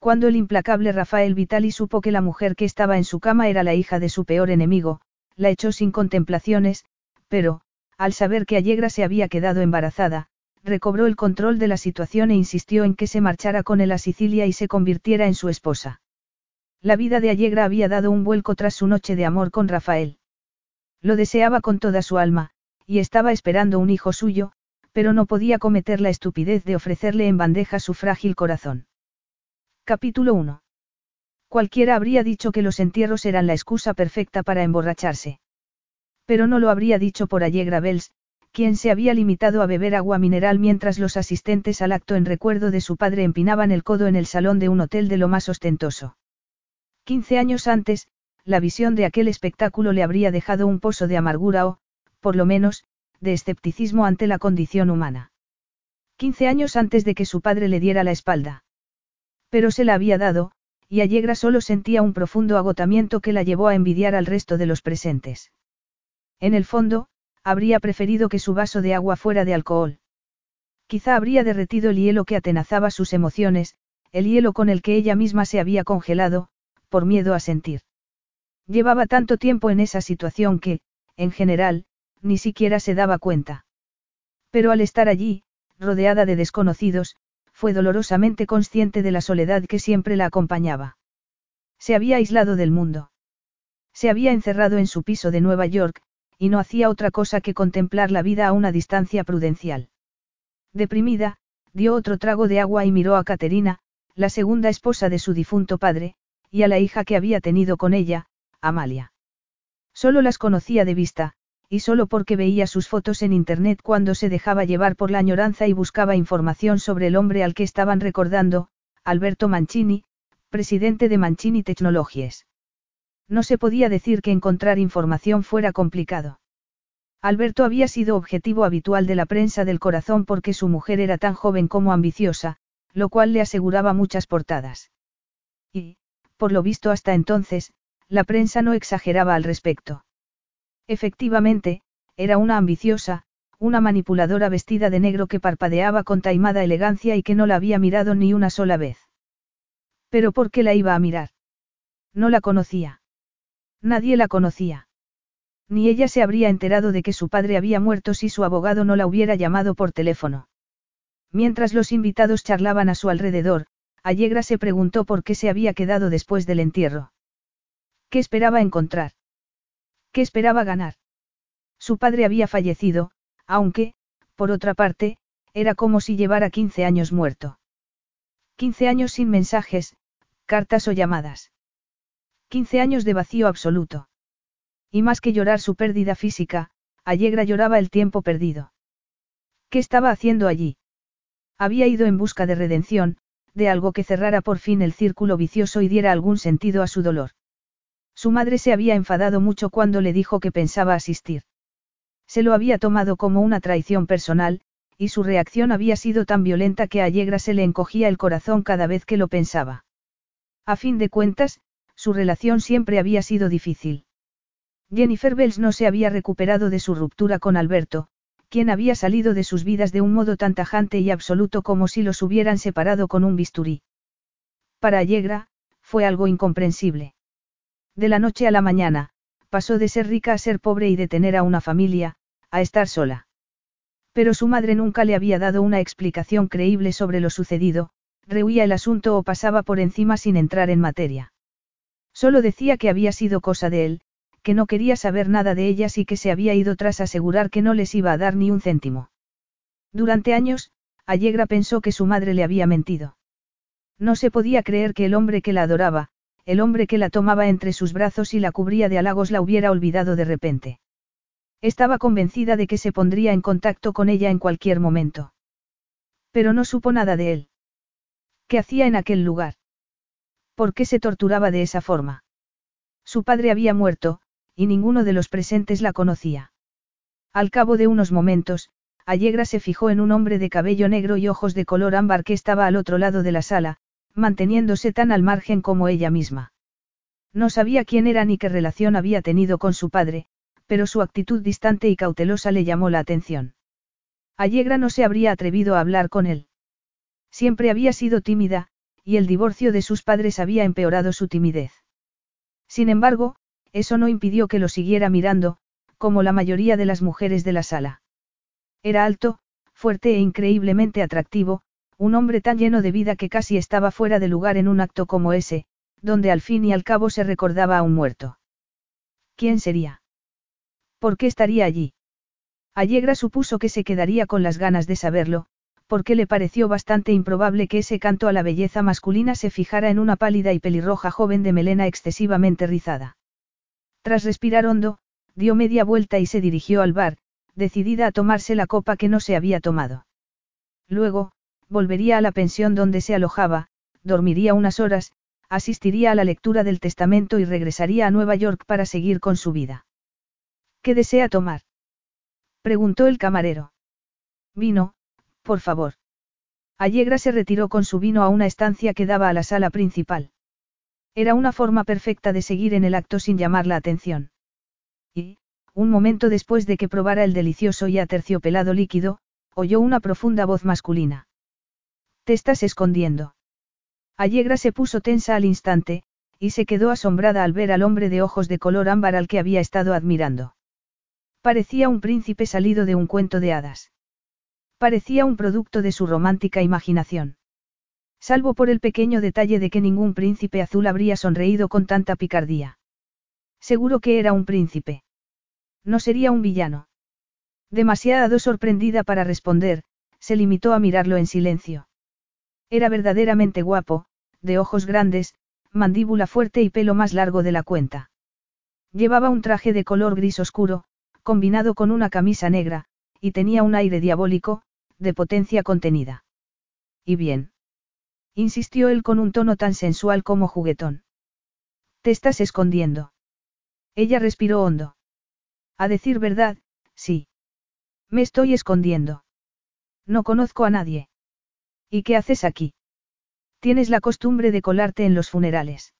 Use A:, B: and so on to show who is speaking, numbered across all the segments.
A: Cuando el implacable Rafael Vitali supo que la mujer que estaba en su cama era la hija de su peor enemigo, la echó sin contemplaciones, pero, al saber que Allegra se había quedado embarazada, recobró el control de la situación e insistió en que se marchara con él a Sicilia y se convirtiera en su esposa. La vida de Allegra había dado un vuelco tras su noche de amor con Rafael. Lo deseaba con toda su alma, y estaba esperando un hijo suyo, pero no podía cometer la estupidez de ofrecerle en bandeja su frágil corazón. Capítulo 1. Cualquiera habría dicho que los entierros eran la excusa perfecta para emborracharse. Pero no lo habría dicho por Allegra Bells, quien se había limitado a beber agua mineral mientras los asistentes al acto en recuerdo de su padre empinaban el codo en el salón de un hotel de lo más ostentoso. Quince años antes, la visión de aquel espectáculo le habría dejado un pozo de amargura o, por lo menos, de escepticismo ante la condición humana. Quince años antes de que su padre le diera la espalda. Pero se la había dado, y Allegra solo sentía un profundo agotamiento que la llevó a envidiar al resto de los presentes. En el fondo, habría preferido que su vaso de agua fuera de alcohol. Quizá habría derretido el hielo que atenazaba sus emociones, el hielo con el que ella misma se había congelado, por miedo a sentir. Llevaba tanto tiempo en esa situación que, en general, ni siquiera se daba cuenta. Pero al estar allí, rodeada de desconocidos, fue dolorosamente consciente de la soledad que siempre la acompañaba. Se había aislado del mundo. Se había encerrado en su piso de Nueva York, y no hacía otra cosa que contemplar la vida a una distancia prudencial. Deprimida, dio otro trago de agua y miró a Caterina, la segunda esposa de su difunto padre, y a la hija que había tenido con ella, Amalia. Solo las conocía de vista, y solo porque veía sus fotos en internet cuando se dejaba llevar por la añoranza y buscaba información sobre el hombre al que estaban recordando, Alberto Mancini, presidente de Mancini Technologies. No se podía decir que encontrar información fuera complicado. Alberto había sido objetivo habitual de la prensa del corazón porque su mujer era tan joven como ambiciosa, lo cual le aseguraba muchas portadas. Y, por lo visto hasta entonces, la prensa no exageraba al respecto. Efectivamente, era una ambiciosa, una manipuladora vestida de negro que parpadeaba con taimada elegancia y que no la había mirado ni una sola vez. Pero ¿por qué la iba a mirar? No la conocía. Nadie la conocía. Ni ella se habría enterado de que su padre había muerto si su abogado no la hubiera llamado por teléfono. Mientras los invitados charlaban a su alrededor, Allegra se preguntó por qué se había quedado después del entierro. ¿Qué esperaba encontrar? ¿Qué esperaba ganar? Su padre había fallecido, aunque, por otra parte, era como si llevara 15 años muerto. 15 años sin mensajes, cartas o llamadas. 15 años de vacío absoluto. Y más que llorar su pérdida física, Allegra lloraba el tiempo perdido. ¿Qué estaba haciendo allí? Había ido en busca de redención, de algo que cerrara por fin el círculo vicioso y diera algún sentido a su dolor. Su madre se había enfadado mucho cuando le dijo que pensaba asistir. Se lo había tomado como una traición personal, y su reacción había sido tan violenta que a Allegra se le encogía el corazón cada vez que lo pensaba. A fin de cuentas, su relación siempre había sido difícil. Jennifer Bells no se había recuperado de su ruptura con Alberto, quien había salido de sus vidas de un modo tan tajante y absoluto como si los hubieran separado con un bisturí. Para Allegra, fue algo incomprensible. De la noche a la mañana, pasó de ser rica a ser pobre y de tener a una familia, a estar sola. Pero su madre nunca le había dado una explicación creíble sobre lo sucedido, rehuía el asunto o pasaba por encima sin entrar en materia. Solo decía que había sido cosa de él, que no quería saber nada de ellas y que se había ido tras asegurar que no les iba a dar ni un céntimo. Durante años, Allegra pensó que su madre le había mentido. No se podía creer que el hombre que la adoraba, el hombre que la tomaba entre sus brazos y la cubría de halagos la hubiera olvidado de repente. Estaba convencida de que se pondría en contacto con ella en cualquier momento. Pero no supo nada de él. ¿Qué hacía en aquel lugar? ¿Por qué se torturaba de esa forma? Su padre había muerto, y ninguno de los presentes la conocía. Al cabo de unos momentos, Allegra se fijó en un hombre de cabello negro y ojos de color ámbar que estaba al otro lado de la sala, manteniéndose tan al margen como ella misma. No sabía quién era ni qué relación había tenido con su padre, pero su actitud distante y cautelosa le llamó la atención. Allegra no se habría atrevido a hablar con él. Siempre había sido tímida, y el divorcio de sus padres había empeorado su timidez. Sin embargo, eso no impidió que lo siguiera mirando, como la mayoría de las mujeres de la sala. Era alto, fuerte e increíblemente atractivo, un hombre tan lleno de vida que casi estaba fuera de lugar en un acto como ese, donde al fin y al cabo se recordaba a un muerto. ¿Quién sería? ¿Por qué estaría allí? Allegra supuso que se quedaría con las ganas de saberlo, porque le pareció bastante improbable que ese canto a la belleza masculina se fijara en una pálida y pelirroja joven de melena excesivamente rizada. Tras respirar hondo, dio media vuelta y se dirigió al bar, decidida a tomarse la copa que no se había tomado. Luego, volvería a la pensión donde se alojaba, dormiría unas horas, asistiría a la lectura del testamento y regresaría a Nueva York para seguir con su vida. ¿Qué desea tomar? preguntó el camarero. Vino, por favor. Allegra se retiró con su vino a una estancia que daba a la sala principal. Era una forma perfecta de seguir en el acto sin llamar la atención. Y, un momento después de que probara el delicioso y aterciopelado líquido, oyó una profunda voz masculina. Te estás escondiendo. Allegra se puso tensa al instante, y se quedó asombrada al ver al hombre de ojos de color ámbar al que había estado admirando. Parecía un príncipe salido de un cuento de hadas. Parecía un producto de su romántica imaginación. Salvo por el pequeño detalle de que ningún príncipe azul habría sonreído con tanta picardía. Seguro que era un príncipe. No sería un villano. Demasiado sorprendida para responder, se limitó a mirarlo en silencio. Era verdaderamente guapo, de ojos grandes, mandíbula fuerte y pelo más largo de la cuenta. Llevaba un traje de color gris oscuro, combinado con una camisa negra, y tenía un aire diabólico, de potencia contenida. ¿Y bien? insistió él con un tono tan sensual como juguetón. Te estás escondiendo. Ella respiró hondo. A decir verdad, sí. Me estoy escondiendo. No conozco a nadie. ¿Y qué haces aquí? Tienes la costumbre de colarte en los funerales.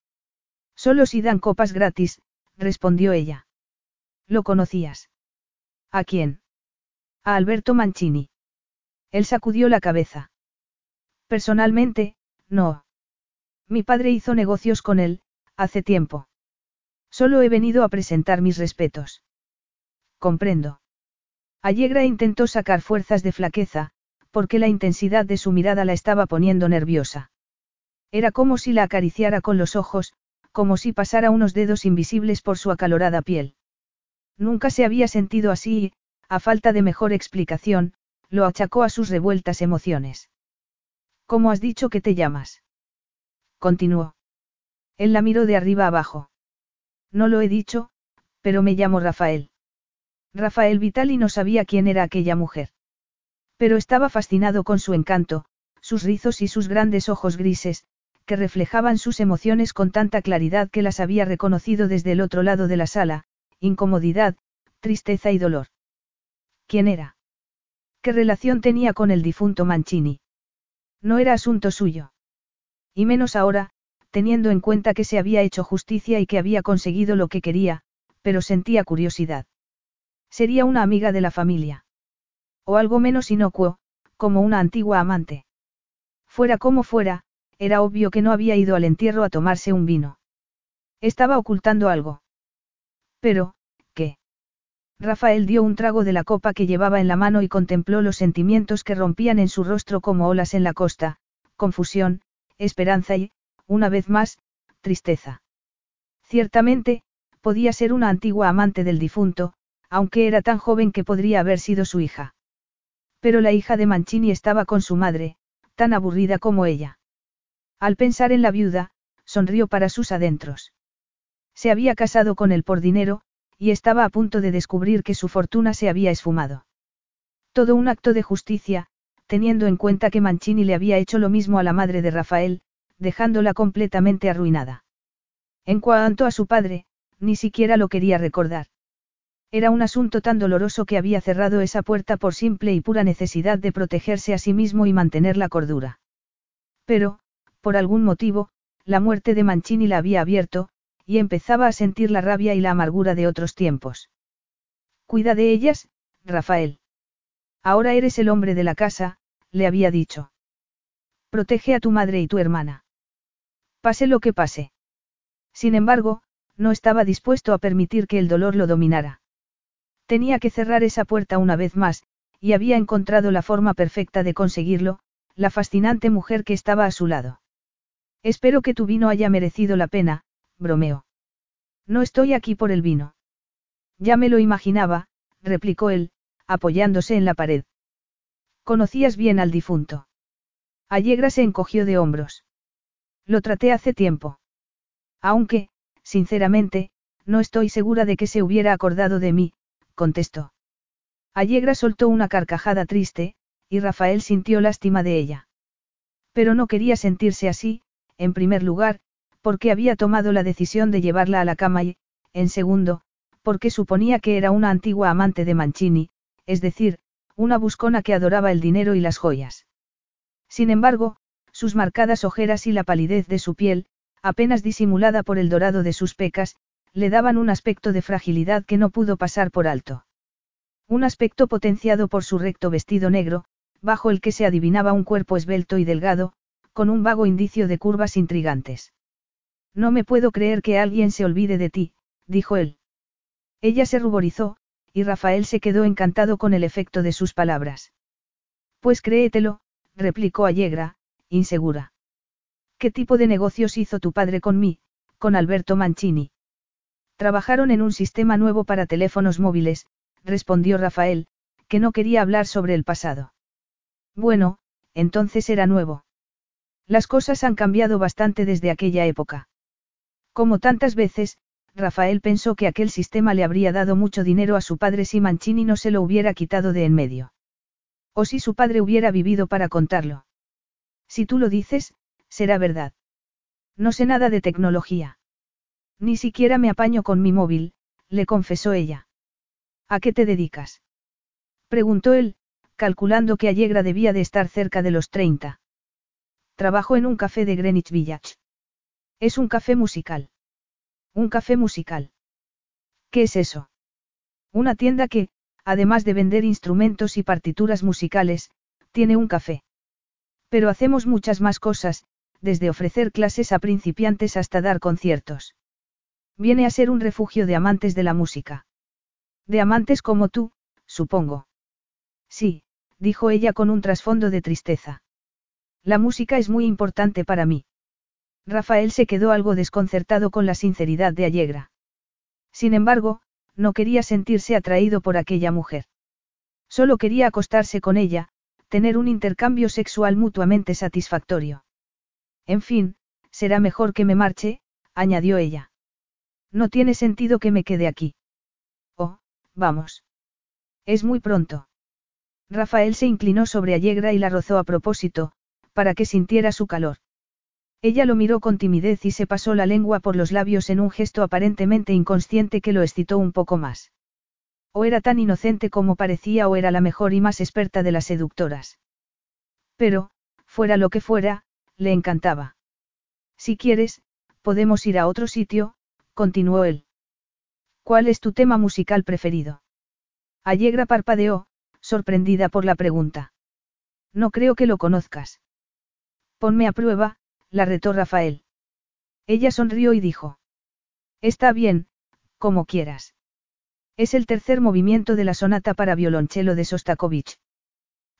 A: Solo si dan copas gratis, respondió ella. ¿Lo conocías? ¿A quién? A Alberto Mancini. Él sacudió la cabeza. Personalmente, no. Mi padre hizo negocios con él, hace tiempo. Solo he venido a presentar mis respetos. Comprendo. Allegra intentó sacar fuerzas de flaqueza, porque la intensidad de su mirada la estaba poniendo nerviosa. Era como si la acariciara con los ojos, como si pasara unos dedos invisibles por su acalorada piel. Nunca se había sentido así y, a falta de mejor explicación, lo achacó a sus revueltas emociones. ¿Cómo has dicho que te llamas? Continuó. Él la miró de arriba abajo. No lo he dicho, pero me llamo Rafael. Rafael Vitali no sabía quién era aquella mujer. Pero estaba fascinado con su encanto, sus rizos y sus grandes ojos grises, que reflejaban sus emociones con tanta claridad que las había reconocido desde el otro lado de la sala, incomodidad, tristeza y dolor. ¿Quién era? ¿Qué relación tenía con el difunto Mancini? No era asunto suyo. Y menos ahora, teniendo en cuenta que se había hecho justicia y que había conseguido lo que quería, pero sentía curiosidad. Sería una amiga de la familia. O algo menos inocuo, como una antigua amante. Fuera como fuera, era obvio que no había ido al entierro a tomarse un vino. Estaba ocultando algo. Pero, ¿qué? Rafael dio un trago de la copa que llevaba en la mano y contempló los sentimientos que rompían en su rostro como olas en la costa, confusión, esperanza y, una vez más, tristeza. Ciertamente, podía ser una antigua amante del difunto, aunque era tan joven que podría haber sido su hija. Pero la hija de Mancini estaba con su madre, tan aburrida como ella. Al pensar en la viuda, sonrió para sus adentros. Se había casado con él por dinero, y estaba a punto de descubrir que su fortuna se había esfumado. Todo un acto de justicia, teniendo en cuenta que Mancini le había hecho lo mismo a la madre de Rafael, dejándola completamente arruinada. En cuanto a su padre, ni siquiera lo quería recordar. Era un asunto tan doloroso que había cerrado esa puerta por simple y pura necesidad de protegerse a sí mismo y mantener la cordura. Pero, por algún motivo, la muerte de Mancini la había abierto, y empezaba a sentir la rabia y la amargura de otros tiempos. Cuida de ellas, Rafael. Ahora eres el hombre de la casa, le había dicho. Protege a tu madre y tu hermana. Pase lo que pase. Sin embargo, no estaba dispuesto a permitir que el dolor lo dominara. Tenía que cerrar esa puerta una vez más, y había encontrado la forma perfecta de conseguirlo, la fascinante mujer que estaba a su lado. Espero que tu vino haya merecido la pena, bromeó. No estoy aquí por el vino. Ya me lo imaginaba, replicó él, apoyándose en la pared. Conocías bien al difunto. Allegra se encogió de hombros. Lo traté hace tiempo. Aunque, sinceramente, no estoy segura de que se hubiera acordado de mí, contestó. Allegra soltó una carcajada triste, y Rafael sintió lástima de ella. Pero no quería sentirse así, en primer lugar, porque había tomado la decisión de llevarla a la cama y, en segundo, porque suponía que era una antigua amante de Mancini, es decir, una buscona que adoraba el dinero y las joyas. Sin embargo, sus marcadas ojeras y la palidez de su piel, apenas disimulada por el dorado de sus pecas, le daban un aspecto de fragilidad que no pudo pasar por alto. Un aspecto potenciado por su recto vestido negro, bajo el que se adivinaba un cuerpo esbelto y delgado, con un vago indicio de curvas intrigantes. No me puedo creer que alguien se olvide de ti, dijo él. Ella se ruborizó, y Rafael se quedó encantado con el efecto de sus palabras. Pues créetelo, replicó Allegra, insegura. ¿Qué tipo de negocios hizo tu padre con mí, con Alberto Mancini? Trabajaron en un sistema nuevo para teléfonos móviles, respondió Rafael, que no quería hablar sobre el pasado. Bueno, entonces era nuevo. Las cosas han cambiado bastante desde aquella época. Como tantas veces, Rafael pensó que aquel sistema le habría dado mucho dinero a su padre si Mancini no se lo hubiera quitado de en medio. O si su padre hubiera vivido para contarlo. Si tú lo dices, será verdad. No sé nada de tecnología. Ni siquiera me apaño con mi móvil, le confesó ella. ¿A qué te dedicas? Preguntó él, calculando que Allegra debía de estar cerca de los 30. Trabajo en un café de Greenwich Village. Es un café musical. Un café musical. ¿Qué es eso? Una tienda que, además de vender instrumentos y partituras musicales, tiene un café. Pero hacemos muchas más cosas, desde ofrecer clases a principiantes hasta dar conciertos. Viene a ser un refugio de amantes de la música. De amantes como tú, supongo. Sí, dijo ella con un trasfondo de tristeza. La música es muy importante para mí. Rafael se quedó algo desconcertado con la sinceridad de Allegra. Sin embargo, no quería sentirse atraído por aquella mujer. Solo quería acostarse con ella, tener un intercambio sexual mutuamente satisfactorio. En fin, será mejor que me marche, añadió ella. No tiene sentido que me quede aquí. Oh, vamos. Es muy pronto. Rafael se inclinó sobre Allegra y la rozó a propósito, para que sintiera su calor. Ella lo miró con timidez y se pasó la lengua por los labios en un gesto aparentemente inconsciente que lo excitó un poco más. O era tan inocente como parecía o era la mejor y más experta de las seductoras. Pero, fuera lo que fuera, le encantaba. Si quieres, podemos ir a otro sitio, continuó él. ¿Cuál es tu tema musical preferido? Allegra parpadeó, sorprendida por la pregunta. No creo que lo conozcas. Ponme a prueba, la retó Rafael. Ella sonrió y dijo. Está bien, como quieras. Es el tercer movimiento de la sonata para violonchelo de Sostakovich.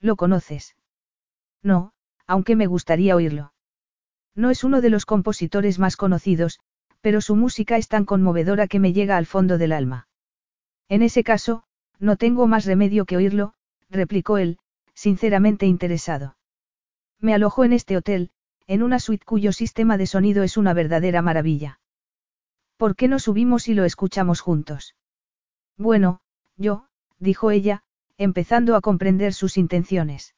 A: ¿Lo conoces? No, aunque me gustaría oírlo. No es uno de los compositores más conocidos, pero su música es tan conmovedora que me llega al fondo del alma. En ese caso, no tengo más remedio que oírlo, replicó él, sinceramente interesado. Me alojo en este hotel, en una suite cuyo sistema de sonido es una verdadera maravilla. ¿Por qué no subimos y lo escuchamos juntos? Bueno, yo, dijo ella, empezando a comprender sus intenciones.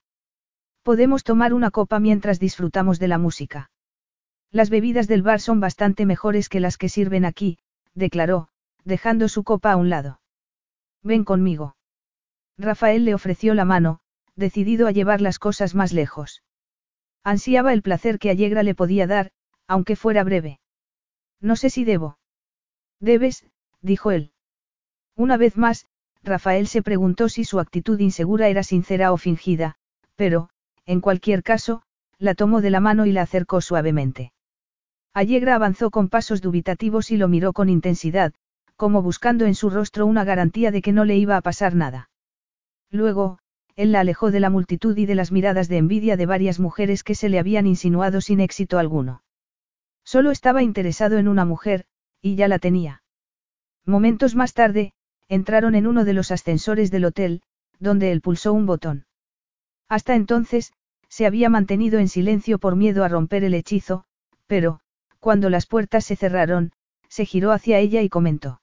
A: Podemos tomar una copa mientras disfrutamos de la música. Las bebidas del bar son bastante mejores que las que sirven aquí, declaró, dejando su copa a un lado. Ven conmigo. Rafael le ofreció la mano, decidido a llevar las cosas más lejos. Ansiaba el placer que Allegra le podía dar, aunque fuera breve. No sé si debo. Debes, dijo él. Una vez más, Rafael se preguntó si su actitud insegura era sincera o fingida, pero, en cualquier caso, la tomó de la mano y la acercó suavemente. Allegra avanzó con pasos dubitativos y lo miró con intensidad, como buscando en su rostro una garantía de que no le iba a pasar nada. Luego, él la alejó de la multitud y de las miradas de envidia de varias mujeres que se le habían insinuado sin éxito alguno. Solo estaba interesado en una mujer, y ya la tenía. Momentos más tarde, entraron en uno de los ascensores del hotel, donde él pulsó un botón. Hasta entonces, se había mantenido en silencio por miedo a romper el hechizo, pero, cuando las puertas se cerraron, se giró hacia ella y comentó.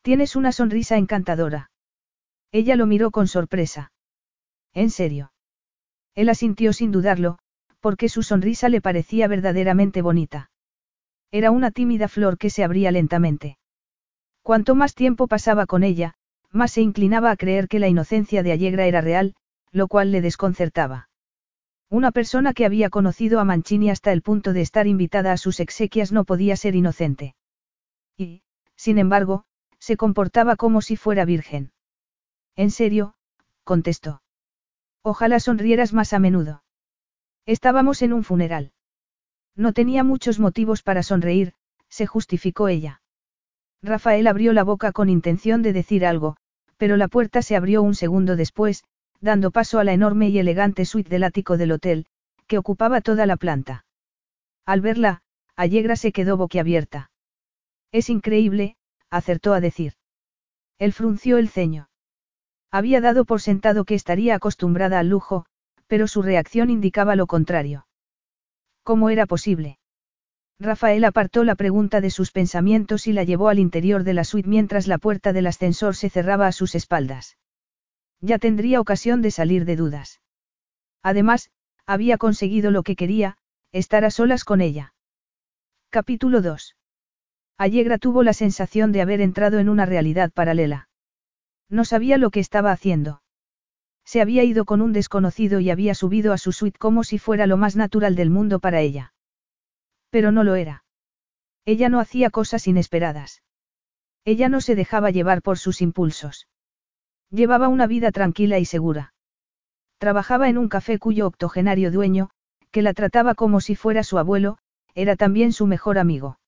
A: Tienes una sonrisa encantadora. Ella lo miró con sorpresa. ¿En serio? Él asintió sin dudarlo, porque su sonrisa le parecía verdaderamente bonita. Era una tímida flor que se abría lentamente. Cuanto más tiempo pasaba con ella, más se inclinaba a creer que la inocencia de Allegra era real, lo cual le desconcertaba. Una persona que había conocido a Mancini hasta el punto de estar invitada a sus exequias no podía ser inocente. Y, sin embargo, se comportaba como si fuera virgen. En serio, contestó. Ojalá sonrieras más a menudo. Estábamos en un funeral. No tenía muchos motivos para sonreír, se justificó ella. Rafael abrió la boca con intención de decir algo, pero la puerta se abrió un segundo después, dando paso a la enorme y elegante suite del ático del hotel, que ocupaba toda la planta. Al verla, Allegra se quedó boquiabierta. Es increíble, acertó a decir. Él frunció el ceño. Había dado por sentado que estaría acostumbrada al lujo, pero su reacción indicaba lo contrario. ¿Cómo era posible? Rafael apartó la pregunta de sus pensamientos y la llevó al interior de la suite mientras la puerta del ascensor se cerraba a sus espaldas. Ya tendría ocasión de salir de dudas. Además, había conseguido lo que quería, estar a solas con ella. Capítulo 2. Allegra tuvo la sensación de haber entrado en una realidad paralela. No sabía lo que estaba haciendo. Se había ido con un desconocido y había subido a su suite como si fuera lo más natural del mundo para ella. Pero no lo era. Ella no hacía cosas inesperadas. Ella no se dejaba llevar por sus impulsos. Llevaba una vida tranquila y segura. Trabajaba en un café cuyo octogenario dueño, que la trataba como si fuera su abuelo, era también su mejor amigo.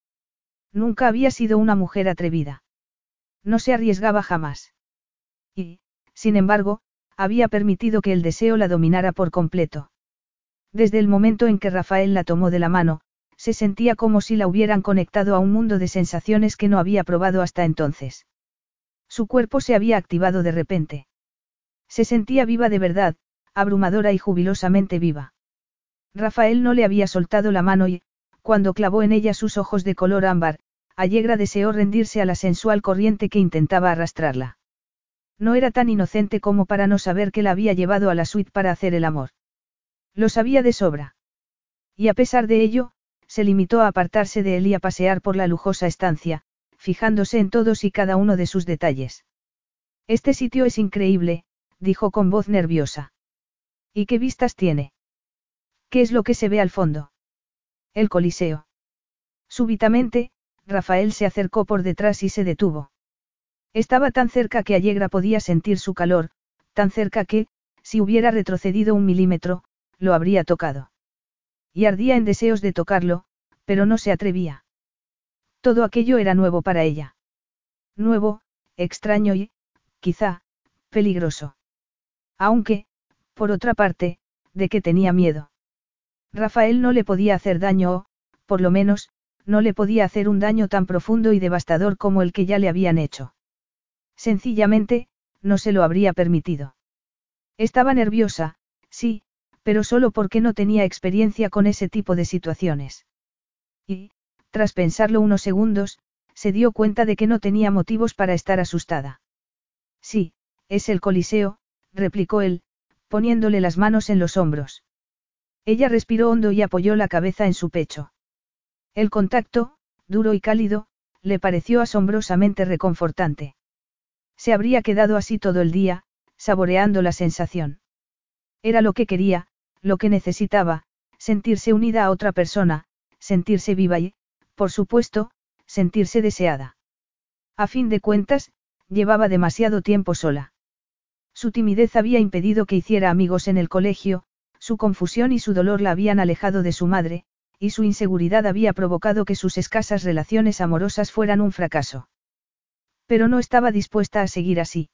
A: Nunca había sido una mujer atrevida. No se arriesgaba jamás. Y, sin embargo, había permitido que el deseo la dominara por completo. Desde el momento en que Rafael la tomó de la mano, se sentía como si la hubieran conectado a un mundo de sensaciones que no había probado hasta entonces. Su cuerpo se había activado de repente. Se sentía viva de verdad, abrumadora y jubilosamente viva. Rafael no le había soltado la mano y, cuando clavó en ella sus ojos de color ámbar, Allegra deseó rendirse a la sensual corriente que intentaba arrastrarla. No era tan inocente como para no saber que la había llevado a la suite para hacer el amor. Lo sabía de sobra. Y a pesar de ello, se limitó a apartarse de él y a pasear por la lujosa estancia, fijándose en todos y cada uno de sus detalles. Este sitio es increíble, dijo con voz nerviosa. ¿Y qué vistas tiene? ¿Qué es lo que se ve al fondo? El Coliseo. Súbitamente, Rafael se acercó por detrás y se detuvo. Estaba tan cerca que Allegra podía sentir su calor, tan cerca que, si hubiera retrocedido un milímetro, lo habría tocado. Y ardía en deseos de tocarlo, pero no se atrevía. Todo aquello era nuevo para ella. Nuevo, extraño y, quizá, peligroso. Aunque, por otra parte, de que tenía miedo. Rafael no le podía hacer daño o, por lo menos, no le podía hacer un daño tan profundo y devastador como el que ya le habían hecho. Sencillamente, no se lo habría permitido. Estaba nerviosa, sí, pero solo porque no tenía experiencia con ese tipo de situaciones. Y, tras pensarlo unos segundos, se dio cuenta de que no tenía motivos para estar asustada. Sí, es el Coliseo, replicó él, poniéndole las manos en los hombros. Ella respiró hondo y apoyó la cabeza en su pecho. El contacto, duro y cálido, le pareció asombrosamente reconfortante. Se habría quedado así todo el día, saboreando la sensación. Era lo que quería, lo que necesitaba, sentirse unida a otra persona, sentirse viva y, por supuesto, sentirse deseada. A fin de cuentas, llevaba demasiado tiempo sola. Su timidez había impedido que hiciera amigos en el colegio, su confusión y su dolor la habían alejado de su madre, y su inseguridad había provocado que sus escasas relaciones amorosas fueran un fracaso. Pero no estaba dispuesta a seguir así.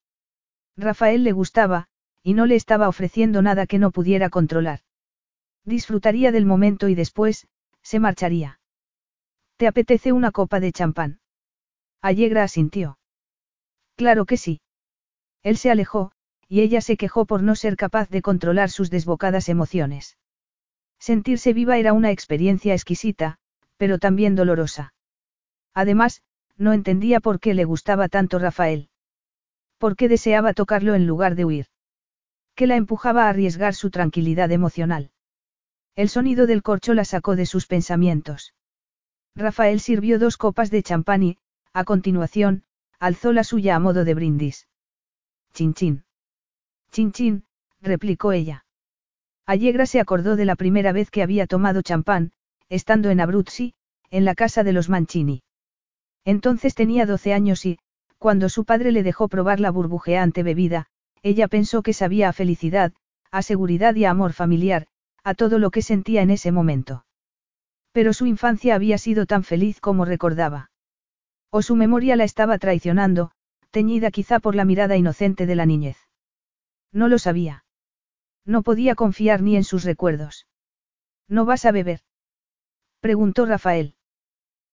A: Rafael le gustaba, y no le estaba ofreciendo nada que no pudiera controlar. Disfrutaría del momento y después, se marcharía. ¿Te apetece una copa de champán? Allegra asintió. Claro que sí. Él se alejó, y ella se quejó por no ser capaz de controlar sus desbocadas emociones. Sentirse viva era una experiencia exquisita, pero también dolorosa. Además, no entendía por qué le gustaba tanto Rafael. ¿Por qué deseaba tocarlo en lugar de huir? ¿Qué la empujaba a arriesgar su tranquilidad emocional? El sonido del corcho la sacó de sus pensamientos. Rafael sirvió dos copas de champán y, a continuación, alzó la suya a modo de brindis. Chin chin. Chin chin, replicó ella. Allegra se acordó de la primera vez que había tomado champán, estando en Abruzzi, en la casa de los Mancini. Entonces tenía 12 años y, cuando su padre le dejó probar la burbujeante bebida, ella pensó que sabía a felicidad, a seguridad y a amor familiar, a todo lo que sentía en ese momento. Pero su infancia había sido tan feliz como recordaba. O su memoria la estaba traicionando, teñida quizá por la mirada inocente de la niñez. No lo sabía. No podía confiar ni en sus recuerdos. ¿No vas a beber? preguntó Rafael.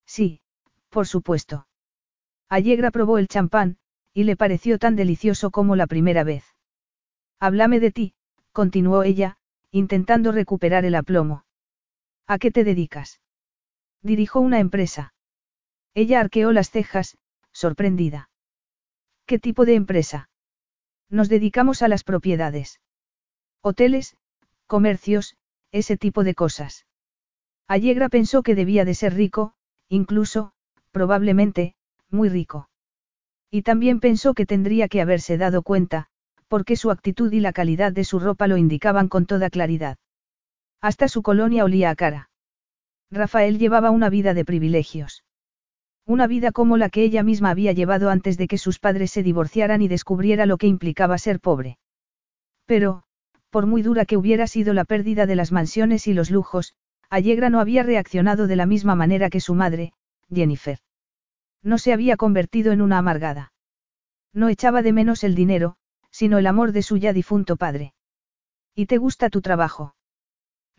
A: Sí, por supuesto. Allegra probó el champán, y le pareció tan delicioso como la primera vez. Háblame de ti, continuó ella, intentando recuperar el aplomo. ¿A qué te dedicas? Dirijo una empresa. Ella arqueó las cejas, sorprendida. ¿Qué tipo de empresa? Nos dedicamos a las propiedades. Hoteles, comercios, ese tipo de cosas. Allegra pensó que debía de ser rico, incluso, probablemente, muy rico. Y también pensó que tendría que haberse dado cuenta, porque su actitud y la calidad de su ropa lo indicaban con toda claridad. Hasta su colonia olía a cara. Rafael llevaba una vida de privilegios. Una vida como la que ella misma había llevado antes de que sus padres se divorciaran y descubriera lo que implicaba ser pobre. Pero, por muy dura que hubiera sido la pérdida de las mansiones y los lujos, Allegra no había reaccionado de la misma manera que su madre, Jennifer. No se había convertido en una amargada. No echaba de menos el dinero, sino el amor de su ya difunto padre. ¿Y te gusta tu trabajo?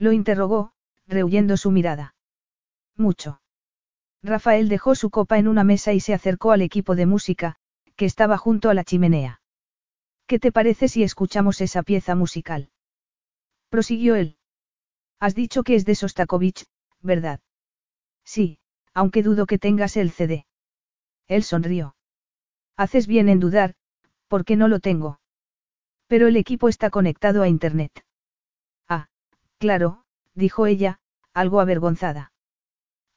A: Lo interrogó, rehuyendo su mirada. Mucho. Rafael dejó su copa en una mesa y se acercó al equipo de música, que estaba junto a la chimenea. ¿Qué te parece si escuchamos esa pieza musical? Prosiguió él. Has dicho que es de Sostakovich, ¿verdad? Sí, aunque dudo que tengas el CD. Él sonrió. Haces bien en dudar, porque no lo tengo. Pero el equipo está conectado a Internet. Claro, dijo ella, algo avergonzada.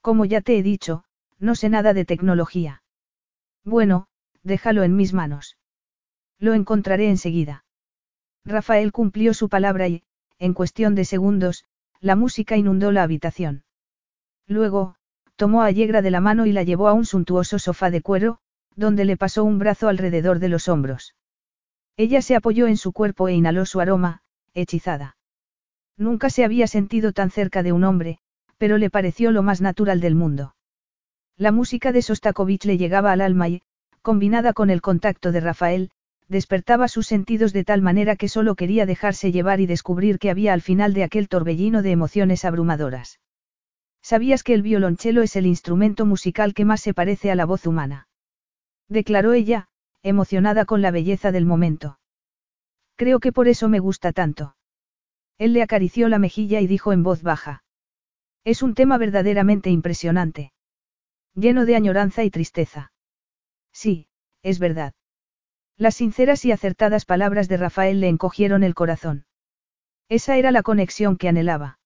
A: Como ya te he dicho, no sé nada de tecnología. Bueno, déjalo en mis manos. Lo encontraré enseguida. Rafael cumplió su palabra y, en cuestión de segundos, la música inundó la habitación. Luego, tomó a Yegra de la mano y la llevó a un suntuoso sofá de cuero, donde le pasó un brazo alrededor de los hombros. Ella se apoyó en su cuerpo e inhaló su aroma, hechizada. Nunca se había sentido tan cerca de un hombre, pero le pareció lo más natural del mundo. La música de Sostakovich le llegaba al alma y, combinada con el contacto de Rafael, despertaba sus sentidos de tal manera que solo quería dejarse llevar y descubrir que había al final de aquel torbellino de emociones abrumadoras. ¿Sabías que el violonchelo es el instrumento musical que más se parece a la voz humana? Declaró ella, emocionada con la belleza del momento. Creo que por eso me gusta tanto. Él le acarició la mejilla y dijo en voz baja. Es un tema verdaderamente impresionante. Lleno de añoranza y tristeza. Sí, es verdad. Las sinceras y acertadas palabras de Rafael le encogieron el corazón. Esa era la conexión que anhelaba.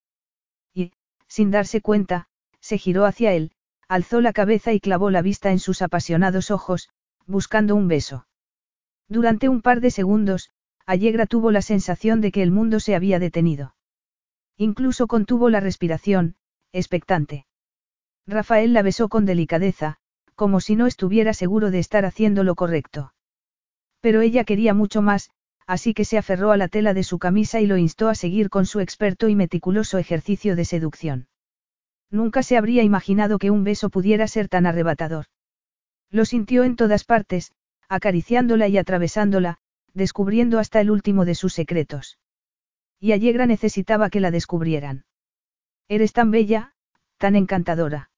A: Y, sin darse cuenta, se giró hacia él, alzó la cabeza y clavó la vista en sus apasionados ojos, buscando un beso. Durante un par de segundos, Allegra tuvo la sensación de que el mundo se había detenido. Incluso contuvo la respiración, expectante. Rafael la besó con delicadeza, como si no estuviera seguro de estar haciendo lo correcto. Pero ella quería mucho más, así que se aferró a la tela de su camisa y lo instó a seguir con su experto y meticuloso ejercicio de seducción. Nunca se habría imaginado que un beso pudiera ser tan arrebatador. Lo sintió en todas partes, acariciándola y atravesándola, descubriendo hasta el último de sus secretos. Y Allegra necesitaba que la descubrieran. Eres tan bella, tan encantadora.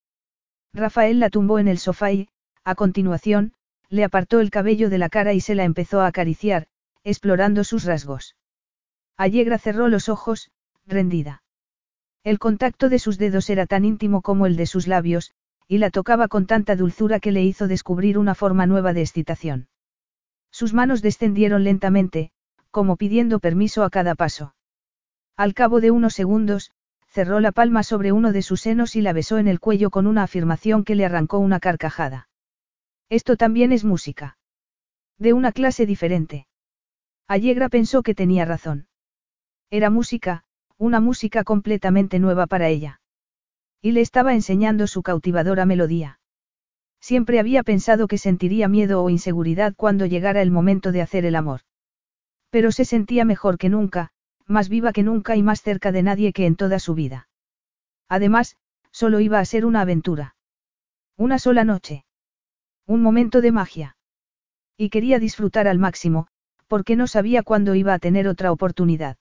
A: Rafael la tumbó en el sofá y, a continuación, le apartó el cabello de la cara y se la empezó a acariciar, explorando sus rasgos. Allegra cerró los ojos, rendida. El contacto de sus dedos era tan íntimo como el de sus labios, y la tocaba con tanta dulzura que le hizo descubrir una forma nueva de excitación. Sus manos descendieron lentamente, como pidiendo permiso a cada paso. Al cabo de unos segundos, cerró la palma sobre uno de sus senos y la besó en el cuello con una afirmación que le arrancó una carcajada. Esto también es música. De una clase diferente. Allegra pensó que tenía razón. Era música, una música completamente nueva para ella. Y le estaba enseñando su cautivadora melodía. Siempre había pensado que sentiría miedo o inseguridad cuando llegara el momento de hacer el amor. Pero se sentía mejor que nunca, más viva que nunca y más cerca de nadie que en toda su vida. Además, solo iba a ser una aventura. Una sola noche. Un momento de magia. Y quería disfrutar al máximo, porque no sabía cuándo iba a tener otra oportunidad.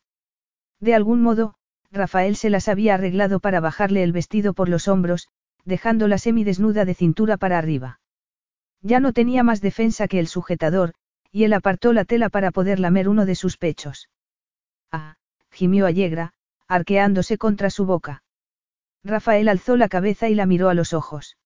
A: De algún modo, Rafael se las había arreglado para bajarle el vestido por los hombros, dejándola semidesnuda de cintura para arriba. Ya no tenía más defensa que el sujetador, y él apartó la tela para poder lamer uno de sus pechos. Ah, gimió Allegra, arqueándose contra su boca. Rafael alzó la cabeza y la miró a los ojos.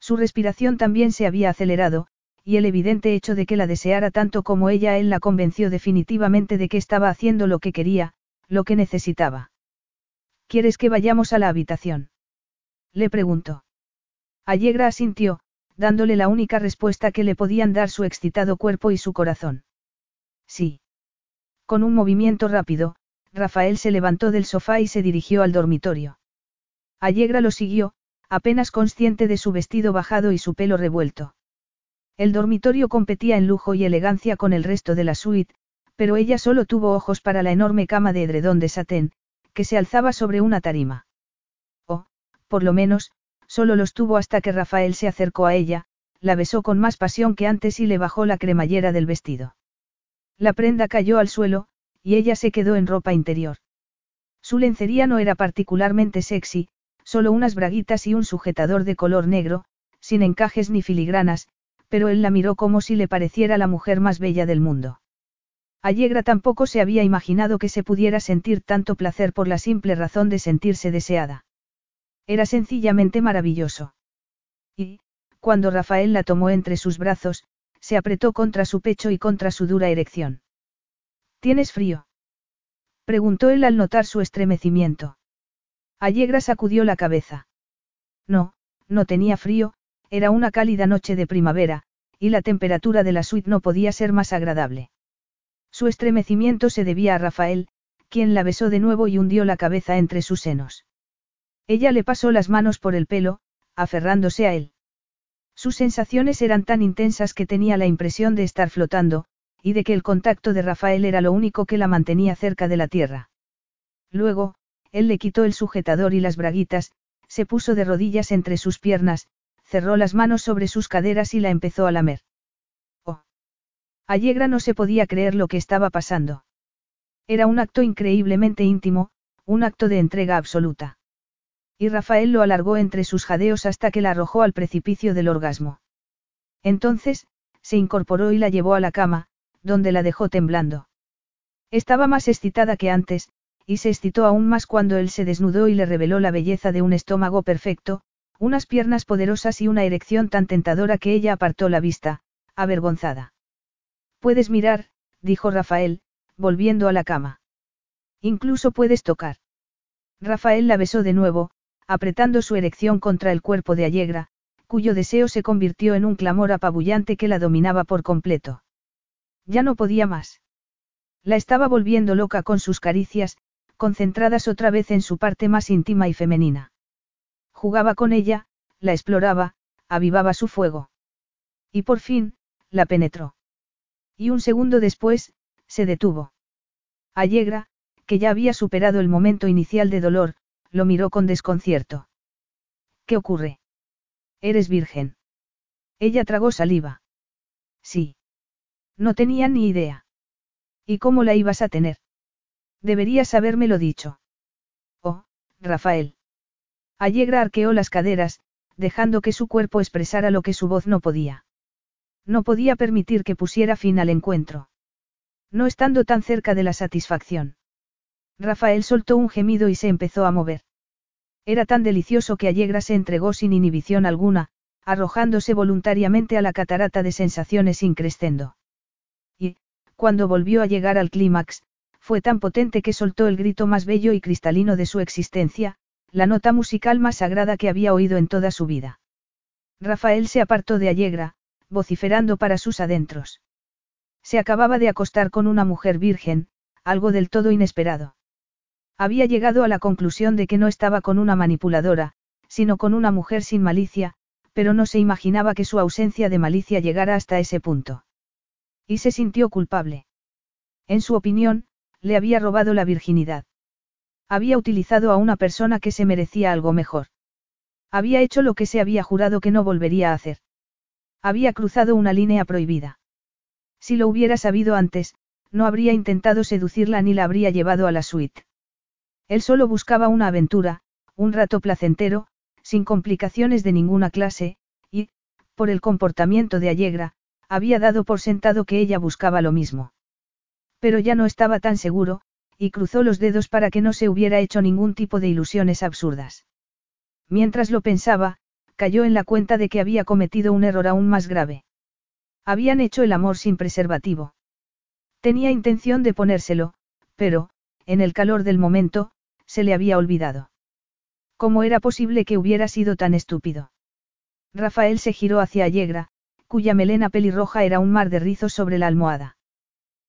A: Su respiración también se había acelerado, y el evidente hecho de que la deseara tanto como ella él la convenció definitivamente de que estaba haciendo lo que quería, lo que necesitaba. ¿Quieres que vayamos a la habitación? Le preguntó. Allegra asintió, dándole la única respuesta que le podían dar su excitado cuerpo y su corazón. Sí. Con un movimiento rápido, Rafael se levantó del sofá y se dirigió al dormitorio. Allegra lo siguió, apenas consciente de su vestido bajado y su pelo revuelto. El dormitorio competía en lujo y elegancia con el resto de la suite, pero ella solo tuvo ojos para la enorme cama de edredón de satén, que se alzaba sobre una tarima. Por lo menos, solo los tuvo hasta que Rafael se acercó a ella, la besó con más pasión que antes y le bajó la cremallera del vestido. La prenda cayó al suelo, y ella se quedó en ropa interior. Su lencería no era particularmente sexy, solo unas braguitas y un sujetador de color negro, sin encajes ni filigranas, pero él la miró como si le pareciera la mujer más bella del mundo. Allegra tampoco se había imaginado que se pudiera sentir tanto placer por la simple razón de sentirse deseada. Era sencillamente maravilloso. Y, cuando Rafael la tomó entre sus brazos, se apretó contra su pecho y contra su dura erección. ¿Tienes frío? preguntó él al notar su estremecimiento. Allegra sacudió la cabeza. No, no tenía frío, era una cálida noche de primavera, y la temperatura de la suite no podía ser más agradable. Su estremecimiento se debía a Rafael, quien la besó de nuevo y hundió la cabeza entre sus senos. Ella le pasó las manos por el pelo, aferrándose a él. Sus sensaciones eran tan intensas que tenía la impresión de estar flotando, y de que el contacto de Rafael era lo único que la mantenía cerca de la tierra. Luego, él le quitó el sujetador y las braguitas, se puso de rodillas entre sus piernas, cerró las manos sobre sus caderas y la empezó a lamer. Oh. Allegra no se podía creer lo que estaba pasando. Era un acto increíblemente íntimo, un acto de entrega absoluta. Y Rafael lo alargó entre sus jadeos hasta que la arrojó al precipicio del orgasmo. Entonces, se incorporó y la llevó a la cama, donde la dejó temblando. Estaba más excitada que antes, y se excitó aún más cuando él se desnudó y le reveló la belleza de un estómago perfecto, unas piernas poderosas y una erección tan tentadora que ella apartó la vista, avergonzada. Puedes mirar, dijo Rafael, volviendo a la cama. Incluso puedes tocar. Rafael la besó de nuevo, apretando su erección contra el cuerpo de Allegra, cuyo deseo se convirtió en un clamor apabullante que la dominaba por completo. Ya no podía más. La estaba volviendo loca con sus caricias, concentradas otra vez en su parte más íntima y femenina. Jugaba con ella, la exploraba, avivaba su fuego. Y por fin, la penetró. Y un segundo después, se detuvo. Allegra, que ya había superado el momento inicial de dolor, lo miró con desconcierto. ¿Qué ocurre? Eres virgen. Ella tragó saliva. Sí. No tenía ni idea. ¿Y cómo la ibas a tener? Deberías habérmelo dicho. Oh, Rafael. Allegra arqueó las caderas, dejando que su cuerpo expresara lo que su voz no podía. No podía permitir que pusiera fin al encuentro. No estando tan cerca de la satisfacción. Rafael soltó un gemido y se empezó a mover. Era tan delicioso que Allegra se entregó sin inhibición alguna, arrojándose voluntariamente a la catarata de sensaciones increscendo. Y, cuando volvió a llegar al clímax, fue tan potente que soltó el grito más bello y cristalino de su existencia, la nota musical más sagrada que había oído en toda su vida. Rafael se apartó de Allegra, vociferando para sus adentros. Se acababa de acostar con una mujer virgen, algo del todo inesperado. Había llegado a la conclusión de que no estaba con una manipuladora, sino con una mujer sin malicia, pero no se imaginaba que su ausencia de malicia llegara hasta ese punto. Y se sintió culpable. En su opinión, le había robado la virginidad. Había utilizado a una persona que se merecía algo mejor. Había hecho lo que se había jurado que no volvería a hacer. Había cruzado una línea prohibida. Si lo hubiera sabido antes, no habría intentado seducirla ni la habría llevado a la suite. Él solo buscaba una aventura, un rato placentero, sin complicaciones de ninguna clase, y, por el comportamiento de Allegra, había dado por sentado que ella buscaba lo mismo. Pero ya no estaba tan seguro, y cruzó los dedos para que no se hubiera hecho ningún tipo de ilusiones absurdas. Mientras lo pensaba, cayó en la cuenta de que había cometido un error aún más grave. Habían hecho el amor sin preservativo. Tenía intención de ponérselo, pero, en el calor del momento, se le había olvidado. ¿Cómo era posible que hubiera sido tan estúpido? Rafael se giró hacia Allegra, cuya melena pelirroja era un mar de rizos sobre la almohada.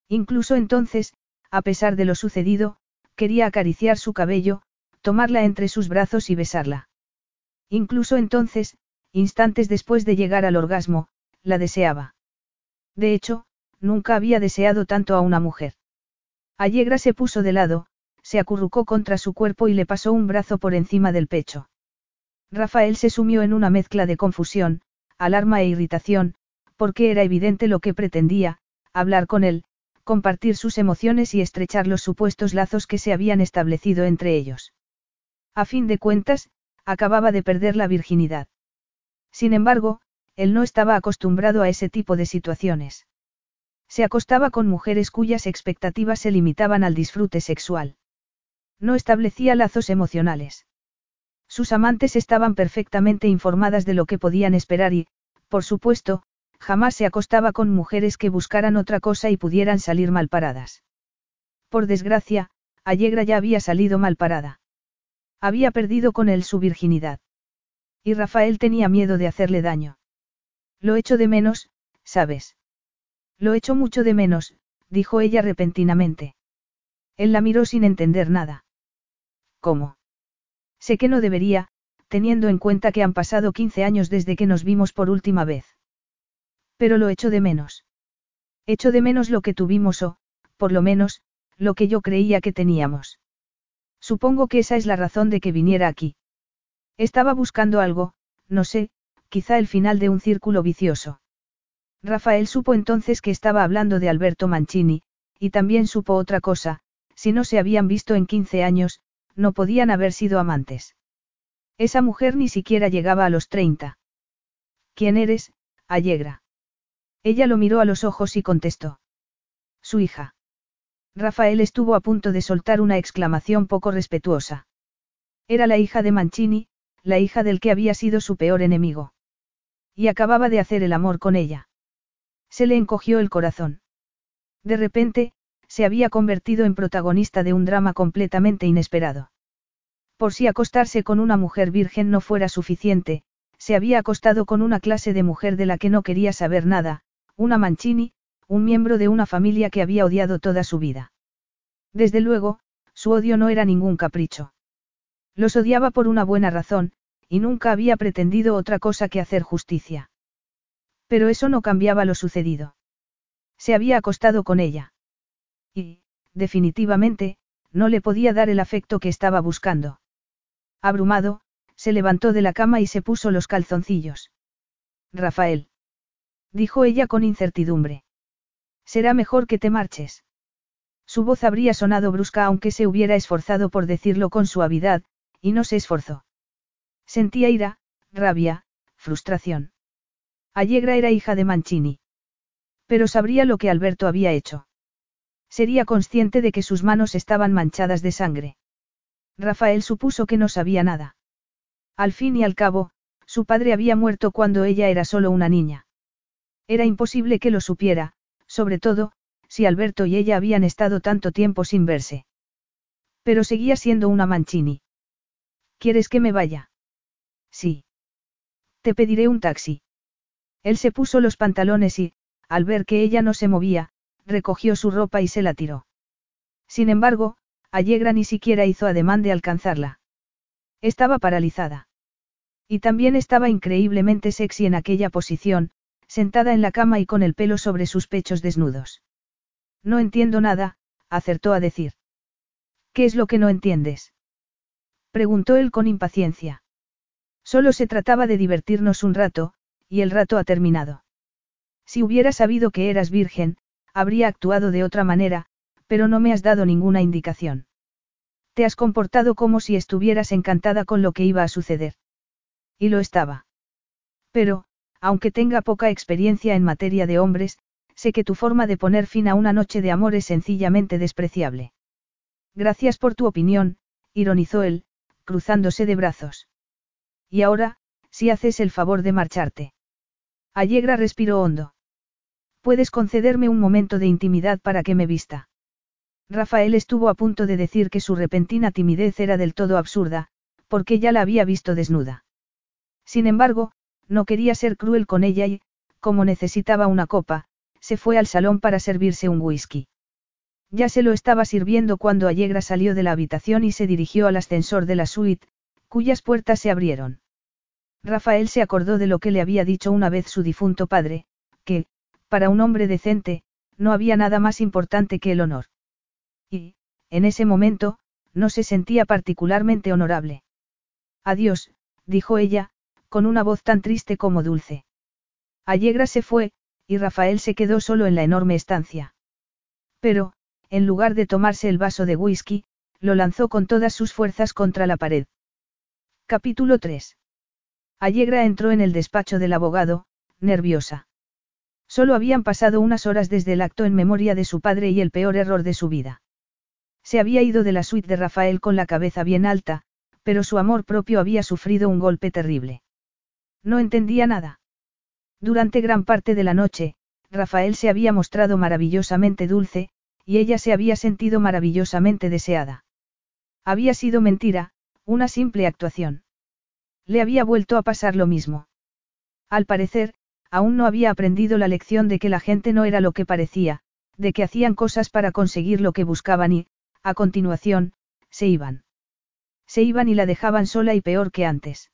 A: Incluso entonces, a pesar de lo sucedido, quería acariciar su cabello, tomarla entre sus brazos y besarla. Incluso entonces, instantes después de llegar al orgasmo, la deseaba. De hecho, nunca había deseado tanto a una mujer. Allegra se puso de lado, se acurrucó contra su cuerpo y le pasó un brazo por encima del pecho. Rafael se sumió en una mezcla de confusión, alarma e irritación, porque era evidente lo que pretendía, hablar con él, compartir sus emociones y estrechar los supuestos lazos que se habían establecido entre ellos. A fin de cuentas, acababa de perder la virginidad. Sin embargo, él no estaba acostumbrado a ese tipo de situaciones. Se acostaba con mujeres cuyas expectativas se limitaban al disfrute sexual. No establecía lazos emocionales. Sus amantes estaban perfectamente informadas de lo que podían esperar y, por supuesto, jamás se acostaba con mujeres que buscaran otra cosa y pudieran salir mal paradas. Por desgracia, Allegra ya había salido mal parada. Había perdido con él su virginidad. Y Rafael tenía miedo de hacerle daño. Lo echo de menos, ¿sabes? Lo echo mucho de menos, dijo ella repentinamente. Él la miró sin entender nada. ¿Cómo? Sé que no debería, teniendo en cuenta que han pasado 15 años desde que nos vimos por última vez. Pero lo echo de menos. Echo de menos lo que tuvimos o, por lo menos, lo que yo creía que teníamos. Supongo que esa es la razón de que viniera aquí. Estaba buscando algo, no sé, quizá el final de un círculo vicioso. Rafael supo entonces que estaba hablando de Alberto Mancini, y también supo otra cosa, si no se habían visto en 15 años, no podían haber sido amantes. Esa mujer ni siquiera llegaba a los 30. ¿Quién eres, Allegra? Ella lo miró a los ojos y contestó. Su hija. Rafael estuvo a punto de soltar una exclamación poco respetuosa. Era la hija de Mancini, la hija del que había sido su peor enemigo. Y acababa de hacer el amor con ella. Se le encogió el corazón. De repente, se había convertido en protagonista de un drama completamente inesperado. Por si acostarse con una mujer virgen no fuera suficiente, se había acostado con una clase de mujer de la que no quería saber nada, una Mancini, un miembro de una familia que había odiado toda su vida. Desde luego, su odio no era ningún capricho. Los odiaba por una buena razón, y nunca había pretendido otra cosa que hacer justicia. Pero eso no cambiaba lo sucedido. Se había acostado con ella. Y, definitivamente, no le podía dar el afecto que estaba buscando. Abrumado, se levantó de la cama y se puso los calzoncillos. Rafael. Dijo ella con incertidumbre. Será mejor que te marches. Su voz habría sonado brusca aunque se hubiera esforzado por decirlo con suavidad, y no se esforzó. Sentía ira, rabia, frustración. Allegra era hija de Mancini. Pero sabría lo que Alberto había hecho. Sería consciente de que sus manos estaban manchadas de sangre. Rafael supuso que no sabía nada. Al fin y al cabo, su padre había muerto cuando ella era solo una niña. Era imposible que lo supiera, sobre todo, si Alberto y ella habían estado tanto tiempo sin verse. Pero seguía siendo una Mancini. ¿Quieres que me vaya? Sí. Te pediré un taxi. Él se puso los pantalones y, al ver que ella no se movía, recogió su ropa y se la tiró. Sin embargo, Allegra ni siquiera hizo ademán de alcanzarla. Estaba paralizada. Y también estaba increíblemente sexy en aquella posición, sentada en la cama y con el pelo sobre sus pechos desnudos. No entiendo nada, acertó a decir. ¿Qué es lo que no entiendes? Preguntó él con impaciencia. Solo se trataba de divertirnos un rato, y el rato ha terminado. Si hubiera sabido que eras virgen, habría actuado de otra manera, pero no me has dado ninguna indicación. Te has comportado como si estuvieras encantada con lo que iba a suceder. Y lo estaba. Pero, aunque tenga poca experiencia en materia de hombres, sé que tu forma de poner fin a una noche de amor es sencillamente despreciable. Gracias por tu opinión, ironizó él, cruzándose de brazos. Y ahora, si haces el favor de marcharte. Allegra respiró hondo. Puedes concederme un momento de intimidad para que me vista. Rafael estuvo a punto de decir que su repentina timidez era del todo absurda, porque ya la había visto desnuda. Sin embargo, no quería ser cruel con ella y, como necesitaba una copa, se fue al salón para servirse un whisky. Ya se lo estaba sirviendo cuando Allegra salió de la habitación y se dirigió al ascensor de la suite, cuyas puertas se abrieron. Rafael se acordó de lo que le había dicho una vez su difunto padre, que, para un hombre decente, no había nada más importante que el honor. Y, en ese momento, no se sentía particularmente honorable. Adiós, dijo ella, con una voz tan triste como dulce. Allegra se fue, y Rafael se quedó solo en la enorme estancia. Pero, en lugar de tomarse el vaso de whisky, lo lanzó con todas sus fuerzas contra la pared. Capítulo 3. Allegra entró en el despacho del abogado, nerviosa. Solo habían pasado unas horas desde el acto en memoria de su padre y el peor error de su vida. Se había ido de la suite de Rafael con la cabeza bien alta, pero su amor propio había sufrido un golpe terrible. No entendía nada. Durante gran parte de la noche, Rafael se había mostrado maravillosamente dulce, y ella se había sentido maravillosamente deseada. Había sido mentira, una simple actuación. Le había vuelto a pasar lo mismo. Al parecer, aún no había aprendido la lección de que la gente no era lo que parecía, de que hacían cosas para conseguir lo que buscaban y, a continuación, se iban. Se iban y la dejaban sola y peor que antes.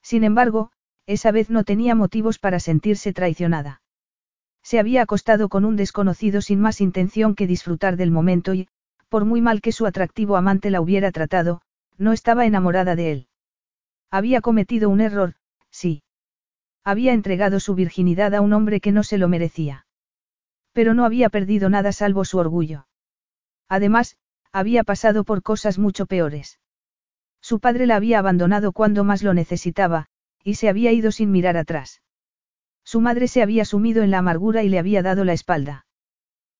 A: Sin embargo, esa vez no tenía motivos para sentirse traicionada. Se había acostado con un desconocido sin más intención que disfrutar del momento y, por muy mal que su atractivo amante la hubiera tratado, no estaba enamorada de él. Había cometido un error, sí. Había entregado su virginidad a un hombre que no se lo merecía. Pero no había perdido nada salvo su orgullo. Además, había pasado por cosas mucho peores. Su padre la había abandonado cuando más lo necesitaba, y se había ido sin mirar atrás. Su madre se había sumido en la amargura y le había dado la espalda.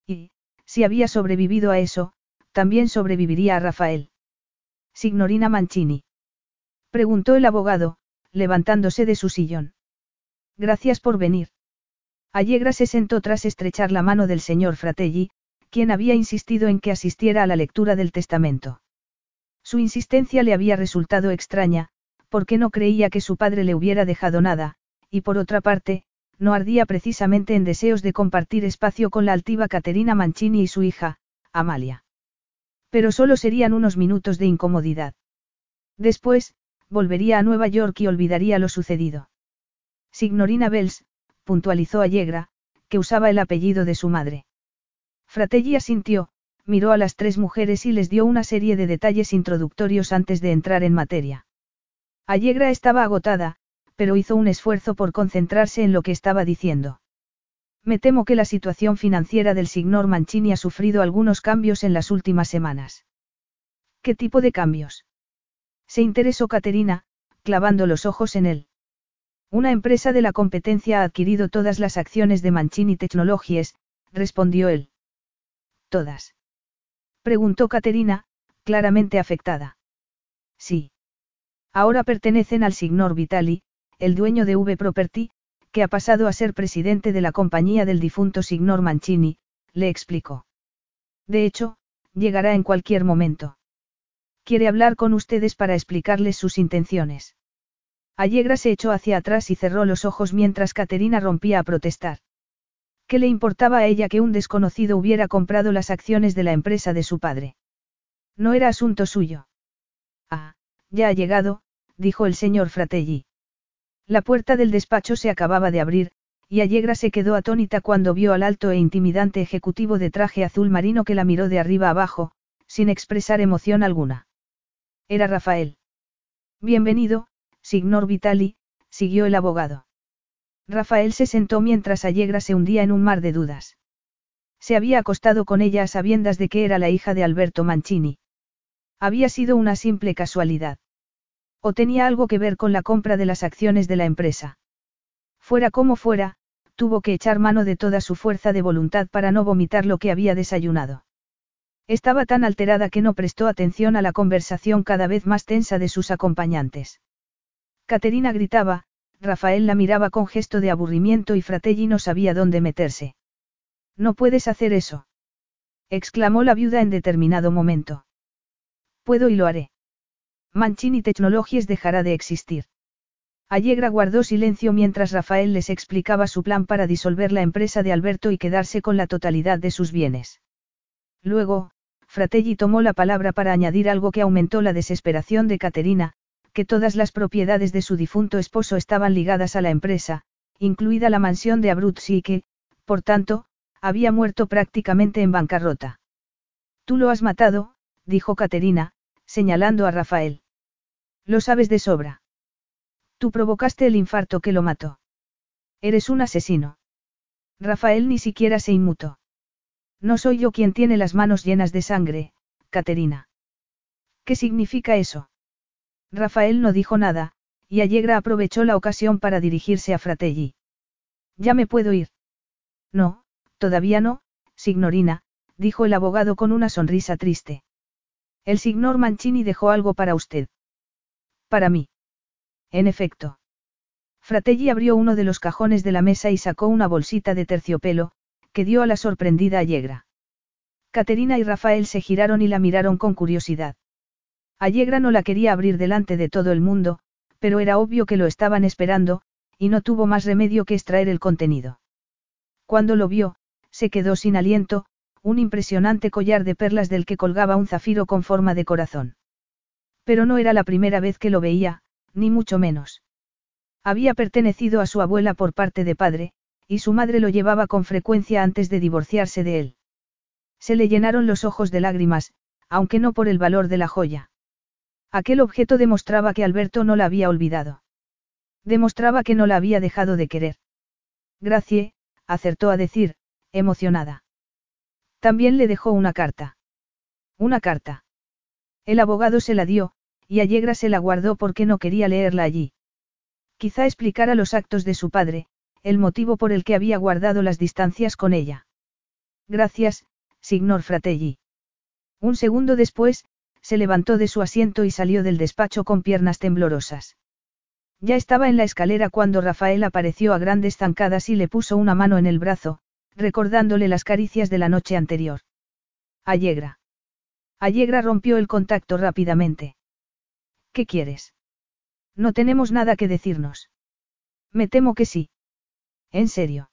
A: Y, si había sobrevivido a eso, también sobreviviría a Rafael. Signorina Mancini. Preguntó el abogado, levantándose de su sillón. Gracias por venir. Allegra se sentó tras estrechar la mano del señor Fratelli, quien había insistido en que asistiera a la lectura del testamento. Su insistencia le había resultado extraña, porque no creía que su padre le hubiera dejado nada, y por otra parte, no ardía precisamente en deseos de compartir espacio con la altiva Caterina Mancini y su hija, Amalia. Pero solo serían unos minutos de incomodidad. Después, volvería a Nueva York y olvidaría lo sucedido. Signorina Bells, puntualizó Allegra, que usaba el apellido de su madre. Fratelli asintió, miró a las tres mujeres y les dio una serie de detalles introductorios antes de entrar en materia. Allegra estaba agotada, pero hizo un esfuerzo por concentrarse en lo que estaba diciendo. Me temo que la situación financiera del signor Mancini ha sufrido algunos cambios en las últimas semanas. ¿Qué tipo de cambios? Se interesó Caterina, clavando los ojos en él. Una empresa de la competencia ha adquirido todas las acciones de Mancini Technologies, respondió él. ¿Todas? Preguntó Caterina, claramente afectada. Sí. Ahora pertenecen al signor Vitali, el dueño de V Property, que ha pasado a ser presidente de la compañía del difunto signor Mancini, le explicó. De hecho, llegará en cualquier momento. Quiere hablar con ustedes para explicarles sus intenciones. Allegra se echó hacia atrás y cerró los ojos mientras Caterina rompía a protestar. ¿Qué le importaba a ella que un desconocido hubiera comprado las acciones de la empresa de su padre? No era asunto suyo. Ah, ya ha llegado, dijo el señor Fratelli. La puerta del despacho se acababa de abrir, y Allegra se quedó atónita cuando vio al alto e intimidante ejecutivo de traje azul marino que la miró de arriba abajo, sin expresar emoción alguna. Era Rafael. Bienvenido, signor Vitali, siguió el abogado. Rafael se sentó mientras Allegra se hundía en un mar de dudas. Se había acostado con ella a sabiendas de que era la hija de Alberto Mancini. Había sido una simple casualidad. O tenía algo que ver con la compra de las acciones de la empresa. Fuera como fuera, tuvo que echar mano de toda su fuerza de voluntad para no vomitar lo que había desayunado. Estaba tan alterada que no prestó atención a la conversación cada vez más tensa de sus acompañantes. Caterina gritaba, Rafael la miraba con gesto de aburrimiento y Fratelli no sabía dónde meterse. No puedes hacer eso. exclamó la viuda en determinado momento. Puedo y lo haré. Mancini Technologies dejará de existir. Allegra guardó silencio mientras Rafael les explicaba su plan para disolver la empresa de Alberto y quedarse con la totalidad de sus bienes. Luego, Fratelli tomó la palabra para añadir algo que aumentó la desesperación de Caterina, que todas las propiedades de su difunto esposo estaban ligadas a la empresa, incluida la mansión de Abruzzi y que, por tanto, había muerto prácticamente en bancarrota. Tú lo has matado, dijo Caterina, señalando a Rafael. Lo sabes de sobra. Tú provocaste el infarto que lo mató. Eres un asesino. Rafael ni siquiera se inmutó. No soy yo quien tiene las manos llenas de sangre, Caterina. ¿Qué significa eso? Rafael no dijo nada, y Allegra aprovechó la ocasión para dirigirse a Fratelli. Ya me puedo ir. No, todavía no, signorina, dijo el abogado con una sonrisa triste. El signor Mancini dejó algo para usted. Para mí. En efecto. Fratelli abrió uno de los cajones de la mesa y sacó una bolsita de terciopelo, que dio a la sorprendida Allegra. Caterina y Rafael se giraron y la miraron con curiosidad. Allegra no la quería abrir delante de todo el mundo, pero era obvio que lo estaban esperando, y no tuvo más remedio que extraer el contenido. Cuando lo vio, se quedó sin aliento, un impresionante collar de perlas del que colgaba un zafiro con forma de corazón. Pero no era la primera vez que lo veía, ni mucho menos. Había pertenecido a su abuela por parte de padre, y su madre lo llevaba con frecuencia antes de divorciarse de él. Se le llenaron los ojos de lágrimas, aunque no por el valor de la joya. Aquel objeto demostraba que Alberto no la había olvidado. Demostraba que no la había dejado de querer. Gracie, acertó a decir, emocionada. También le dejó una carta. Una carta. El abogado se la dio, y Allegra se la guardó porque no quería leerla allí. Quizá explicara los actos de su padre, el motivo por el que había guardado las distancias con ella. Gracias, signor Fratelli. Un segundo después, se levantó de su asiento y salió del despacho con piernas temblorosas. Ya estaba en la escalera cuando Rafael apareció a grandes zancadas y le puso una mano en el brazo, recordándole las caricias de la noche anterior. Allegra. Allegra rompió el contacto rápidamente. ¿Qué quieres? No tenemos nada que decirnos. Me temo que sí. ¿En serio?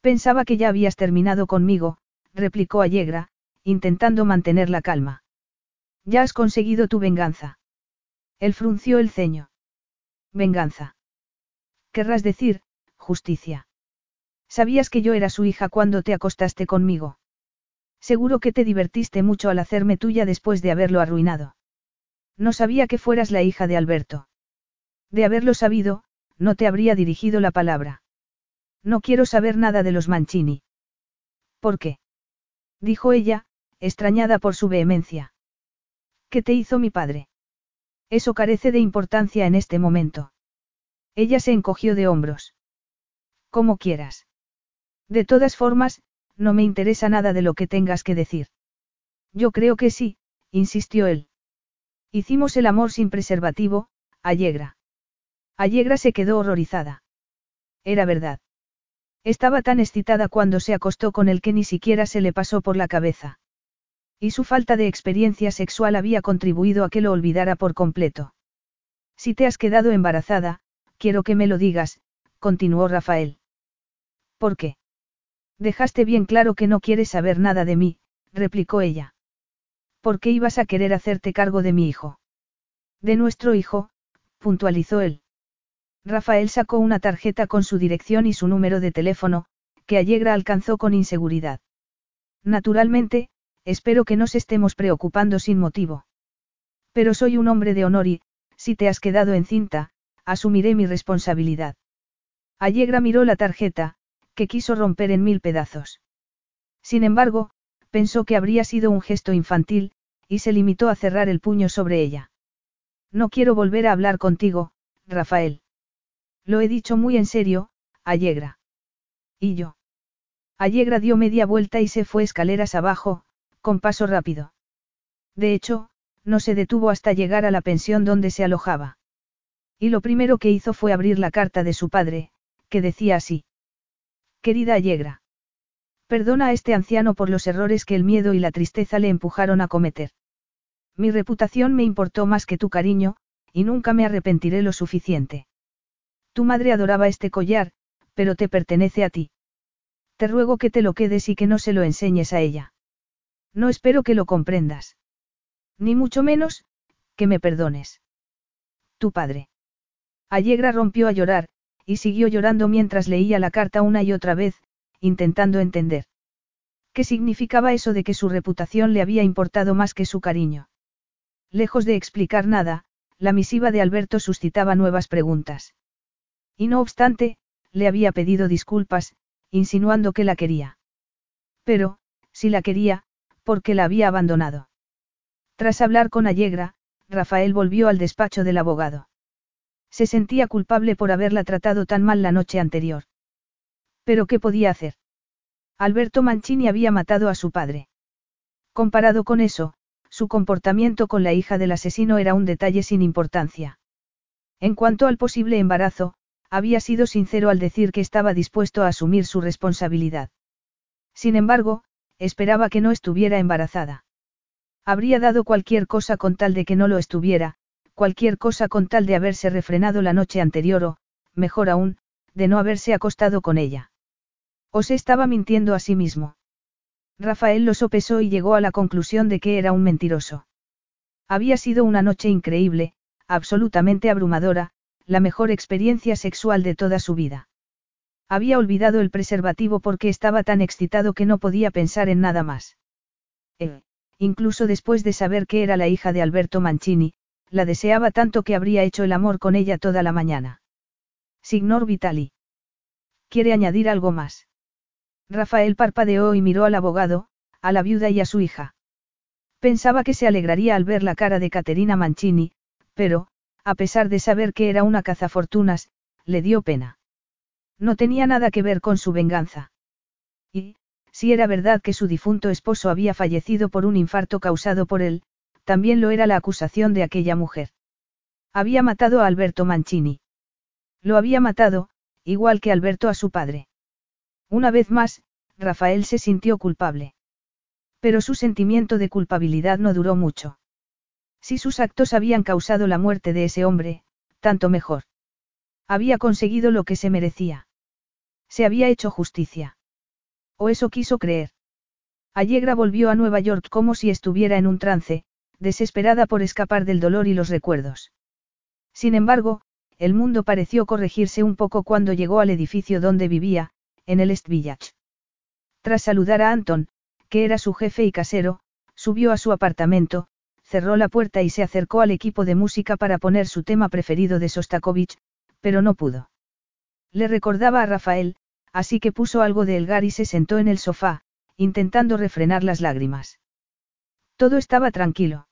A: Pensaba que ya habías terminado conmigo, replicó Allegra, intentando mantener la calma. Ya has conseguido tu venganza. Él frunció el ceño. Venganza. Querrás decir, justicia. Sabías que yo era su hija cuando te acostaste conmigo. Seguro que te divertiste mucho al hacerme tuya después de haberlo arruinado. No sabía que fueras la hija de Alberto. De haberlo sabido, no te habría dirigido la palabra. No quiero saber nada de los Mancini. ¿Por qué? Dijo ella, extrañada por su vehemencia. ¿Qué te hizo mi padre? Eso carece de importancia en este momento. Ella se encogió de hombros. Como quieras. De todas formas, no me interesa nada de lo que tengas que decir. Yo creo que sí, insistió él. Hicimos el amor sin preservativo, Allegra. Allegra se quedó horrorizada. Era verdad. Estaba tan excitada cuando se acostó con él que ni siquiera se le pasó por la cabeza. Y su falta de experiencia sexual había contribuido a que lo olvidara por completo. Si te has quedado embarazada, quiero que me lo digas, continuó Rafael. ¿Por qué? Dejaste bien claro que no quieres saber nada de mí, replicó ella. ¿Por qué ibas a querer hacerte cargo de mi hijo? De nuestro hijo, puntualizó él. Rafael sacó una tarjeta con su dirección y su número de teléfono, que Allegra alcanzó con inseguridad. Naturalmente, espero que nos estemos preocupando sin motivo. Pero soy un hombre de honor y, si te has quedado encinta, asumiré mi responsabilidad. Allegra miró la tarjeta, que quiso romper en mil pedazos. Sin embargo, pensó que habría sido un gesto infantil, y se limitó a cerrar el puño sobre ella. No quiero volver a hablar contigo, Rafael. Lo he dicho muy en serio, Allegra. ¿Y yo? Allegra dio media vuelta y se fue escaleras abajo, con paso rápido. De hecho, no se detuvo hasta llegar a la pensión donde se alojaba. Y lo primero que hizo fue abrir la carta de su padre, que decía así. Querida Allegra. Perdona a este anciano por los errores que el miedo y la tristeza le empujaron a cometer. Mi reputación me importó más que tu cariño, y nunca me arrepentiré lo suficiente. Tu madre adoraba este collar, pero te pertenece a ti. Te ruego que te lo quedes y que no se lo enseñes a ella. No espero que lo comprendas. Ni mucho menos, que me perdones. Tu padre. Allegra rompió a llorar, y siguió llorando mientras leía la carta una y otra vez, intentando entender. ¿Qué significaba eso de que su reputación le había importado más que su cariño? Lejos de explicar nada, la misiva de Alberto suscitaba nuevas preguntas. Y no obstante, le había pedido disculpas, insinuando que la quería. Pero, si la quería, ¿por qué la había abandonado? Tras hablar con Allegra, Rafael volvió al despacho del abogado. Se sentía culpable por haberla tratado tan mal la noche anterior. Pero ¿qué podía hacer? Alberto Mancini había matado a su padre. Comparado con eso, su comportamiento con la hija del asesino era un detalle sin importancia. En cuanto al posible embarazo, había sido sincero al decir que estaba dispuesto a asumir su responsabilidad. Sin embargo, esperaba que no estuviera embarazada. Habría dado cualquier cosa con tal de que no lo estuviera, cualquier cosa con tal de haberse refrenado la noche anterior o, mejor aún, de no haberse acostado con ella. O se estaba mintiendo a sí mismo. Rafael lo sopesó y llegó a la conclusión de que era un mentiroso. Había sido una noche increíble, absolutamente abrumadora, la mejor experiencia sexual de toda su vida. Había olvidado el preservativo porque estaba tan excitado que no podía pensar en nada más. Él, incluso después de saber que era la hija de Alberto Mancini, la deseaba tanto que habría hecho el amor con ella toda la mañana. Signor Vitali. ¿Quiere añadir algo más? Rafael parpadeó y miró al abogado, a la viuda y a su hija. Pensaba que se alegraría al ver la cara de Caterina Mancini, pero, a pesar de saber que era una cazafortunas, le dio pena. No tenía nada que ver con su venganza. Y, si era verdad que su difunto esposo había fallecido por un infarto causado por él, también lo era la acusación de aquella mujer. Había matado a Alberto Mancini. Lo había matado, igual que Alberto a su padre. Una vez más, Rafael se sintió culpable. Pero su sentimiento de culpabilidad no duró mucho. Si sus actos habían causado la muerte de ese hombre, tanto mejor. Había conseguido lo que se merecía. Se había hecho justicia. O eso quiso creer. Allegra volvió a Nueva York como si estuviera en un trance, desesperada por escapar del dolor y los recuerdos. Sin embargo, el mundo pareció corregirse un poco cuando llegó al edificio donde vivía, en el East Village. Tras saludar a Anton, que era su jefe y casero, subió a su apartamento, cerró la puerta y se acercó al equipo de música para poner su tema preferido de Sostakovich, pero no pudo. Le recordaba a Rafael, así que puso algo de Elgar y se sentó en el sofá, intentando refrenar las lágrimas. Todo estaba tranquilo.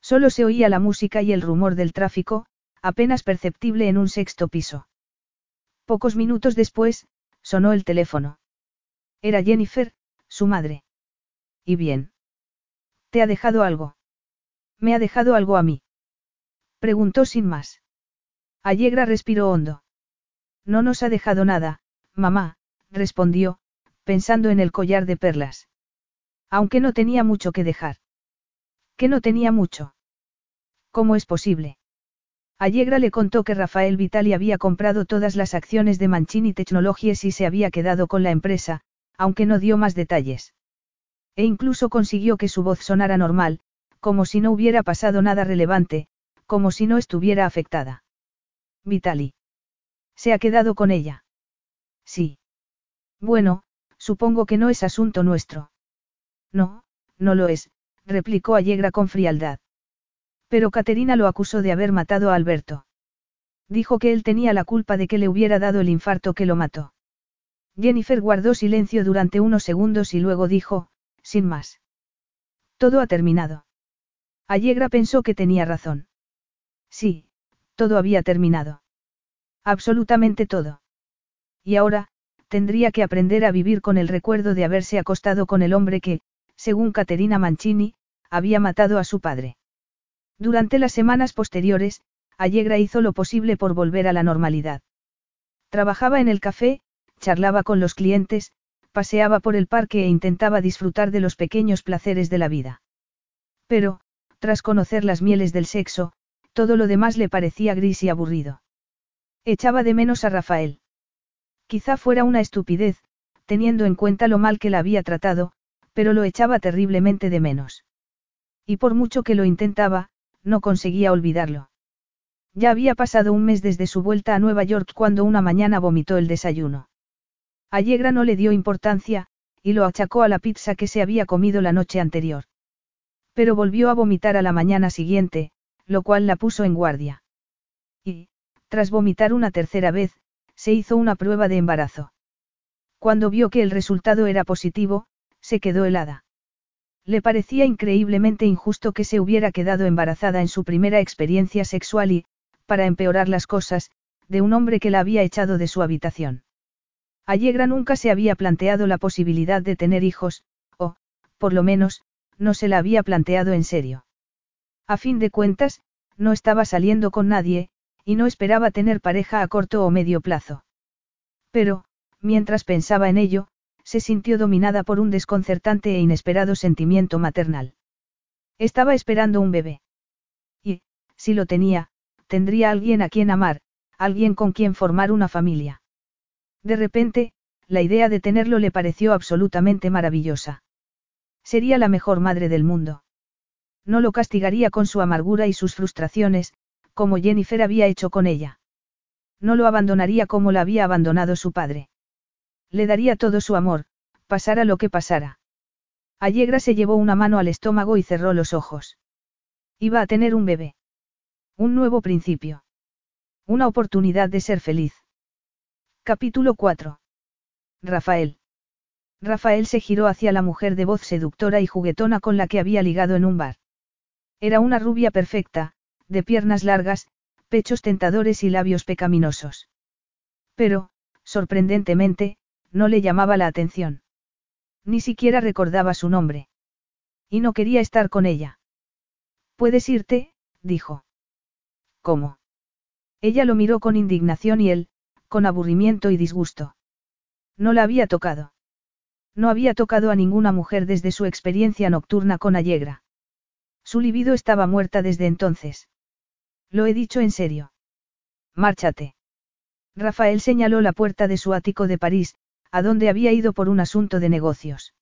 A: Solo se oía la música y el rumor del tráfico, apenas perceptible en un sexto piso. Pocos minutos después, sonó el teléfono. Era Jennifer, su madre. ¿Y bien? ¿Te ha dejado algo? ¿Me ha dejado algo a mí? Preguntó sin más. Allegra respiró hondo. No nos ha dejado nada, mamá, respondió, pensando en el collar de perlas. Aunque no tenía mucho que dejar. ¿Qué no tenía mucho? ¿Cómo es posible? Allegra le contó que Rafael Vitali había comprado todas las acciones de Mancini Technologies y se había quedado con la empresa, aunque no dio más detalles. E incluso consiguió que su voz sonara normal, como si no hubiera pasado nada relevante, como si no estuviera afectada. Vitali. ¿Se ha quedado con ella? Sí. Bueno, supongo que no es asunto nuestro. No, no lo es, replicó Allegra con frialdad. Pero Caterina lo acusó de haber matado a Alberto. Dijo que él tenía la culpa de que le hubiera dado el infarto que lo mató. Jennifer guardó silencio durante unos segundos y luego dijo, sin más. Todo ha terminado. Allegra pensó que tenía razón. Sí, todo había terminado. Absolutamente todo. Y ahora, tendría que aprender a vivir con el recuerdo de haberse acostado con el hombre que, según Caterina Mancini, había matado a su padre. Durante las semanas posteriores, Allegra hizo lo posible por volver a la normalidad. Trabajaba en el café, charlaba con los clientes, paseaba por el parque e intentaba disfrutar de los pequeños placeres de la vida. Pero, tras conocer las mieles del sexo, todo lo demás le parecía gris y aburrido. Echaba de menos a Rafael. Quizá fuera una estupidez, teniendo en cuenta lo mal que la había tratado, pero lo echaba terriblemente de menos. Y por mucho que lo intentaba, no conseguía olvidarlo. Ya había pasado un mes desde su vuelta a Nueva York cuando una mañana vomitó el desayuno. Allegra no le dio importancia, y lo achacó a la pizza que se había comido la noche anterior. Pero volvió a vomitar a la mañana siguiente, lo cual la puso en guardia. Y, tras vomitar una tercera vez, se hizo una prueba de embarazo. Cuando vio que el resultado era positivo, se quedó helada. Le parecía increíblemente injusto que se hubiera quedado embarazada en su primera experiencia sexual y, para empeorar las cosas, de un hombre que la había echado de su habitación. Allegra nunca se había planteado la posibilidad de tener hijos, o, por lo menos, no se la había planteado en serio. A fin de cuentas, no estaba saliendo con nadie, y no esperaba tener pareja a corto o medio plazo. Pero, mientras pensaba en ello, se sintió dominada por un desconcertante e inesperado sentimiento maternal. Estaba esperando un bebé. Y, si lo tenía, tendría alguien a quien amar, alguien con quien formar una familia. De repente, la idea de tenerlo le pareció absolutamente maravillosa. Sería la mejor madre del mundo. No lo castigaría con su amargura y sus frustraciones, como Jennifer había hecho con ella. No lo abandonaría como la había abandonado su padre. Le daría todo su amor, pasara lo que pasara. Allegra se llevó una mano al estómago y cerró los ojos. Iba a tener un bebé. Un nuevo principio. Una oportunidad de ser feliz. Capítulo 4. Rafael. Rafael se giró hacia la mujer de voz seductora y juguetona con la que había ligado en un bar. Era una rubia perfecta, de piernas largas, pechos tentadores y labios pecaminosos. Pero, sorprendentemente, no le llamaba la atención. Ni siquiera recordaba su nombre. Y no quería estar con ella. Puedes irte, dijo. ¿Cómo? Ella lo miró con indignación y él, con aburrimiento y disgusto. No la había tocado. No había tocado a ninguna mujer desde su experiencia nocturna con Allegra. Su libido estaba muerta desde entonces. Lo he dicho en serio. Márchate. Rafael señaló la puerta de su ático de París, a donde había ido por un asunto de negocios.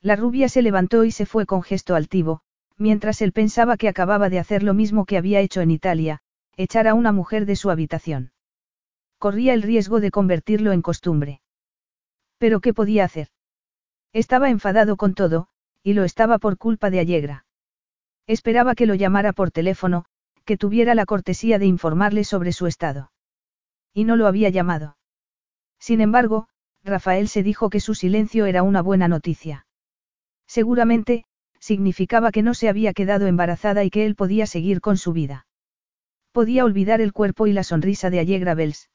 A: La rubia se levantó y se fue con gesto altivo, mientras él pensaba que acababa de hacer lo mismo que había hecho en Italia, echar a una mujer de su habitación. Corría el riesgo de convertirlo en costumbre. Pero ¿qué podía hacer? Estaba enfadado con todo, y lo estaba por culpa de Allegra. Esperaba que lo llamara por teléfono, que tuviera la cortesía de informarle sobre su estado. Y no lo había llamado. Sin embargo, Rafael se dijo que su silencio era una buena noticia. Seguramente, significaba que no se había quedado embarazada y que él podía seguir con su vida. Podía olvidar el cuerpo y la sonrisa de Allegra Bells.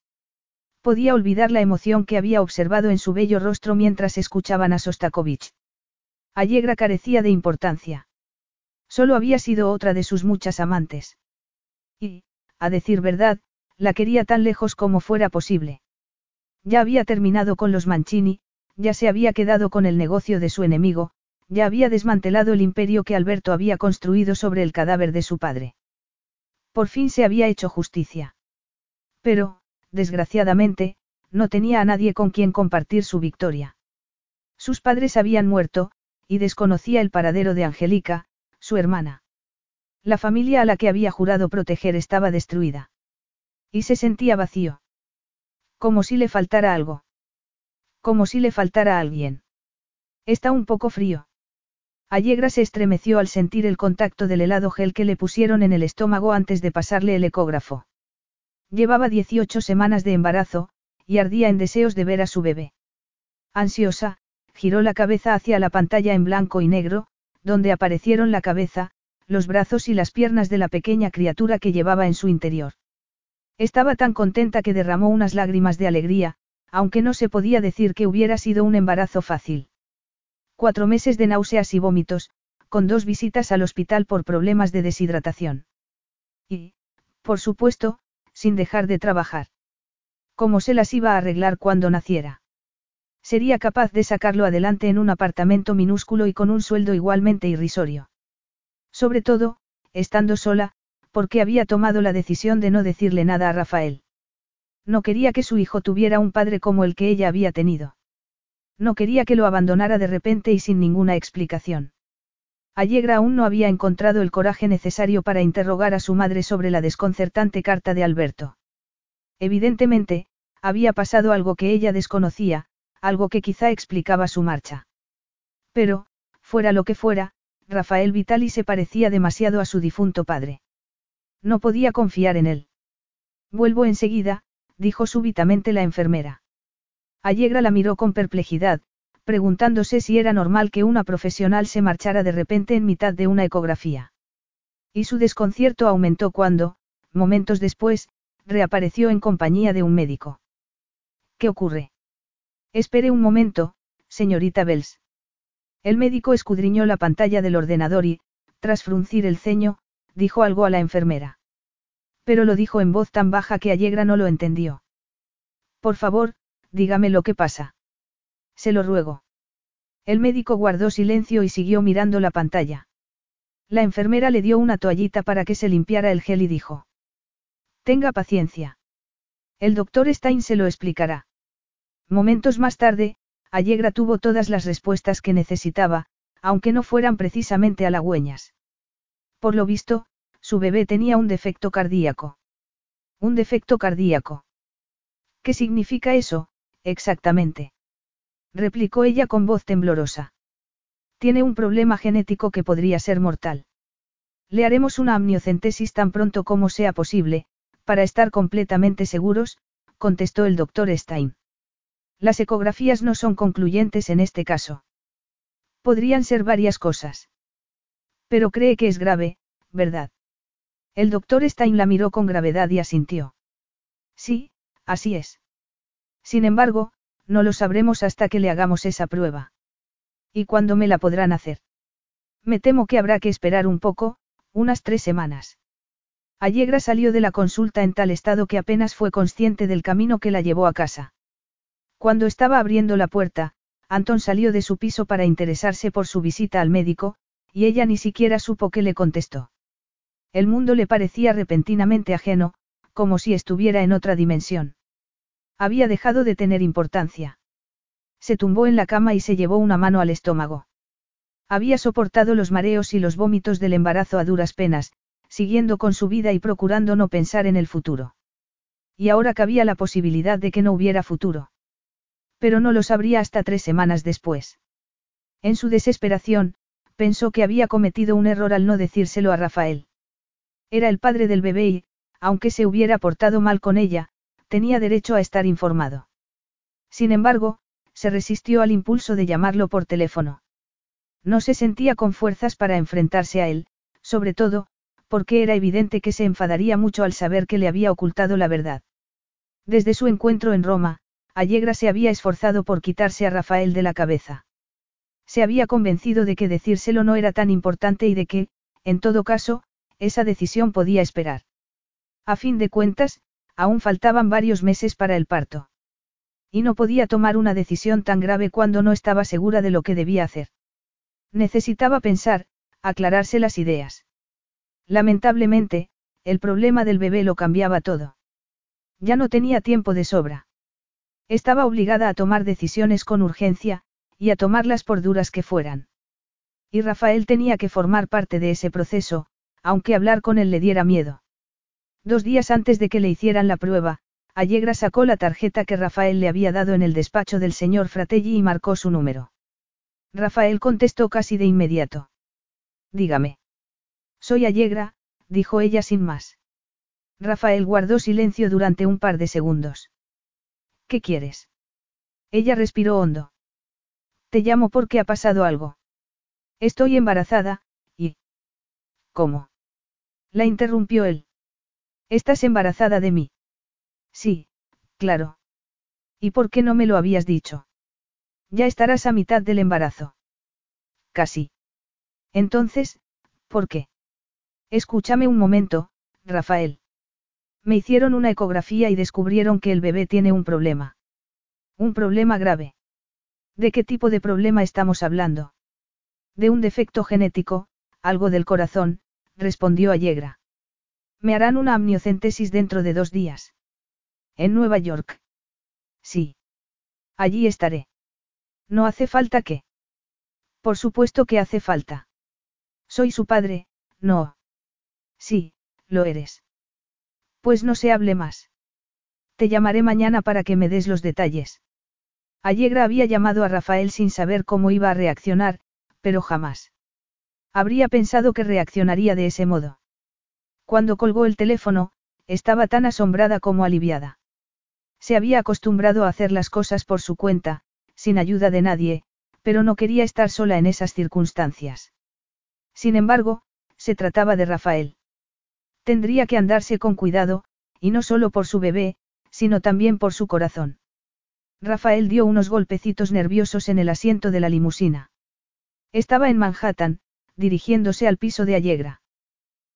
A: Podía olvidar la emoción que había observado en su bello rostro mientras escuchaban a Sostakovich. Allegra carecía de importancia. Solo había sido otra de sus muchas amantes. Y, a decir verdad, la quería tan lejos como fuera posible. Ya había terminado con los Mancini, ya se había quedado con el negocio de su enemigo, ya había desmantelado el imperio que Alberto había construido sobre el cadáver de su padre. Por fin se había hecho justicia. Pero, desgraciadamente, no tenía a nadie con quien compartir su victoria. Sus padres habían muerto, y desconocía el paradero de Angélica, su hermana. La familia a la que había jurado proteger estaba destruida. Y se sentía vacío. Como si le faltara algo. Como si le faltara alguien. Está un poco frío. Allegra se estremeció al sentir el contacto del helado gel que le pusieron en el estómago antes de pasarle el ecógrafo. Llevaba 18 semanas de embarazo, y ardía en deseos de ver a su bebé. Ansiosa, giró la cabeza hacia la pantalla en blanco y negro, donde aparecieron la cabeza, los brazos y las piernas de la pequeña criatura que llevaba en su interior. Estaba tan contenta que derramó unas lágrimas de alegría, aunque no se podía decir que hubiera sido un embarazo fácil. Cuatro meses de náuseas y vómitos, con dos visitas al hospital por problemas de deshidratación. Y, por supuesto, sin dejar de trabajar. ¿Cómo se las iba a arreglar cuando naciera? Sería capaz de sacarlo adelante en un apartamento minúsculo y con un sueldo igualmente irrisorio. Sobre todo, estando sola, porque había tomado la decisión de no decirle nada a Rafael. No quería que su hijo tuviera un padre como el que ella había tenido. No quería que lo abandonara de repente y sin ninguna explicación. Allegra aún no había encontrado el coraje necesario para interrogar a su madre sobre la desconcertante carta de Alberto. Evidentemente, había pasado algo que ella desconocía, algo que quizá explicaba su marcha. Pero, fuera lo que fuera, Rafael Vitali se parecía demasiado a su difunto padre. No podía confiar en él. Vuelvo enseguida, dijo súbitamente la enfermera. Allegra la miró con perplejidad, preguntándose si era normal que una profesional se marchara de repente en mitad de una ecografía. Y su desconcierto aumentó cuando, momentos después, reapareció en compañía de un médico. ¿Qué ocurre? Espere un momento, señorita Bells. El médico escudriñó la pantalla del ordenador y, tras fruncir el ceño, dijo algo a la enfermera. Pero lo dijo en voz tan baja que Allegra no lo entendió. Por favor, dígame lo que pasa. Se lo ruego. El médico guardó silencio y siguió mirando la pantalla. La enfermera le dio una toallita para que se limpiara el gel y dijo. Tenga paciencia. El doctor Stein se lo explicará. Momentos más tarde, Allegra tuvo todas las respuestas que necesitaba, aunque no fueran precisamente halagüeñas. Por lo visto, su bebé tenía un defecto cardíaco. Un defecto cardíaco. ¿Qué significa eso, exactamente? replicó ella con voz temblorosa. Tiene un problema genético que podría ser mortal. Le haremos una amniocentesis tan pronto como sea posible, para estar completamente seguros, contestó el doctor Stein. Las ecografías no son concluyentes en este caso. Podrían ser varias cosas. Pero cree que es grave, ¿verdad? El doctor Stein la miró con gravedad y asintió. Sí, así es. Sin embargo, no lo sabremos hasta que le hagamos esa prueba. ¿Y cuándo me la podrán hacer? Me temo que habrá que esperar un poco, unas tres semanas. Allegra salió de la consulta en tal estado que apenas fue consciente del camino que la llevó a casa. Cuando estaba abriendo la puerta, Antón salió de su piso para interesarse por su visita al médico, y ella ni siquiera supo qué le contestó. El mundo le parecía repentinamente ajeno, como si estuviera en otra dimensión. Había dejado de tener importancia. Se tumbó en la cama y se llevó una mano al estómago. Había soportado los mareos y los vómitos del embarazo a duras penas, siguiendo con su vida y procurando no pensar en el futuro. Y ahora cabía la posibilidad de que no hubiera futuro. Pero no lo sabría hasta tres semanas después. En su desesperación, pensó que había cometido un error al no decírselo a Rafael. Era el padre del bebé y, aunque se hubiera portado mal con ella, tenía derecho a estar informado. Sin embargo, se resistió al impulso de llamarlo por teléfono. No se sentía con fuerzas para enfrentarse a él, sobre todo, porque era evidente que se enfadaría mucho al saber que le había ocultado la verdad. Desde su encuentro en Roma, Allegra se había esforzado por quitarse a Rafael de la cabeza. Se había convencido de que decírselo no era tan importante y de que, en todo caso, esa decisión podía esperar. A fin de cuentas, aún faltaban varios meses para el parto. Y no podía tomar una decisión tan grave cuando no estaba segura de lo que debía hacer. Necesitaba pensar, aclararse las ideas. Lamentablemente, el problema del bebé lo cambiaba todo. Ya no tenía tiempo de sobra. Estaba obligada a tomar decisiones con urgencia, y a tomarlas por duras que fueran. Y Rafael tenía que formar parte de ese proceso, aunque hablar con él le diera miedo. Dos días antes de que le hicieran la prueba, Allegra sacó la tarjeta que Rafael le había dado en el despacho del señor Fratelli y marcó su número. Rafael contestó casi de inmediato. Dígame. Soy Allegra, dijo ella sin más. Rafael guardó silencio durante un par de segundos. ¿Qué quieres? Ella respiró hondo. Te llamo porque ha pasado algo. Estoy embarazada, y... ¿Cómo? La interrumpió él. ¿Estás embarazada de mí? Sí, claro. ¿Y por qué no me lo habías dicho? Ya estarás a mitad del embarazo. Casi. Entonces, ¿por qué? Escúchame un momento, Rafael. Me hicieron una ecografía y descubrieron que el bebé tiene un problema. Un problema grave. ¿De qué tipo de problema estamos hablando? De un defecto genético, algo del corazón, respondió Allegra. Me harán una amniocentesis dentro de dos días. ¿En Nueva York? Sí. Allí estaré. No hace falta que. Por supuesto que hace falta. Soy su padre, no. Sí, lo eres. Pues no se hable más. Te llamaré mañana para que me des los detalles. Allegra había llamado a Rafael sin saber cómo iba a reaccionar, pero jamás. Habría pensado que reaccionaría de ese modo. Cuando colgó el teléfono, estaba tan asombrada como aliviada. Se había acostumbrado a hacer las cosas por su cuenta, sin ayuda de nadie, pero no quería estar sola en esas circunstancias. Sin embargo, se trataba de Rafael. Tendría que andarse con cuidado, y no solo por su bebé, sino también por su corazón. Rafael dio unos golpecitos nerviosos en el asiento de la limusina. Estaba en Manhattan, dirigiéndose al piso de Allegra.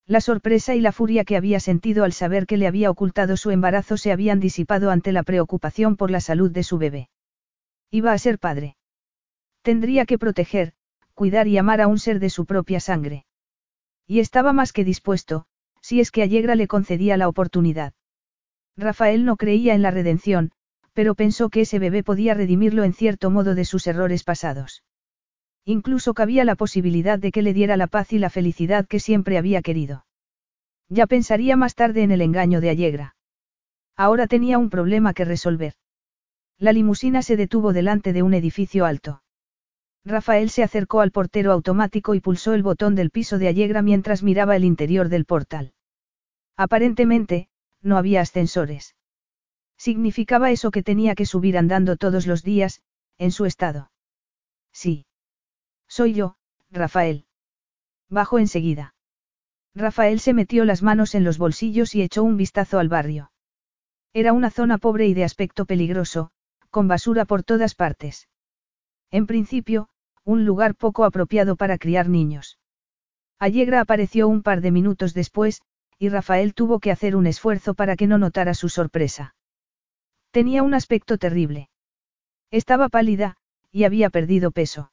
A: La sorpresa y la furia que había sentido al saber que le había ocultado su embarazo se habían disipado ante la preocupación por la salud de su bebé. Iba a ser padre. Tendría que proteger, cuidar y amar a un ser de su propia sangre. Y estaba más que dispuesto, si es que Allegra le concedía la oportunidad. Rafael no creía en la redención, pero pensó que ese bebé podía redimirlo en cierto modo de sus errores pasados. Incluso cabía la posibilidad de que le diera la paz y la felicidad que siempre había querido. Ya pensaría más tarde en el engaño de Allegra. Ahora tenía un problema que resolver. La limusina se detuvo delante de un edificio alto. Rafael se acercó al portero automático y pulsó el botón del piso de Allegra mientras miraba el interior del portal. Aparentemente, no había ascensores. Significaba eso que tenía que subir andando todos los días, en su estado. Sí. Soy yo, Rafael. Bajo enseguida. Rafael se metió las manos en los bolsillos y echó un vistazo al barrio. Era una zona pobre y de aspecto peligroso, con basura por todas partes. En principio, un lugar poco apropiado para criar niños. Allegra apareció un par de minutos después, y Rafael tuvo que hacer un esfuerzo para que no notara su sorpresa. Tenía un aspecto terrible. Estaba pálida, y había perdido peso.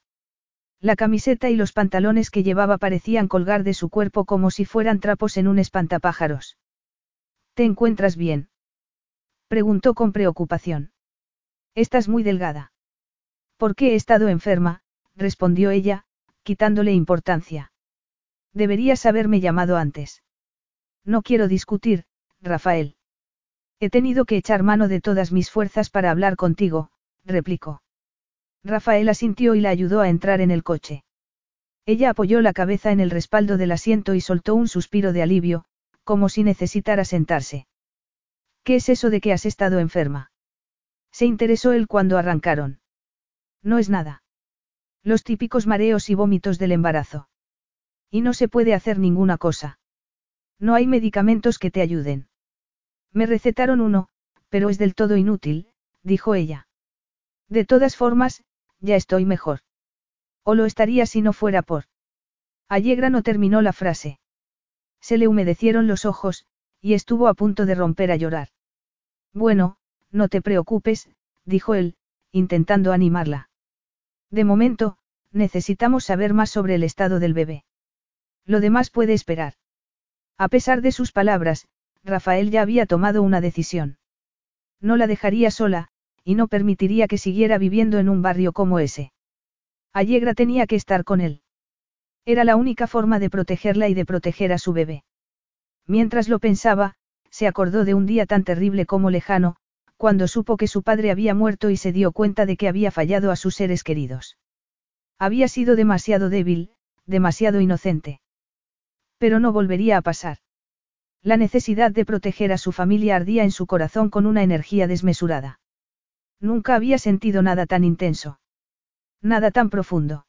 A: La camiseta y los pantalones que llevaba parecían colgar de su cuerpo como si fueran trapos en un espantapájaros. ¿Te encuentras bien? Preguntó con preocupación. Estás muy delgada. ¿Por qué he estado enferma? Respondió ella, quitándole importancia. Deberías haberme llamado antes. No quiero discutir, Rafael. He tenido que echar mano de todas mis fuerzas para hablar contigo, replicó. Rafael asintió y la ayudó a entrar en el coche. Ella apoyó la cabeza en el respaldo del asiento y soltó un suspiro de alivio, como si necesitara sentarse. ¿Qué es eso de que has estado enferma? Se interesó él cuando arrancaron. No es nada. Los típicos mareos y vómitos del embarazo. Y no se puede hacer ninguna cosa. No hay medicamentos que te ayuden. Me recetaron uno, pero es del todo inútil, dijo ella. De todas formas, ya estoy mejor. O lo estaría si no fuera por. Allegra no terminó la frase. Se le humedecieron los ojos, y estuvo a punto de romper a llorar. Bueno, no te preocupes, dijo él, intentando animarla. De momento, necesitamos saber más sobre el estado del bebé. Lo demás puede esperar. A pesar de sus palabras, Rafael ya había tomado una decisión. No la dejaría sola, y no permitiría que siguiera viviendo en un barrio como ese. Allegra tenía que estar con él. Era la única forma de protegerla y de proteger a su bebé. Mientras lo pensaba, se acordó de un día tan terrible como lejano, cuando supo que su padre había muerto y se dio cuenta de que había fallado a sus seres queridos. Había sido demasiado débil, demasiado inocente. Pero no volvería a pasar. La necesidad de proteger a su familia ardía en su corazón con una energía desmesurada. Nunca había sentido nada tan intenso. Nada tan profundo.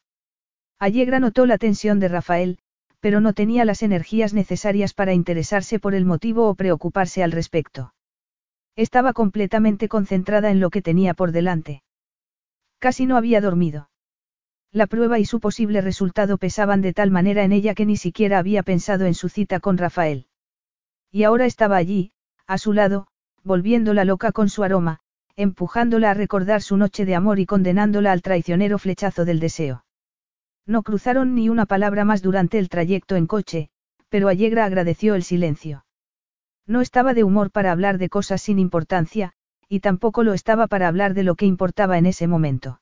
A: Allegra notó la tensión de Rafael, pero no tenía las energías necesarias para interesarse por el motivo o preocuparse al respecto. Estaba completamente concentrada en lo que tenía por delante. Casi no había dormido. La prueba y su posible resultado pesaban de tal manera en ella que ni siquiera había pensado en su cita con Rafael. Y ahora estaba allí, a su lado, volviéndola loca con su aroma, empujándola a recordar su noche de amor y condenándola al traicionero flechazo del deseo. No cruzaron ni una palabra más durante el trayecto en coche, pero Allegra agradeció el silencio. No estaba de humor para hablar de cosas sin importancia, y tampoco lo estaba para hablar de lo que importaba en ese momento.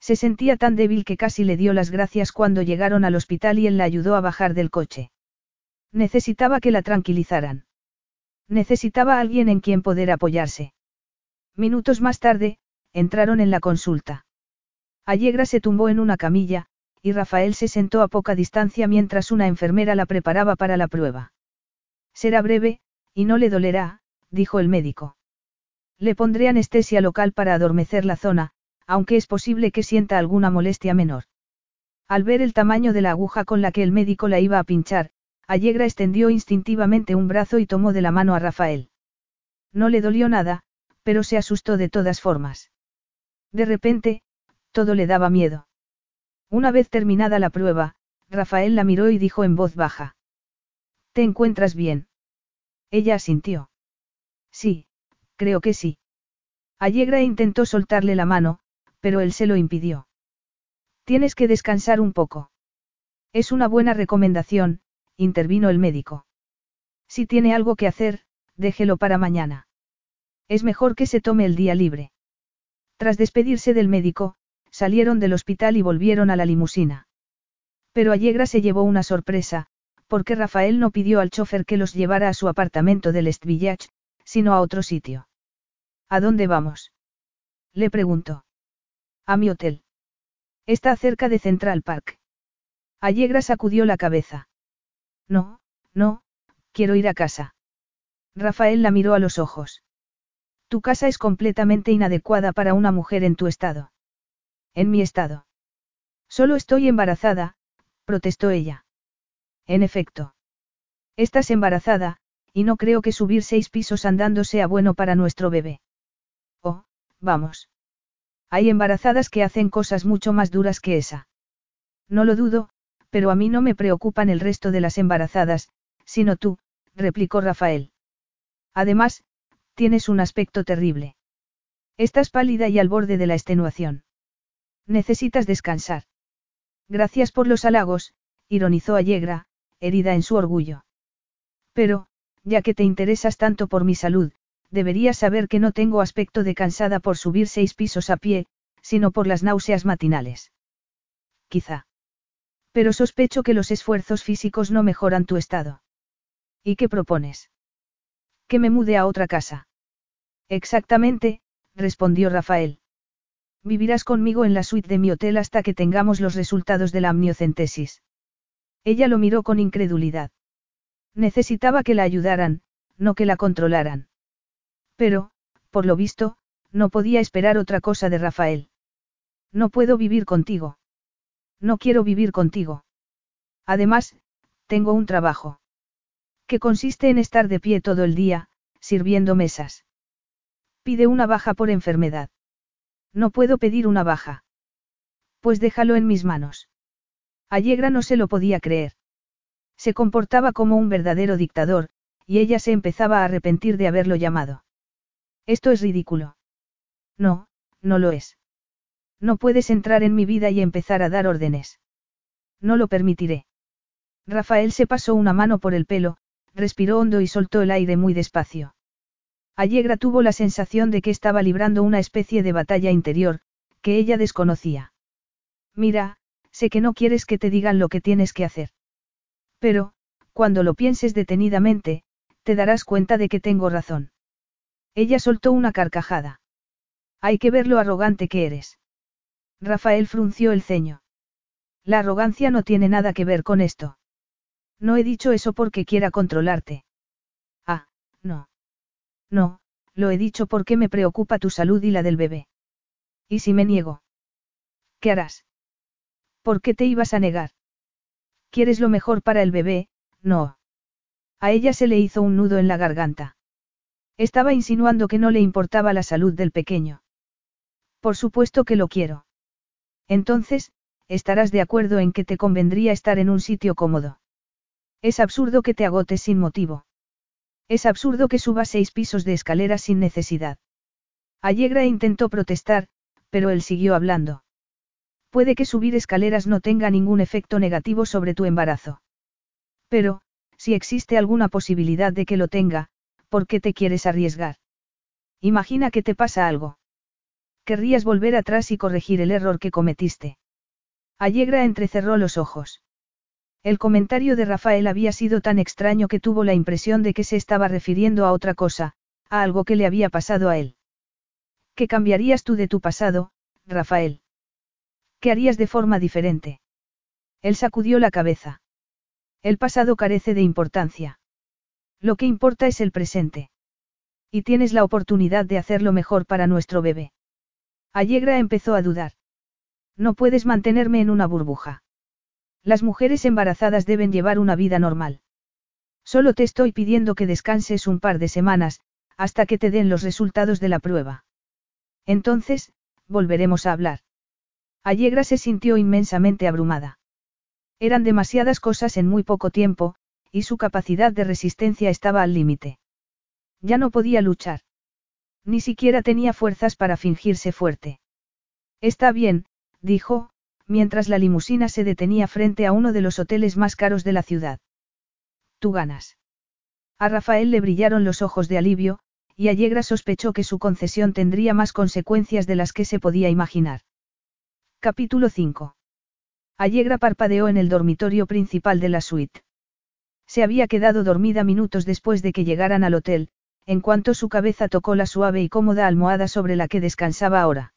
A: Se sentía tan débil que casi le dio las gracias cuando llegaron al hospital y él la ayudó a bajar del coche. Necesitaba que la tranquilizaran. Necesitaba alguien en quien poder apoyarse. Minutos más tarde, entraron en la consulta. Allegra se tumbó en una camilla, y Rafael se sentó a poca distancia mientras una enfermera la preparaba para la prueba. Será breve, y no le dolerá, dijo el médico. Le pondré anestesia local para adormecer la zona, aunque es posible que sienta alguna molestia menor. Al ver el tamaño de la aguja con la que el médico la iba a pinchar, Allegra extendió instintivamente un brazo y tomó de la mano a Rafael. No le dolió nada, pero se asustó de todas formas. De repente, todo le daba miedo. Una vez terminada la prueba, Rafael la miró y dijo en voz baja. ¿Te encuentras bien? Ella asintió. Sí, creo que sí. Allegra intentó soltarle la mano, pero él se lo impidió. Tienes que descansar un poco. Es una buena recomendación, intervino el médico. Si tiene algo que hacer, déjelo para mañana. Es mejor que se tome el día libre. Tras despedirse del médico, salieron del hospital y volvieron a la limusina. Pero Allegra se llevó una sorpresa, porque Rafael no pidió al chofer que los llevara a su apartamento del Est Village, sino a otro sitio. ¿A dónde vamos? Le preguntó. A mi hotel. Está cerca de Central Park. Allegra sacudió la cabeza. No, no, quiero ir a casa. Rafael la miró a los ojos. Tu casa es completamente inadecuada para una mujer en tu estado. En mi estado. Solo estoy embarazada, protestó ella. En efecto. Estás embarazada, y no creo que subir seis pisos andando sea bueno para nuestro bebé. Oh, vamos. Hay embarazadas que hacen cosas mucho más duras que esa. No lo dudo, pero a mí no me preocupan el resto de las embarazadas, sino tú, replicó Rafael. Además, Tienes un aspecto terrible. Estás pálida y al borde de la extenuación. Necesitas descansar. Gracias por los halagos, ironizó Allegra, herida en su orgullo. Pero, ya que te interesas tanto por mi salud, deberías saber que no tengo aspecto de cansada por subir seis pisos a pie, sino por las náuseas matinales. Quizá. Pero sospecho que los esfuerzos físicos no mejoran tu estado. ¿Y qué propones? Que me mude a otra casa. Exactamente, respondió Rafael. Vivirás conmigo en la suite de mi hotel hasta que tengamos los resultados de la amniocentesis. Ella lo miró con incredulidad. Necesitaba que la ayudaran, no que la controlaran. Pero, por lo visto, no podía esperar otra cosa de Rafael. No puedo vivir contigo. No quiero vivir contigo. Además, tengo un trabajo. Que consiste en estar de pie todo el día, sirviendo mesas. Pide una baja por enfermedad. No puedo pedir una baja. Pues déjalo en mis manos. Allegra no se lo podía creer. Se comportaba como un verdadero dictador, y ella se empezaba a arrepentir de haberlo llamado. Esto es ridículo. No, no lo es. No puedes entrar en mi vida y empezar a dar órdenes. No lo permitiré. Rafael se pasó una mano por el pelo, respiró hondo y soltó el aire muy despacio. Allegra tuvo la sensación de que estaba librando una especie de batalla interior, que ella desconocía. Mira, sé que no quieres que te digan lo que tienes que hacer. Pero, cuando lo pienses detenidamente, te darás cuenta de que tengo razón. Ella soltó una carcajada. Hay que ver lo arrogante que eres. Rafael frunció el ceño. La arrogancia no tiene nada que ver con esto. No he dicho eso porque quiera controlarte. Ah, no. No, lo he dicho porque me preocupa tu salud y la del bebé. ¿Y si me niego? ¿Qué harás? ¿Por qué te ibas a negar? ¿Quieres lo mejor para el bebé? No. A ella se le hizo un nudo en la garganta. Estaba insinuando que no le importaba la salud del pequeño. Por supuesto que lo quiero. Entonces, estarás de acuerdo en que te convendría estar en un sitio cómodo. Es absurdo que te agotes sin motivo. Es absurdo que subas seis pisos de escaleras sin necesidad. Allegra intentó protestar, pero él siguió hablando. Puede que subir escaleras no tenga ningún efecto negativo sobre tu embarazo. Pero, si existe alguna posibilidad de que lo tenga, ¿por qué te quieres arriesgar? Imagina que te pasa algo. Querrías volver atrás y corregir el error que cometiste. Allegra entrecerró los ojos. El comentario de Rafael había sido tan extraño que tuvo la impresión de que se estaba refiriendo a otra cosa, a algo que le había pasado a él. ¿Qué cambiarías tú de tu pasado, Rafael? ¿Qué harías de forma diferente? Él sacudió la cabeza. El pasado carece de importancia. Lo que importa es el presente. Y tienes la oportunidad de hacerlo mejor para nuestro bebé. Allegra empezó a dudar. No puedes mantenerme en una burbuja. Las mujeres embarazadas deben llevar una vida normal. Solo te estoy pidiendo que descanses un par de semanas, hasta que te den los resultados de la prueba. Entonces, volveremos a hablar. Allegra se sintió inmensamente abrumada. Eran demasiadas cosas en muy poco tiempo, y su capacidad de resistencia estaba al límite. Ya no podía luchar. Ni siquiera tenía fuerzas para fingirse fuerte. Está bien, dijo, mientras la limusina se detenía frente a uno de los hoteles más caros de la ciudad. Tú ganas. A Rafael le brillaron los ojos de alivio, y Allegra sospechó que su concesión tendría más consecuencias de las que se podía imaginar. Capítulo 5. Allegra parpadeó en el dormitorio principal de la suite. Se había quedado dormida minutos después de que llegaran al hotel, en cuanto su cabeza tocó la suave y cómoda almohada sobre la que descansaba ahora.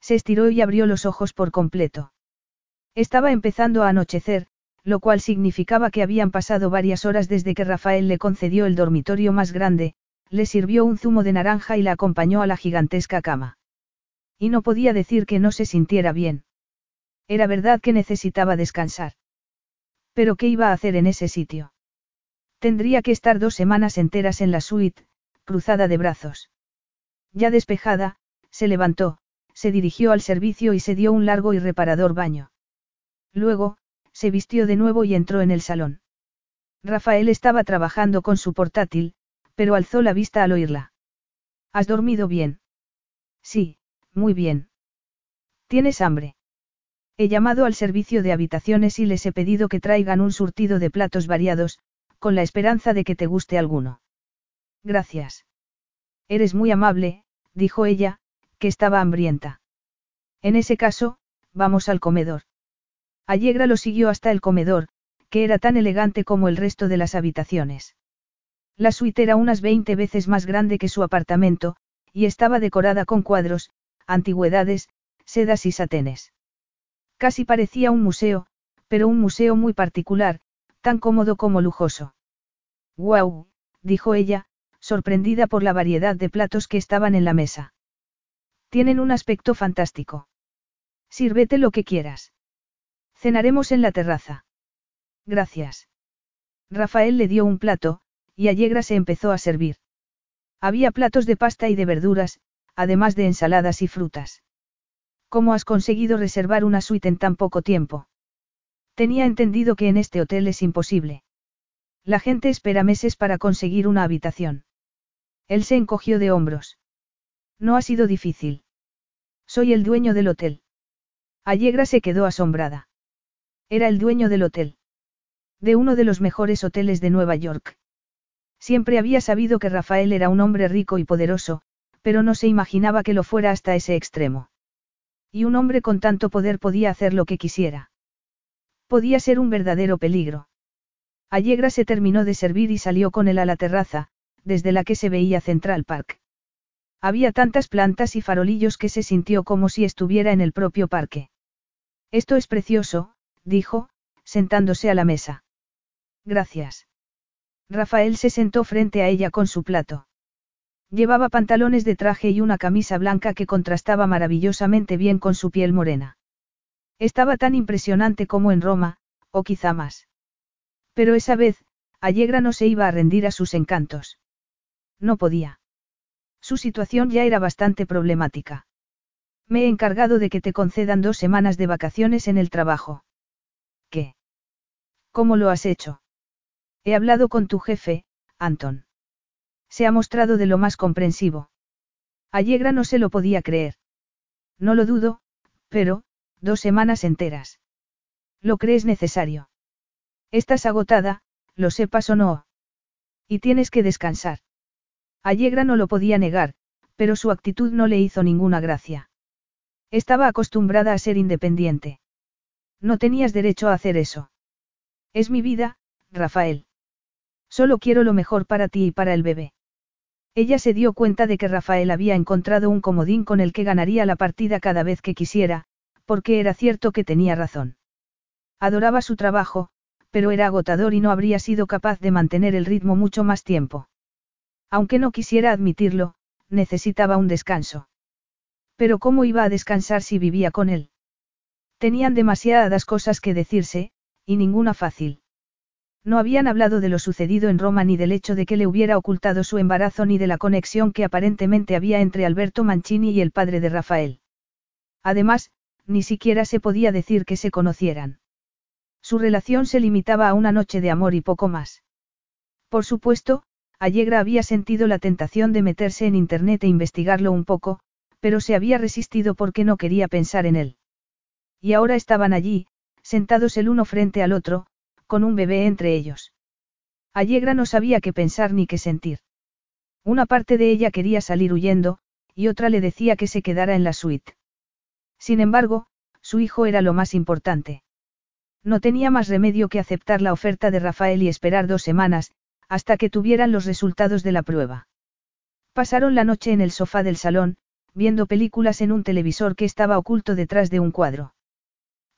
A: Se estiró y abrió los ojos por completo. Estaba empezando a anochecer, lo cual significaba que habían pasado varias horas desde que Rafael le concedió el dormitorio más grande, le sirvió un zumo de naranja y la acompañó a la gigantesca cama. Y no podía decir que no se sintiera bien. Era verdad que necesitaba descansar. Pero ¿qué iba a hacer en ese sitio? Tendría que estar dos semanas enteras en la suite, cruzada de brazos. Ya despejada, se levantó, se dirigió al servicio y se dio un largo y reparador baño. Luego, se vistió de nuevo y entró en el salón. Rafael estaba trabajando con su portátil, pero alzó la vista al oírla. ¿Has dormido bien? Sí, muy bien. ¿Tienes hambre? He llamado al servicio de habitaciones y les he pedido que traigan un surtido de platos variados, con la esperanza de que te guste alguno. Gracias. Eres muy amable, dijo ella, que estaba hambrienta. En ese caso, vamos al comedor. Allegra lo siguió hasta el comedor, que era tan elegante como el resto de las habitaciones. La suite era unas 20 veces más grande que su apartamento, y estaba decorada con cuadros, antigüedades, sedas y satenes. Casi parecía un museo, pero un museo muy particular, tan cómodo como lujoso. ¡Guau! dijo ella, sorprendida por la variedad de platos que estaban en la mesa. Tienen un aspecto fantástico. Sírvete lo que quieras. Cenaremos en la terraza. Gracias. Rafael le dio un plato, y Allegra se empezó a servir. Había platos de pasta y de verduras, además de ensaladas y frutas. ¿Cómo has conseguido reservar una suite en tan poco tiempo? Tenía entendido que en este hotel es imposible. La gente espera meses para conseguir una habitación. Él se encogió de hombros. No ha sido difícil. Soy el dueño del hotel. Allegra se quedó asombrada. Era el dueño del hotel. De uno de los mejores hoteles de Nueva York. Siempre había sabido que Rafael era un hombre rico y poderoso, pero no se imaginaba que lo fuera hasta ese extremo. Y un hombre con tanto poder podía hacer lo que quisiera. Podía ser un verdadero peligro. Allegra se terminó de servir y salió con él a la terraza, desde la que se veía Central Park. Había tantas plantas y farolillos que se sintió como si estuviera en el propio parque. Esto es precioso, dijo, sentándose a la mesa. Gracias. Rafael se sentó frente a ella con su plato. Llevaba pantalones de traje y una camisa blanca que contrastaba maravillosamente bien con su piel morena. Estaba tan impresionante como en Roma, o quizá más. Pero esa vez, Allegra no se iba a rendir a sus encantos. No podía. Su situación ya era bastante problemática. Me he encargado de que te concedan dos semanas de vacaciones en el trabajo. ¿Qué? ¿Cómo lo has hecho? He hablado con tu jefe, Anton. Se ha mostrado de lo más comprensivo. Allegra no se lo podía creer. No lo dudo, pero, dos semanas enteras. ¿Lo crees necesario? Estás agotada, lo sepas o no. Y tienes que descansar. Allegra no lo podía negar, pero su actitud no le hizo ninguna gracia. Estaba acostumbrada a ser independiente. No tenías derecho a hacer eso. Es mi vida, Rafael. Solo quiero lo mejor para ti y para el bebé. Ella se dio cuenta de que Rafael había encontrado un comodín con el que ganaría la partida cada vez que quisiera, porque era cierto que tenía razón. Adoraba su trabajo, pero era agotador y no habría sido capaz de mantener el ritmo mucho más tiempo. Aunque no quisiera admitirlo, necesitaba un descanso. Pero ¿cómo iba a descansar si vivía con él? Tenían demasiadas cosas que decirse, y ninguna fácil. No habían hablado de lo sucedido en Roma ni del hecho de que le hubiera ocultado su embarazo ni de la conexión que aparentemente había entre Alberto Mancini y el padre de Rafael. Además, ni siquiera se podía decir que se conocieran. Su relación se limitaba a una noche de amor y poco más. Por supuesto, Allegra había sentido la tentación de meterse en Internet e investigarlo un poco, pero se había resistido porque no quería pensar en él. Y ahora estaban allí, sentados el uno frente al otro, con un bebé entre ellos. Allegra no sabía qué pensar ni qué sentir. Una parte de ella quería salir huyendo, y otra le decía que se quedara en la suite. Sin embargo, su hijo era lo más importante. No tenía más remedio que aceptar la oferta de Rafael y esperar dos semanas, hasta que tuvieran los resultados de la prueba. Pasaron la noche en el sofá del salón, viendo películas en un televisor que estaba oculto detrás de un cuadro.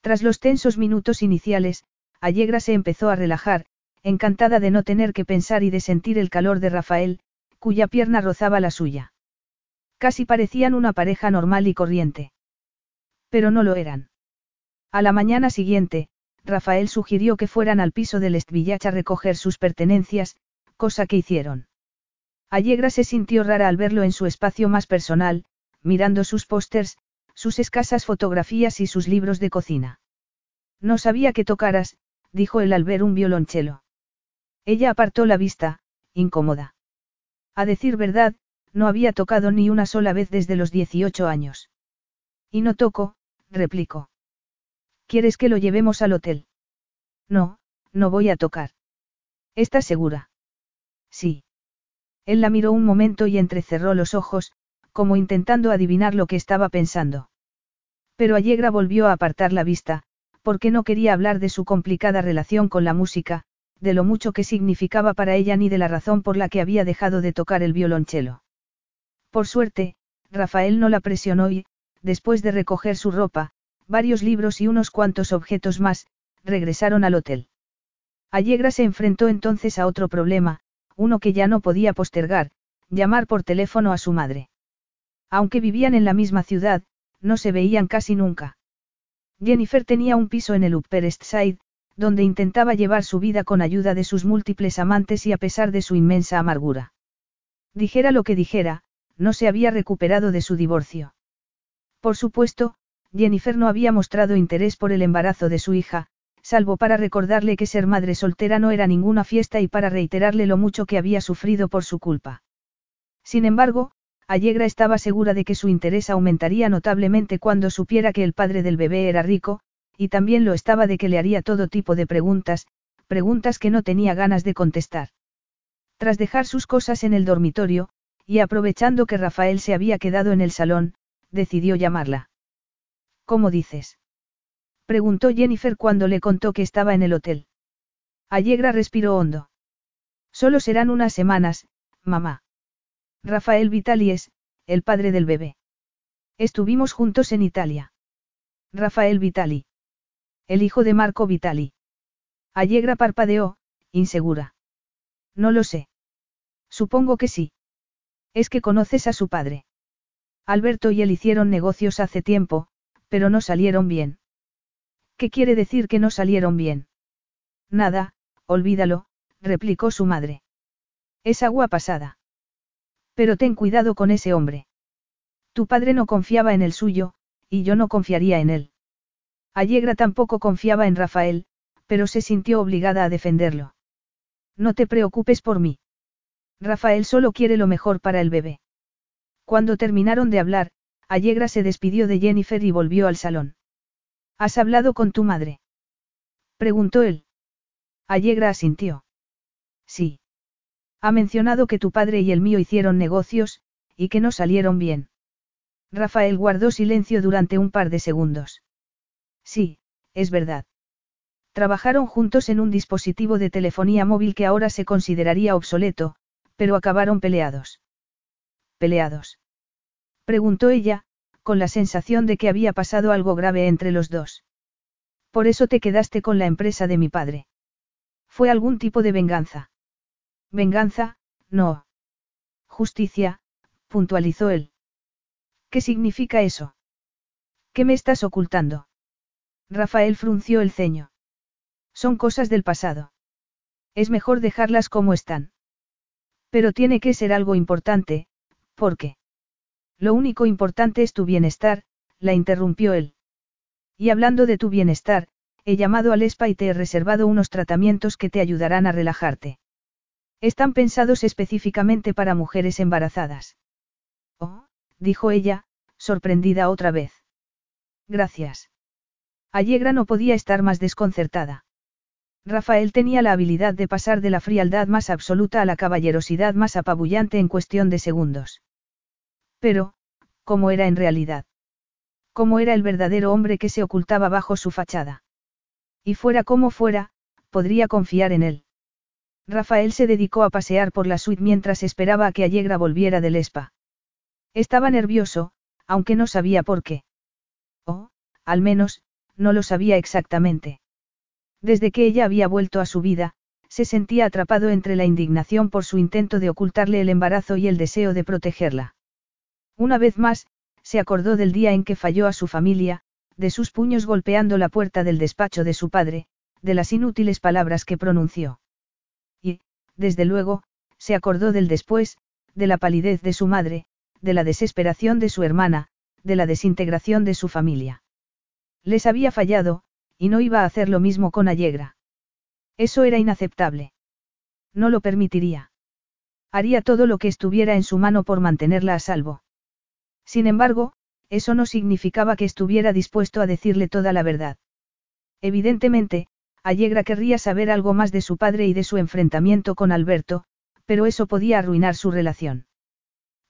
A: Tras los tensos minutos iniciales, Allegra se empezó a relajar, encantada de no tener que pensar y de sentir el calor de Rafael, cuya pierna rozaba la suya. Casi parecían una pareja normal y corriente. Pero no lo eran. A la mañana siguiente, Rafael sugirió que fueran al piso del Estvillach a recoger sus pertenencias, cosa que hicieron. Allegra se sintió rara al verlo en su espacio más personal, mirando sus pósters, sus escasas fotografías y sus libros de cocina. No sabía que tocaras, dijo él al ver un violonchelo. Ella apartó la vista, incómoda. A decir verdad, no había tocado ni una sola vez desde los 18 años. Y no toco, replicó. ¿Quieres que lo llevemos al hotel? No, no voy a tocar. ¿Estás segura? Sí. Él la miró un momento y entrecerró los ojos, como intentando adivinar lo que estaba pensando. Pero Allegra volvió a apartar la vista, porque no quería hablar de su complicada relación con la música, de lo mucho que significaba para ella ni de la razón por la que había dejado de tocar el violonchelo. Por suerte, Rafael no la presionó y, después de recoger su ropa, varios libros y unos cuantos objetos más, regresaron al hotel. Allegra se enfrentó entonces a otro problema, uno que ya no podía postergar, llamar por teléfono a su madre. Aunque vivían en la misma ciudad, no se veían casi nunca. Jennifer tenía un piso en el Upper East Side, donde intentaba llevar su vida con ayuda de sus múltiples amantes y a pesar de su inmensa amargura. Dijera lo que dijera, no se había recuperado de su divorcio. Por supuesto, Jennifer no había mostrado interés por el embarazo de su hija, salvo para recordarle que ser madre soltera no era ninguna fiesta y para reiterarle lo mucho que había sufrido por su culpa. Sin embargo, Allegra estaba segura de que su interés aumentaría notablemente cuando supiera que el padre del bebé era rico, y también lo estaba de que le haría todo tipo de preguntas, preguntas que no tenía ganas de contestar. Tras dejar sus cosas en el dormitorio, y aprovechando que Rafael se había quedado en el salón, decidió llamarla. ¿Cómo dices? Preguntó Jennifer cuando le contó que estaba en el hotel. Allegra respiró hondo. Solo serán unas semanas, mamá. Rafael Vitali es, el padre del bebé. Estuvimos juntos en Italia. Rafael Vitali. El hijo de Marco Vitali. Allegra parpadeó, insegura. No lo sé. Supongo que sí. Es que conoces a su padre. Alberto y él hicieron negocios hace tiempo, pero no salieron bien. ¿Qué quiere decir que no salieron bien? Nada, olvídalo, replicó su madre. Es agua pasada. Pero ten cuidado con ese hombre. Tu padre no confiaba en el suyo, y yo no confiaría en él. Allegra tampoco confiaba en Rafael, pero se sintió obligada a defenderlo. No te preocupes por mí. Rafael solo quiere lo mejor para el bebé. Cuando terminaron de hablar, Allegra se despidió de Jennifer y volvió al salón. ¿Has hablado con tu madre? Preguntó él. Allegra asintió. Sí. Ha mencionado que tu padre y el mío hicieron negocios, y que no salieron bien. Rafael guardó silencio durante un par de segundos. Sí, es verdad. Trabajaron juntos en un dispositivo de telefonía móvil que ahora se consideraría obsoleto, pero acabaron peleados. ¿Peleados? Preguntó ella, con la sensación de que había pasado algo grave entre los dos. Por eso te quedaste con la empresa de mi padre. ¿Fue algún tipo de venganza? Venganza, no. Justicia, puntualizó él. ¿Qué significa eso? ¿Qué me estás ocultando? Rafael frunció el ceño. Son cosas del pasado. Es mejor dejarlas como están. Pero tiene que ser algo importante, ¿por qué? Lo único importante es tu bienestar, la interrumpió él. Y hablando de tu bienestar, he llamado al ESPA y te he reservado unos tratamientos que te ayudarán a relajarte. Están pensados específicamente para mujeres embarazadas. Oh, dijo ella, sorprendida otra vez. Gracias. Allegra no podía estar más desconcertada. Rafael tenía la habilidad de pasar de la frialdad más absoluta a la caballerosidad más apabullante en cuestión de segundos. Pero, ¿cómo era en realidad? ¿Cómo era el verdadero hombre que se ocultaba bajo su fachada? Y fuera como fuera, podría confiar en él. Rafael se dedicó a pasear por la suite mientras esperaba a que Allegra volviera del spa. Estaba nervioso, aunque no sabía por qué. O, al menos, no lo sabía exactamente. Desde que ella había vuelto a su vida, se sentía atrapado entre la indignación por su intento de ocultarle el embarazo y el deseo de protegerla. Una vez más, se acordó del día en que falló a su familia, de sus puños golpeando la puerta del despacho de su padre, de las inútiles palabras que pronunció. Desde luego, se acordó del después, de la palidez de su madre, de la desesperación de su hermana, de la desintegración de su familia. Les había fallado, y no iba a hacer lo mismo con Allegra. Eso era inaceptable. No lo permitiría. Haría todo lo que estuviera en su mano por mantenerla a salvo. Sin embargo, eso no significaba que estuviera dispuesto a decirle toda la verdad. Evidentemente, Allegra querría saber algo más de su padre y de su enfrentamiento con Alberto, pero eso podía arruinar su relación.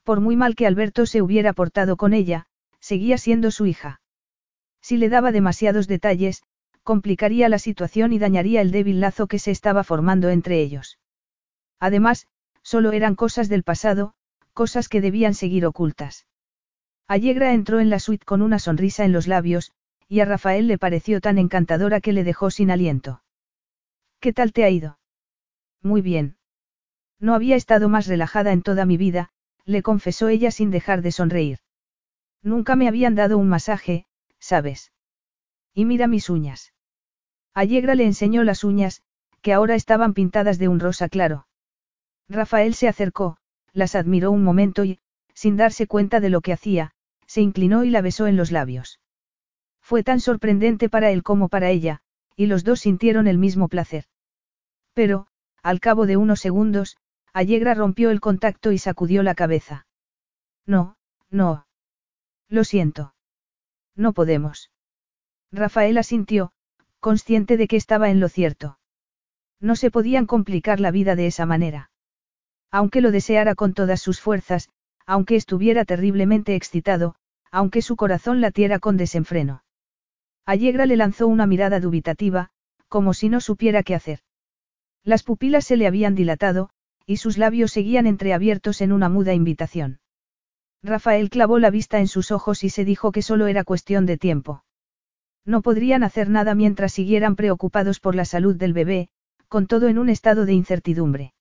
A: Por muy mal que Alberto se hubiera portado con ella, seguía siendo su hija. Si le daba demasiados detalles, complicaría la situación y dañaría el débil lazo que se estaba formando entre ellos. Además, solo eran cosas del pasado, cosas que debían seguir ocultas. Allegra entró en la suite con una sonrisa en los labios, y a Rafael le pareció tan encantadora que le dejó sin aliento. ¿Qué tal te ha ido? Muy bien. No había estado más relajada en toda mi vida, le confesó ella sin dejar de sonreír. Nunca me habían dado un masaje, ¿sabes? Y mira mis uñas. Allegra le enseñó las uñas, que ahora estaban pintadas de un rosa claro. Rafael se acercó, las admiró un momento y, sin darse cuenta de lo que hacía, se inclinó y la besó en los labios. Fue tan sorprendente para él como para ella, y los dos sintieron el mismo placer. Pero, al cabo de unos segundos, Allegra rompió el contacto y sacudió la cabeza. No, no. Lo siento. No podemos. Rafael asintió, consciente de que estaba en lo cierto. No se podían complicar la vida de esa manera. Aunque lo deseara con todas sus fuerzas, aunque estuviera terriblemente excitado, aunque su corazón latiera con desenfreno. Allegra le lanzó una mirada dubitativa, como si no supiera qué hacer. Las pupilas se le habían dilatado, y sus labios seguían entreabiertos en una muda invitación. Rafael clavó la vista en sus ojos y se dijo que solo era cuestión de tiempo. No podrían hacer nada mientras siguieran preocupados por la salud del bebé, con todo en un estado de incertidumbre.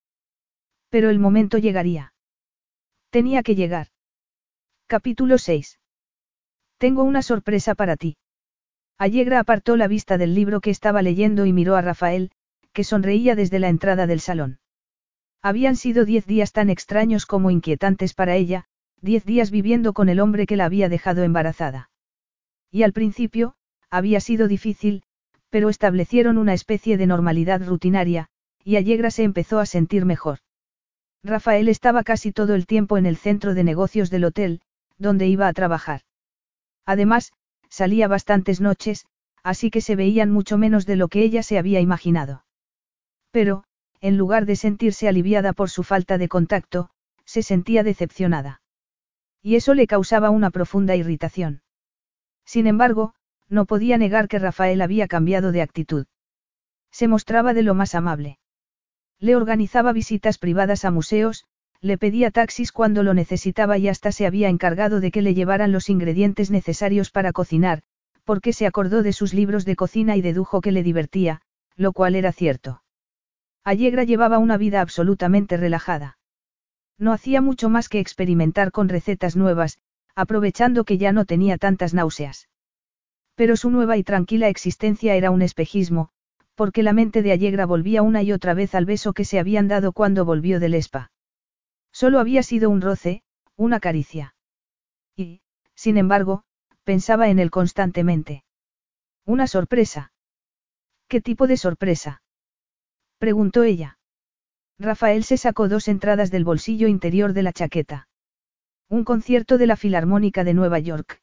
A: Pero el momento llegaría. Tenía que llegar. Capítulo 6. Tengo una sorpresa para ti. Allegra apartó la vista del libro que estaba leyendo y miró a Rafael, que sonreía desde la entrada del salón. Habían sido diez días tan extraños como inquietantes para ella, diez días viviendo con el hombre que la había dejado embarazada. Y al principio, había sido difícil, pero establecieron una especie de normalidad rutinaria, y Allegra se empezó a sentir mejor. Rafael estaba casi todo el tiempo en el centro de negocios del hotel, donde iba a trabajar. Además, salía bastantes noches, así que se veían mucho menos de lo que ella se había imaginado. Pero, en lugar de sentirse aliviada por su falta de contacto, se sentía decepcionada. Y eso le causaba una profunda irritación. Sin embargo, no podía negar que Rafael había cambiado de actitud. Se mostraba de lo más amable. Le organizaba visitas privadas a museos, le pedía taxis cuando lo necesitaba y hasta se había encargado de que le llevaran los ingredientes necesarios para cocinar, porque se acordó de sus libros de cocina y dedujo que le divertía, lo cual era cierto. Allegra llevaba una vida absolutamente relajada. No hacía mucho más que experimentar con recetas nuevas, aprovechando que ya no tenía tantas náuseas. Pero su nueva y tranquila existencia era un espejismo, porque la mente de Allegra volvía una y otra vez al beso que se habían dado cuando volvió del ESPA. Solo había sido un roce, una caricia. Y, sin embargo, pensaba en él constantemente. Una sorpresa. ¿Qué tipo de sorpresa? preguntó ella. Rafael se sacó dos entradas del bolsillo interior de la chaqueta. Un concierto de la Filarmónica de Nueva York.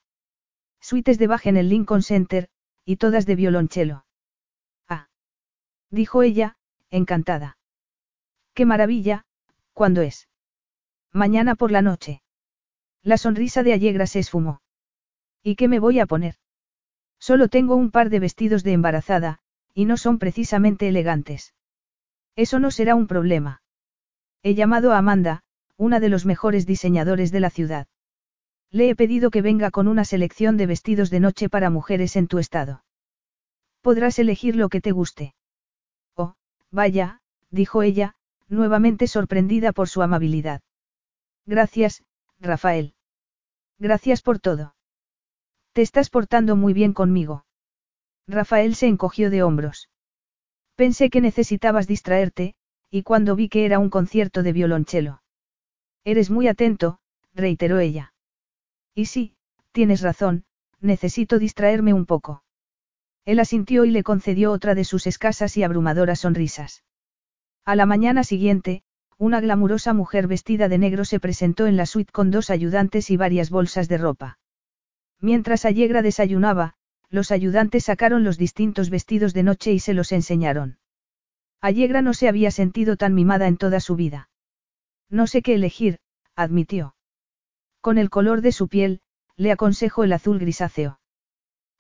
A: Suites de Bach en el Lincoln Center, y todas de violonchelo. Ah. Dijo ella, encantada. Qué maravilla, ¿cuándo es? Mañana por la noche. La sonrisa de Allegra se esfumó. ¿Y qué me voy a poner? Solo tengo un par de vestidos de embarazada, y no son precisamente elegantes. Eso no será un problema. He llamado a Amanda, una de los mejores diseñadores de la ciudad. Le he pedido que venga con una selección de vestidos de noche para mujeres en tu estado. Podrás elegir lo que te guste. Oh, vaya, dijo ella, nuevamente sorprendida por su amabilidad. Gracias, Rafael. Gracias por todo. Te estás portando muy bien conmigo. Rafael se encogió de hombros. Pensé que necesitabas distraerte, y cuando vi que era un concierto de violonchelo. Eres muy atento, reiteró ella. Y sí, tienes razón, necesito distraerme un poco. Él asintió y le concedió otra de sus escasas y abrumadoras sonrisas. A la mañana siguiente, una glamurosa mujer vestida de negro se presentó en la suite con dos ayudantes y varias bolsas de ropa. Mientras Allegra desayunaba, los ayudantes sacaron los distintos vestidos de noche y se los enseñaron. Allegra no se había sentido tan mimada en toda su vida. No sé qué elegir, admitió. Con el color de su piel, le aconsejo el azul grisáceo.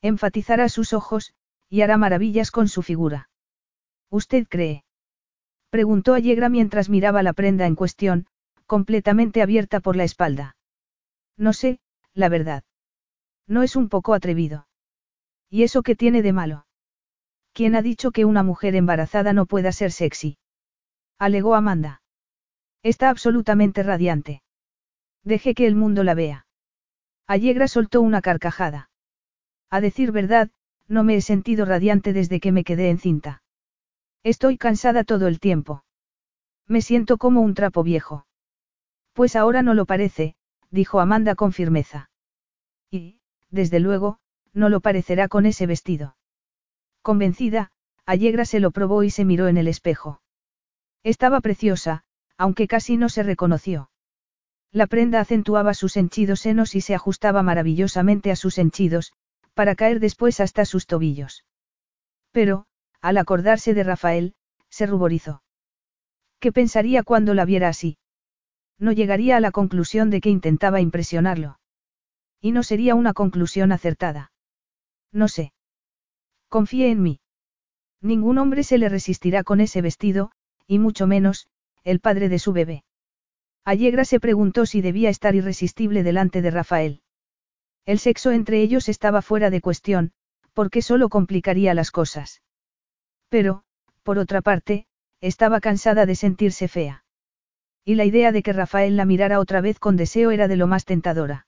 A: Enfatizará sus ojos, y hará maravillas con su figura. ¿Usted cree? Preguntó Allegra mientras miraba la prenda en cuestión, completamente abierta por la espalda. No sé, la verdad. No es un poco atrevido. ¿Y eso qué tiene de malo? ¿Quién ha dicho que una mujer embarazada no pueda ser sexy? Alegó Amanda. Está absolutamente radiante. Deje que el mundo la vea. Allegra soltó una carcajada. A decir verdad, no me he sentido radiante desde que me quedé encinta. Estoy cansada todo el tiempo. Me siento como un trapo viejo. Pues ahora no lo parece, dijo Amanda con firmeza. Y, desde luego, no lo parecerá con ese vestido. Convencida, Allegra se lo probó y se miró en el espejo. Estaba preciosa, aunque casi no se reconoció. La prenda acentuaba sus henchidos senos y se ajustaba maravillosamente a sus henchidos, para caer después hasta sus tobillos. Pero, al acordarse de Rafael, se ruborizó. ¿Qué pensaría cuando la viera así? No llegaría a la conclusión de que intentaba impresionarlo. Y no sería una conclusión acertada. No sé. Confíe en mí. Ningún hombre se le resistirá con ese vestido, y mucho menos, el padre de su bebé. Allegra se preguntó si debía estar irresistible delante de Rafael. El sexo entre ellos estaba fuera de cuestión, porque solo complicaría las cosas. Pero, por otra parte, estaba cansada de sentirse fea. Y la idea de que Rafael la mirara otra vez con deseo era de lo más tentadora.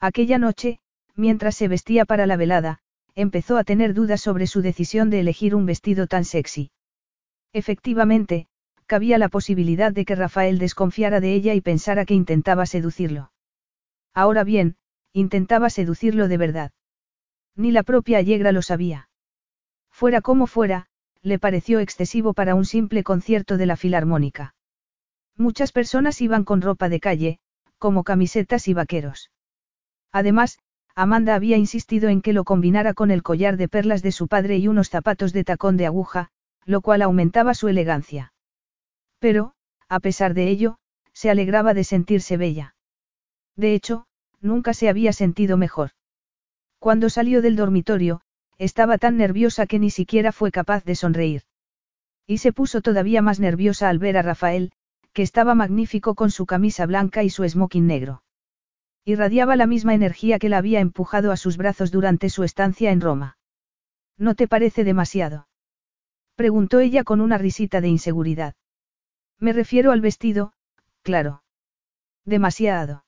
A: Aquella noche, mientras se vestía para la velada, empezó a tener dudas sobre su decisión de elegir un vestido tan sexy. Efectivamente, cabía la posibilidad de que Rafael desconfiara de ella y pensara que intentaba seducirlo. Ahora bien, intentaba seducirlo de verdad. Ni la propia Allegra lo sabía. Fuera como fuera, le pareció excesivo para un simple concierto de la Filarmónica. Muchas personas iban con ropa de calle, como camisetas y vaqueros. Además, Amanda había insistido en que lo combinara con el collar de perlas de su padre y unos zapatos de tacón de aguja, lo cual aumentaba su elegancia. Pero, a pesar de ello, se alegraba de sentirse bella. De hecho, nunca se había sentido mejor. Cuando salió del dormitorio, estaba tan nerviosa que ni siquiera fue capaz de sonreír. Y se puso todavía más nerviosa al ver a Rafael, que estaba magnífico con su camisa blanca y su smoking negro. Irradiaba la misma energía que la había empujado a sus brazos durante su estancia en Roma. ¿No te parece demasiado? Preguntó ella con una risita de inseguridad. Me refiero al vestido, claro. Demasiado.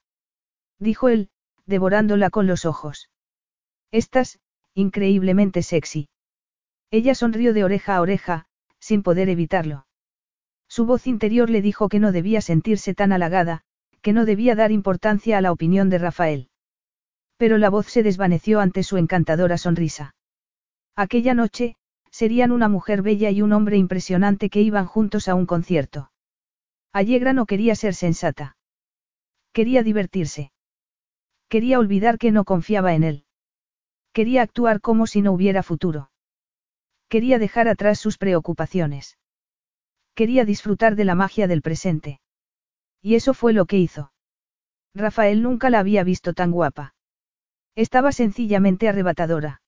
A: Dijo él, devorándola con los ojos. Estás, increíblemente sexy. Ella sonrió de oreja a oreja, sin poder evitarlo. Su voz interior le dijo que no debía sentirse tan halagada, que no debía dar importancia a la opinión de Rafael. Pero la voz se desvaneció ante su encantadora sonrisa. Aquella noche, serían una mujer bella y un hombre impresionante que iban juntos a un concierto. Allegra no quería ser sensata. Quería divertirse. Quería olvidar que no confiaba en él. Quería actuar como si no hubiera futuro. Quería dejar atrás sus preocupaciones. Quería disfrutar de la magia del presente. Y eso fue lo que hizo. Rafael nunca la había visto tan guapa. Estaba sencillamente arrebatadora.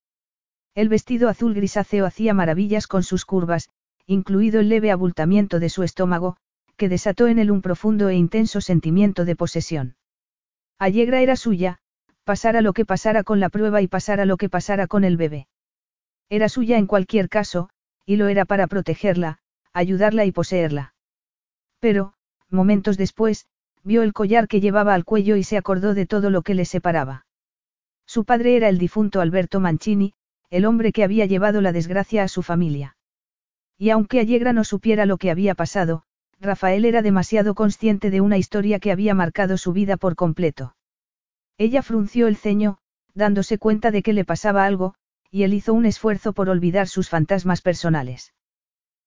A: El vestido azul grisáceo hacía maravillas con sus curvas, incluido el leve abultamiento de su estómago, que desató en él un profundo e intenso sentimiento de posesión. Allegra era suya, pasara lo que pasara con la prueba y pasara lo que pasara con el bebé. Era suya en cualquier caso, y lo era para protegerla, ayudarla y poseerla. Pero, momentos después, vio el collar que llevaba al cuello y se acordó de todo lo que le separaba. Su padre era el difunto Alberto Mancini, el hombre que había llevado la desgracia a su familia. Y aunque Allegra no supiera lo que había pasado, Rafael era demasiado consciente de una historia que había marcado su vida por completo. Ella frunció el ceño, dándose cuenta de que le pasaba algo, y él hizo un esfuerzo por olvidar sus fantasmas personales.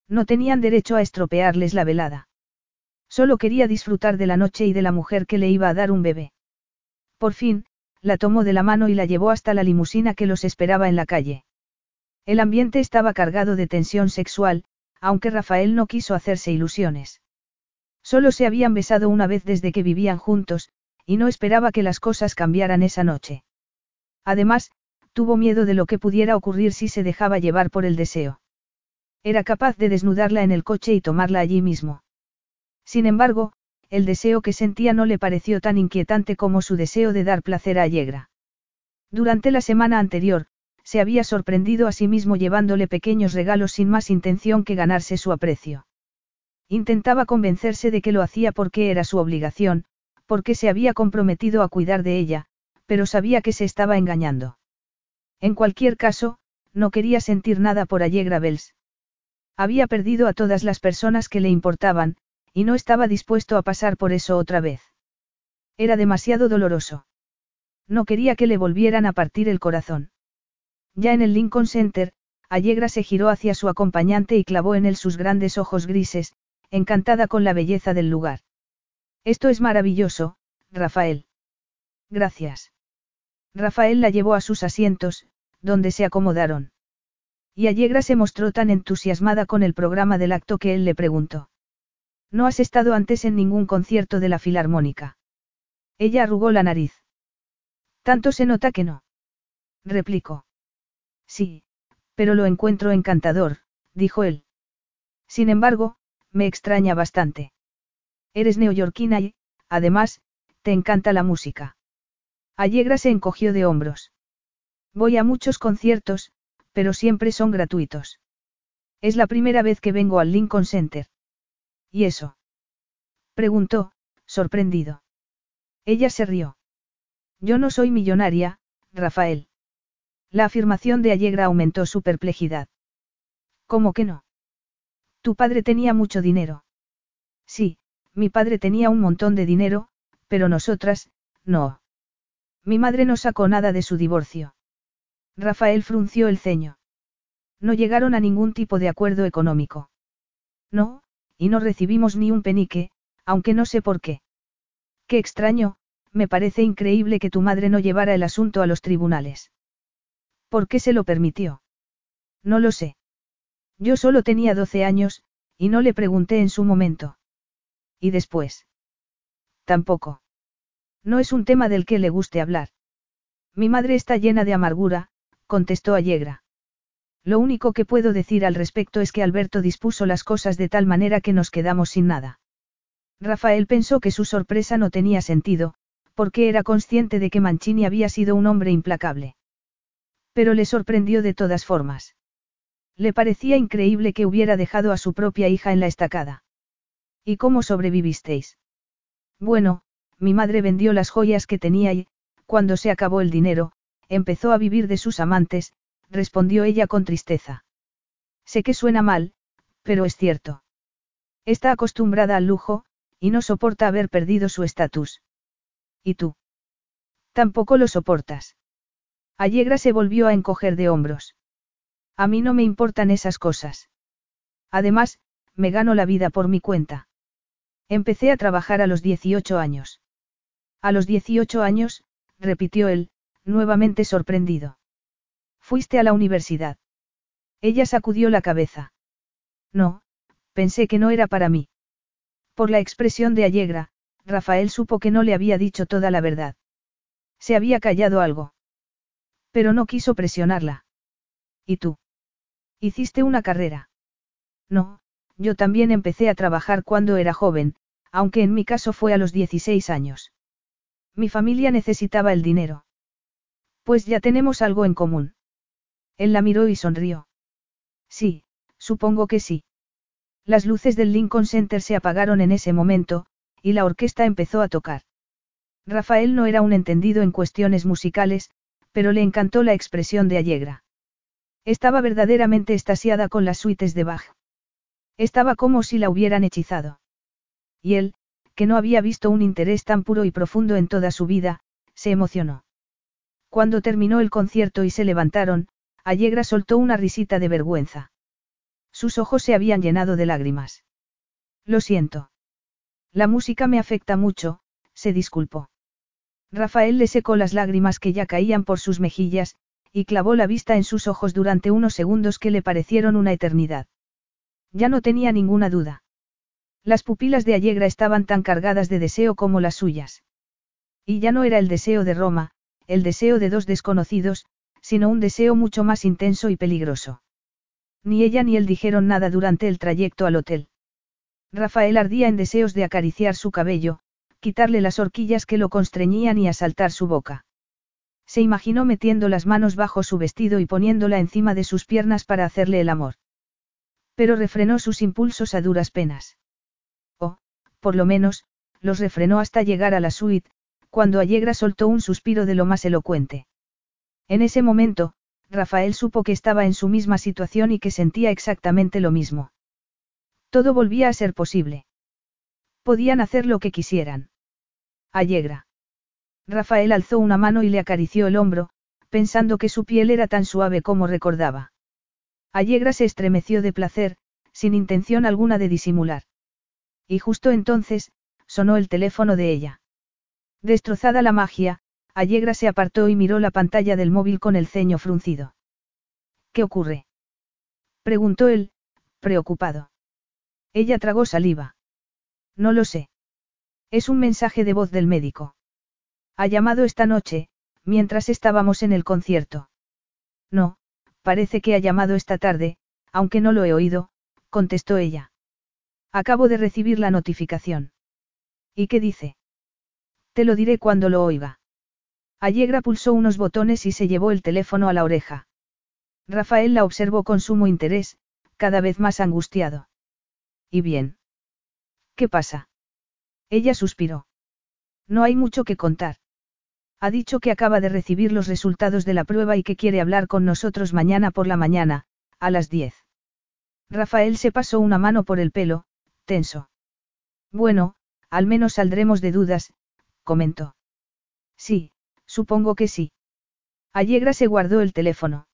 A: No tenían derecho a estropearles la velada. Solo quería disfrutar de la noche y de la mujer que le iba a dar un bebé. Por fin, la tomó de la mano y la llevó hasta la limusina que los esperaba en la calle. El ambiente estaba cargado de tensión sexual, aunque Rafael no quiso hacerse ilusiones. Solo se habían besado una vez desde que vivían juntos, y no esperaba que las cosas cambiaran esa noche. Además, tuvo miedo de lo que pudiera ocurrir si se dejaba llevar por el deseo. Era capaz de desnudarla en el coche y tomarla allí mismo. Sin embargo, el deseo que sentía no le pareció tan inquietante como su deseo de dar placer a Allegra. Durante la semana anterior, se había sorprendido a sí mismo llevándole pequeños regalos sin más intención que ganarse su aprecio. Intentaba convencerse de que lo hacía porque era su obligación, porque se había comprometido a cuidar de ella, pero sabía que se estaba engañando. En cualquier caso, no quería sentir nada por Allegra Bells. Había perdido a todas las personas que le importaban, y no estaba dispuesto a pasar por eso otra vez. Era demasiado doloroso. No quería que le volvieran a partir el corazón. Ya en el Lincoln Center, Allegra se giró hacia su acompañante y clavó en él sus grandes ojos grises, encantada con la belleza del lugar. Esto es maravilloso, Rafael. Gracias. Rafael la llevó a sus asientos, donde se acomodaron. Y Allegra se mostró tan entusiasmada con el programa del acto que él le preguntó. ¿No has estado antes en ningún concierto de la Filarmónica? Ella arrugó la nariz. Tanto se nota que no. Replicó. Sí, pero lo encuentro encantador, dijo él. Sin embargo, me extraña bastante. Eres neoyorquina y, además, te encanta la música. Allegra se encogió de hombros. Voy a muchos conciertos, pero siempre son gratuitos. Es la primera vez que vengo al Lincoln Center. ¿Y eso? Preguntó, sorprendido. Ella se rió. Yo no soy millonaria, Rafael. La afirmación de Allegra aumentó su perplejidad. ¿Cómo que no? Tu padre tenía mucho dinero. Sí, mi padre tenía un montón de dinero, pero nosotras, no. Mi madre no sacó nada de su divorcio. Rafael frunció el ceño. No llegaron a ningún tipo de acuerdo económico. No, y no recibimos ni un penique, aunque no sé por qué. Qué extraño, me parece increíble que tu madre no llevara el asunto a los tribunales. ¿Por qué se lo permitió? No lo sé. Yo solo tenía 12 años, y no le pregunté en su momento. ¿Y después? Tampoco. No es un tema del que le guste hablar. Mi madre está llena de amargura, contestó Allegra. Lo único que puedo decir al respecto es que Alberto dispuso las cosas de tal manera que nos quedamos sin nada. Rafael pensó que su sorpresa no tenía sentido, porque era consciente de que Mancini había sido un hombre implacable. Pero le sorprendió de todas formas. Le parecía increíble que hubiera dejado a su propia hija en la estacada. ¿Y cómo sobrevivisteis? Bueno, mi madre vendió las joyas que tenía y, cuando se acabó el dinero, empezó a vivir de sus amantes, respondió ella con tristeza. Sé que suena mal, pero es cierto. Está acostumbrada al lujo, y no soporta haber perdido su estatus. ¿Y tú? Tampoco lo soportas. Allegra se volvió a encoger de hombros. A mí no me importan esas cosas. Además, me gano la vida por mi cuenta. Empecé a trabajar a los 18 años. A los 18 años, repitió él, nuevamente sorprendido. Fuiste a la universidad. Ella sacudió la cabeza. No, pensé que no era para mí. Por la expresión de Allegra, Rafael supo que no le había dicho toda la verdad. Se había callado algo. Pero no quiso presionarla. ¿Y tú? ¿Hiciste una carrera? No, yo también empecé a trabajar cuando era joven, aunque en mi caso fue a los 16 años. Mi familia necesitaba el dinero. Pues ya tenemos algo en común. Él la miró y sonrió. Sí, supongo que sí. Las luces del Lincoln Center se apagaron en ese momento, y la orquesta empezó a tocar. Rafael no era un entendido en cuestiones musicales, pero le encantó la expresión de Allegra. Estaba verdaderamente estasiada con las suites de Bach. Estaba como si la hubieran hechizado. Y él, que no había visto un interés tan puro y profundo en toda su vida, se emocionó. Cuando terminó el concierto y se levantaron, Allegra soltó una risita de vergüenza. Sus ojos se habían llenado de lágrimas. Lo siento. La música me afecta mucho, se disculpó. Rafael le secó las lágrimas que ya caían por sus mejillas, y clavó la vista en sus ojos durante unos segundos que le parecieron una eternidad. Ya no tenía ninguna duda. Las pupilas de Allegra estaban tan cargadas de deseo como las suyas. Y ya no era el deseo de Roma, el deseo de dos desconocidos, sino un deseo mucho más intenso y peligroso. Ni ella ni él dijeron nada durante el trayecto al hotel. Rafael ardía en deseos de acariciar su cabello, quitarle las horquillas que lo constreñían y asaltar su boca. Se imaginó metiendo las manos bajo su vestido y poniéndola encima de sus piernas para hacerle el amor. Pero refrenó sus impulsos a duras penas. Por lo menos, los refrenó hasta llegar a la suite, cuando Allegra soltó un suspiro de lo más elocuente. En ese momento, Rafael supo que estaba en su misma situación y que sentía exactamente lo mismo. Todo volvía a ser posible. Podían hacer lo que quisieran. Allegra. Rafael alzó una mano y le acarició el hombro, pensando que su piel era tan suave como recordaba. Allegra se estremeció de placer, sin intención alguna de disimular. Y justo entonces, sonó el teléfono de ella. Destrozada la magia, Allegra se apartó y miró la pantalla del móvil con el ceño fruncido. ¿Qué ocurre? preguntó él, preocupado. Ella tragó saliva. No lo sé. Es un mensaje de voz del médico. Ha llamado esta noche, mientras estábamos en el concierto. No, parece que ha llamado esta tarde, aunque no lo he oído, contestó ella. Acabo de recibir la notificación. ¿Y qué dice? Te lo diré cuando lo oiga. Allegra pulsó unos botones y se llevó el teléfono a la oreja. Rafael la observó con sumo interés, cada vez más angustiado. ¿Y bien? ¿Qué pasa? Ella suspiró. No hay mucho que contar. Ha dicho que acaba de recibir los resultados de la prueba y que quiere hablar con nosotros mañana por la mañana, a las 10. Rafael se pasó una mano por el pelo, Bueno, al menos saldremos de dudas, comentó. Sí, Supongo que sí. Allegra se guardó el teléfono.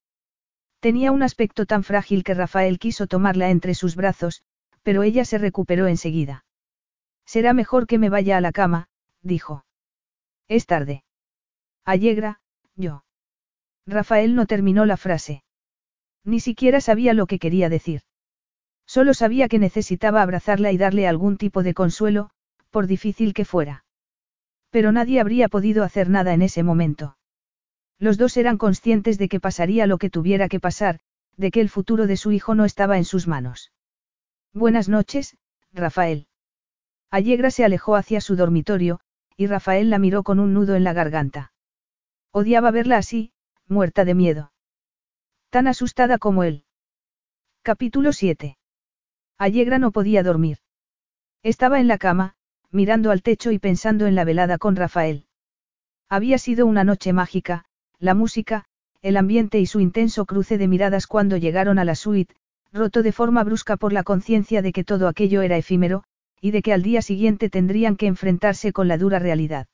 A: Tenía un aspecto tan frágil que Rafael quiso tomarla entre sus brazos, pero ella se recuperó enseguida. Será mejor que me vaya a la cama, dijo. Es tarde. Allegra, yo. Rafael no terminó la frase. Ni siquiera sabía lo que quería decir. Solo sabía que necesitaba abrazarla y darle algún tipo de consuelo, por difícil que fuera. Pero nadie habría podido hacer nada en ese momento. Los dos eran conscientes de que pasaría lo que tuviera que pasar, de que el futuro de su hijo no estaba en sus manos. Buenas noches, Rafael. Allegra se alejó hacia su dormitorio, y Rafael la miró con un nudo en la garganta. Odiaba verla así, muerta de miedo. Tan asustada como él. Capítulo 7. Allegra no podía dormir. Estaba en la cama, mirando al techo y pensando en la velada con Rafael. Había sido una noche mágica, la música, el ambiente y su intenso cruce de miradas cuando llegaron a la suite, roto de forma brusca por la conciencia de que todo aquello era efímero, y de que al día siguiente tendrían que enfrentarse con la dura realidad.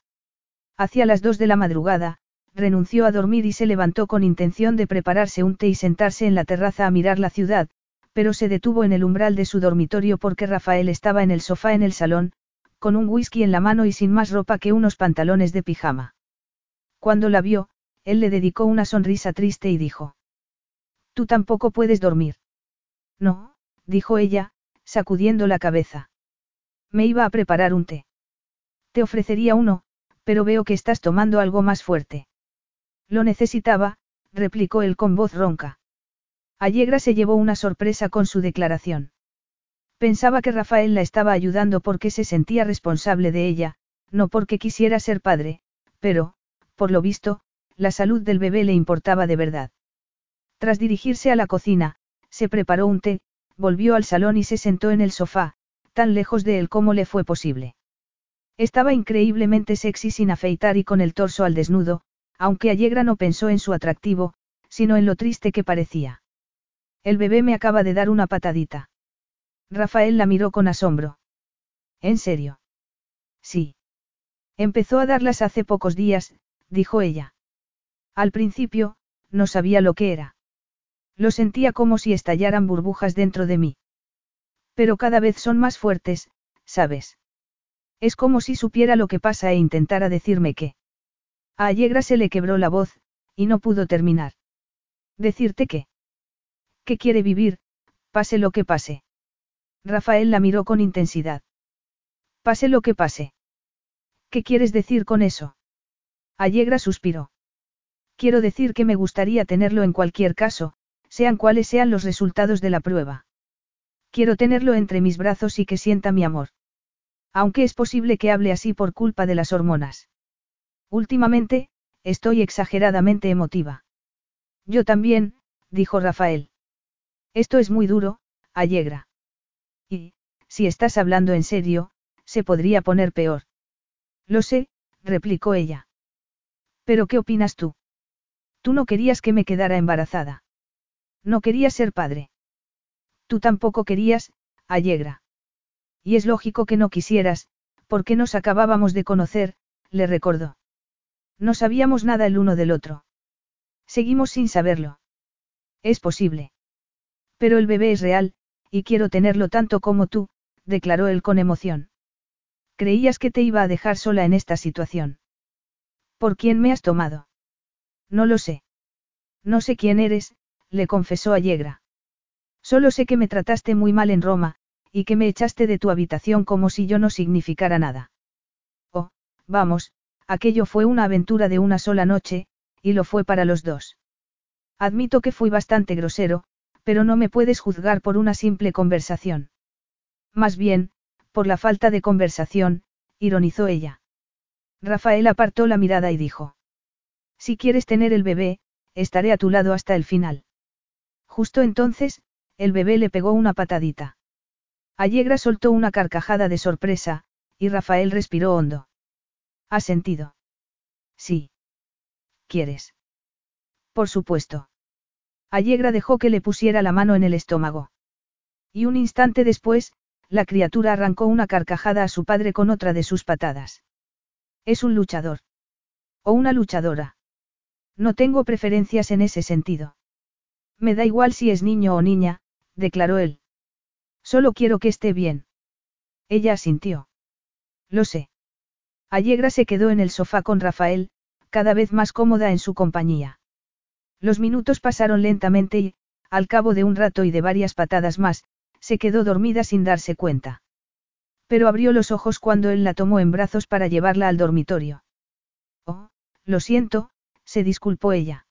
A: Hacia las dos de la madrugada, renunció a dormir y se levantó con intención de prepararse un té y sentarse en la terraza a mirar la ciudad, pero se detuvo en el umbral de su dormitorio porque Rafael estaba en el sofá en el salón, con un whisky en la mano y sin más ropa que unos pantalones de pijama. Cuando la vio, él le dedicó una sonrisa triste y dijo. Tú tampoco puedes dormir. No, dijo ella, sacudiendo la cabeza. Me iba a preparar un té. Te ofrecería uno, pero veo que estás tomando algo más fuerte. Lo necesitaba, replicó él con voz ronca. Allegra se llevó una sorpresa con su declaración. Pensaba que Rafael la estaba ayudando porque se sentía responsable de ella, no porque quisiera ser padre, pero, por lo visto, la salud del bebé le importaba de verdad. Tras dirigirse a la cocina, se preparó un té, volvió al salón y se sentó en el sofá, tan lejos de él como le fue posible. Estaba increíblemente sexy sin afeitar y con el torso al desnudo, aunque Allegra no pensó en su atractivo, sino en lo triste que parecía. El bebé me acaba de dar una patadita. Rafael la miró con asombro. ¿En serio? Sí. Empezó a darlas hace pocos días, dijo ella. Al principio, no sabía lo que era. Lo sentía como si estallaran burbujas dentro de mí. Pero cada vez son más fuertes, ¿sabes? Es como si supiera lo que pasa e intentara decirme que. A Allegra se le quebró la voz, y no pudo terminar. Decirte qué. Que quiere vivir, pase lo que pase. Rafael la miró con intensidad. Pase lo que pase. ¿Qué quieres decir con eso? Allegra suspiró. Quiero decir que me gustaría tenerlo en cualquier caso, sean cuales sean los resultados de la prueba. Quiero tenerlo entre mis brazos y que sienta mi amor. Aunque es posible que hable así por culpa de las hormonas. Últimamente, estoy exageradamente emotiva. Yo también, dijo Rafael. Esto es muy duro, Allegra. Y, si estás hablando en serio, se podría poner peor. Lo sé, replicó ella. Pero ¿qué opinas tú? Tú no querías que me quedara embarazada. No querías ser padre. Tú tampoco querías, Allegra. Y es lógico que no quisieras, porque nos acabábamos de conocer, le recordó. No sabíamos nada el uno del otro. Seguimos sin saberlo. Es posible. Pero el bebé es real, y quiero tenerlo tanto como tú, declaró él con emoción. Creías que te iba a dejar sola en esta situación. ¿Por quién me has tomado? No lo sé. No sé quién eres, le confesó Allegra. Solo sé que me trataste muy mal en Roma, y que me echaste de tu habitación como si yo no significara nada. Oh, vamos, aquello fue una aventura de una sola noche, y lo fue para los dos. Admito que fui bastante grosero, pero no me puedes juzgar por una simple conversación. Más bien, por la falta de conversación, ironizó ella. Rafael apartó la mirada y dijo. Si quieres tener el bebé, estaré a tu lado hasta el final. Justo entonces, el bebé le pegó una patadita. Allegra soltó una carcajada de sorpresa, y Rafael respiró hondo. ¿Has sentido? Sí. ¿Quieres? Por supuesto. Allegra dejó que le pusiera la mano en el estómago. Y un instante después, la criatura arrancó una carcajada a su padre con otra de sus patadas. Es un luchador. O una luchadora. No tengo preferencias en ese sentido. Me da igual si es niño o niña, declaró él. Solo quiero que esté bien. Ella asintió. Lo sé. Allegra se quedó en el sofá con Rafael, cada vez más cómoda en su compañía. Los minutos pasaron lentamente y, al cabo de un rato y de varias patadas más, se quedó dormida sin darse cuenta. Pero abrió los ojos cuando él la tomó en brazos para llevarla al dormitorio. Oh, lo siento, se disculpó ella.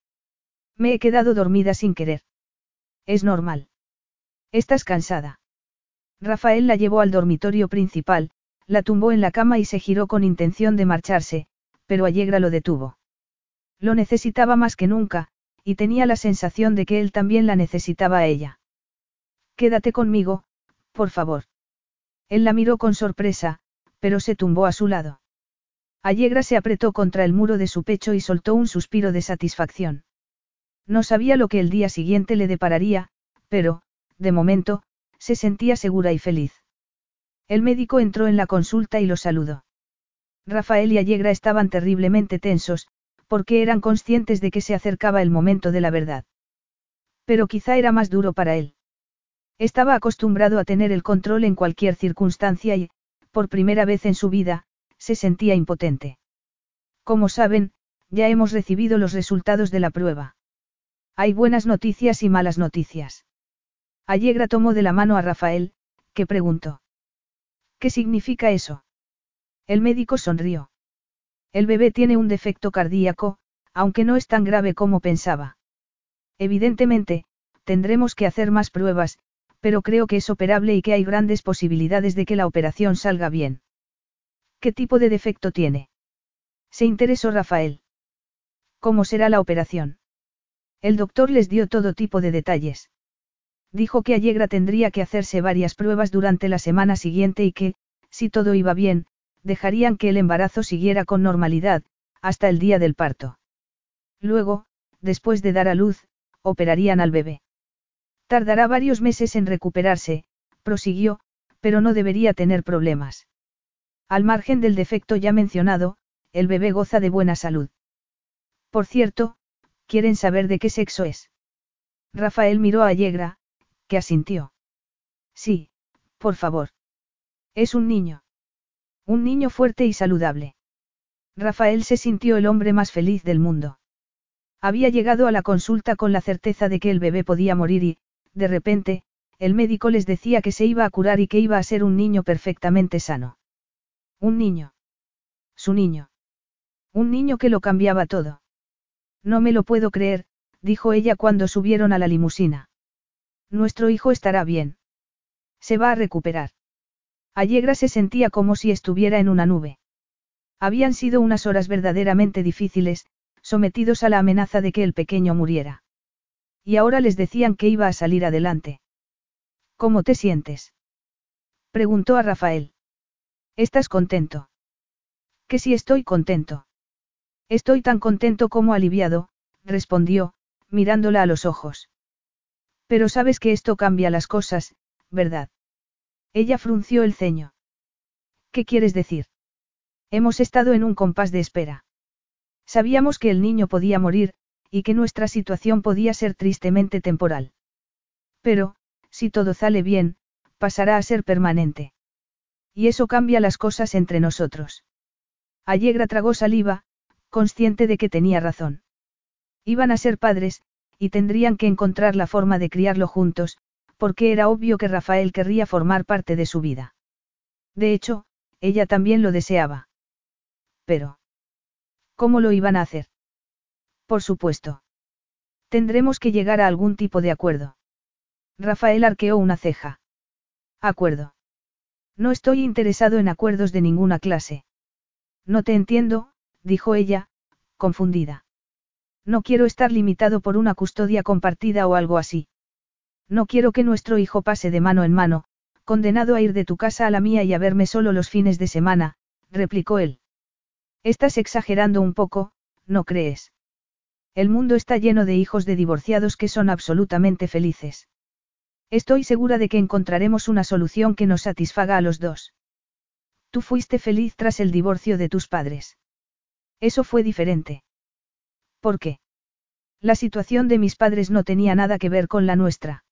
A: Me he quedado dormida sin querer. Es normal. Estás cansada. Rafael la llevó al dormitorio principal, la tumbó en la cama y se giró con intención de marcharse, pero Allegra lo detuvo. Lo necesitaba más que nunca, y tenía la sensación de que él también la necesitaba a ella. Quédate conmigo, por favor. Él la miró con sorpresa, pero se tumbó a su lado. Allegra se apretó contra el muro de su pecho y soltó un suspiro de satisfacción. No sabía lo que el día siguiente le depararía, pero, de momento, se sentía segura y feliz. El médico entró en la consulta y lo saludó. Rafael y Allegra estaban terriblemente tensos, porque eran conscientes de que se acercaba el momento de la verdad. Pero quizá era más duro para él. Estaba acostumbrado a tener el control en cualquier circunstancia y, por primera vez en su vida, se sentía impotente. Como saben, ya hemos recibido los resultados de la prueba. Hay buenas noticias y malas noticias. Allegra tomó de la mano a Rafael, que preguntó. ¿Qué significa eso? El médico sonrió. El bebé tiene un defecto cardíaco, aunque no es tan grave como pensaba. Evidentemente, tendremos que hacer más pruebas, pero creo que es operable y que hay grandes posibilidades de que la operación salga bien. ¿Qué tipo de defecto tiene? Se interesó Rafael. ¿Cómo será la operación? El doctor les dio todo tipo de detalles. Dijo que Allegra tendría que hacerse varias pruebas durante la semana siguiente y que, si todo iba bien, dejarían que el embarazo siguiera con normalidad, hasta el día del parto. Luego, después de dar a luz, operarían al bebé. Tardará varios meses en recuperarse, prosiguió, pero no debería tener problemas. Al margen del defecto ya mencionado, el bebé goza de buena salud. Por cierto, ¿quieren saber de qué sexo es? Rafael miró a Allegra, que asintió. Sí, por favor. Es un niño. Un niño fuerte y saludable. Rafael se sintió el hombre más feliz del mundo. Había llegado a la consulta con la certeza de que el bebé podía morir y, de repente, el médico les decía que se iba a curar y que iba a ser un niño perfectamente sano. Un niño. Su niño. Un niño que lo cambiaba todo. No me lo puedo creer, dijo ella cuando subieron a la limusina. Nuestro hijo estará bien. Se va a recuperar. Allegra se sentía como si estuviera en una nube. Habían sido unas horas verdaderamente difíciles, sometidos a la amenaza de que el pequeño muriera. Y ahora les decían que iba a salir adelante. ¿Cómo te sientes? Preguntó a Rafael. ¿Estás contento? Que si estoy contento. Estoy tan contento como aliviado, respondió, mirándola a los ojos. Pero sabes que esto cambia las cosas, ¿verdad? Ella frunció el ceño. ¿Qué quieres decir? Hemos estado en un compás de espera. Sabíamos que el niño podía morir, y que nuestra situación podía ser tristemente temporal. Pero, si todo sale bien, pasará a ser permanente. Y eso cambia las cosas entre nosotros. Allegra tragó saliva, consciente de que tenía razón. Iban a ser padres, y tendrían que encontrar la forma de criarlo juntos, porque era obvio que Rafael querría formar parte de su vida. De hecho, ella también lo deseaba. Pero, ¿cómo lo iban a hacer? Por supuesto. Tendremos que llegar a algún tipo de acuerdo. Rafael arqueó una ceja. Acuerdo. No estoy interesado en acuerdos de ninguna clase. No te entiendo, dijo ella, confundida. No quiero estar limitado por una custodia compartida o algo así. No quiero que nuestro hijo pase de mano en mano, condenado a ir de tu casa a la mía y a verme solo los fines de semana, replicó él. Estás exagerando un poco, ¿no crees? El mundo está lleno de hijos de divorciados que son absolutamente felices. Estoy segura de que encontraremos una solución que nos satisfaga a los dos. Tú fuiste feliz tras el divorcio de tus padres. Eso fue diferente. ¿Por qué? La situación de mis padres no tenía nada que ver con la nuestra.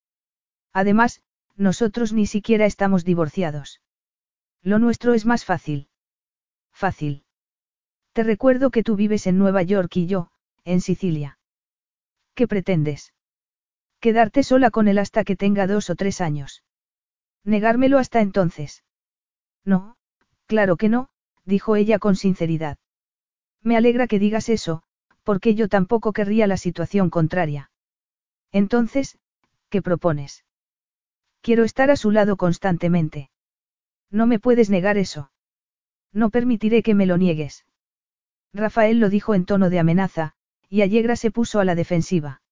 A: Además, nosotros ni siquiera estamos divorciados. Lo nuestro es más fácil. Fácil. Te recuerdo que tú vives en Nueva York y yo, en Sicilia. ¿Qué pretendes? Quedarte sola con él hasta que tenga dos o tres años. Negármelo hasta entonces. No, claro que no, dijo ella con sinceridad. Me alegra que digas eso, porque yo tampoco querría la situación contraria. Entonces, ¿qué propones? Quiero estar a su lado constantemente. No me puedes negar eso. No permitiré que me lo niegues. Rafael lo dijo en tono de amenaza, y Allegra se puso a la defensiva.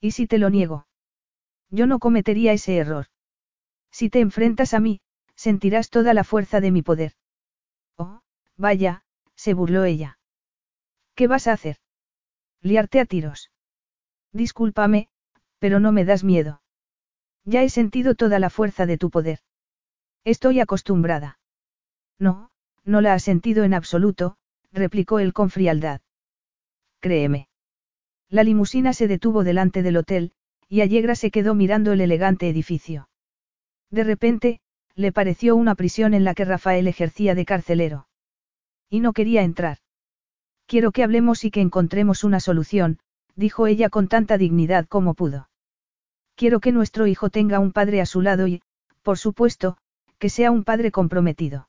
A: ¿Y si te lo niego? Yo no cometería ese error. Si te enfrentas a mí, sentirás toda la fuerza de mi poder. Oh, vaya, se burló ella. ¿Qué vas a hacer? Liarte a tiros. Discúlpame, pero no me das miedo. Ya he sentido toda la fuerza de tu poder. Estoy acostumbrada. No, no la has sentido en absoluto, replicó él con frialdad. Créeme. La limusina se detuvo delante del hotel, y Allegra se quedó mirando el elegante edificio. De repente, le pareció una prisión en la que Rafael ejercía de carcelero. Y no quería entrar. Quiero que hablemos y que encontremos una solución, dijo ella con tanta dignidad como pudo. Quiero que nuestro hijo tenga un padre a su lado y, por supuesto, que sea un padre comprometido.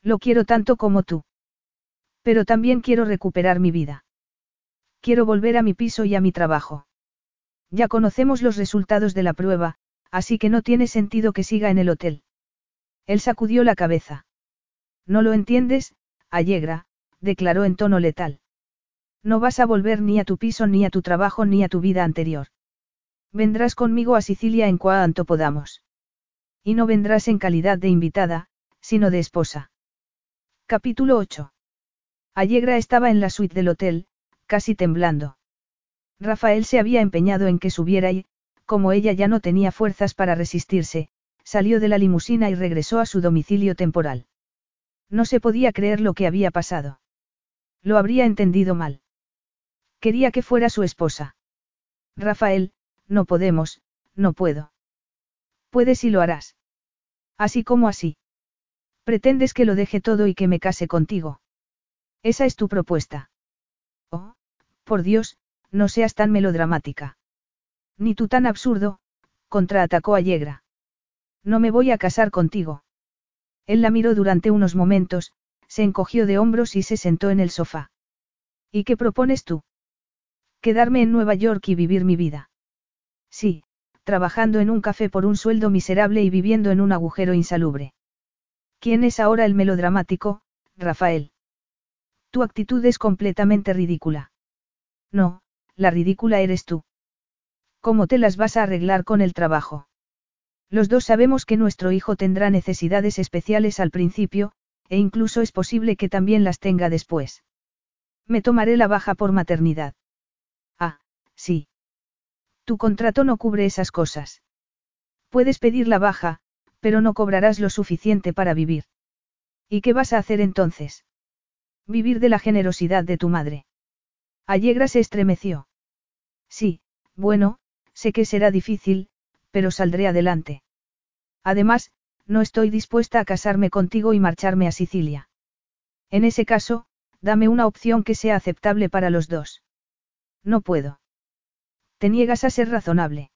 A: Lo quiero tanto como tú. Pero también quiero recuperar mi vida. Quiero volver a mi piso y a mi trabajo. Ya conocemos los resultados de la prueba, así que no tiene sentido que siga en el hotel. Él sacudió la cabeza. No lo entiendes, Allegra, declaró en tono letal. No vas a volver ni a tu piso ni a tu trabajo ni a tu vida anterior. Vendrás conmigo a Sicilia en cuanto podamos. Y no vendrás en calidad de invitada, sino de esposa. Capítulo 8. Allegra estaba en la suite del hotel, casi temblando. Rafael se había empeñado en que subiera y, como ella ya no tenía fuerzas para resistirse, salió de la limusina y regresó a su domicilio temporal. No se podía creer lo que había pasado. Lo habría entendido mal. Quería que fuera su esposa. Rafael, no podemos, no puedo. Puedes y lo harás. Así como así. Pretendes que lo deje todo y que me case contigo. Esa es tu propuesta. Oh, por Dios, no seas tan melodramática. Ni tú tan absurdo, contraatacó Allegra. No me voy a casar contigo. Él la miró durante unos momentos, se encogió de hombros y se sentó en el sofá. ¿Y qué propones tú? Quedarme en Nueva York y vivir mi vida. Sí, trabajando en un café por un sueldo miserable y viviendo en un agujero insalubre. ¿Quién es ahora el melodramático, Rafael? Tu actitud es completamente ridícula. No, la ridícula eres tú. ¿Cómo te las vas a arreglar con el trabajo? Los dos sabemos que nuestro hijo tendrá necesidades especiales al principio, e incluso es posible que también las tenga después. Me tomaré la baja por maternidad. Ah, sí. Tu contrato no cubre esas cosas. Puedes pedir la baja, pero no cobrarás lo suficiente para vivir. ¿Y qué vas a hacer entonces? Vivir de la generosidad de tu madre. Allegra se estremeció. Sí, bueno, sé que será difícil, pero saldré adelante. Además, no estoy dispuesta a casarme contigo y marcharme a Sicilia. En ese caso, dame una opción que sea aceptable para los dos. No puedo. Te niegas a ser razonable.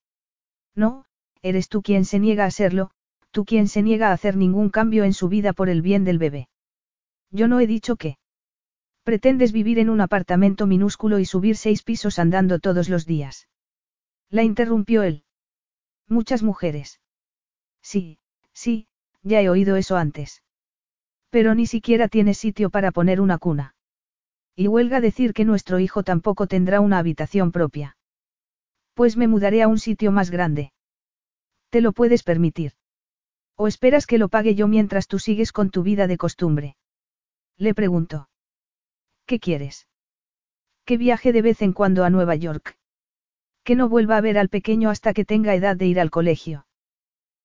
A: No, eres tú quien se niega a serlo, tú quien se niega a hacer ningún cambio en su vida por el bien del bebé. Yo no he dicho que. Pretendes vivir en un apartamento minúsculo y subir seis pisos andando todos los días. La interrumpió él. Muchas mujeres. Sí, sí, ya he oído eso antes. Pero ni siquiera tienes sitio para poner una cuna. Y huelga decir que nuestro hijo tampoco tendrá una habitación propia. Pues me mudaré a un sitio más grande. ¿Te lo puedes permitir? ¿O esperas que lo pague yo mientras tú sigues con tu vida de costumbre? Le preguntó. ¿Qué quieres? Que viaje de vez en cuando a Nueva York. Que no vuelva a ver al pequeño hasta que tenga edad de ir al colegio.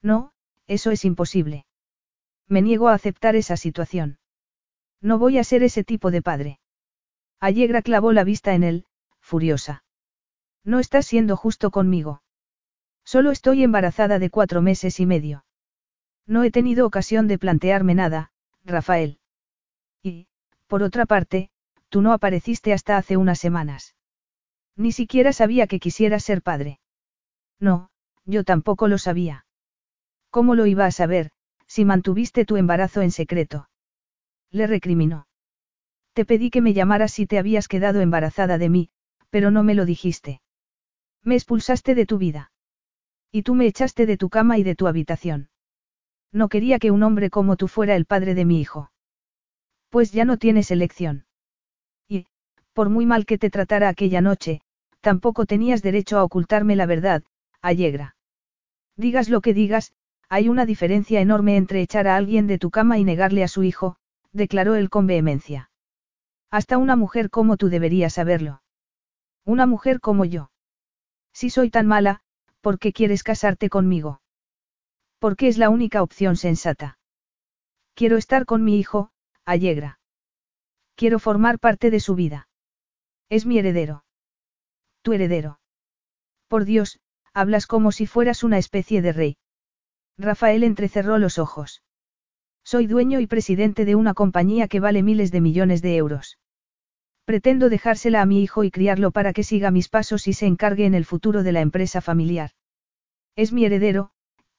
A: No, eso es imposible. Me niego a aceptar esa situación. No voy a ser ese tipo de padre. Allegra clavó la vista en él, furiosa. No estás siendo justo conmigo. Solo estoy embarazada de cuatro meses y medio. No he tenido ocasión de plantearme nada, Rafael. Y, por otra parte, tú no apareciste hasta hace unas semanas. Ni siquiera sabía que quisieras ser padre. No, yo tampoco lo sabía. ¿Cómo lo iba a saber, si mantuviste tu embarazo en secreto? Le recriminó. Te pedí que me llamaras si te habías quedado embarazada de mí, pero no me lo dijiste. Me expulsaste de tu vida. Y tú me echaste de tu cama y de tu habitación. No quería que un hombre como tú fuera el padre de mi hijo. Pues ya no tienes elección. Y, por muy mal que te tratara aquella noche, tampoco tenías derecho a ocultarme la verdad, Allegra. Digas lo que digas, hay una diferencia enorme entre echar a alguien de tu cama y negarle a su hijo, declaró él con vehemencia. Hasta una mujer como tú debería saberlo. Una mujer como yo. Si soy tan mala, ¿por qué quieres casarte conmigo? Porque es la única opción sensata. Quiero estar con mi hijo, Allegra. Quiero formar parte de su vida. Es mi heredero. Tu heredero. Por Dios, hablas como si fueras una especie de rey. Rafael entrecerró los ojos. Soy dueño y presidente de una compañía que vale miles de millones de euros. Pretendo dejársela a mi hijo y criarlo para que siga mis pasos y se encargue en el futuro de la empresa familiar. Es mi heredero,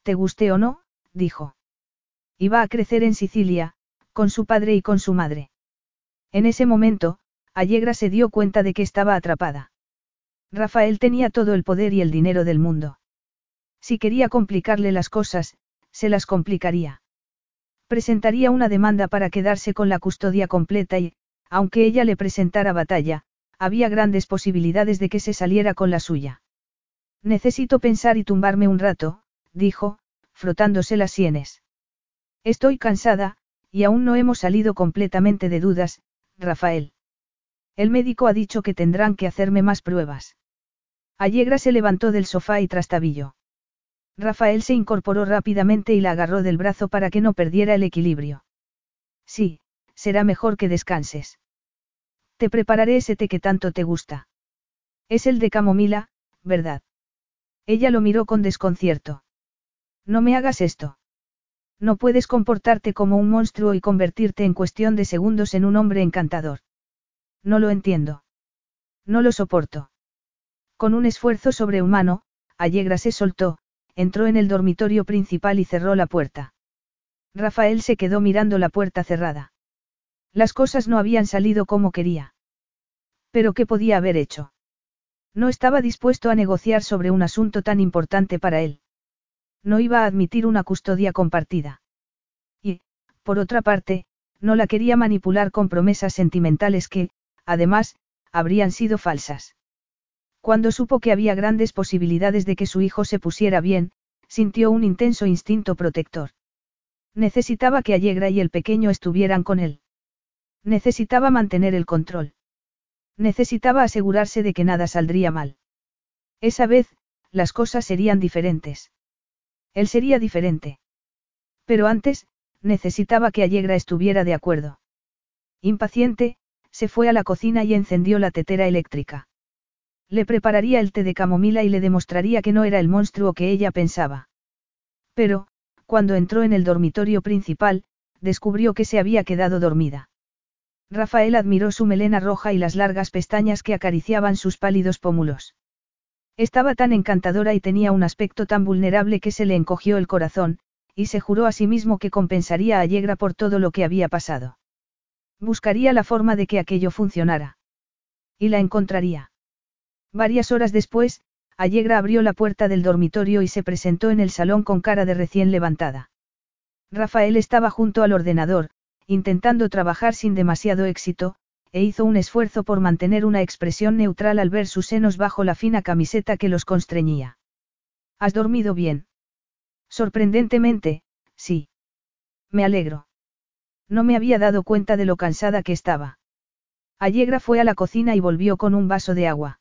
A: te guste o no, dijo. Iba a crecer en Sicilia, con su padre y con su madre. En ese momento, Allegra se dio cuenta de que estaba atrapada. Rafael tenía todo el poder y el dinero del mundo. Si quería complicarle las cosas, se las complicaría. Presentaría una demanda para quedarse con la custodia completa y, aunque ella le presentara batalla, había grandes posibilidades de que se saliera con la suya. Necesito pensar y tumbarme un rato, dijo, frotándose las sienes. Estoy cansada, y aún no hemos salido completamente de dudas, Rafael. El médico ha dicho que tendrán que hacerme más pruebas. Allegra se levantó del sofá y trastabilló. Rafael se incorporó rápidamente y la agarró del brazo para que no perdiera el equilibrio. Sí, será mejor que descanses. Te prepararé ese té que tanto te gusta. Es el de camomila, ¿verdad? Ella lo miró con desconcierto. No me hagas esto. No puedes comportarte como un monstruo y convertirte en cuestión de segundos en un hombre encantador. No lo entiendo. No lo soporto. Con un esfuerzo sobrehumano, Allegra se soltó, entró en el dormitorio principal y cerró la puerta. Rafael se quedó mirando la puerta cerrada. Las cosas no habían salido como quería. Pero ¿qué podía haber hecho? No estaba dispuesto a negociar sobre un asunto tan importante para él. No iba a admitir una custodia compartida. Y, por otra parte, no la quería manipular con promesas sentimentales que, además, habrían sido falsas. Cuando supo que había grandes posibilidades de que su hijo se pusiera bien, sintió un intenso instinto protector. Necesitaba que Allegra y el pequeño estuvieran con él. Necesitaba mantener el control. Necesitaba asegurarse de que nada saldría mal. Esa vez, las cosas serían diferentes. Él sería diferente. Pero antes, necesitaba que Allegra estuviera de acuerdo. Impaciente, se fue a la cocina y encendió la tetera eléctrica. Le prepararía el té de camomila y le demostraría que no era el monstruo que ella pensaba. Pero, cuando entró en el dormitorio principal, descubrió que se había quedado dormida. Rafael admiró su melena roja y las largas pestañas que acariciaban sus pálidos pómulos. Estaba tan encantadora y tenía un aspecto tan vulnerable que se le encogió el corazón, y se juró a sí mismo que compensaría a Yegra por todo lo que había pasado. Buscaría la forma de que aquello funcionara. Y la encontraría. Varias horas después, Allegra abrió la puerta del dormitorio y se presentó en el salón con cara de recién levantada. Rafael estaba junto al ordenador, intentando trabajar sin demasiado éxito, e hizo un esfuerzo por mantener una expresión neutral al ver sus senos bajo la fina camiseta que los constreñía. ¿Has dormido bien? Sorprendentemente, sí. Me alegro. No me había dado cuenta de lo cansada que estaba. Allegra fue a la cocina y volvió con un vaso de agua.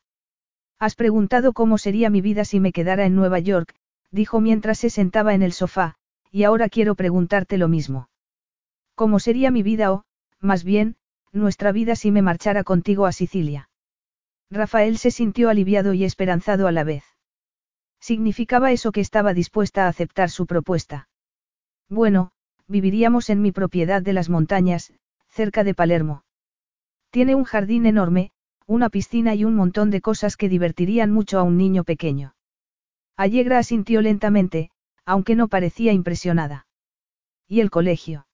A: Has preguntado cómo sería mi vida si me quedara en Nueva York, dijo mientras se sentaba en el sofá, y ahora quiero preguntarte lo mismo. ¿Cómo sería mi vida o, más bien, nuestra vida si me marchara contigo a Sicilia? Rafael se sintió aliviado y esperanzado a la vez. Significaba eso que estaba dispuesta a aceptar su propuesta. Bueno, viviríamos en mi propiedad de las montañas, cerca de Palermo. Tiene un jardín enorme, una piscina y un montón de cosas que divertirían mucho a un niño pequeño. Allegra asintió lentamente, aunque no parecía impresionada. ¿Y el colegio?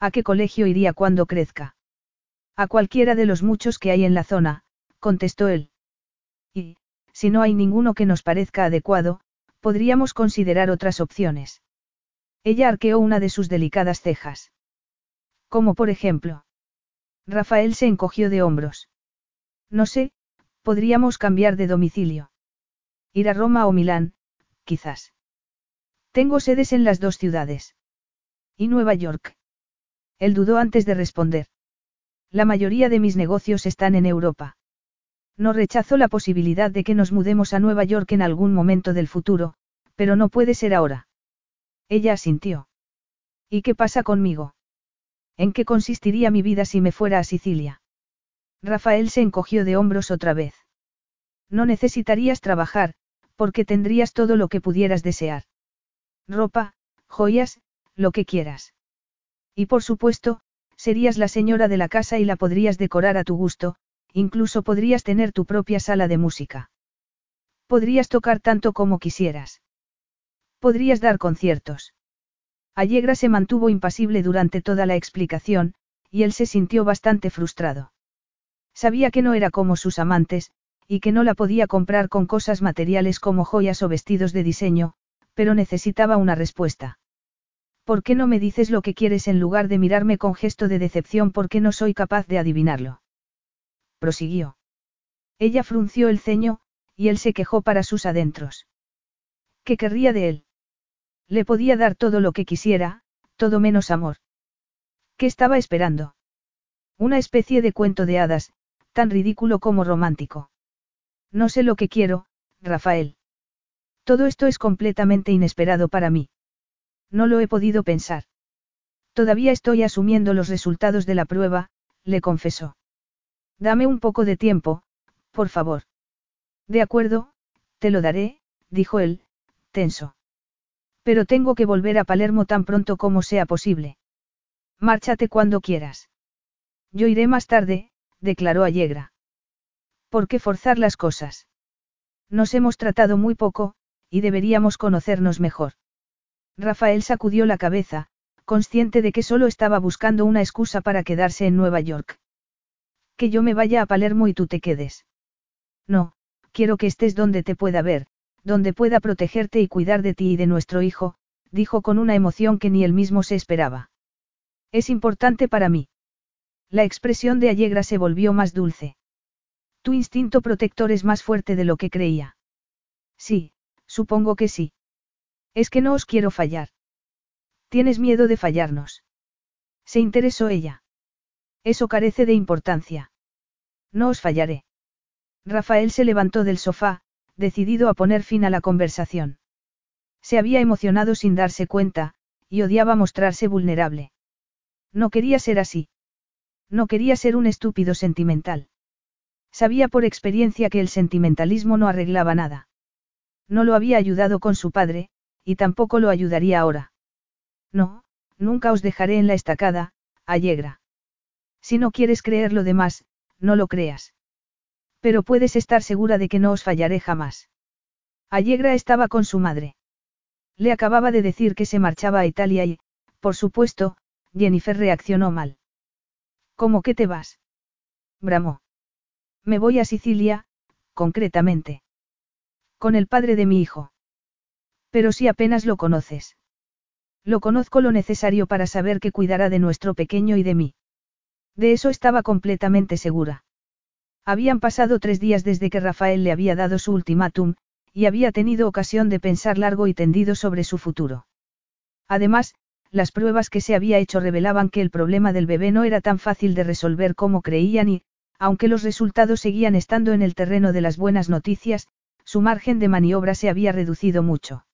A: ¿A qué colegio iría cuando crezca? A cualquiera de los muchos que hay en la zona, contestó él. Y, si no hay ninguno que nos parezca adecuado, podríamos considerar otras opciones. Ella arqueó una de sus delicadas cejas. Como por ejemplo. Rafael se encogió de hombros. No sé, podríamos cambiar de domicilio. Ir a Roma o Milán, quizás. Tengo sedes en las dos ciudades. ¿Y Nueva York? Él dudó antes de responder. La mayoría de mis negocios están en Europa. No rechazo la posibilidad de que nos mudemos a Nueva York en algún momento del futuro, pero no puede ser ahora. Ella asintió. ¿Y qué pasa conmigo? ¿En qué consistiría mi vida si me fuera a Sicilia? Rafael se encogió de hombros otra vez. No necesitarías trabajar, porque tendrías todo lo que pudieras desear. Ropa, joyas, lo que quieras. Y por supuesto, serías la señora de la casa y la podrías decorar a tu gusto, incluso podrías tener tu propia sala de música. Podrías tocar tanto como quisieras. Podrías dar conciertos. Allegra se mantuvo impasible durante toda la explicación, y él se sintió bastante frustrado. Sabía que no era como sus amantes, y que no la podía comprar con cosas materiales como joyas o vestidos de diseño, pero necesitaba una respuesta. ¿Por qué no me dices lo que quieres en lugar de mirarme con gesto de decepción porque no soy capaz de adivinarlo? Prosiguió. Ella frunció el ceño, y él se quejó para sus adentros. ¿Qué querría de él? Le podía dar todo lo que quisiera, todo menos amor. ¿Qué estaba esperando? Una especie de cuento de hadas, tan ridículo como romántico. No sé lo que quiero, Rafael. Todo esto es completamente inesperado para mí. No lo he podido pensar. Todavía estoy asumiendo los resultados de la prueba, le confesó. Dame un poco de tiempo, por favor. De acuerdo, te lo daré, dijo él, tenso. Pero tengo que volver a Palermo tan pronto como sea posible. Márchate cuando quieras. Yo iré más tarde, declaró Allegra. ¿Por qué forzar las cosas? Nos hemos tratado muy poco, y deberíamos conocernos mejor. Rafael sacudió la cabeza, consciente de que solo estaba buscando una excusa para quedarse en Nueva York. Que yo me vaya a Palermo y tú te quedes. No, quiero que estés donde te pueda ver, donde pueda protegerte y cuidar de ti y de nuestro hijo, dijo con una emoción que ni él mismo se esperaba. Es importante para mí. La expresión de Allegra se volvió más dulce. Tu instinto protector es más fuerte de lo que creía. Sí, supongo que sí. Es que no os quiero fallar. Tienes miedo de fallarnos. Se interesó ella. Eso carece de importancia. No os fallaré. Rafael se levantó del sofá, decidido a poner fin a la conversación. Se había emocionado sin darse cuenta, y odiaba mostrarse vulnerable. No quería ser así. No quería ser un estúpido sentimental. Sabía por experiencia que el sentimentalismo no arreglaba nada. No lo había ayudado con su padre, y tampoco lo ayudaría ahora. No, nunca os dejaré en la estacada, Allegra. Si no quieres creer lo demás, no lo creas. Pero puedes estar segura de que no os fallaré jamás. Allegra estaba con su madre. Le acababa de decir que se marchaba a Italia y, por supuesto, Jennifer reaccionó mal. ¿Cómo que te vas? Bramó. Me voy a Sicilia, concretamente. Con el padre de mi hijo. Pero si apenas lo conoces. Lo conozco lo necesario para saber que cuidará de nuestro pequeño y de mí. De eso estaba completamente segura. Habían pasado tres días desde que Rafael le había dado su ultimátum, y había tenido ocasión de pensar largo y tendido sobre su futuro. Además, las pruebas que se había hecho revelaban que el problema del bebé no era tan fácil de resolver como creían y, aunque los resultados seguían estando en el terreno de las buenas noticias, su margen de maniobra se había reducido mucho.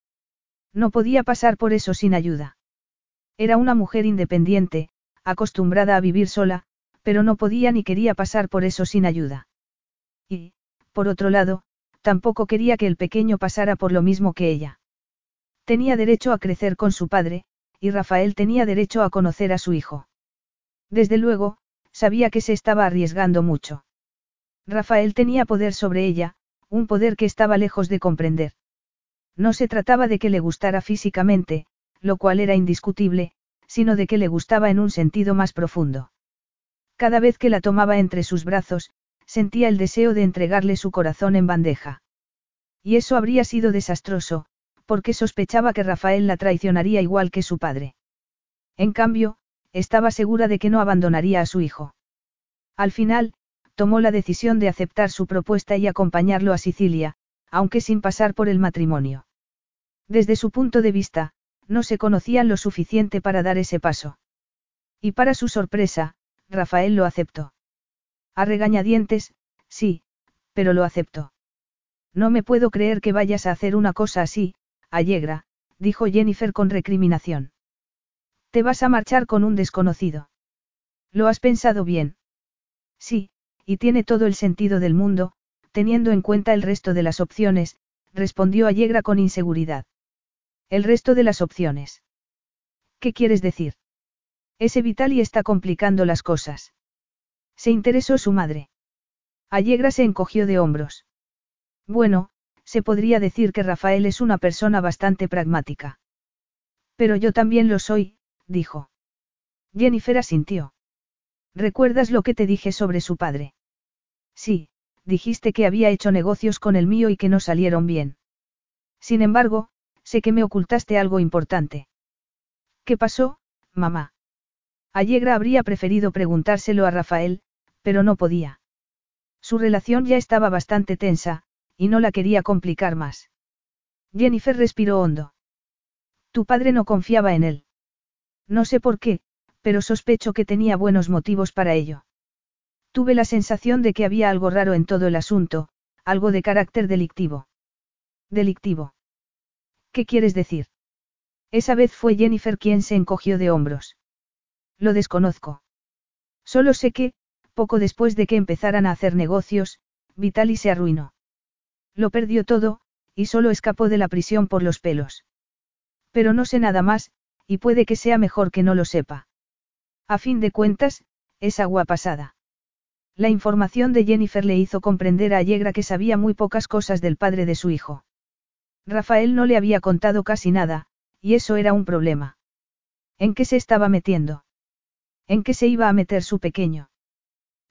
A: No podía pasar por eso sin ayuda. Era una mujer independiente, acostumbrada a vivir sola, pero no podía ni quería pasar por eso sin ayuda. Y, por otro lado, tampoco quería que el pequeño pasara por lo mismo que ella. Tenía derecho a crecer con su padre, y Rafael tenía derecho a conocer a su hijo. Desde luego, sabía que se estaba arriesgando mucho. Rafael tenía poder sobre ella, un poder que estaba lejos de comprender. No se trataba de que le gustara físicamente, lo cual era indiscutible, sino de que le gustaba en un sentido más profundo. Cada vez que la tomaba entre sus brazos, sentía el deseo de entregarle su corazón en bandeja. Y eso habría sido desastroso, porque sospechaba que Rafael la traicionaría igual que su padre. En cambio, estaba segura de que no abandonaría a su hijo. Al final, tomó la decisión de aceptar su propuesta y acompañarlo a Sicilia, aunque sin pasar por el matrimonio. Desde su punto de vista, no se conocían lo suficiente para dar ese paso. Y para su sorpresa, Rafael lo aceptó. A regañadientes, sí, pero lo aceptó. No me puedo creer que vayas a hacer una cosa así, Allegra, dijo Jennifer con recriminación. Te vas a marchar con un desconocido. ¿Lo has pensado bien? Sí, y tiene todo el sentido del mundo, teniendo en cuenta el resto de las opciones, respondió Allegra con inseguridad. El resto de las opciones. ¿Qué quieres decir? Ese Vitali está complicando las cosas. Se interesó su madre. Allegra se encogió de hombros. Bueno, se podría decir que Rafael es una persona bastante pragmática. Pero yo también lo soy, dijo. Jennifer asintió. ¿Recuerdas lo que te dije sobre su padre? Sí, dijiste que había hecho negocios con el mío y que no salieron bien. Sin embargo, sé que me ocultaste algo importante. ¿Qué pasó, mamá? Allegra habría preferido preguntárselo a Rafael, pero no podía. Su relación ya estaba bastante tensa, y no la quería complicar más. Jennifer respiró hondo. Tu padre no confiaba en él. No sé por qué, pero sospecho que tenía buenos motivos para ello. Tuve la sensación de que había algo raro en todo el asunto, algo de carácter delictivo. Delictivo. ¿Qué quieres decir? Esa vez fue Jennifer quien se encogió de hombros. Lo desconozco. Solo sé que, poco después de que empezaran a hacer negocios, Vitali se arruinó. Lo perdió todo, y solo escapó de la prisión por los pelos. Pero no sé nada más, y puede que sea mejor que no lo sepa. A fin de cuentas, es agua pasada. La información de Jennifer le hizo comprender a Allegra que sabía muy pocas cosas del padre de su hijo. Rafael no le había contado casi nada, y eso era un problema. ¿En qué se estaba metiendo? ¿En qué se iba a meter su pequeño?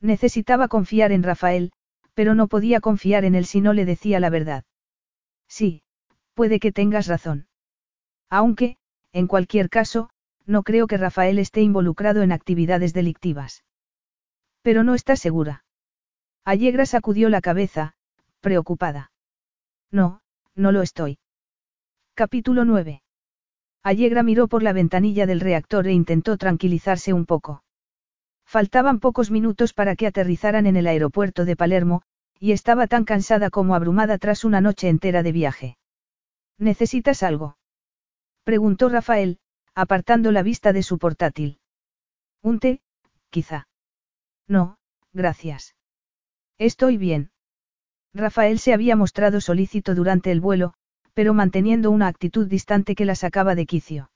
A: Necesitaba confiar en Rafael, pero no podía confiar en él si no le decía la verdad. Sí, puede que tengas razón. Aunque, en cualquier caso, no creo que Rafael esté involucrado en actividades delictivas. Pero no está segura. Allegra sacudió la cabeza, preocupada. No, no lo estoy. Capítulo 9. Allegra miró por la ventanilla del reactor e intentó tranquilizarse un poco. Faltaban pocos minutos para que aterrizaran en el aeropuerto de Palermo, y estaba tan cansada como abrumada tras una noche entera de viaje. ¿Necesitas algo? preguntó Rafael, apartando la vista de su portátil. Un té, quizá. No, gracias. Estoy bien. Rafael se había mostrado solícito durante el vuelo, pero manteniendo una actitud distante que la sacaba de quicio.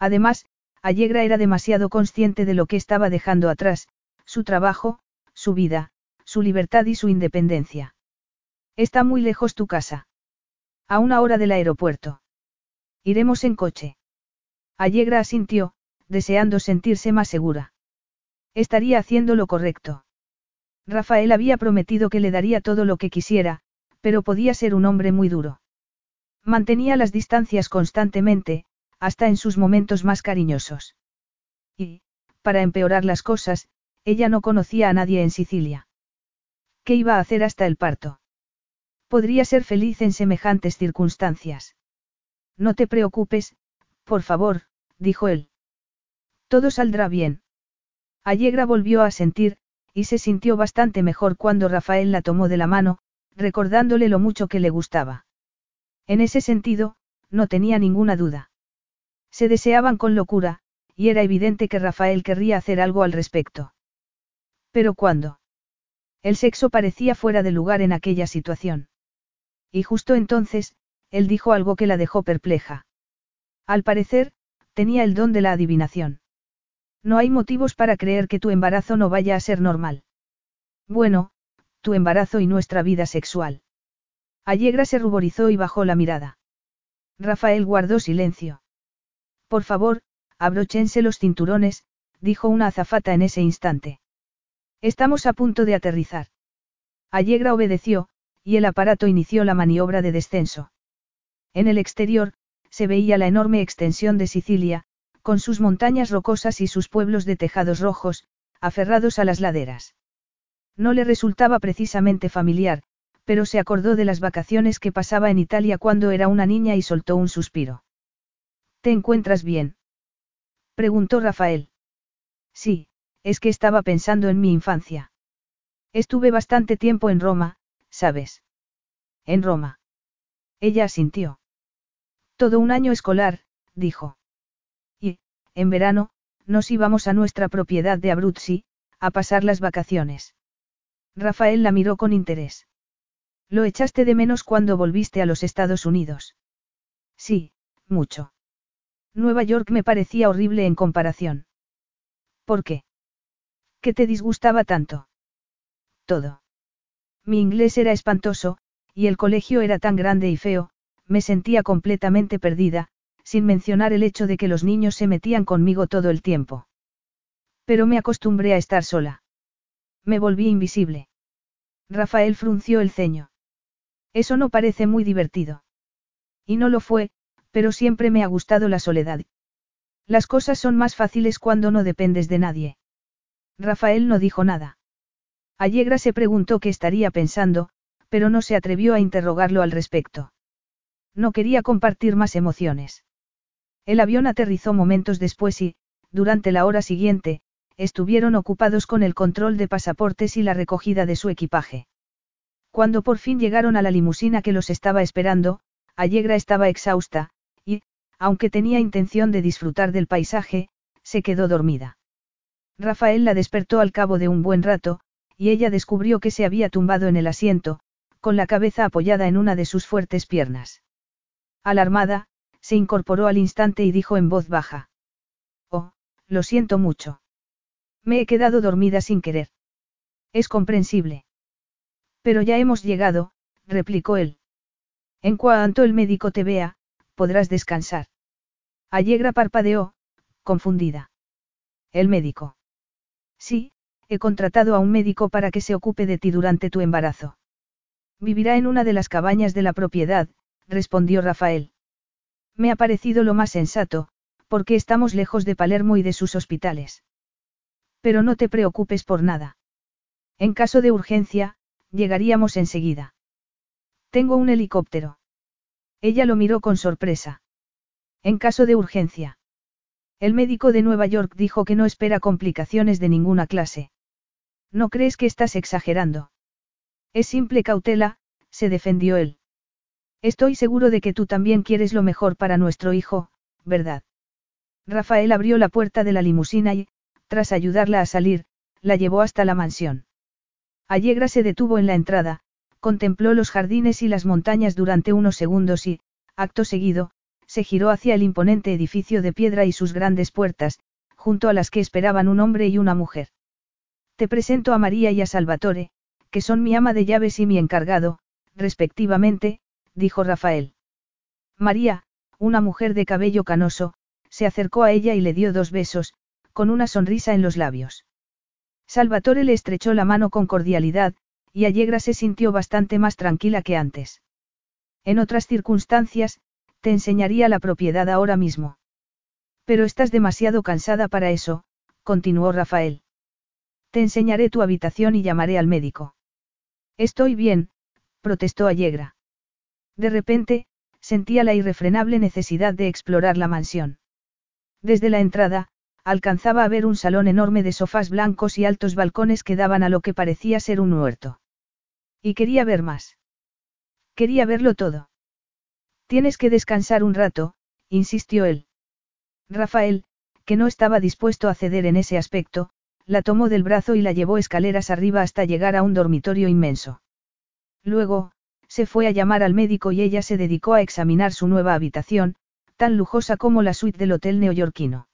A: Además, Allegra era demasiado consciente de lo que estaba dejando atrás, su trabajo, su vida, su libertad y su independencia. Está muy lejos tu casa. A una hora del aeropuerto. Iremos en coche. Allegra asintió, deseando sentirse más segura. Estaría haciendo lo correcto. Rafael había prometido que le daría todo lo que quisiera, pero podía ser un hombre muy duro. Mantenía las distancias constantemente, hasta en sus momentos más cariñosos. Y, para empeorar las cosas, ella no conocía a nadie en Sicilia. ¿Qué iba a hacer hasta el parto? Podría ser feliz en semejantes circunstancias. No te preocupes, por favor, dijo él. Todo saldrá bien. Allegra volvió a sentir, y se sintió bastante mejor cuando Rafael la tomó de la mano, recordándole lo mucho que le gustaba. En ese sentido, no tenía ninguna duda. Se deseaban con locura, y era evidente que Rafael querría hacer algo al respecto. Pero ¿cuándo? El sexo parecía fuera de lugar en aquella situación. Y justo entonces, él dijo algo que la dejó perpleja. Al parecer, tenía el don de la adivinación. No hay motivos para creer que tu embarazo no vaya a ser normal. Bueno, tu embarazo y nuestra vida sexual. Allegra se ruborizó y bajó la mirada. Rafael guardó silencio. Por favor, abrochense los cinturones, dijo una azafata en ese instante. Estamos a punto de aterrizar. Allegra obedeció, y el aparato inició la maniobra de descenso. En el exterior, se veía la enorme extensión de Sicilia, con sus montañas rocosas y sus pueblos de tejados rojos, aferrados a las laderas. No le resultaba precisamente familiar, pero se acordó de las vacaciones que pasaba en Italia cuando era una niña y soltó un suspiro. ¿Te encuentras bien? preguntó Rafael. Sí, es que estaba pensando en mi infancia. Estuve bastante tiempo en Roma, ¿sabes? En Roma. Ella asintió. Todo un año escolar, dijo en verano, nos íbamos a nuestra propiedad de Abruzzi, a pasar las vacaciones. Rafael la miró con interés. ¿Lo echaste de menos cuando volviste a los Estados Unidos? Sí, mucho. Nueva York me parecía horrible en comparación. ¿Por qué? ¿Qué te disgustaba tanto? Todo. Mi inglés era espantoso, y el colegio era tan grande y feo, me sentía completamente perdida, sin mencionar el hecho de que los niños se metían conmigo todo el tiempo. Pero me acostumbré a estar sola. Me volví invisible. Rafael frunció el ceño. Eso no parece muy divertido. Y no lo fue, pero siempre me ha gustado la soledad. Las cosas son más fáciles cuando no dependes de nadie. Rafael no dijo nada. Allegra se preguntó qué estaría pensando, pero no se atrevió a interrogarlo al respecto. No quería compartir más emociones. El avión aterrizó momentos después y, durante la hora siguiente, estuvieron ocupados con el control de pasaportes y la recogida de su equipaje. Cuando por fin llegaron a la limusina que los estaba esperando, Allegra estaba exhausta, y, aunque tenía intención de disfrutar del paisaje, se quedó dormida. Rafael la despertó al cabo de un buen rato, y ella descubrió que se había tumbado en el asiento, con la cabeza apoyada en una de sus fuertes piernas. Alarmada, se incorporó al instante y dijo en voz baja. Oh, lo siento mucho. Me he quedado dormida sin querer. Es comprensible. Pero ya hemos llegado, replicó él. En cuanto el médico te vea, podrás descansar. Allegra parpadeó, confundida. ¿El médico? Sí, he contratado a un médico para que se ocupe de ti durante tu embarazo. Vivirá en una de las cabañas de la propiedad, respondió Rafael. Me ha parecido lo más sensato, porque estamos lejos de Palermo y de sus hospitales. Pero no te preocupes por nada. En caso de urgencia, llegaríamos enseguida. Tengo un helicóptero. Ella lo miró con sorpresa. En caso de urgencia. El médico de Nueva York dijo que no espera complicaciones de ninguna clase. ¿No crees que estás exagerando? Es simple cautela, se defendió él. Estoy seguro de que tú también quieres lo mejor para nuestro hijo, ¿verdad? Rafael abrió la puerta de la limusina y, tras ayudarla a salir, la llevó hasta la mansión. Allegra se detuvo en la entrada, contempló los jardines y las montañas durante unos segundos y, acto seguido, se giró hacia el imponente edificio de piedra y sus grandes puertas, junto a las que esperaban un hombre y una mujer. Te presento a María y a Salvatore, que son mi ama de llaves y mi encargado, respectivamente, dijo Rafael. María, una mujer de cabello canoso, se acercó a ella y le dio dos besos, con una sonrisa en los labios. Salvatore le estrechó la mano con cordialidad, y Allegra se sintió bastante más tranquila que antes. En otras circunstancias, te enseñaría la propiedad ahora mismo. Pero estás demasiado cansada para eso, continuó Rafael. Te enseñaré tu habitación y llamaré al médico. Estoy bien, protestó Allegra. De repente, sentía la irrefrenable necesidad de explorar la mansión. Desde la entrada, alcanzaba a ver un salón enorme de sofás blancos y altos balcones que daban a lo que parecía ser un huerto. Y quería ver más. Quería verlo todo. Tienes que descansar un rato, insistió él. Rafael, que no estaba dispuesto a ceder en ese aspecto, la tomó del brazo y la llevó escaleras arriba hasta llegar a un dormitorio inmenso. Luego, se fue a llamar al médico y ella se dedicó a examinar su nueva habitación, tan lujosa como la suite del hotel neoyorquino.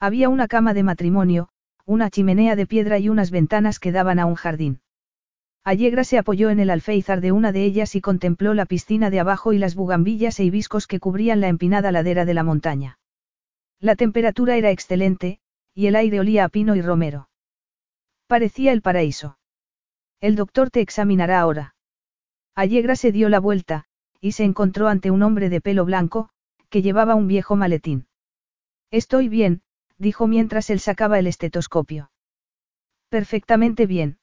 A: Había una cama de matrimonio, una chimenea de piedra y unas ventanas que daban a un jardín. Allegra se apoyó en el alféizar de una de ellas y contempló la piscina de abajo y las bugambillas e hibiscos que cubrían la empinada ladera de la montaña. La temperatura era excelente, y el aire olía a pino y romero. Parecía el paraíso. El doctor te examinará ahora. Allegra se dio la vuelta, y se encontró ante un hombre de pelo blanco, que llevaba un viejo maletín. Estoy bien, dijo mientras él sacaba el estetoscopio. Perfectamente bien.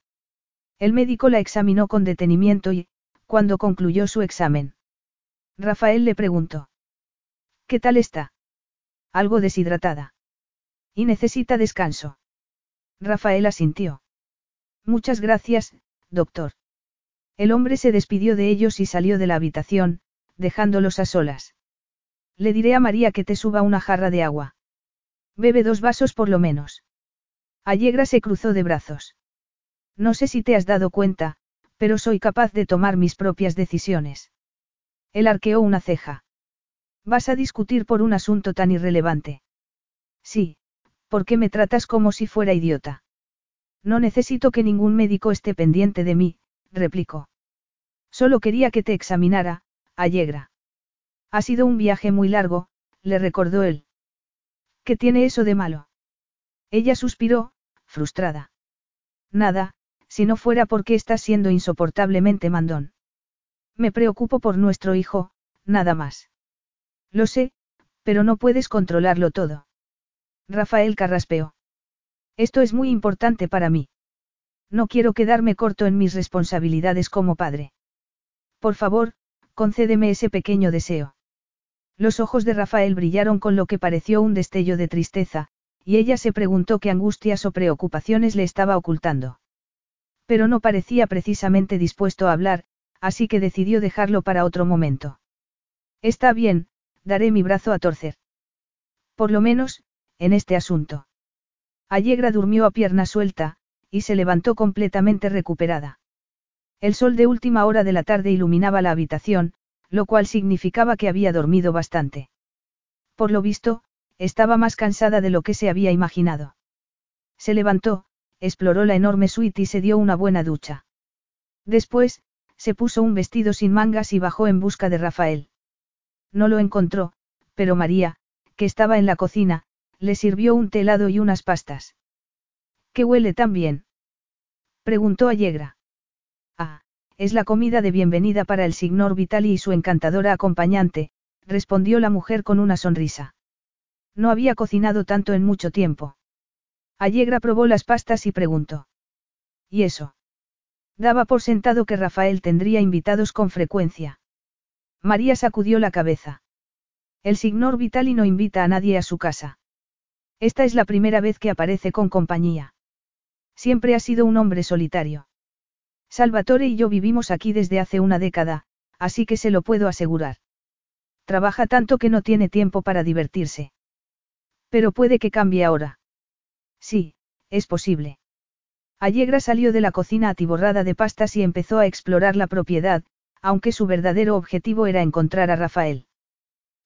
A: El médico la examinó con detenimiento y, cuando concluyó su examen, Rafael le preguntó. ¿Qué tal está? Algo deshidratada. Y necesita descanso. Rafael asintió. Muchas gracias, doctor. El hombre se despidió de ellos y salió de la habitación, dejándolos a solas. Le diré a María que te suba una jarra de agua. Bebe dos vasos por lo menos. Allegra se cruzó de brazos. No sé si te has dado cuenta, pero soy capaz de tomar mis propias decisiones. Él arqueó una ceja. ¿Vas a discutir por un asunto tan irrelevante? Sí, ¿por qué me tratas como si fuera idiota? No necesito que ningún médico esté pendiente de mí, replicó. Solo quería que te examinara, Allegra. Ha sido un viaje muy largo, le recordó él. ¿Qué tiene eso de malo? Ella suspiró, frustrada. Nada, si no fuera porque estás siendo insoportablemente mandón. Me preocupo por nuestro hijo, nada más. Lo sé, pero no puedes controlarlo todo. Rafael carraspeó. Esto es muy importante para mí. No quiero quedarme corto en mis responsabilidades como padre. Por favor, concédeme ese pequeño deseo. Los ojos de Rafael brillaron con lo que pareció un destello de tristeza, y ella se preguntó qué angustias o preocupaciones le estaba ocultando. Pero no parecía precisamente dispuesto a hablar, así que decidió dejarlo para otro momento. Está bien, daré mi brazo a torcer. Por lo menos, en este asunto. Allegra durmió a pierna suelta, y se levantó completamente recuperada. El sol de última hora de la tarde iluminaba la habitación, lo cual significaba que había dormido bastante. Por lo visto, estaba más cansada de lo que se había imaginado. Se levantó, exploró la enorme suite y se dio una buena ducha. Después, se puso un vestido sin mangas y bajó en busca de Rafael. No lo encontró, pero María, que estaba en la cocina, le sirvió un telado y unas pastas. ¿Qué huele tan bien? preguntó Allegra. Ah, es la comida de bienvenida para el signor Vitali y su encantadora acompañante, respondió la mujer con una sonrisa. No había cocinado tanto en mucho tiempo. Allegra probó las pastas y preguntó. ¿Y eso? Daba por sentado que Rafael tendría invitados con frecuencia. María sacudió la cabeza. El signor Vitali no invita a nadie a su casa. Esta es la primera vez que aparece con compañía. Siempre ha sido un hombre solitario. Salvatore y yo vivimos aquí desde hace una década, así que se lo puedo asegurar. Trabaja tanto que no tiene tiempo para divertirse. Pero puede que cambie ahora. Sí, es posible. Allegra salió de la cocina atiborrada de pastas y empezó a explorar la propiedad, aunque su verdadero objetivo era encontrar a Rafael.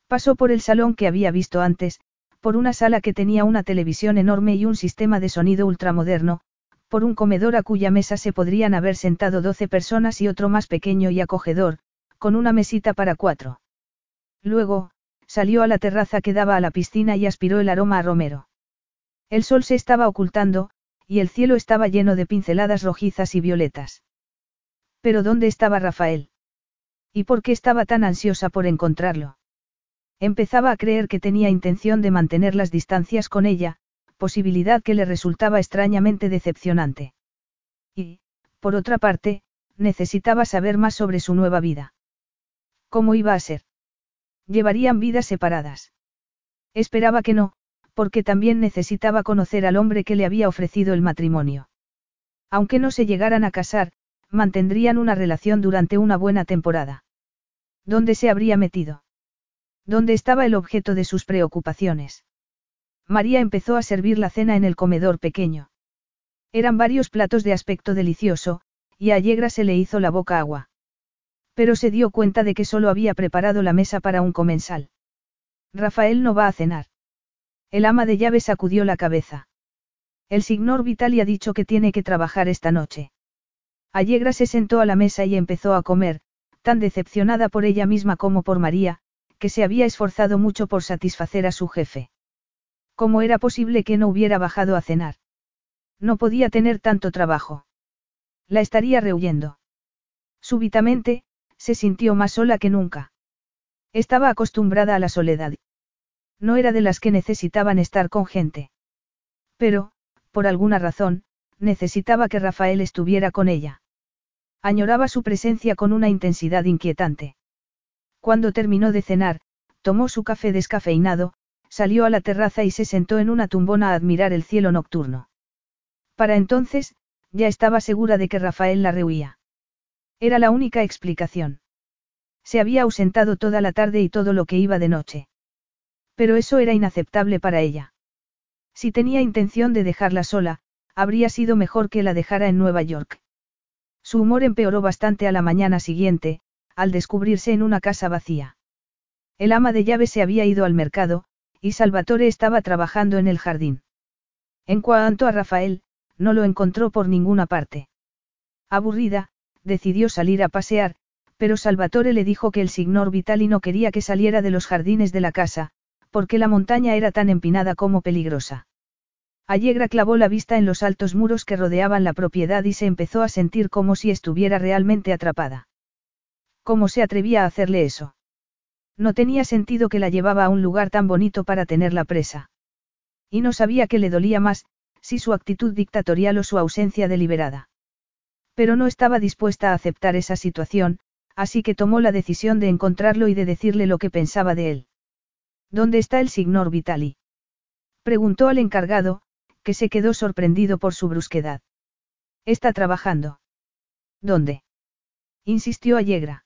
A: Pasó por el salón que había visto antes, por una sala que tenía una televisión enorme y un sistema de sonido ultramoderno, por un comedor a cuya mesa se podrían haber sentado doce personas y otro más pequeño y acogedor, con una mesita para cuatro. Luego, salió a la terraza que daba a la piscina y aspiró el aroma a romero. El sol se estaba ocultando, y el cielo estaba lleno de pinceladas rojizas y violetas. Pero ¿dónde estaba Rafael? ¿Y por qué estaba tan ansiosa por encontrarlo? Empezaba a creer que tenía intención de mantener las distancias con ella, posibilidad que le resultaba extrañamente decepcionante. Y, por otra parte, necesitaba saber más sobre su nueva vida. ¿Cómo iba a ser? Llevarían vidas separadas. Esperaba que no, porque también necesitaba conocer al hombre que le había ofrecido el matrimonio. Aunque no se llegaran a casar, mantendrían una relación durante una buena temporada. ¿Dónde se habría metido? ¿Dónde estaba el objeto de sus preocupaciones? María empezó a servir la cena en el comedor pequeño. Eran varios platos de aspecto delicioso, y a Allegra se le hizo la boca agua. Pero se dio cuenta de que solo había preparado la mesa para un comensal. Rafael no va a cenar. El ama de llaves sacudió la cabeza. El signor Vitali ha dicho que tiene que trabajar esta noche. Allegra se sentó a la mesa y empezó a comer, tan decepcionada por ella misma como por María, que se había esforzado mucho por satisfacer a su jefe. ¿Cómo era posible que no hubiera bajado a cenar? No podía tener tanto trabajo. La estaría rehuyendo. Súbitamente, se sintió más sola que nunca. Estaba acostumbrada a la soledad. No era de las que necesitaban estar con gente. Pero, por alguna razón, necesitaba que Rafael estuviera con ella. Añoraba su presencia con una intensidad inquietante. Cuando terminó de cenar, tomó su café descafeinado, salió a la terraza y se sentó en una tumbona a admirar el cielo nocturno. Para entonces, ya estaba segura de que Rafael la rehuía. Era la única explicación. Se había ausentado toda la tarde y todo lo que iba de noche. Pero eso era inaceptable para ella. Si tenía intención de dejarla sola, habría sido mejor que la dejara en Nueva York. Su humor empeoró bastante a la mañana siguiente, al descubrirse en una casa vacía. El ama de llaves se había ido al mercado, y Salvatore estaba trabajando en el jardín. En cuanto a Rafael, no lo encontró por ninguna parte. Aburrida, decidió salir a pasear, pero Salvatore le dijo que el signor Vitali no quería que saliera de los jardines de la casa, porque la montaña era tan empinada como peligrosa. Allegra clavó la vista en los altos muros que rodeaban la propiedad y se empezó a sentir como si estuviera realmente atrapada. ¿Cómo se atrevía a hacerle eso? No tenía sentido que la llevaba a un lugar tan bonito para tenerla presa. Y no sabía que le dolía más, si su actitud dictatorial o su ausencia deliberada. Pero no estaba dispuesta a aceptar esa situación, así que tomó la decisión de encontrarlo y de decirle lo que pensaba de él. ¿Dónde está el signor Vitali? Preguntó al encargado, que se quedó sorprendido por su brusquedad. Está trabajando. ¿Dónde? insistió Allegra.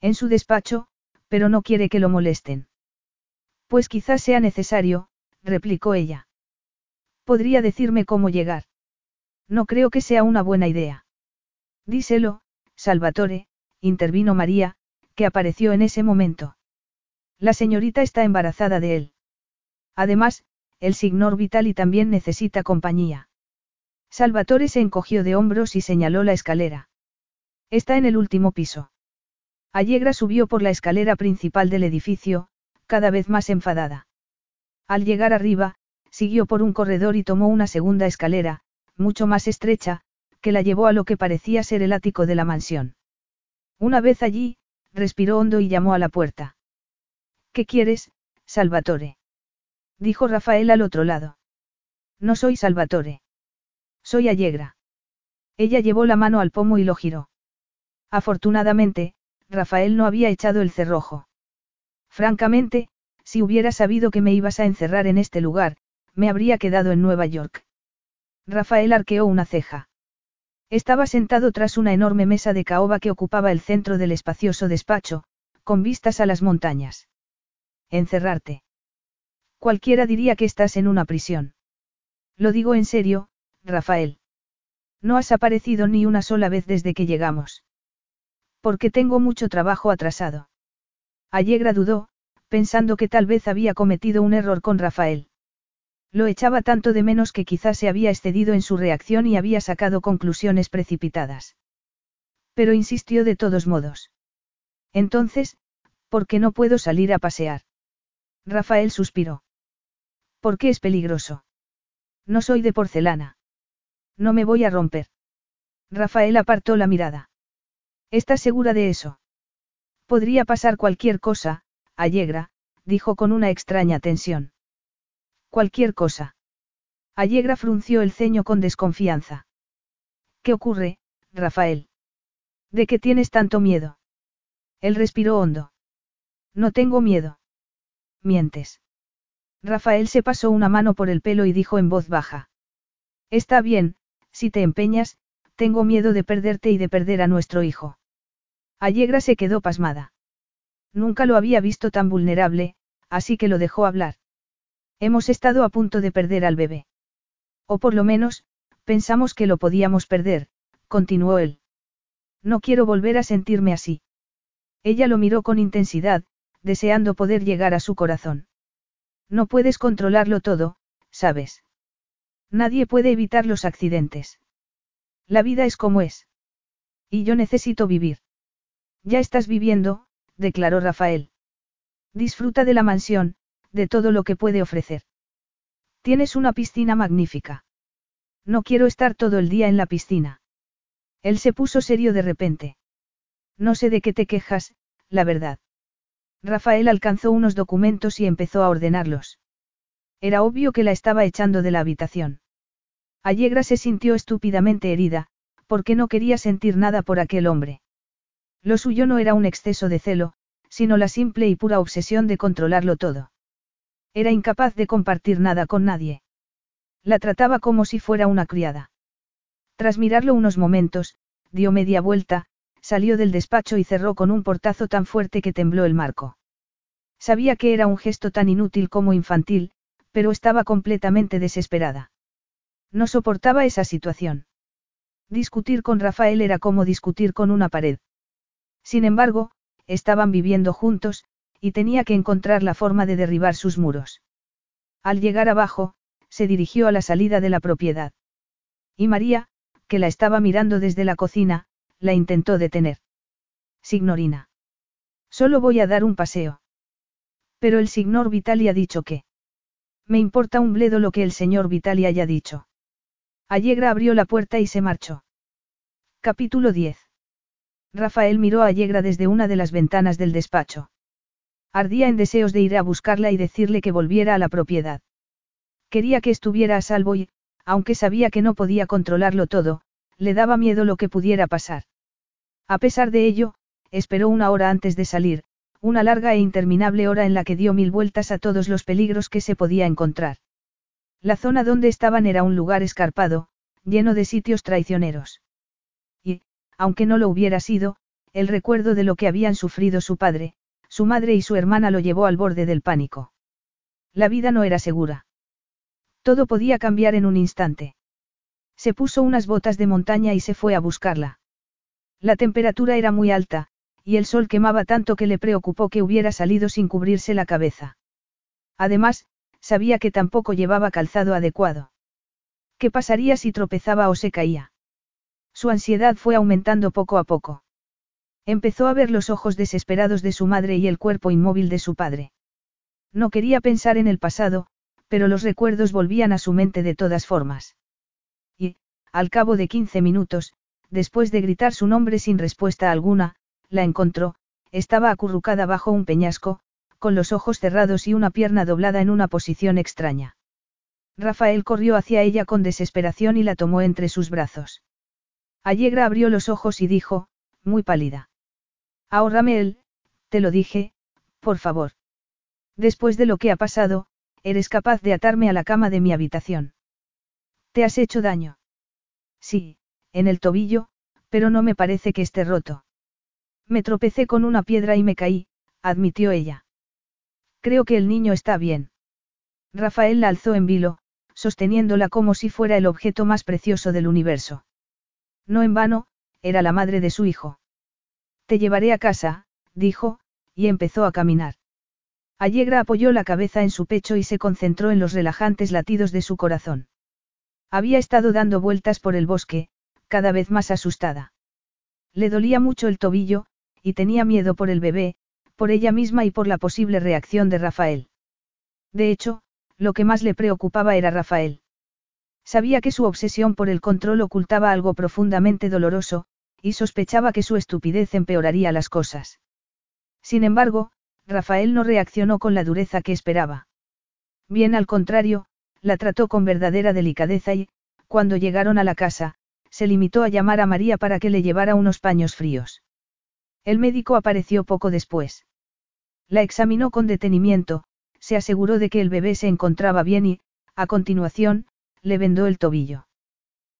A: En su despacho, pero no quiere que lo molesten. Pues quizás sea necesario, replicó ella. ¿Podría decirme cómo llegar? No creo que sea una buena idea. Díselo, Salvatore, intervino María, que apareció en ese momento. La señorita está embarazada de él. Además, el signor Vitali también necesita compañía. Salvatore se encogió de hombros y señaló la escalera. Está en el último piso. Allegra subió por la escalera principal del edificio, cada vez más enfadada. Al llegar arriba, siguió por un corredor y tomó una segunda escalera, mucho más estrecha, que la llevó a lo que parecía ser el ático de la mansión. Una vez allí, respiró hondo y llamó a la puerta. ¿Qué quieres, Salvatore? Dijo Rafael al otro lado. No soy Salvatore. Soy Allegra. Ella llevó la mano al pomo y lo giró. Afortunadamente, Rafael no había echado el cerrojo. Francamente, si hubiera sabido que me ibas a encerrar en este lugar, me habría quedado en Nueva York. Rafael arqueó una ceja. Estaba sentado tras una enorme mesa de caoba que ocupaba el centro del espacioso despacho, con vistas a las montañas. Encerrarte. Cualquiera diría que estás en una prisión. Lo digo en serio, Rafael. No has aparecido ni una sola vez desde que llegamos. Porque tengo mucho trabajo atrasado. Allegra dudó, pensando que tal vez había cometido un error con Rafael. Lo echaba tanto de menos que quizás se había excedido en su reacción y había sacado conclusiones precipitadas. Pero insistió de todos modos. Entonces, ¿por qué no puedo salir a pasear? Rafael suspiró. ¿Por qué es peligroso? No soy de porcelana. No me voy a romper. Rafael apartó la mirada. ¿Estás segura de eso? Podría pasar cualquier cosa, Allegra, dijo con una extraña tensión. Cualquier cosa. Allegra frunció el ceño con desconfianza. ¿Qué ocurre, Rafael? ¿De qué tienes tanto miedo? Él respiró hondo. No tengo miedo. Mientes. Rafael se pasó una mano por el pelo y dijo en voz baja. Está bien, si te empeñas, tengo miedo de perderte y de perder a nuestro hijo. Allegra se quedó pasmada. Nunca lo había visto tan vulnerable, así que lo dejó hablar. Hemos estado a punto de perder al bebé. O por lo menos, pensamos que lo podíamos perder, continuó él. No quiero volver a sentirme así. Ella lo miró con intensidad, deseando poder llegar a su corazón. No puedes controlarlo todo, sabes. Nadie puede evitar los accidentes. La vida es como es. Y yo necesito vivir. Ya estás viviendo, declaró Rafael. Disfruta de la mansión, de todo lo que puede ofrecer. Tienes una piscina magnífica. No quiero estar todo el día en la piscina. Él se puso serio de repente. No sé de qué te quejas, la verdad. Rafael alcanzó unos documentos y empezó a ordenarlos. Era obvio que la estaba echando de la habitación. Allegra se sintió estúpidamente herida, porque no quería sentir nada por aquel hombre. Lo suyo no era un exceso de celo, sino la simple y pura obsesión de controlarlo todo. Era incapaz de compartir nada con nadie. La trataba como si fuera una criada. Tras mirarlo unos momentos, dio media vuelta, salió del despacho y cerró con un portazo tan fuerte que tembló el marco. Sabía que era un gesto tan inútil como infantil, pero estaba completamente desesperada. No soportaba esa situación. Discutir con Rafael era como discutir con una pared. Sin embargo, estaban viviendo juntos, y tenía que encontrar la forma de derribar sus muros. Al llegar abajo, se dirigió a la salida de la propiedad. Y María, que la estaba mirando desde la cocina, la intentó detener. Signorina. Solo voy a dar un paseo. Pero el signor Vitali ha dicho que. Me importa un bledo lo que el señor Vitali haya dicho. Allegra abrió la puerta y se marchó. Capítulo 10. Rafael miró a Allegra desde una de las ventanas del despacho. Ardía en deseos de ir a buscarla y decirle que volviera a la propiedad. Quería que estuviera a salvo y, aunque sabía que no podía controlarlo todo, le daba miedo lo que pudiera pasar. A pesar de ello, esperó una hora antes de salir, una larga e interminable hora en la que dio mil vueltas a todos los peligros que se podía encontrar. La zona donde estaban era un lugar escarpado, lleno de sitios traicioneros. Y, aunque no lo hubiera sido, el recuerdo de lo que habían sufrido su padre, su madre y su hermana lo llevó al borde del pánico. La vida no era segura. Todo podía cambiar en un instante. Se puso unas botas de montaña y se fue a buscarla. La temperatura era muy alta, y el sol quemaba tanto que le preocupó que hubiera salido sin cubrirse la cabeza. Además, sabía que tampoco llevaba calzado adecuado. ¿Qué pasaría si tropezaba o se caía? Su ansiedad fue aumentando poco a poco. Empezó a ver los ojos desesperados de su madre y el cuerpo inmóvil de su padre. No quería pensar en el pasado, pero los recuerdos volvían a su mente de todas formas. Y, al cabo de quince minutos, después de gritar su nombre sin respuesta alguna, la encontró, estaba acurrucada bajo un peñasco, con los ojos cerrados y una pierna doblada en una posición extraña. Rafael corrió hacia ella con desesperación y la tomó entre sus brazos. Allegra abrió los ojos y dijo, muy pálida. Ahórrame él, te lo dije, por favor. Después de lo que ha pasado, eres capaz de atarme a la cama de mi habitación. ¿Te has hecho daño? Sí, en el tobillo, pero no me parece que esté roto. Me tropecé con una piedra y me caí, admitió ella. Creo que el niño está bien. Rafael la alzó en vilo, sosteniéndola como si fuera el objeto más precioso del universo. No en vano, era la madre de su hijo. Te llevaré a casa, dijo, y empezó a caminar. Allegra apoyó la cabeza en su pecho y se concentró en los relajantes latidos de su corazón. Había estado dando vueltas por el bosque, cada vez más asustada. Le dolía mucho el tobillo, y tenía miedo por el bebé, por ella misma y por la posible reacción de Rafael. De hecho, lo que más le preocupaba era Rafael. Sabía que su obsesión por el control ocultaba algo profundamente doloroso, y sospechaba que su estupidez empeoraría las cosas. Sin embargo, Rafael no reaccionó con la dureza que esperaba. Bien al contrario, la trató con verdadera delicadeza y, cuando llegaron a la casa, se limitó a llamar a María para que le llevara unos paños fríos. El médico apareció poco después. La examinó con detenimiento, se aseguró de que el bebé se encontraba bien y, a continuación, le vendó el tobillo.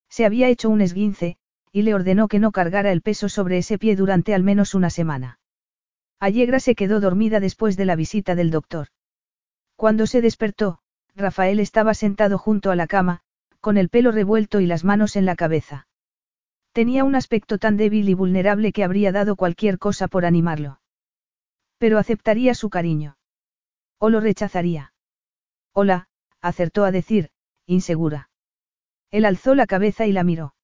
A: Se había hecho un esguince, y le ordenó que no cargara el peso sobre ese pie durante al menos una semana. Allegra se quedó dormida después de la visita del doctor. Cuando se despertó, Rafael estaba sentado junto a la cama, con el pelo revuelto y las manos en la cabeza. Tenía un aspecto tan débil y vulnerable que habría dado cualquier cosa por animarlo. Pero aceptaría su cariño. O lo rechazaría. Hola, acertó a decir, insegura. Él alzó la cabeza y la miró.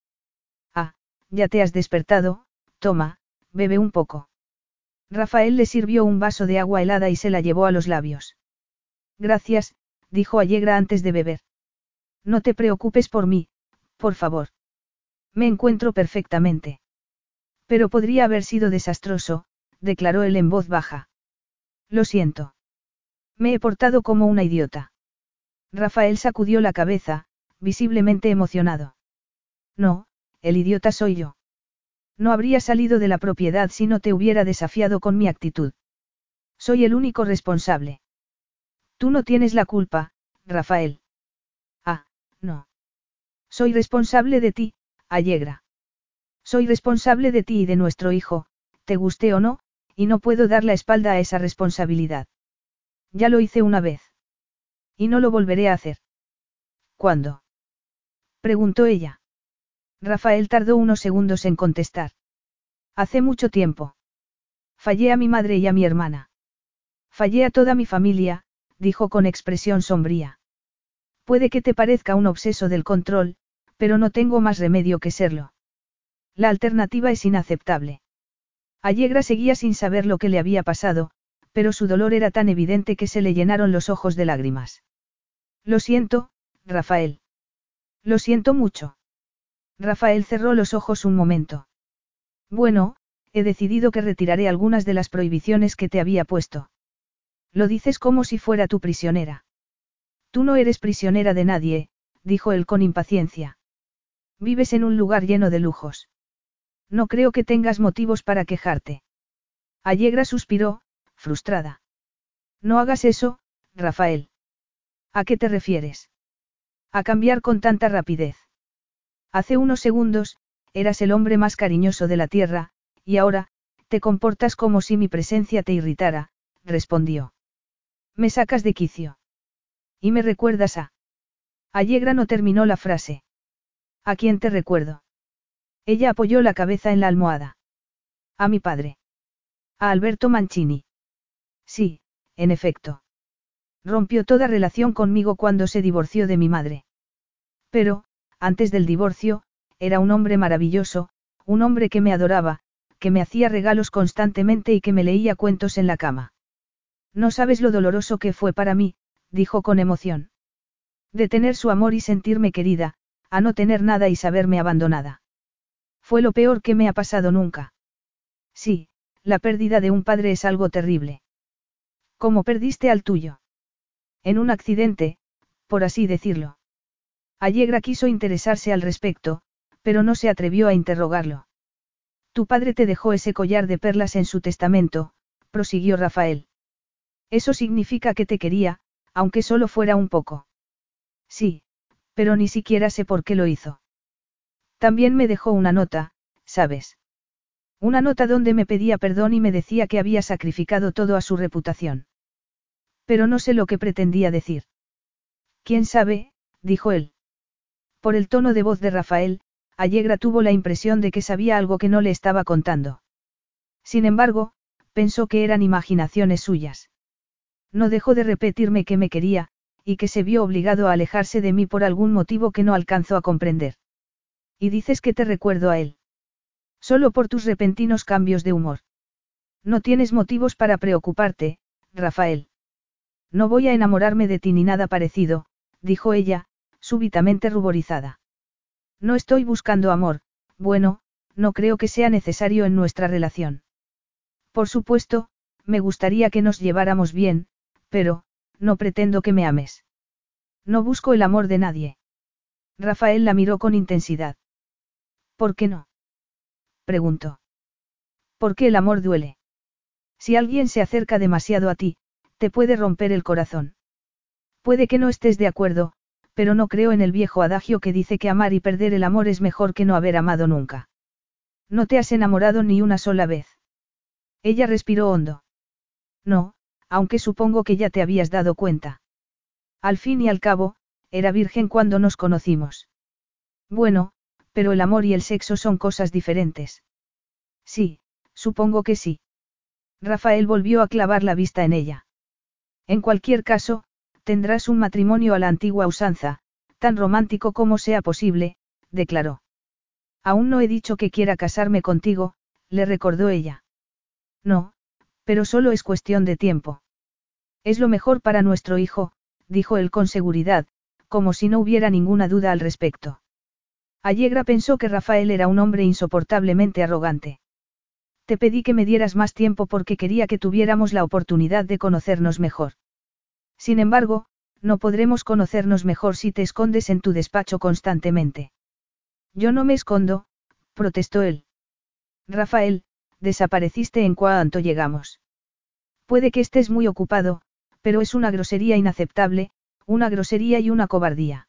A: Ah, ya te has despertado, toma, bebe un poco. Rafael le sirvió un vaso de agua helada y se la llevó a los labios. Gracias, dijo Allegra antes de beber. No te preocupes por mí, por favor. Me encuentro perfectamente. Pero podría haber sido desastroso, declaró él en voz baja. Lo siento. Me he portado como una idiota. Rafael sacudió la cabeza, visiblemente emocionado. No, el idiota soy yo. No habría salido de la propiedad si no te hubiera desafiado con mi actitud. Soy el único responsable. Tú no tienes la culpa, Rafael. Ah, no. Soy responsable de ti, Allegra. Soy responsable de ti y de nuestro hijo, te guste o no, y no puedo dar la espalda a esa responsabilidad. Ya lo hice una vez. Y no lo volveré a hacer. ¿Cuándo? preguntó ella. Rafael tardó unos segundos en contestar. Hace mucho tiempo. Fallé a mi madre y a mi hermana. Fallé a toda mi familia, dijo con expresión sombría. Puede que te parezca un obseso del control, pero no tengo más remedio que serlo. La alternativa es inaceptable. Allegra seguía sin saber lo que le había pasado, pero su dolor era tan evidente que se le llenaron los ojos de lágrimas. Lo siento, Rafael. Lo siento mucho. Rafael cerró los ojos un momento. Bueno, he decidido que retiraré algunas de las prohibiciones que te había puesto. Lo dices como si fuera tu prisionera. Tú no eres prisionera de nadie, dijo él con impaciencia. Vives en un lugar lleno de lujos. No creo que tengas motivos para quejarte. Allegra suspiró, frustrada. No hagas eso, Rafael. ¿A qué te refieres? A cambiar con tanta rapidez. Hace unos segundos, eras el hombre más cariñoso de la tierra, y ahora, te comportas como si mi presencia te irritara, respondió. Me sacas de quicio. Y me recuerdas a... Allegra no terminó la frase. ¿A quién te recuerdo? Ella apoyó la cabeza en la almohada. A mi padre. A Alberto Mancini. Sí, en efecto. Rompió toda relación conmigo cuando se divorció de mi madre. Pero, antes del divorcio, era un hombre maravilloso, un hombre que me adoraba, que me hacía regalos constantemente y que me leía cuentos en la cama. No sabes lo doloroso que fue para mí, dijo con emoción. De tener su amor y sentirme querida, a no tener nada y saberme abandonada. Fue lo peor que me ha pasado nunca. Sí, la pérdida de un padre es algo terrible. ¿Cómo perdiste al tuyo? En un accidente, por así decirlo. Allegra quiso interesarse al respecto, pero no se atrevió a interrogarlo. Tu padre te dejó ese collar de perlas en su testamento, prosiguió Rafael. Eso significa que te quería, aunque solo fuera un poco. Sí, pero ni siquiera sé por qué lo hizo. También me dejó una nota, ¿sabes? Una nota donde me pedía perdón y me decía que había sacrificado todo a su reputación. Pero no sé lo que pretendía decir. ¿Quién sabe? dijo él. Por el tono de voz de Rafael, Allegra tuvo la impresión de que sabía algo que no le estaba contando. Sin embargo, pensó que eran imaginaciones suyas. No dejó de repetirme que me quería, y que se vio obligado a alejarse de mí por algún motivo que no alcanzó a comprender. Y dices que te recuerdo a él. Solo por tus repentinos cambios de humor. No tienes motivos para preocuparte, Rafael. No voy a enamorarme de ti ni nada parecido, dijo ella, súbitamente ruborizada. No estoy buscando amor, bueno, no creo que sea necesario en nuestra relación. Por supuesto, me gustaría que nos lleváramos bien, pero, no pretendo que me ames. No busco el amor de nadie. Rafael la miró con intensidad. ¿Por qué no? preguntó. qué el amor duele. Si alguien se acerca demasiado a ti, te puede romper el corazón. Puede que no estés de acuerdo, pero no creo en el viejo adagio que dice que amar y perder el amor es mejor que no haber amado nunca. No te has enamorado ni una sola vez. Ella respiró hondo. No, aunque supongo que ya te habías dado cuenta. Al fin y al cabo, era virgen cuando nos conocimos. Bueno, pero el amor y el sexo son cosas diferentes. Sí, supongo que sí. Rafael volvió a clavar la vista en ella. En cualquier caso, tendrás un matrimonio a la antigua usanza, tan romántico como sea posible, declaró. Aún no he dicho que quiera casarme contigo, le recordó ella. No, pero solo es cuestión de tiempo. Es lo mejor para nuestro hijo, dijo él con seguridad, como si no hubiera ninguna duda al respecto. Allegra pensó que Rafael era un hombre insoportablemente arrogante. Te pedí que me dieras más tiempo porque quería que tuviéramos la oportunidad de conocernos mejor. Sin embargo, no podremos conocernos mejor si te escondes en tu despacho constantemente. Yo no me escondo, protestó él. Rafael, desapareciste en cuanto llegamos. Puede que estés muy ocupado, pero es una grosería inaceptable, una grosería y una cobardía.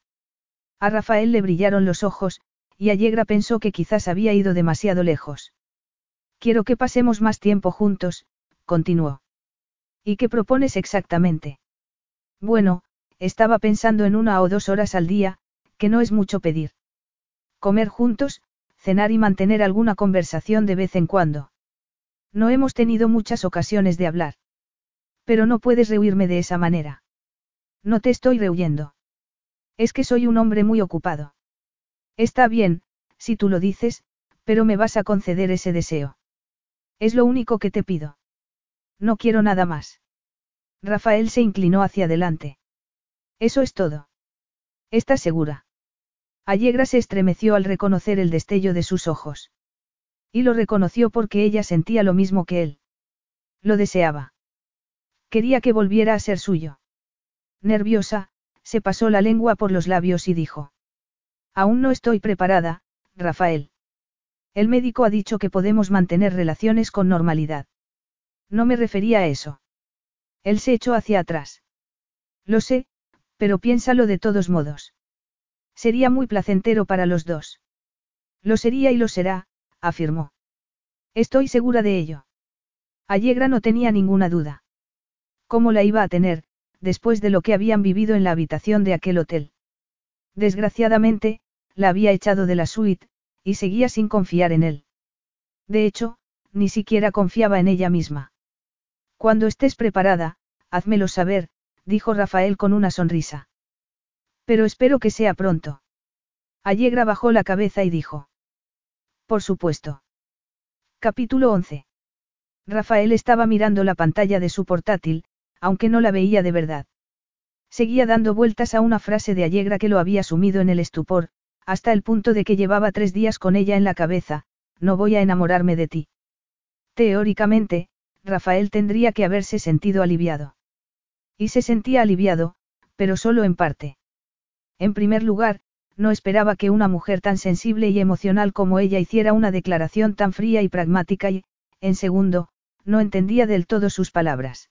A: A Rafael le brillaron los ojos, y Allegra pensó que quizás había ido demasiado lejos. Quiero que pasemos más tiempo juntos, continuó. ¿Y qué propones exactamente? Bueno, estaba pensando en una o dos horas al día, que no es mucho pedir. Comer juntos, cenar y mantener alguna conversación de vez en cuando. No hemos tenido muchas ocasiones de hablar. Pero no puedes rehuirme de esa manera. No te estoy rehuyendo. Es que soy un hombre muy ocupado. Está bien, si tú lo dices, pero me vas a conceder ese deseo. Es lo único que te pido. No quiero nada más. Rafael se inclinó hacia adelante. Eso es todo. ¿Estás segura? Allegra se estremeció al reconocer el destello de sus ojos. Y lo reconoció porque ella sentía lo mismo que él. Lo deseaba. Quería que volviera a ser suyo. Nerviosa, se pasó la lengua por los labios y dijo. Aún no estoy preparada, Rafael. El médico ha dicho que podemos mantener relaciones con normalidad. No me refería a eso. Él se echó hacia atrás. Lo sé, pero piénsalo de todos modos. Sería muy placentero para los dos. Lo sería y lo será, afirmó. Estoy segura de ello. Allegra no tenía ninguna duda. ¿Cómo la iba a tener, después de lo que habían vivido en la habitación de aquel hotel? Desgraciadamente, la había echado de la suite, y seguía sin confiar en él. De hecho, ni siquiera confiaba en ella misma. Cuando estés preparada, házmelo saber, dijo Rafael con una sonrisa. Pero espero que sea pronto. Allegra bajó la cabeza y dijo. Por supuesto. Capítulo 11. Rafael estaba mirando la pantalla de su portátil, aunque no la veía de verdad. Seguía dando vueltas a una frase de Allegra que lo había sumido en el estupor, hasta el punto de que llevaba tres días con ella en la cabeza, no voy a enamorarme de ti. Teóricamente, Rafael tendría que haberse sentido aliviado. Y se sentía aliviado, pero solo en parte. En primer lugar, no esperaba que una mujer tan sensible y emocional como ella hiciera una declaración tan fría y pragmática y, en segundo, no entendía del todo sus palabras.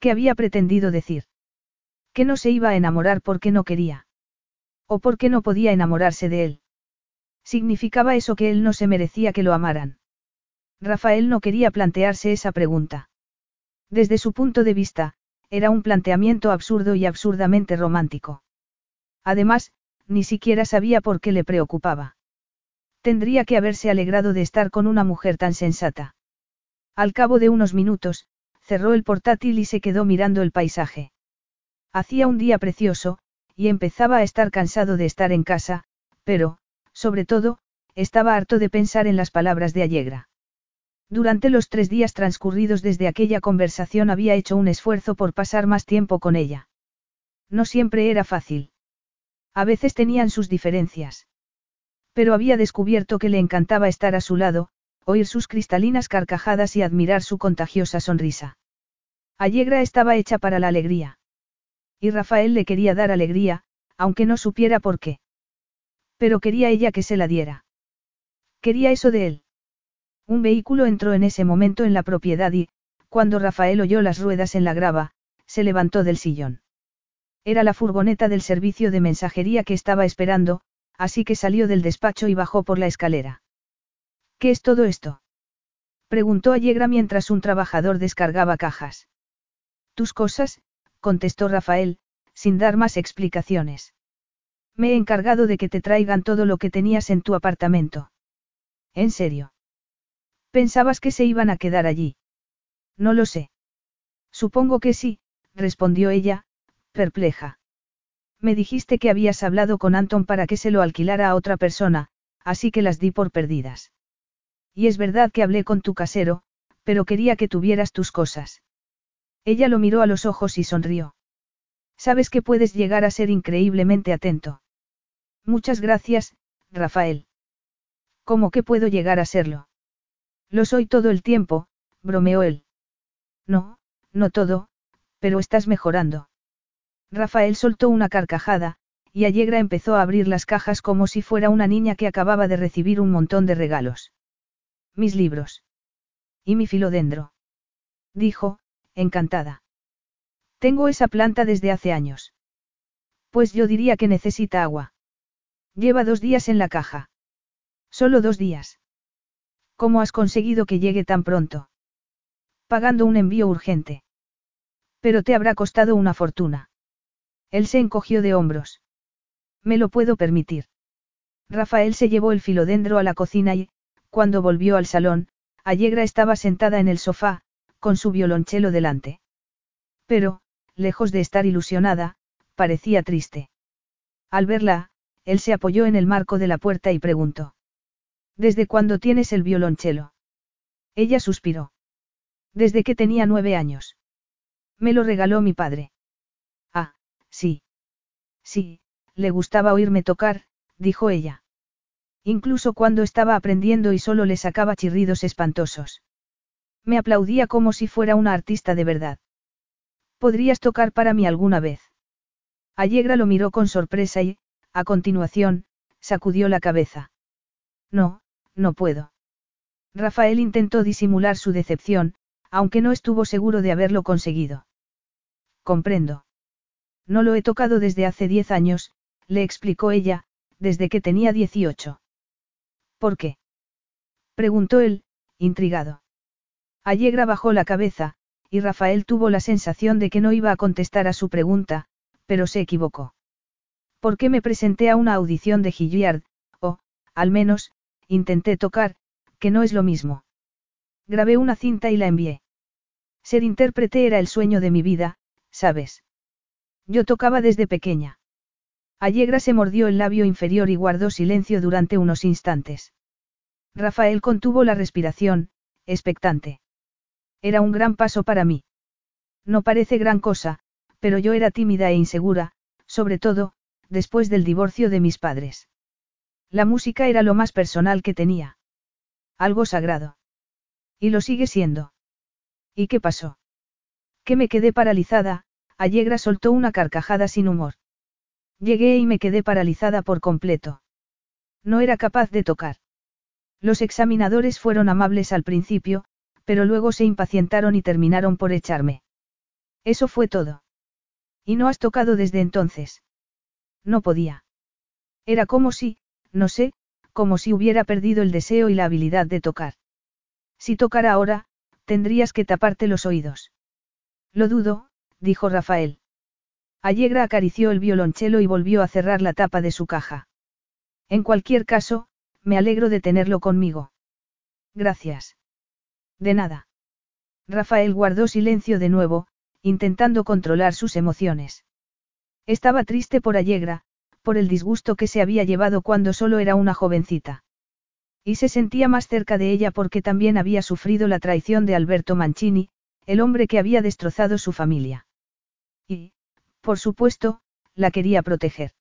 A: ¿Qué había pretendido decir? Que no se iba a enamorar porque no quería. O porque no podía enamorarse de él. Significaba eso que él no se merecía que lo amaran. Rafael no quería plantearse esa pregunta. Desde su punto de vista, era un planteamiento absurdo y absurdamente romántico. Además, ni siquiera sabía por qué le preocupaba. Tendría que haberse alegrado de estar con una mujer tan sensata. Al cabo de unos minutos, cerró el portátil y se quedó mirando el paisaje. Hacía un día precioso, y empezaba a estar cansado de estar en casa, pero, sobre todo, estaba harto de pensar en las palabras de Allegra. Durante los tres días transcurridos desde aquella conversación había hecho un esfuerzo por pasar más tiempo con ella. No siempre era fácil. A veces tenían sus diferencias. Pero había descubierto que le encantaba estar a su lado, oír sus cristalinas carcajadas y admirar su contagiosa sonrisa. Allegra estaba hecha para la alegría. Y Rafael le quería dar alegría, aunque no supiera por qué. Pero quería ella que se la diera. Quería eso de él. Un vehículo entró en ese momento en la propiedad y, cuando Rafael oyó las ruedas en la grava, se levantó del sillón. Era la furgoneta del servicio de mensajería que estaba esperando, así que salió del despacho y bajó por la escalera. ¿Qué es todo esto? Preguntó Allegra mientras un trabajador descargaba cajas. Tus cosas, contestó Rafael, sin dar más explicaciones. Me he encargado de que te traigan todo lo que tenías en tu apartamento. ¿En serio? ¿Pensabas que se iban a quedar allí? No lo sé. Supongo que sí, respondió ella, perpleja. Me dijiste que habías hablado con Anton para que se lo alquilara a otra persona, así que las di por perdidas. Y es verdad que hablé con tu casero, pero quería que tuvieras tus cosas. Ella lo miró a los ojos y sonrió. Sabes que puedes llegar a ser increíblemente atento. Muchas gracias, Rafael. ¿Cómo que puedo llegar a serlo? Lo soy todo el tiempo, bromeó él. No, no todo, pero estás mejorando. Rafael soltó una carcajada, y Allegra empezó a abrir las cajas como si fuera una niña que acababa de recibir un montón de regalos. Mis libros. Y mi filodendro. Dijo, encantada. Tengo esa planta desde hace años. Pues yo diría que necesita agua. Lleva dos días en la caja. Solo dos días. ¿Cómo has conseguido que llegue tan pronto? Pagando un envío urgente. Pero te habrá costado una fortuna. Él se encogió de hombros. Me lo puedo permitir. Rafael se llevó el filodendro a la cocina y, cuando volvió al salón, Allegra estaba sentada en el sofá, con su violonchelo delante. Pero, lejos de estar ilusionada, parecía triste. Al verla, él se apoyó en el marco de la puerta y preguntó. ¿Desde cuándo tienes el violonchelo? Ella suspiró. Desde que tenía nueve años. Me lo regaló mi padre. Sí. Sí, le gustaba oírme tocar, dijo ella. Incluso cuando estaba aprendiendo y solo le sacaba chirridos espantosos. Me aplaudía como si fuera una artista de verdad. ¿Podrías tocar para mí alguna vez? Allegra lo miró con sorpresa y, a continuación, sacudió la cabeza. No, no puedo. Rafael intentó disimular su decepción, aunque no estuvo seguro de haberlo conseguido. Comprendo. No lo he tocado desde hace diez años, le explicó ella, desde que tenía dieciocho. ¿Por qué? preguntó él, intrigado. Allegra bajó la cabeza, y Rafael tuvo la sensación de que no iba a contestar a su pregunta, pero se equivocó. ¿Por qué me presenté a una audición de Hilliard, o, al menos, intenté tocar, que no es lo mismo? Grabé una cinta y la envié. Ser intérprete era el sueño de mi vida, ¿sabes? Yo tocaba desde pequeña. Allegra se mordió el labio inferior y guardó silencio durante unos instantes. Rafael contuvo la respiración, expectante. Era un gran paso para mí. No parece gran cosa, pero yo era tímida e insegura, sobre todo, después del divorcio de mis padres. La música era lo más personal que tenía. Algo sagrado. Y lo sigue siendo. ¿Y qué pasó? Que me quedé paralizada, Allegra soltó una carcajada sin humor. Llegué y me quedé paralizada por completo. No era capaz de tocar. Los examinadores fueron amables al principio, pero luego se impacientaron y terminaron por echarme. Eso fue todo. ¿Y no has tocado desde entonces? No podía. Era como si, no sé, como si hubiera perdido el deseo y la habilidad de tocar. Si tocara ahora, tendrías que taparte los oídos. Lo dudo, dijo Rafael. Allegra acarició el violonchelo y volvió a cerrar la tapa de su caja. En cualquier caso, me alegro de tenerlo conmigo. Gracias. De nada. Rafael guardó silencio de nuevo, intentando controlar sus emociones. Estaba triste por Allegra, por el disgusto que se había llevado cuando solo era una jovencita. Y se sentía más cerca de ella porque también había sufrido la traición de Alberto Mancini, el hombre que había destrozado su familia. Y, por supuesto, la quería proteger.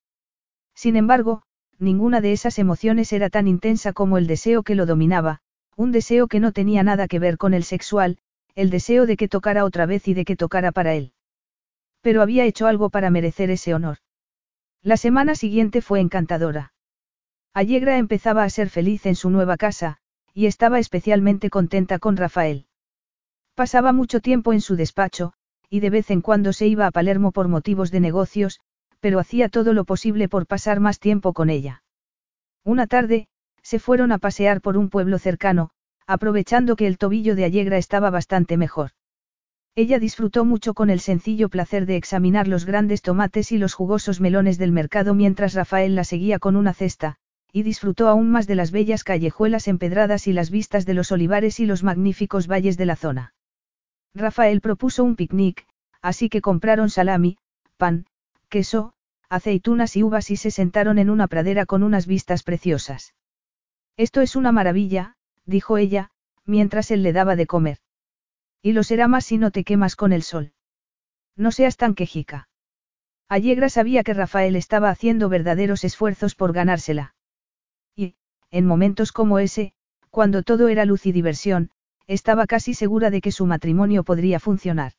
A: Sin embargo, ninguna de esas emociones era tan intensa como el deseo que lo dominaba, un deseo que no tenía nada que ver con el sexual, el deseo de que tocara otra vez y de que tocara para él. Pero había hecho algo para merecer ese honor. La semana siguiente fue encantadora. Allegra empezaba a ser feliz en su nueva casa, y estaba especialmente contenta con Rafael. Pasaba mucho tiempo en su despacho, y de vez en cuando se iba a Palermo por motivos de negocios, pero hacía todo lo posible por pasar más tiempo con ella. Una tarde, se fueron a pasear por un pueblo cercano, aprovechando que el tobillo de Allegra estaba bastante mejor. Ella disfrutó mucho con el sencillo placer de examinar los grandes tomates y los jugosos melones del mercado mientras Rafael la seguía con una cesta, y disfrutó aún más de las bellas callejuelas empedradas y las vistas de los olivares y los magníficos valles de la zona. Rafael propuso un picnic, así que compraron salami, pan, queso, aceitunas y uvas y se sentaron en una pradera con unas vistas preciosas. Esto es una maravilla, dijo ella, mientras él le daba de comer. Y lo será más si no te quemas con el sol. No seas tan quejica. Allegra sabía que Rafael estaba haciendo verdaderos esfuerzos por ganársela. Y, en momentos como ese, cuando todo era luz y diversión, estaba casi segura de que su matrimonio podría funcionar.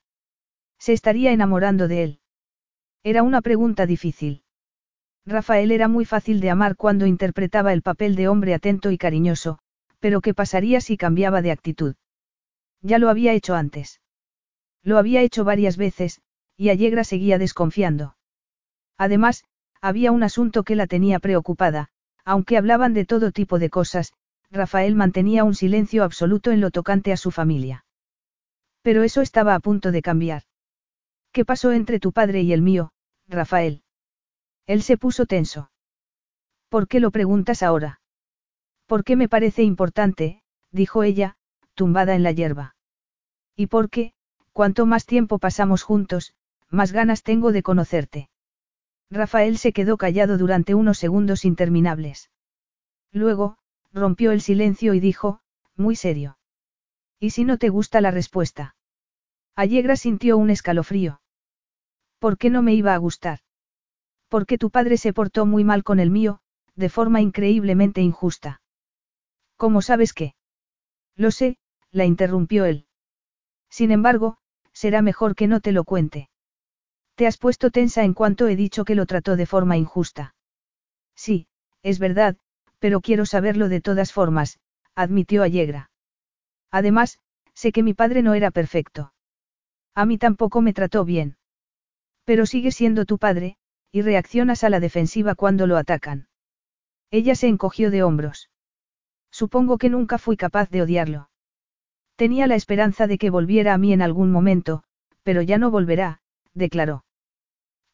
A: Se estaría enamorando de él. Era una pregunta difícil. Rafael era muy fácil de amar cuando interpretaba el papel de hombre atento y cariñoso, pero ¿qué pasaría si cambiaba de actitud? Ya lo había hecho antes. Lo había hecho varias veces, y Allegra seguía desconfiando. Además, había un asunto que la tenía preocupada, aunque hablaban de todo tipo de cosas, Rafael mantenía un silencio absoluto en lo tocante a su familia. Pero eso estaba a punto de cambiar. ¿Qué pasó entre tu padre y el mío, Rafael? Él se puso tenso. ¿Por qué lo preguntas ahora? Porque me parece importante, dijo ella, tumbada en la hierba. Y porque, cuanto más tiempo pasamos juntos, más ganas tengo de conocerte. Rafael se quedó callado durante unos segundos interminables. Luego, rompió el silencio y dijo, muy serio. ¿Y si no te gusta la respuesta? Allegra sintió un escalofrío. ¿Por qué no me iba a gustar? Porque tu padre se portó muy mal con el mío, de forma increíblemente injusta. ¿Cómo sabes qué? Lo sé, la interrumpió él. Sin embargo, será mejor que no te lo cuente. Te has puesto tensa en cuanto he dicho que lo trató de forma injusta. Sí, es verdad, pero quiero saberlo de todas formas, admitió Allegra. Además, sé que mi padre no era perfecto. A mí tampoco me trató bien. Pero sigue siendo tu padre, y reaccionas a la defensiva cuando lo atacan. Ella se encogió de hombros. Supongo que nunca fui capaz de odiarlo. Tenía la esperanza de que volviera a mí en algún momento, pero ya no volverá, declaró.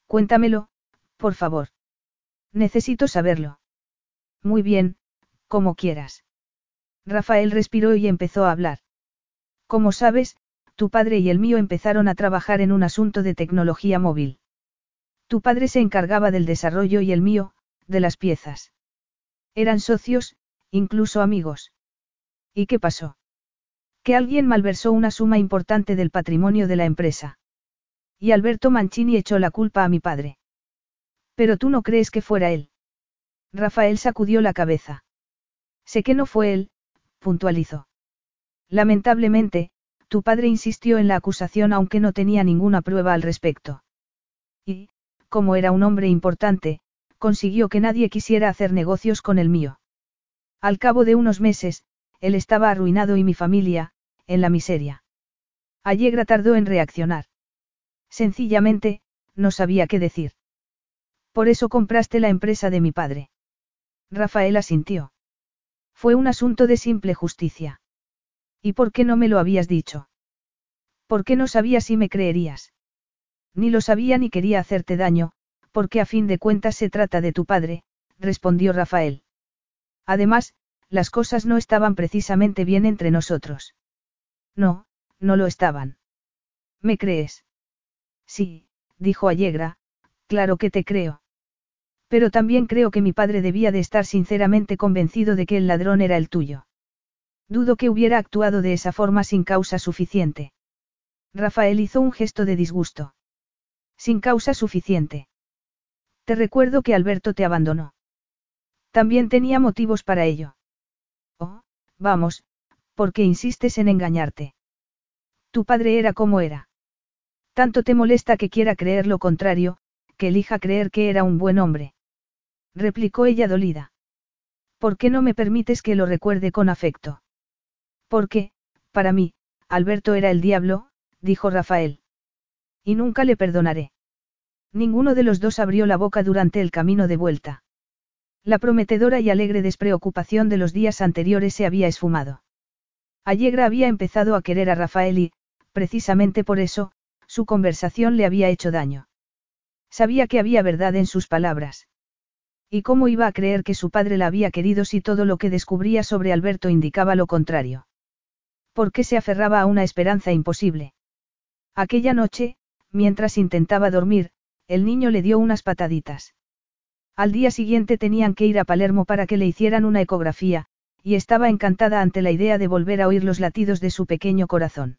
A: Cuéntamelo, por favor. Necesito saberlo. Muy bien, como quieras. Rafael respiró y empezó a hablar. Como sabes, tu padre y el mío empezaron a trabajar en un asunto de tecnología móvil. Tu padre se encargaba del desarrollo y el mío, de las piezas. Eran socios, incluso amigos. ¿Y qué pasó? Que alguien malversó una suma importante del patrimonio de la empresa. Y Alberto Mancini echó la culpa a mi padre. Pero tú no crees que fuera él. Rafael sacudió la cabeza. Sé que no fue él, puntualizó. Lamentablemente, tu padre insistió en la acusación aunque no tenía ninguna prueba al respecto. Y, como era un hombre importante, consiguió que nadie quisiera hacer negocios con el mío. Al cabo de unos meses, él estaba arruinado y mi familia, en la miseria. Allegra tardó en reaccionar. Sencillamente, no sabía qué decir. Por eso compraste la empresa de mi padre. Rafael asintió. Fue un asunto de simple justicia. ¿Y por qué no me lo habías dicho? ¿Por qué no sabía si me creerías? Ni lo sabía ni quería hacerte daño, porque a fin de cuentas se trata de tu padre, respondió Rafael. Además, las cosas no estaban precisamente bien entre nosotros. No, no lo estaban. ¿Me crees? Sí, dijo Allegra, claro que te creo. Pero también creo que mi padre debía de estar sinceramente convencido de que el ladrón era el tuyo. Dudo que hubiera actuado de esa forma sin causa suficiente. Rafael hizo un gesto de disgusto. Sin causa suficiente. Te recuerdo que Alberto te abandonó. También tenía motivos para ello. Oh, vamos, ¿por qué insistes en engañarte? Tu padre era como era. Tanto te molesta que quiera creer lo contrario, que elija creer que era un buen hombre. Replicó ella dolida. ¿Por qué no me permites que lo recuerde con afecto? Porque, para mí, Alberto era el diablo, dijo Rafael. Y nunca le perdonaré. Ninguno de los dos abrió la boca durante el camino de vuelta. La prometedora y alegre despreocupación de los días anteriores se había esfumado. Allegra había empezado a querer a Rafael y, precisamente por eso, su conversación le había hecho daño. Sabía que había verdad en sus palabras. ¿Y cómo iba a creer que su padre la había querido si todo lo que descubría sobre Alberto indicaba lo contrario? ¿Por qué se aferraba a una esperanza imposible? Aquella noche, mientras intentaba dormir, el niño le dio unas pataditas. Al día siguiente tenían que ir a Palermo para que le hicieran una ecografía, y estaba encantada ante la idea de volver a oír los latidos de su pequeño corazón.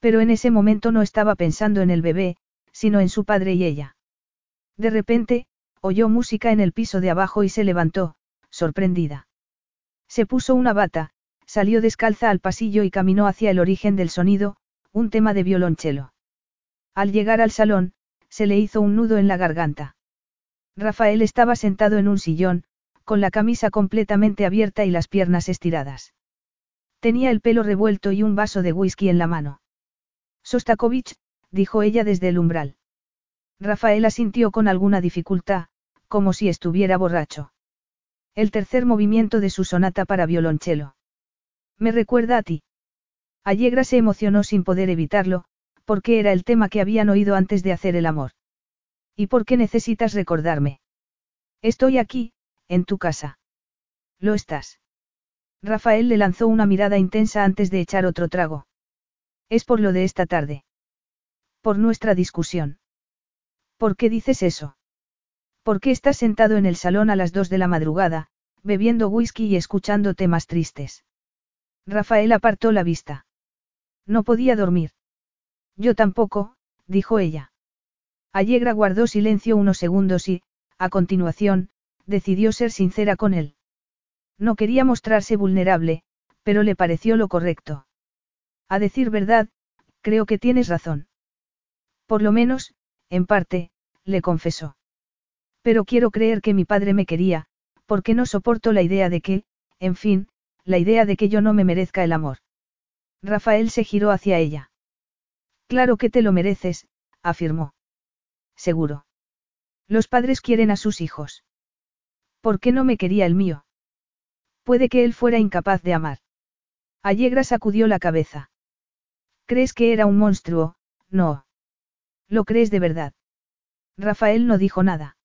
A: Pero en ese momento no estaba pensando en el bebé, sino en su padre y ella. De repente, oyó música en el piso de abajo y se levantó, sorprendida. Se puso una bata, salió descalza al pasillo y caminó hacia el origen del sonido, un tema de violonchelo. Al llegar al salón, se le hizo un nudo en la garganta. Rafael estaba sentado en un sillón, con la camisa completamente abierta y las piernas estiradas. Tenía el pelo revuelto y un vaso de whisky en la mano. Sostakovich, dijo ella desde el umbral. Rafael asintió con alguna dificultad, como si estuviera borracho. El tercer movimiento de su sonata para violonchelo. Me recuerda a ti. Allegra se emocionó sin poder evitarlo, porque era el tema que habían oído antes de hacer el amor. ¿Y por qué necesitas recordarme? Estoy aquí, en tu casa. Lo estás. Rafael le lanzó una mirada intensa antes de echar otro trago. Es por lo de esta tarde. Por nuestra discusión. ¿Por qué dices eso? ¿Por qué estás sentado en el salón a las dos de la madrugada, bebiendo whisky y escuchando temas tristes? Rafael apartó la vista. No podía dormir. Yo tampoco, dijo ella. Allegra guardó silencio unos segundos y, a continuación, decidió ser sincera con él. No quería mostrarse vulnerable, pero le pareció lo correcto. A decir verdad, creo que tienes razón. Por lo menos, en parte, le confesó. Pero quiero creer que mi padre me quería, porque no soporto la idea de que, en fin, la idea de que yo no me merezca el amor. Rafael se giró hacia ella. Claro que te lo mereces, afirmó. Seguro. Los padres quieren a sus hijos. ¿Por qué no me quería el mío? Puede que él fuera incapaz de amar. Allegra sacudió la cabeza. ¿Crees que era un monstruo? No. ¿Lo crees de verdad? Rafael no dijo nada.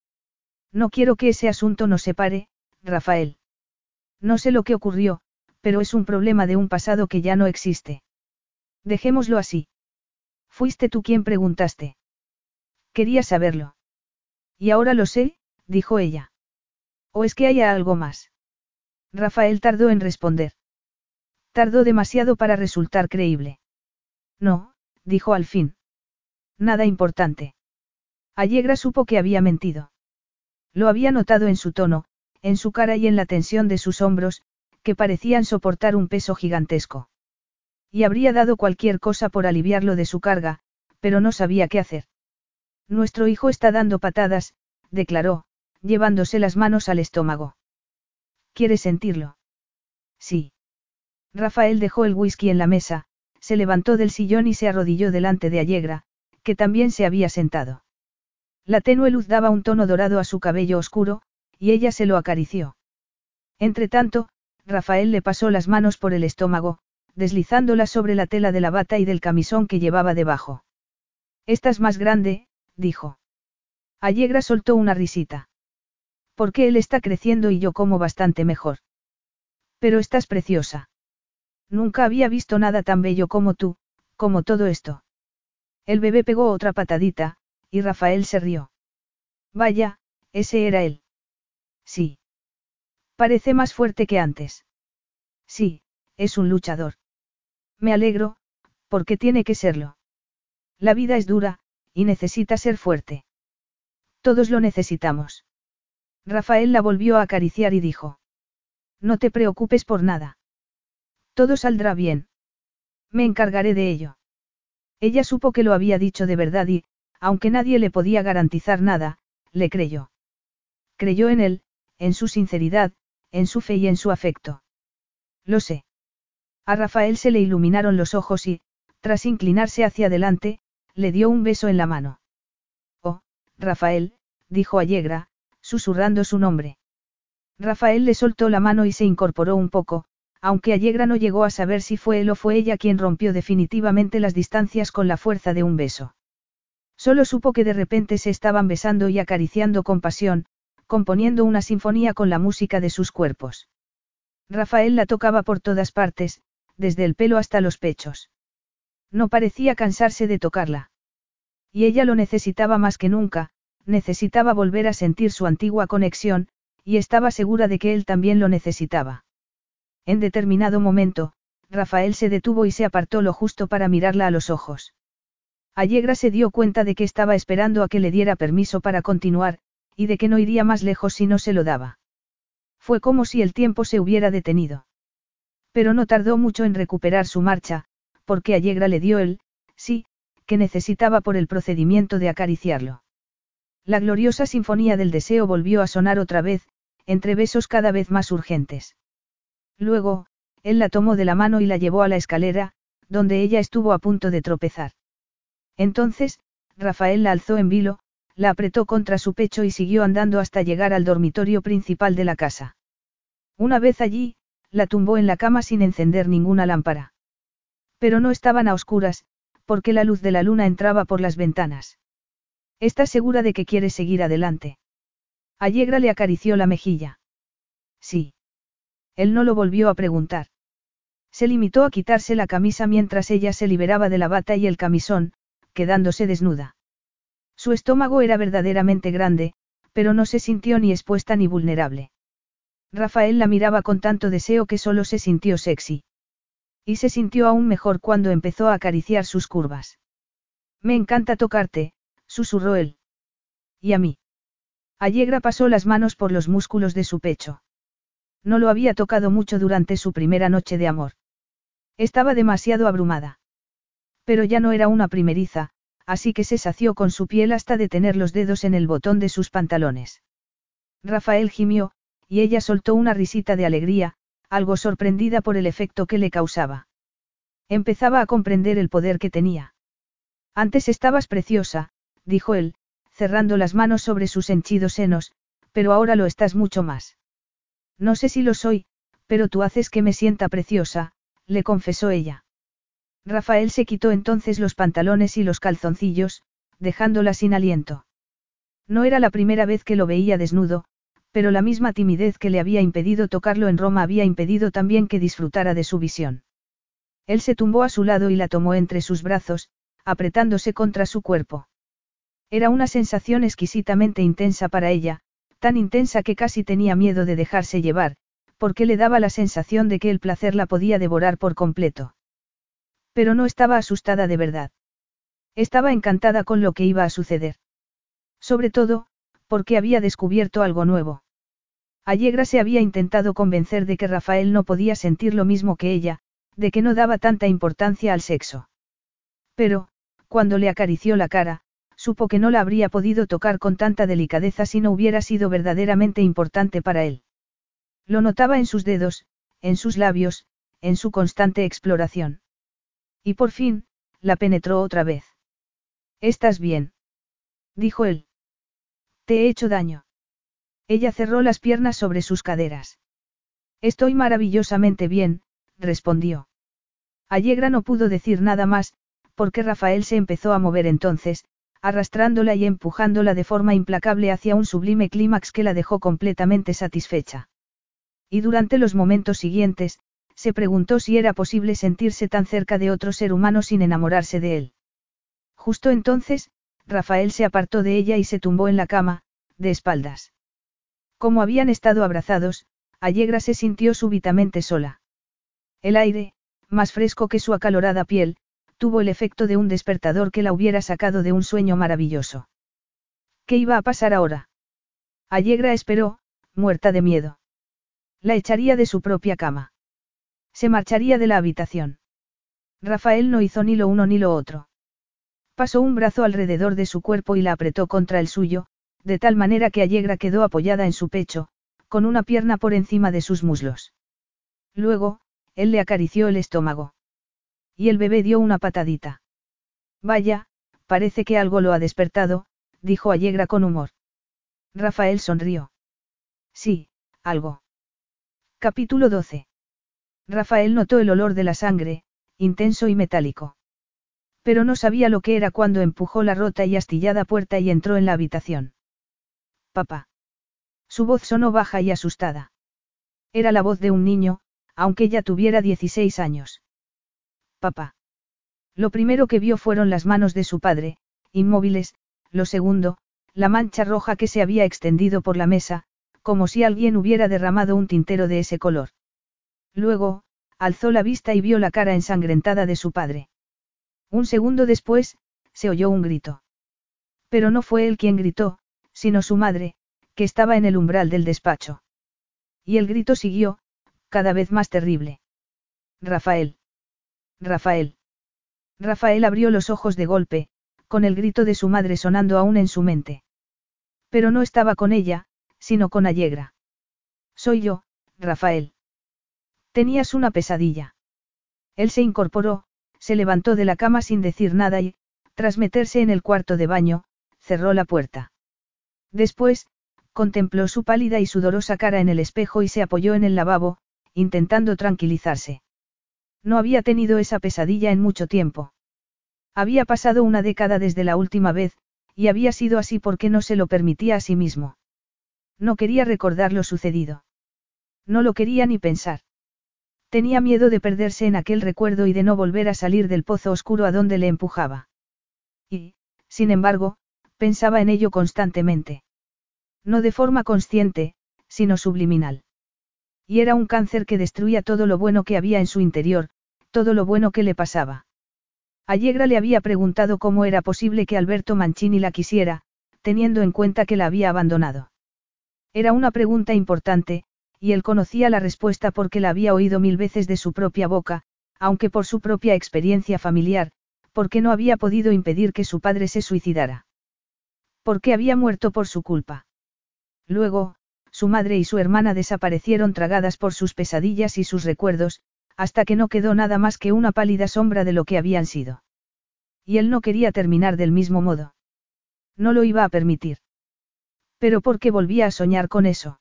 A: No quiero que ese asunto nos separe, Rafael. No sé lo que ocurrió, pero es un problema de un pasado que ya no existe. Dejémoslo así. Fuiste tú quien preguntaste. Quería saberlo. Y ahora lo sé, dijo ella. ¿O es que haya algo más? Rafael tardó en responder. Tardó demasiado para resultar creíble. No, dijo al fin. Nada importante. Allegra supo que había mentido. Lo había notado en su tono, en su cara y en la tensión de sus hombros, que parecían soportar un peso gigantesco. Y habría dado cualquier cosa por aliviarlo de su carga, pero no sabía qué hacer. Nuestro hijo está dando patadas, declaró, llevándose las manos al estómago. ¿Quieres sentirlo? Sí. Rafael dejó el whisky en la mesa, se levantó del sillón y se arrodilló delante de Allegra, que también se había sentado. La tenue luz daba un tono dorado a su cabello oscuro, y ella se lo acarició. Entretanto, Rafael le pasó las manos por el estómago, deslizándolas sobre la tela de la bata y del camisón que llevaba debajo. Estás más grande, dijo. Allegra soltó una risita. Porque él está creciendo y yo como bastante mejor. Pero estás preciosa. Nunca había visto nada tan bello como tú, como todo esto. El bebé pegó otra patadita, y Rafael se rió. Vaya, ese era él. Sí. Parece más fuerte que antes. Sí, es un luchador. Me alegro, porque tiene que serlo. La vida es dura, y necesita ser fuerte. Todos lo necesitamos. Rafael la volvió a acariciar y dijo. No te preocupes por nada. Todo saldrá bien. Me encargaré de ello. Ella supo que lo había dicho de verdad y, aunque nadie le podía garantizar nada, le creyó. Creyó en él, en su sinceridad, en su fe y en su afecto. Lo sé. A Rafael se le iluminaron los ojos y, tras inclinarse hacia adelante, le dio un beso en la mano. Oh, Rafael, dijo Allegra, susurrando su nombre. Rafael le soltó la mano y se incorporó un poco, aunque Allegra no llegó a saber si fue él o fue ella quien rompió definitivamente las distancias con la fuerza de un beso. Solo supo que de repente se estaban besando y acariciando con pasión, componiendo una sinfonía con la música de sus cuerpos. Rafael la tocaba por todas partes, desde el pelo hasta los pechos. No parecía cansarse de tocarla. Y ella lo necesitaba más que nunca, necesitaba volver a sentir su antigua conexión, y estaba segura de que él también lo necesitaba. En determinado momento, Rafael se detuvo y se apartó lo justo para mirarla a los ojos. Allegra se dio cuenta de que estaba esperando a que le diera permiso para continuar, y de que no iría más lejos si no se lo daba. Fue como si el tiempo se hubiera detenido. Pero no tardó mucho en recuperar su marcha, porque Allegra le dio el, sí, que necesitaba por el procedimiento de acariciarlo. La gloriosa sinfonía del deseo volvió a sonar otra vez, entre besos cada vez más urgentes. Luego, él la tomó de la mano y la llevó a la escalera, donde ella estuvo a punto de tropezar. Entonces, Rafael la alzó en vilo, la apretó contra su pecho y siguió andando hasta llegar al dormitorio principal de la casa. Una vez allí, la tumbó en la cama sin encender ninguna lámpara. Pero no estaban a oscuras, porque la luz de la luna entraba por las ventanas. ¿Estás segura de que quieres seguir adelante? Allegra le acarició la mejilla. Sí. Él no lo volvió a preguntar. Se limitó a quitarse la camisa mientras ella se liberaba de la bata y el camisón, quedándose desnuda. Su estómago era verdaderamente grande, pero no se sintió ni expuesta ni vulnerable. Rafael la miraba con tanto deseo que solo se sintió sexy. Y se sintió aún mejor cuando empezó a acariciar sus curvas. Me encanta tocarte, susurró él. ¿Y a mí? Allegra pasó las manos por los músculos de su pecho. No lo había tocado mucho durante su primera noche de amor. Estaba demasiado abrumada. Pero ya no era una primeriza, así que se sació con su piel hasta detener los dedos en el botón de sus pantalones. Rafael gimió, y ella soltó una risita de alegría, algo sorprendida por el efecto que le causaba. Empezaba a comprender el poder que tenía. Antes estabas preciosa, dijo él, cerrando las manos sobre sus henchidos senos, pero ahora lo estás mucho más. No sé si lo soy, pero tú haces que me sienta preciosa, le confesó ella. Rafael se quitó entonces los pantalones y los calzoncillos, dejándola sin aliento. No era la primera vez que lo veía desnudo, pero la misma timidez que le había impedido tocarlo en Roma había impedido también que disfrutara de su visión. Él se tumbó a su lado y la tomó entre sus brazos, apretándose contra su cuerpo. Era una sensación exquisitamente intensa para ella, tan intensa que casi tenía miedo de dejarse llevar, porque le daba la sensación de que el placer la podía devorar por completo. Pero no estaba asustada de verdad. Estaba encantada con lo que iba a suceder. Sobre todo, porque había descubierto algo nuevo. Allegra se había intentado convencer de que Rafael no podía sentir lo mismo que ella, de que no daba tanta importancia al sexo. Pero, cuando le acarició la cara, supo que no la habría podido tocar con tanta delicadeza si no hubiera sido verdaderamente importante para él. Lo notaba en sus dedos, en sus labios, en su constante exploración. Y por fin, la penetró otra vez. ¿Estás bien? dijo él. ¿Te he hecho daño? Ella cerró las piernas sobre sus caderas. Estoy maravillosamente bien, respondió. Allegra no pudo decir nada más, porque Rafael se empezó a mover entonces, arrastrándola y empujándola de forma implacable hacia un sublime clímax que la dejó completamente satisfecha. Y durante los momentos siguientes, se preguntó si era posible sentirse tan cerca de otro ser humano sin enamorarse de él. Justo entonces, Rafael se apartó de ella y se tumbó en la cama, de espaldas. Como habían estado abrazados, Allegra se sintió súbitamente sola. El aire, más fresco que su acalorada piel, tuvo el efecto de un despertador que la hubiera sacado de un sueño maravilloso. ¿Qué iba a pasar ahora? Allegra esperó, muerta de miedo. La echaría de su propia cama. Se marcharía de la habitación. Rafael no hizo ni lo uno ni lo otro. Pasó un brazo alrededor de su cuerpo y la apretó contra el suyo, de tal manera que Allegra quedó apoyada en su pecho, con una pierna por encima de sus muslos. Luego, él le acarició el estómago. Y el bebé dio una patadita. Vaya, parece que algo lo ha despertado, dijo Allegra con humor. Rafael sonrió. Sí, algo. Capítulo 12. Rafael notó el olor de la sangre, intenso y metálico. Pero no sabía lo que era cuando empujó la rota y astillada puerta y entró en la habitación. Papá. Su voz sonó baja y asustada. Era la voz de un niño, aunque ya tuviera 16 años papá. Lo primero que vio fueron las manos de su padre, inmóviles, lo segundo, la mancha roja que se había extendido por la mesa, como si alguien hubiera derramado un tintero de ese color. Luego, alzó la vista y vio la cara ensangrentada de su padre. Un segundo después, se oyó un grito. Pero no fue él quien gritó, sino su madre, que estaba en el umbral del despacho. Y el grito siguió, cada vez más terrible. Rafael. Rafael. Rafael abrió los ojos de golpe, con el grito de su madre sonando aún en su mente. Pero no estaba con ella, sino con Allegra. Soy yo, Rafael. Tenías una pesadilla. Él se incorporó, se levantó de la cama sin decir nada y, tras meterse en el cuarto de baño, cerró la puerta. Después, contempló su pálida y sudorosa cara en el espejo y se apoyó en el lavabo, intentando tranquilizarse. No había tenido esa pesadilla en mucho tiempo. Había pasado una década desde la última vez, y había sido así porque no se lo permitía a sí mismo. No quería recordar lo sucedido. No lo quería ni pensar. Tenía miedo de perderse en aquel recuerdo y de no volver a salir del pozo oscuro a donde le empujaba. Y, sin embargo, pensaba en ello constantemente. No de forma consciente, sino subliminal. Y era un cáncer que destruía todo lo bueno que había en su interior, todo lo bueno que le pasaba. Allegra le había preguntado cómo era posible que Alberto Mancini la quisiera, teniendo en cuenta que la había abandonado. Era una pregunta importante, y él conocía la respuesta porque la había oído mil veces de su propia boca, aunque por su propia experiencia familiar, porque no había podido impedir que su padre se suicidara. Porque había muerto por su culpa. Luego, su madre y su hermana desaparecieron tragadas por sus pesadillas y sus recuerdos, hasta que no quedó nada más que una pálida sombra de lo que habían sido. Y él no quería terminar del mismo modo. No lo iba a permitir. Pero ¿por qué volvía a soñar con eso?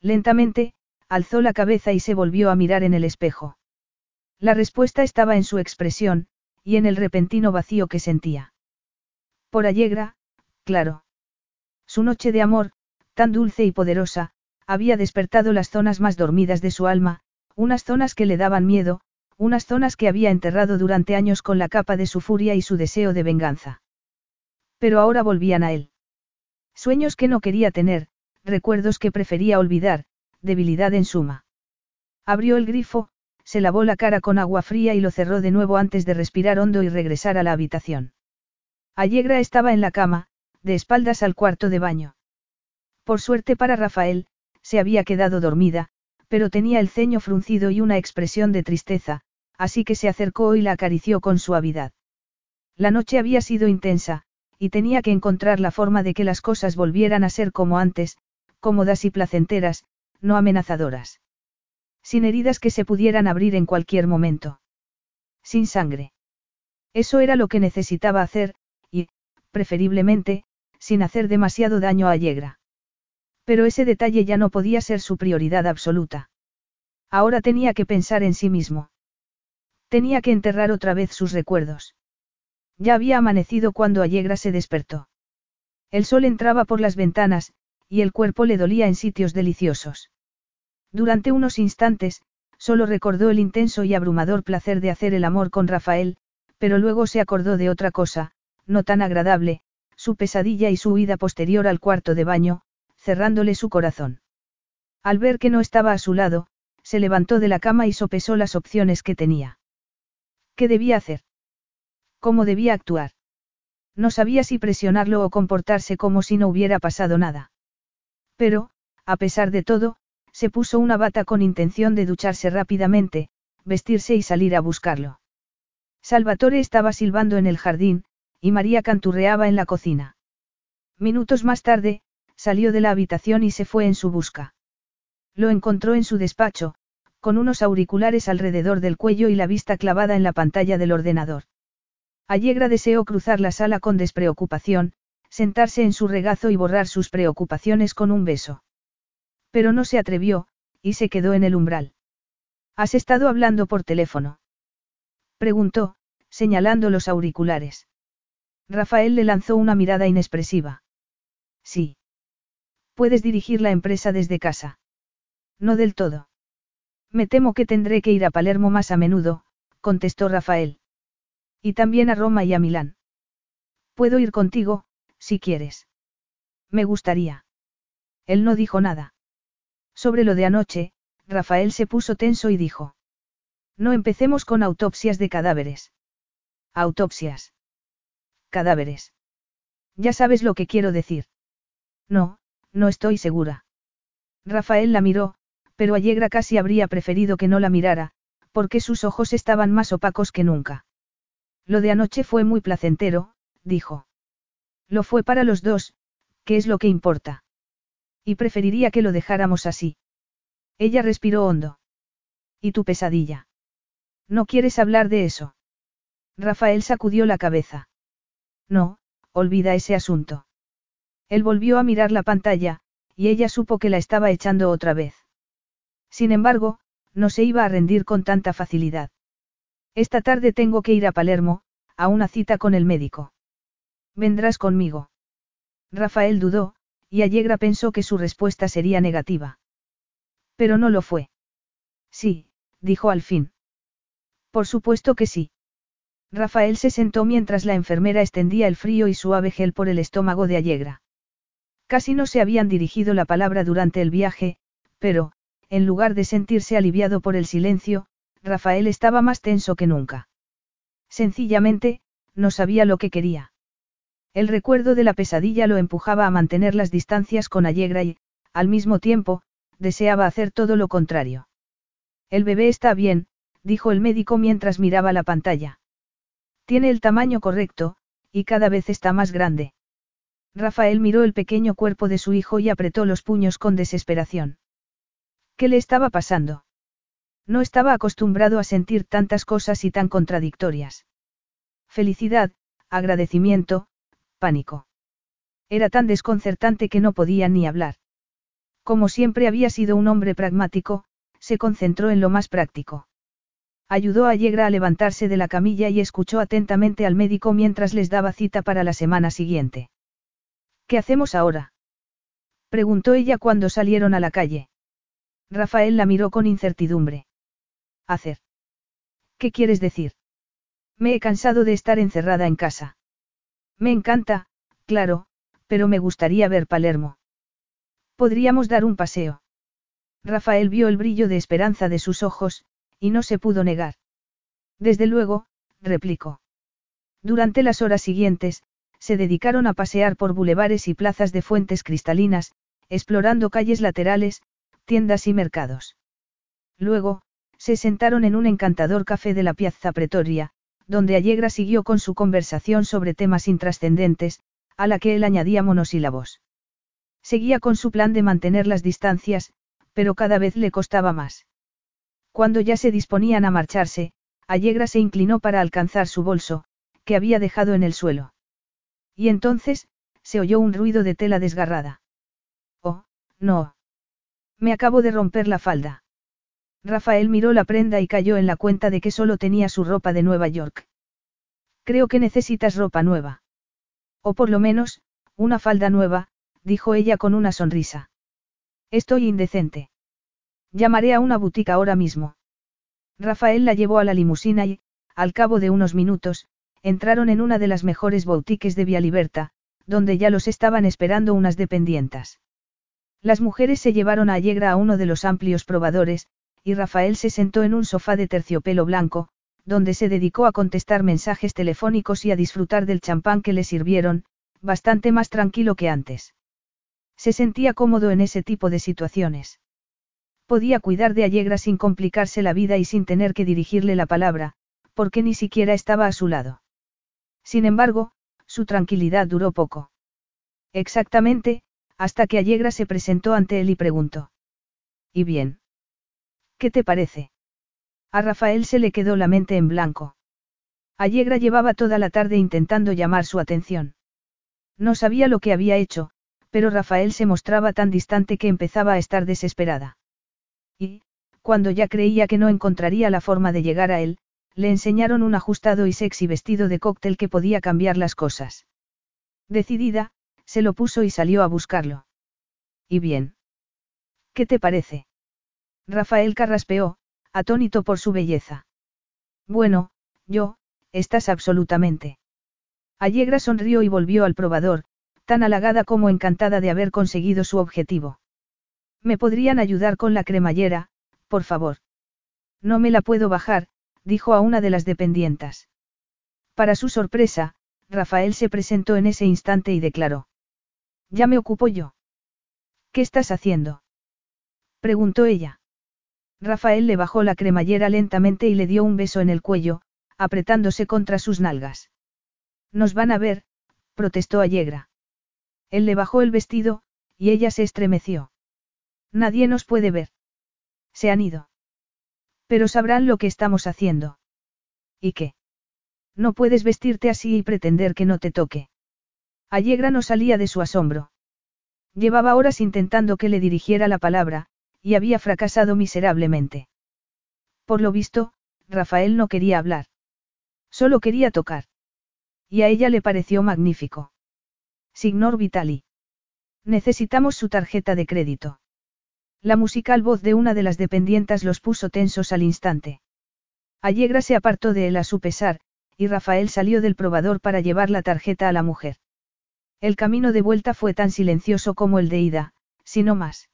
A: Lentamente, alzó la cabeza y se volvió a mirar en el espejo. La respuesta estaba en su expresión, y en el repentino vacío que sentía. Por Allegra, claro. Su noche de amor, tan dulce y poderosa, había despertado las zonas más dormidas de su alma, unas zonas que le daban miedo, unas zonas que había enterrado durante años con la capa de su furia y su deseo de venganza. Pero ahora volvían a él. Sueños que no quería tener, recuerdos que prefería olvidar, debilidad en suma. Abrió el grifo, se lavó la cara con agua fría y lo cerró de nuevo antes de respirar hondo y regresar a la habitación. Allegra estaba en la cama, de espaldas al cuarto de baño. Por suerte para Rafael, se había quedado dormida, pero tenía el ceño fruncido y una expresión de tristeza, así que se acercó y la acarició con suavidad. La noche había sido intensa, y tenía que encontrar la forma de que las cosas volvieran a ser como antes, cómodas y placenteras, no amenazadoras. Sin heridas que se pudieran abrir en cualquier momento. Sin sangre. Eso era lo que necesitaba hacer, y, preferiblemente, sin hacer demasiado daño a Allegra. Pero ese detalle ya no podía ser su prioridad absoluta. Ahora tenía que pensar en sí mismo. Tenía que enterrar otra vez sus recuerdos. Ya había amanecido cuando Allegra se despertó. El sol entraba por las ventanas, y el cuerpo le dolía en sitios deliciosos. Durante unos instantes, solo recordó el intenso y abrumador placer de hacer el amor con Rafael, pero luego se acordó de otra cosa, no tan agradable, su pesadilla y su huida posterior al cuarto de baño, cerrándole su corazón. Al ver que no estaba a su lado, se levantó de la cama y sopesó las opciones que tenía. ¿Qué debía hacer? ¿Cómo debía actuar? No sabía si presionarlo o comportarse como si no hubiera pasado nada. Pero, a pesar de todo, se puso una bata con intención de ducharse rápidamente, vestirse y salir a buscarlo. Salvatore estaba silbando en el jardín, y María canturreaba en la cocina. Minutos más tarde, salió de la habitación y se fue en su busca. Lo encontró en su despacho, con unos auriculares alrededor del cuello y la vista clavada en la pantalla del ordenador. Allegra deseó cruzar la sala con despreocupación, sentarse en su regazo y borrar sus preocupaciones con un beso. Pero no se atrevió, y se quedó en el umbral. ¿Has estado hablando por teléfono? Preguntó, señalando los auriculares. Rafael le lanzó una mirada inexpresiva. Sí. Puedes dirigir la empresa desde casa. No del todo. Me temo que tendré que ir a Palermo más a menudo, contestó Rafael. Y también a Roma y a Milán. Puedo ir contigo, si quieres. Me gustaría. Él no dijo nada. Sobre lo de anoche, Rafael se puso tenso y dijo. No empecemos con autopsias de cadáveres. Autopsias. Cadáveres. Ya sabes lo que quiero decir. No, no estoy segura. Rafael la miró, pero Allegra casi habría preferido que no la mirara, porque sus ojos estaban más opacos que nunca. Lo de anoche fue muy placentero, dijo. Lo fue para los dos, ¿qué es lo que importa? Y preferiría que lo dejáramos así. Ella respiró hondo. ¿Y tu pesadilla? ¿No quieres hablar de eso? Rafael sacudió la cabeza. No, olvida ese asunto. Él volvió a mirar la pantalla, y ella supo que la estaba echando otra vez. Sin embargo, no se iba a rendir con tanta facilidad. Esta tarde tengo que ir a Palermo, a una cita con el médico. ¿Vendrás conmigo? Rafael dudó, y Allegra pensó que su respuesta sería negativa. Pero no lo fue. Sí, dijo al fin. Por supuesto que sí. Rafael se sentó mientras la enfermera extendía el frío y suave gel por el estómago de Allegra. Casi no se habían dirigido la palabra durante el viaje, pero, en lugar de sentirse aliviado por el silencio, Rafael estaba más tenso que nunca. Sencillamente, no sabía lo que quería. El recuerdo de la pesadilla lo empujaba a mantener las distancias con Allegra y, al mismo tiempo, deseaba hacer todo lo contrario. El bebé está bien, dijo el médico mientras miraba la pantalla. Tiene el tamaño correcto, y cada vez está más grande. Rafael miró el pequeño cuerpo de su hijo y apretó los puños con desesperación. ¿Qué le estaba pasando? No estaba acostumbrado a sentir tantas cosas y tan contradictorias. Felicidad, agradecimiento, pánico. Era tan desconcertante que no podía ni hablar. Como siempre había sido un hombre pragmático, se concentró en lo más práctico. Ayudó a Yegra a levantarse de la camilla y escuchó atentamente al médico mientras les daba cita para la semana siguiente. ¿Qué hacemos ahora? preguntó ella cuando salieron a la calle. Rafael la miró con incertidumbre hacer. ¿Qué quieres decir? Me he cansado de estar encerrada en casa. Me encanta, claro, pero me gustaría ver Palermo. Podríamos dar un paseo. Rafael vio el brillo de esperanza de sus ojos, y no se pudo negar. Desde luego, replicó. Durante las horas siguientes, se dedicaron a pasear por bulevares y plazas de fuentes cristalinas, explorando calles laterales, tiendas y mercados. Luego, se sentaron en un encantador café de la Piazza Pretoria, donde Allegra siguió con su conversación sobre temas intrascendentes, a la que él añadía monosílabos. Seguía con su plan de mantener las distancias, pero cada vez le costaba más. Cuando ya se disponían a marcharse, Allegra se inclinó para alcanzar su bolso, que había dejado en el suelo. Y entonces, se oyó un ruido de tela desgarrada. Oh, no. Me acabo de romper la falda. Rafael miró la prenda y cayó en la cuenta de que solo tenía su ropa de Nueva York. Creo que necesitas ropa nueva. O por lo menos, una falda nueva, dijo ella con una sonrisa. Estoy indecente. Llamaré a una boutique ahora mismo. Rafael la llevó a la limusina y, al cabo de unos minutos, entraron en una de las mejores boutiques de Via Liberta, donde ya los estaban esperando unas dependientas. Las mujeres se llevaron a Allegra a uno de los amplios probadores, y Rafael se sentó en un sofá de terciopelo blanco, donde se dedicó a contestar mensajes telefónicos y a disfrutar del champán que le sirvieron, bastante más tranquilo que antes. Se sentía cómodo en ese tipo de situaciones. Podía cuidar de Allegra sin complicarse la vida y sin tener que dirigirle la palabra, porque ni siquiera estaba a su lado. Sin embargo, su tranquilidad duró poco. Exactamente, hasta que Allegra se presentó ante él y preguntó. ¿Y bien? ¿Qué te parece? A Rafael se le quedó la mente en blanco. Allegra llevaba toda la tarde intentando llamar su atención. No sabía lo que había hecho, pero Rafael se mostraba tan distante que empezaba a estar desesperada. Y, cuando ya creía que no encontraría la forma de llegar a él, le enseñaron un ajustado y sexy vestido de cóctel que podía cambiar las cosas. Decidida, se lo puso y salió a buscarlo. ¿Y bien? ¿Qué te parece? Rafael carraspeó, atónito por su belleza. Bueno, yo, estás absolutamente. Allegra sonrió y volvió al probador, tan halagada como encantada de haber conseguido su objetivo. ¿Me podrían ayudar con la cremallera, por favor? No me la puedo bajar, dijo a una de las dependientas. Para su sorpresa, Rafael se presentó en ese instante y declaró. Ya me ocupo yo. ¿Qué estás haciendo? preguntó ella. Rafael le bajó la cremallera lentamente y le dio un beso en el cuello, apretándose contra sus nalgas. Nos van a ver, protestó Allegra. Él le bajó el vestido, y ella se estremeció. Nadie nos puede ver. Se han ido. Pero sabrán lo que estamos haciendo. ¿Y qué? No puedes vestirte así y pretender que no te toque. Allegra no salía de su asombro. Llevaba horas intentando que le dirigiera la palabra, y había fracasado miserablemente. Por lo visto, Rafael no quería hablar. Solo quería tocar. Y a ella le pareció magnífico. Signor Vitali. Necesitamos su tarjeta de crédito. La musical voz de una de las dependientas los puso tensos al instante. Allegra se apartó de él a su pesar, y Rafael salió del probador para llevar la tarjeta a la mujer. El camino de vuelta fue tan silencioso como el de ida, si no más.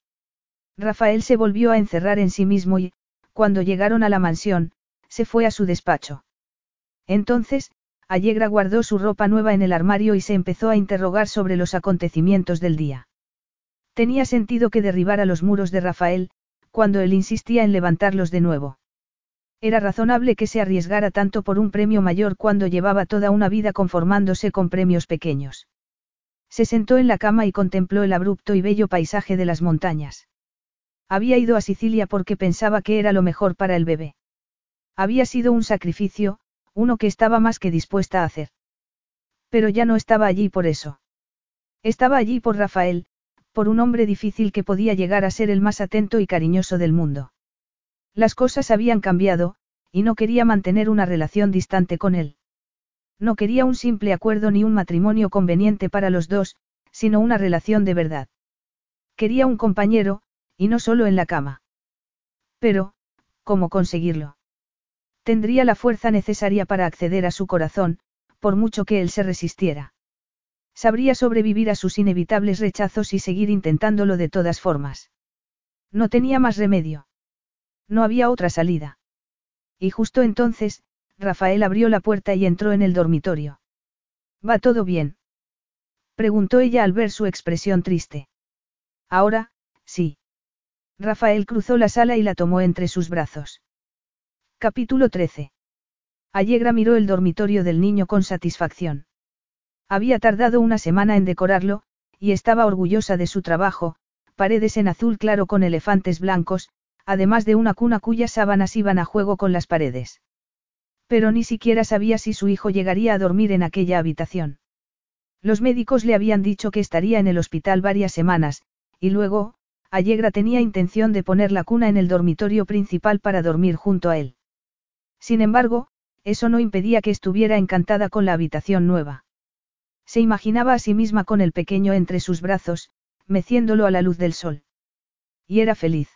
A: Rafael se volvió a encerrar en sí mismo y, cuando llegaron a la mansión, se fue a su despacho. Entonces, Allegra guardó su ropa nueva en el armario y se empezó a interrogar sobre los acontecimientos del día. Tenía sentido que derribara los muros de Rafael, cuando él insistía en levantarlos de nuevo. Era razonable que se arriesgara tanto por un premio mayor cuando llevaba toda una vida conformándose con premios pequeños. Se sentó en la cama y contempló el abrupto y bello paisaje de las montañas. Había ido a Sicilia porque pensaba que era lo mejor para el bebé. Había sido un sacrificio, uno que estaba más que dispuesta a hacer. Pero ya no estaba allí por eso. Estaba allí por Rafael, por un hombre difícil que podía llegar a ser el más atento y cariñoso del mundo. Las cosas habían cambiado, y no quería mantener una relación distante con él. No quería un simple acuerdo ni un matrimonio conveniente para los dos, sino una relación de verdad. Quería un compañero, y no solo en la cama. Pero, ¿cómo conseguirlo? Tendría la fuerza necesaria para acceder a su corazón, por mucho que él se resistiera. Sabría sobrevivir a sus inevitables rechazos y seguir intentándolo de todas formas. No tenía más remedio. No había otra salida. Y justo entonces, Rafael abrió la puerta y entró en el dormitorio. ¿Va todo bien? Preguntó ella al ver su expresión triste. Ahora, sí. Rafael cruzó la sala y la tomó entre sus brazos. Capítulo 13. Allegra miró el dormitorio del niño con satisfacción. Había tardado una semana en decorarlo, y estaba orgullosa de su trabajo, paredes en azul claro con elefantes blancos, además de una cuna cuyas sábanas iban a juego con las paredes. Pero ni siquiera sabía si su hijo llegaría a dormir en aquella habitación. Los médicos le habían dicho que estaría en el hospital varias semanas, y luego, Allegra tenía intención de poner la cuna en el dormitorio principal para dormir junto a él. Sin embargo, eso no impedía que estuviera encantada con la habitación nueva. Se imaginaba a sí misma con el pequeño entre sus brazos, meciéndolo a la luz del sol. Y era feliz.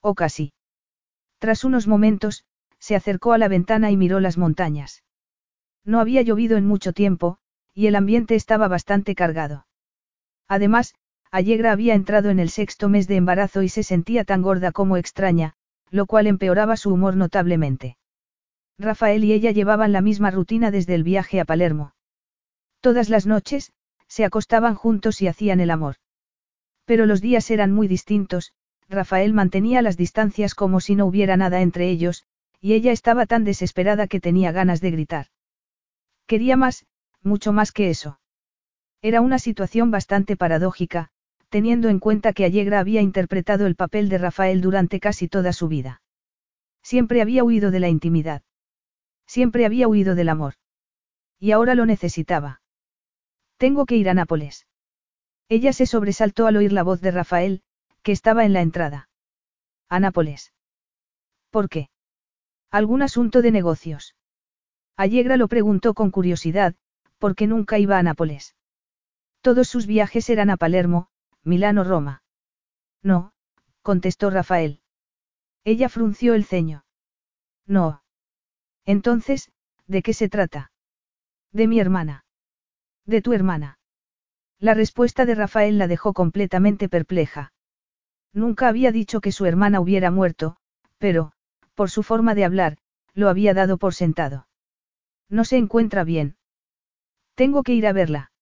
A: O casi. Tras unos momentos, se acercó a la ventana y miró las montañas. No había llovido en mucho tiempo, y el ambiente estaba bastante cargado. Además, Allegra había entrado en el sexto mes de embarazo y se sentía tan gorda como extraña, lo cual empeoraba su humor notablemente. Rafael y ella llevaban la misma rutina desde el viaje a Palermo. Todas las noches, se acostaban juntos y hacían el amor. Pero los días eran muy distintos, Rafael mantenía las distancias como si no hubiera nada entre ellos, y ella estaba tan desesperada que tenía ganas de gritar. Quería más, mucho más que eso. Era una situación bastante paradójica, teniendo en cuenta que Allegra había interpretado el papel de Rafael durante casi toda su vida. Siempre había huido de la intimidad. Siempre había huido del amor. Y ahora lo necesitaba. Tengo que ir a Nápoles. Ella se sobresaltó al oír la voz de Rafael, que estaba en la entrada. A Nápoles. ¿Por qué? ¿Algún asunto de negocios? Allegra lo preguntó con curiosidad, porque nunca iba a Nápoles. Todos sus viajes eran a Palermo, Milán o Roma. No, contestó Rafael. Ella frunció el ceño. No. Entonces, ¿de qué se trata? De mi hermana. De tu hermana. La respuesta de Rafael la dejó completamente perpleja. Nunca había dicho que su hermana hubiera muerto, pero, por su forma de hablar, lo había dado por sentado. No se encuentra bien. Tengo que ir a verla.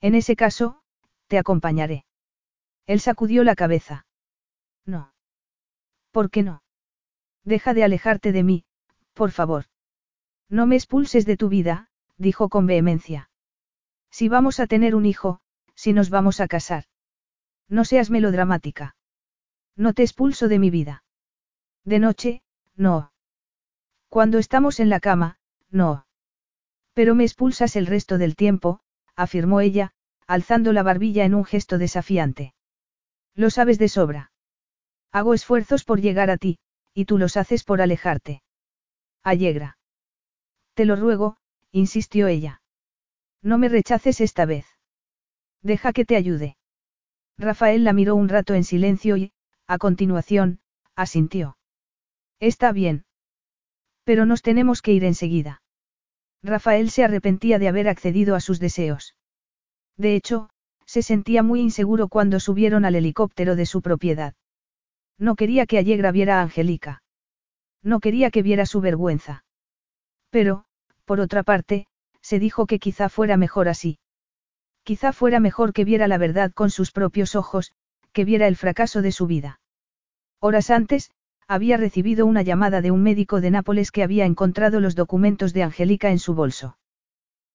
A: En ese caso, te acompañaré. Él sacudió la cabeza. No. ¿Por qué no? Deja de alejarte de mí, por favor. No me expulses de tu vida, dijo con vehemencia. Si vamos a tener un hijo, si nos vamos a casar. No seas melodramática. No te expulso de mi vida. De noche, no. Cuando estamos en la cama, no. Pero me expulsas el resto del tiempo, afirmó ella, alzando la barbilla en un gesto desafiante. Lo sabes de sobra. Hago esfuerzos por llegar a ti, y tú los haces por alejarte. Allegra. Te lo ruego, insistió ella. No me rechaces esta vez. Deja que te ayude. Rafael la miró un rato en silencio y, a continuación, asintió. Está bien. Pero nos tenemos que ir enseguida. Rafael se arrepentía de haber accedido a sus deseos. De hecho, se sentía muy inseguro cuando subieron al helicóptero de su propiedad. No quería que Allegra viera a Angélica. No quería que viera su vergüenza. Pero, por otra parte, se dijo que quizá fuera mejor así. Quizá fuera mejor que viera la verdad con sus propios ojos, que viera el fracaso de su vida. Horas antes, había recibido una llamada de un médico de Nápoles que había encontrado los documentos de Angélica en su bolso.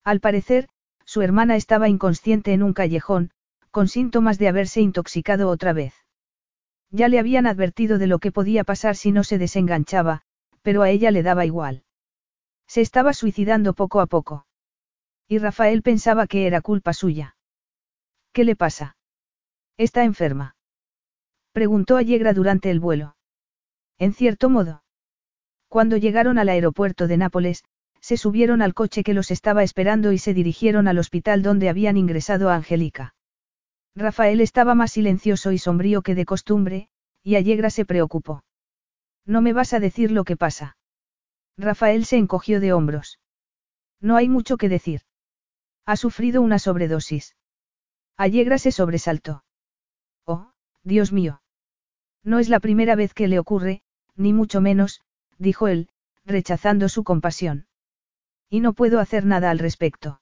A: Al parecer, su hermana estaba inconsciente en un callejón, con síntomas de haberse intoxicado otra vez. Ya le habían advertido de lo que podía pasar si no se desenganchaba, pero a ella le daba igual. Se estaba suicidando poco a poco. Y Rafael pensaba que era culpa suya. ¿Qué le pasa? ¿Está enferma? Preguntó Allegra durante el vuelo. En cierto modo. Cuando llegaron al aeropuerto de Nápoles, se subieron al coche que los estaba esperando y se dirigieron al hospital donde habían ingresado a Angélica. Rafael estaba más silencioso y sombrío que de costumbre, y Allegra se preocupó. No me vas a decir lo que pasa. Rafael se encogió de hombros. No hay mucho que decir. Ha sufrido una sobredosis. Allegra se sobresaltó. Oh, Dios mío. No es la primera vez que le ocurre, ni mucho menos, dijo él, rechazando su compasión. Y no puedo hacer nada al respecto.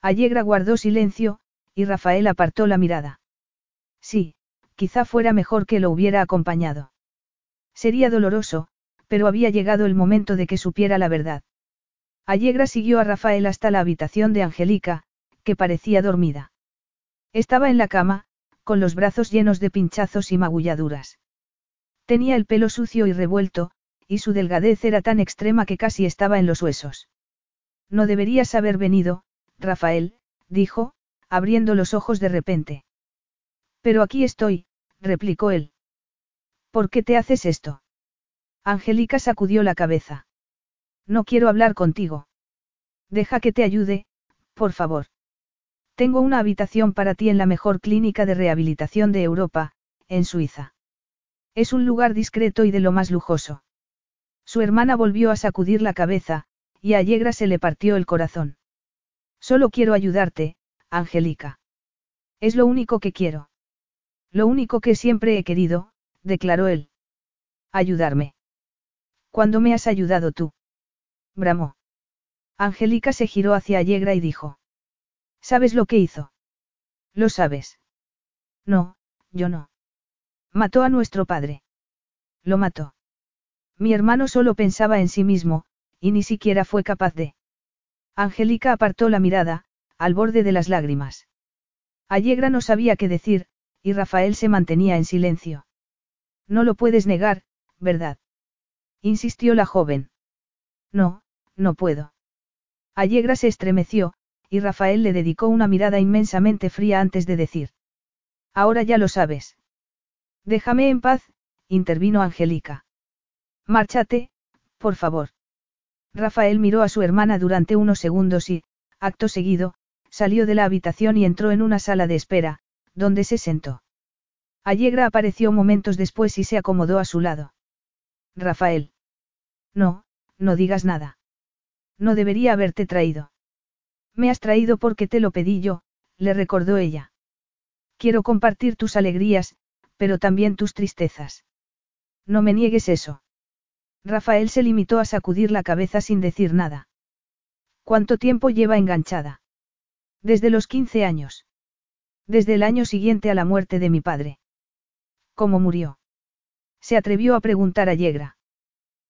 A: Allegra guardó silencio, y Rafael apartó la mirada. Sí, quizá fuera mejor que lo hubiera acompañado. Sería doloroso, pero había llegado el momento de que supiera la verdad. Allegra siguió a Rafael hasta la habitación de Angélica, que parecía dormida. Estaba en la cama, con los brazos llenos de pinchazos y magulladuras. Tenía el pelo sucio y revuelto, y su delgadez era tan extrema que casi estaba en los huesos. No deberías haber venido, Rafael, dijo, abriendo los ojos de repente. Pero aquí estoy, replicó él. ¿Por qué te haces esto? Angélica sacudió la cabeza. No quiero hablar contigo. Deja que te ayude, por favor. Tengo una habitación para ti en la mejor clínica de rehabilitación de Europa, en Suiza. Es un lugar discreto y de lo más lujoso. Su hermana volvió a sacudir la cabeza, y a Yegra se le partió el corazón. Solo quiero ayudarte, Angélica. Es lo único que quiero. Lo único que siempre he querido, declaró él. Ayudarme. ¿Cuándo me has ayudado tú? Bramó. Angélica se giró hacia Allegra y dijo. ¿Sabes lo que hizo? ¿Lo sabes? No, yo no. Mató a nuestro padre. Lo mató. Mi hermano solo pensaba en sí mismo, y ni siquiera fue capaz de. Angélica apartó la mirada, al borde de las lágrimas. Allegra no sabía qué decir, y Rafael se mantenía en silencio. No lo puedes negar, ¿verdad? insistió la joven. No, no puedo. Allegra se estremeció, y Rafael le dedicó una mirada inmensamente fría antes de decir. Ahora ya lo sabes. Déjame en paz, intervino Angélica. Márchate, por favor. Rafael miró a su hermana durante unos segundos y, acto seguido, salió de la habitación y entró en una sala de espera, donde se sentó. Allegra apareció momentos después y se acomodó a su lado. Rafael. No, no digas nada. No debería haberte traído. Me has traído porque te lo pedí yo, le recordó ella. Quiero compartir tus alegrías, pero también tus tristezas. No me niegues eso. Rafael se limitó a sacudir la cabeza sin decir nada. ¿Cuánto tiempo lleva enganchada? Desde los 15 años. Desde el año siguiente a la muerte de mi padre. ¿Cómo murió? Se atrevió a preguntar a Yegra.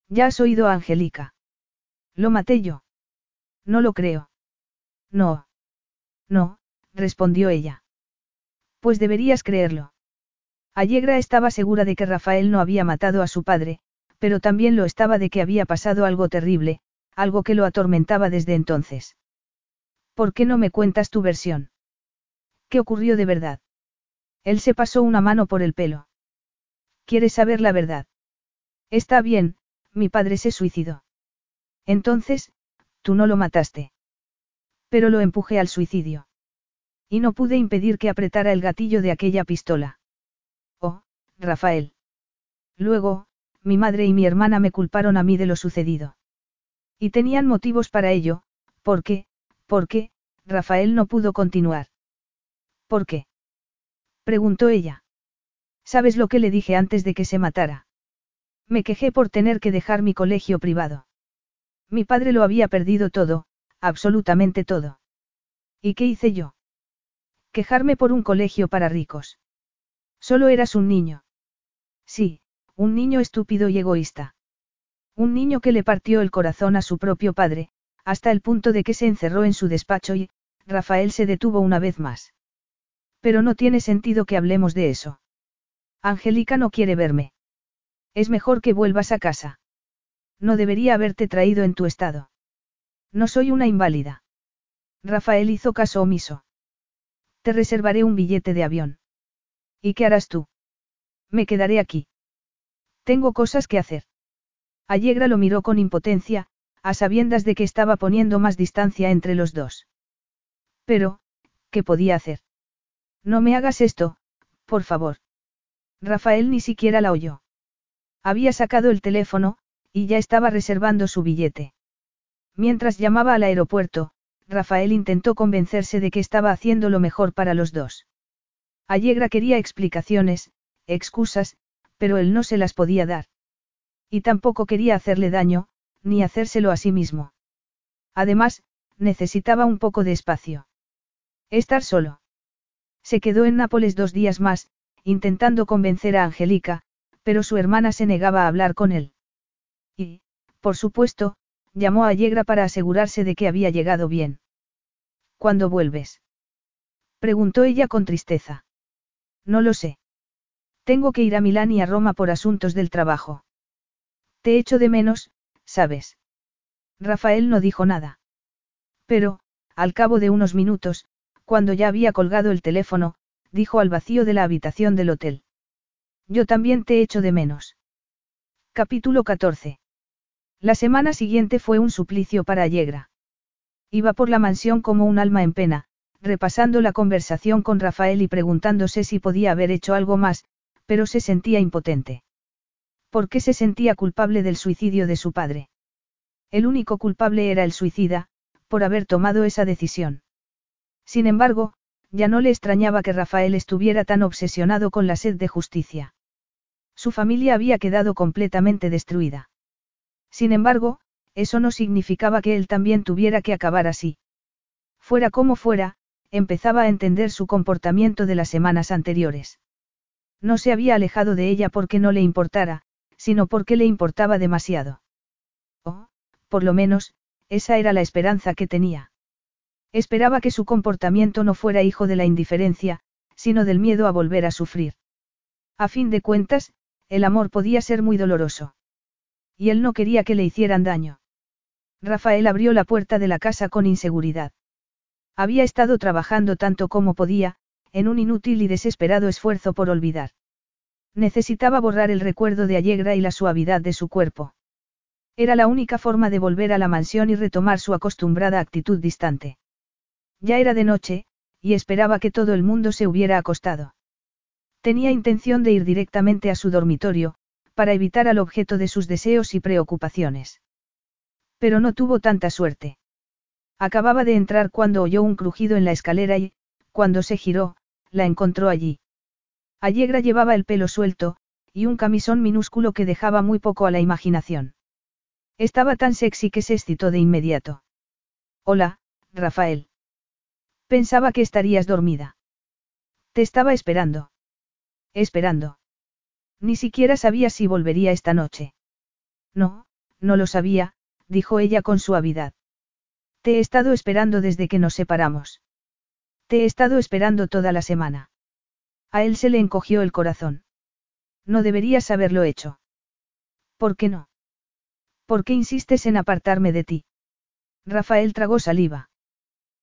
A: Ya has oído a Angélica. Lo maté yo. No lo creo. No. No, respondió ella. Pues deberías creerlo. Allegra estaba segura de que Rafael no había matado a su padre, pero también lo estaba de que había pasado algo terrible, algo que lo atormentaba desde entonces. ¿Por qué no me cuentas tu versión? ¿Qué ocurrió de verdad? Él se pasó una mano por el pelo. ¿Quieres saber la verdad? Está bien, mi padre se suicidó. Entonces, tú no lo mataste. Pero lo empujé al suicidio. Y no pude impedir que apretara el gatillo de aquella pistola. Oh, Rafael. Luego, mi madre y mi hermana me culparon a mí de lo sucedido. Y tenían motivos para ello, ¿por qué? ¿Por qué? Rafael no pudo continuar. ¿Por qué? preguntó ella. ¿Sabes lo que le dije antes de que se matara? Me quejé por tener que dejar mi colegio privado. Mi padre lo había perdido todo, absolutamente todo. ¿Y qué hice yo? Quejarme por un colegio para ricos. Solo eras un niño. Sí, un niño estúpido y egoísta. Un niño que le partió el corazón a su propio padre, hasta el punto de que se encerró en su despacho y, Rafael se detuvo una vez más. Pero no tiene sentido que hablemos de eso. Angélica no quiere verme. Es mejor que vuelvas a casa. No debería haberte traído en tu estado. No soy una inválida. Rafael hizo caso omiso. Te reservaré un billete de avión. ¿Y qué harás tú? Me quedaré aquí. Tengo cosas que hacer. Allegra lo miró con impotencia, a sabiendas de que estaba poniendo más distancia entre los dos. Pero, ¿qué podía hacer? No me hagas esto, por favor. Rafael ni siquiera la oyó. Había sacado el teléfono, y ya estaba reservando su billete. Mientras llamaba al aeropuerto, Rafael intentó convencerse de que estaba haciendo lo mejor para los dos. Allegra quería explicaciones, excusas, pero él no se las podía dar. Y tampoco quería hacerle daño, ni hacérselo a sí mismo. Además, necesitaba un poco de espacio. Estar solo. Se quedó en Nápoles dos días más, intentando convencer a Angélica, pero su hermana se negaba a hablar con él. Y, por supuesto, llamó a Allegra para asegurarse de que había llegado bien. ¿Cuándo vuelves? preguntó ella con tristeza. No lo sé. Tengo que ir a Milán y a Roma por asuntos del trabajo. Te echo de menos, ¿sabes? Rafael no dijo nada. Pero, al cabo de unos minutos, cuando ya había colgado el teléfono, dijo al vacío de la habitación del hotel. Yo también te echo de menos. Capítulo 14. La semana siguiente fue un suplicio para Allegra. Iba por la mansión como un alma en pena, repasando la conversación con Rafael y preguntándose si podía haber hecho algo más, pero se sentía impotente. ¿Por qué se sentía culpable del suicidio de su padre? El único culpable era el suicida, por haber tomado esa decisión. Sin embargo, ya no le extrañaba que Rafael estuviera tan obsesionado con la sed de justicia. Su familia había quedado completamente destruida. Sin embargo, eso no significaba que él también tuviera que acabar así. Fuera como fuera, empezaba a entender su comportamiento de las semanas anteriores. No se había alejado de ella porque no le importara, sino porque le importaba demasiado. O, por lo menos, esa era la esperanza que tenía. Esperaba que su comportamiento no fuera hijo de la indiferencia, sino del miedo a volver a sufrir. A fin de cuentas, el amor podía ser muy doloroso. Y él no quería que le hicieran daño. Rafael abrió la puerta de la casa con inseguridad. Había estado trabajando tanto como podía, en un inútil y desesperado esfuerzo por olvidar. Necesitaba borrar el recuerdo de Allegra y la suavidad de su cuerpo. Era la única forma de volver a la mansión y retomar su acostumbrada actitud distante. Ya era de noche, y esperaba que todo el mundo se hubiera acostado. Tenía intención de ir directamente a su dormitorio, para evitar al objeto de sus deseos y preocupaciones. Pero no tuvo tanta suerte. Acababa de entrar cuando oyó un crujido en la escalera y, cuando se giró, la encontró allí. Allegra llevaba el pelo suelto, y un camisón minúsculo que dejaba muy poco a la imaginación. Estaba tan sexy que se excitó de inmediato. Hola, Rafael. Pensaba que estarías dormida. Te estaba esperando. Esperando. Ni siquiera sabía si volvería esta noche. No, no lo sabía, dijo ella con suavidad. Te he estado esperando desde que nos separamos. Te he estado esperando toda la semana. A él se le encogió el corazón. No deberías haberlo hecho. ¿Por qué no? ¿Por qué insistes en apartarme de ti? Rafael tragó saliva.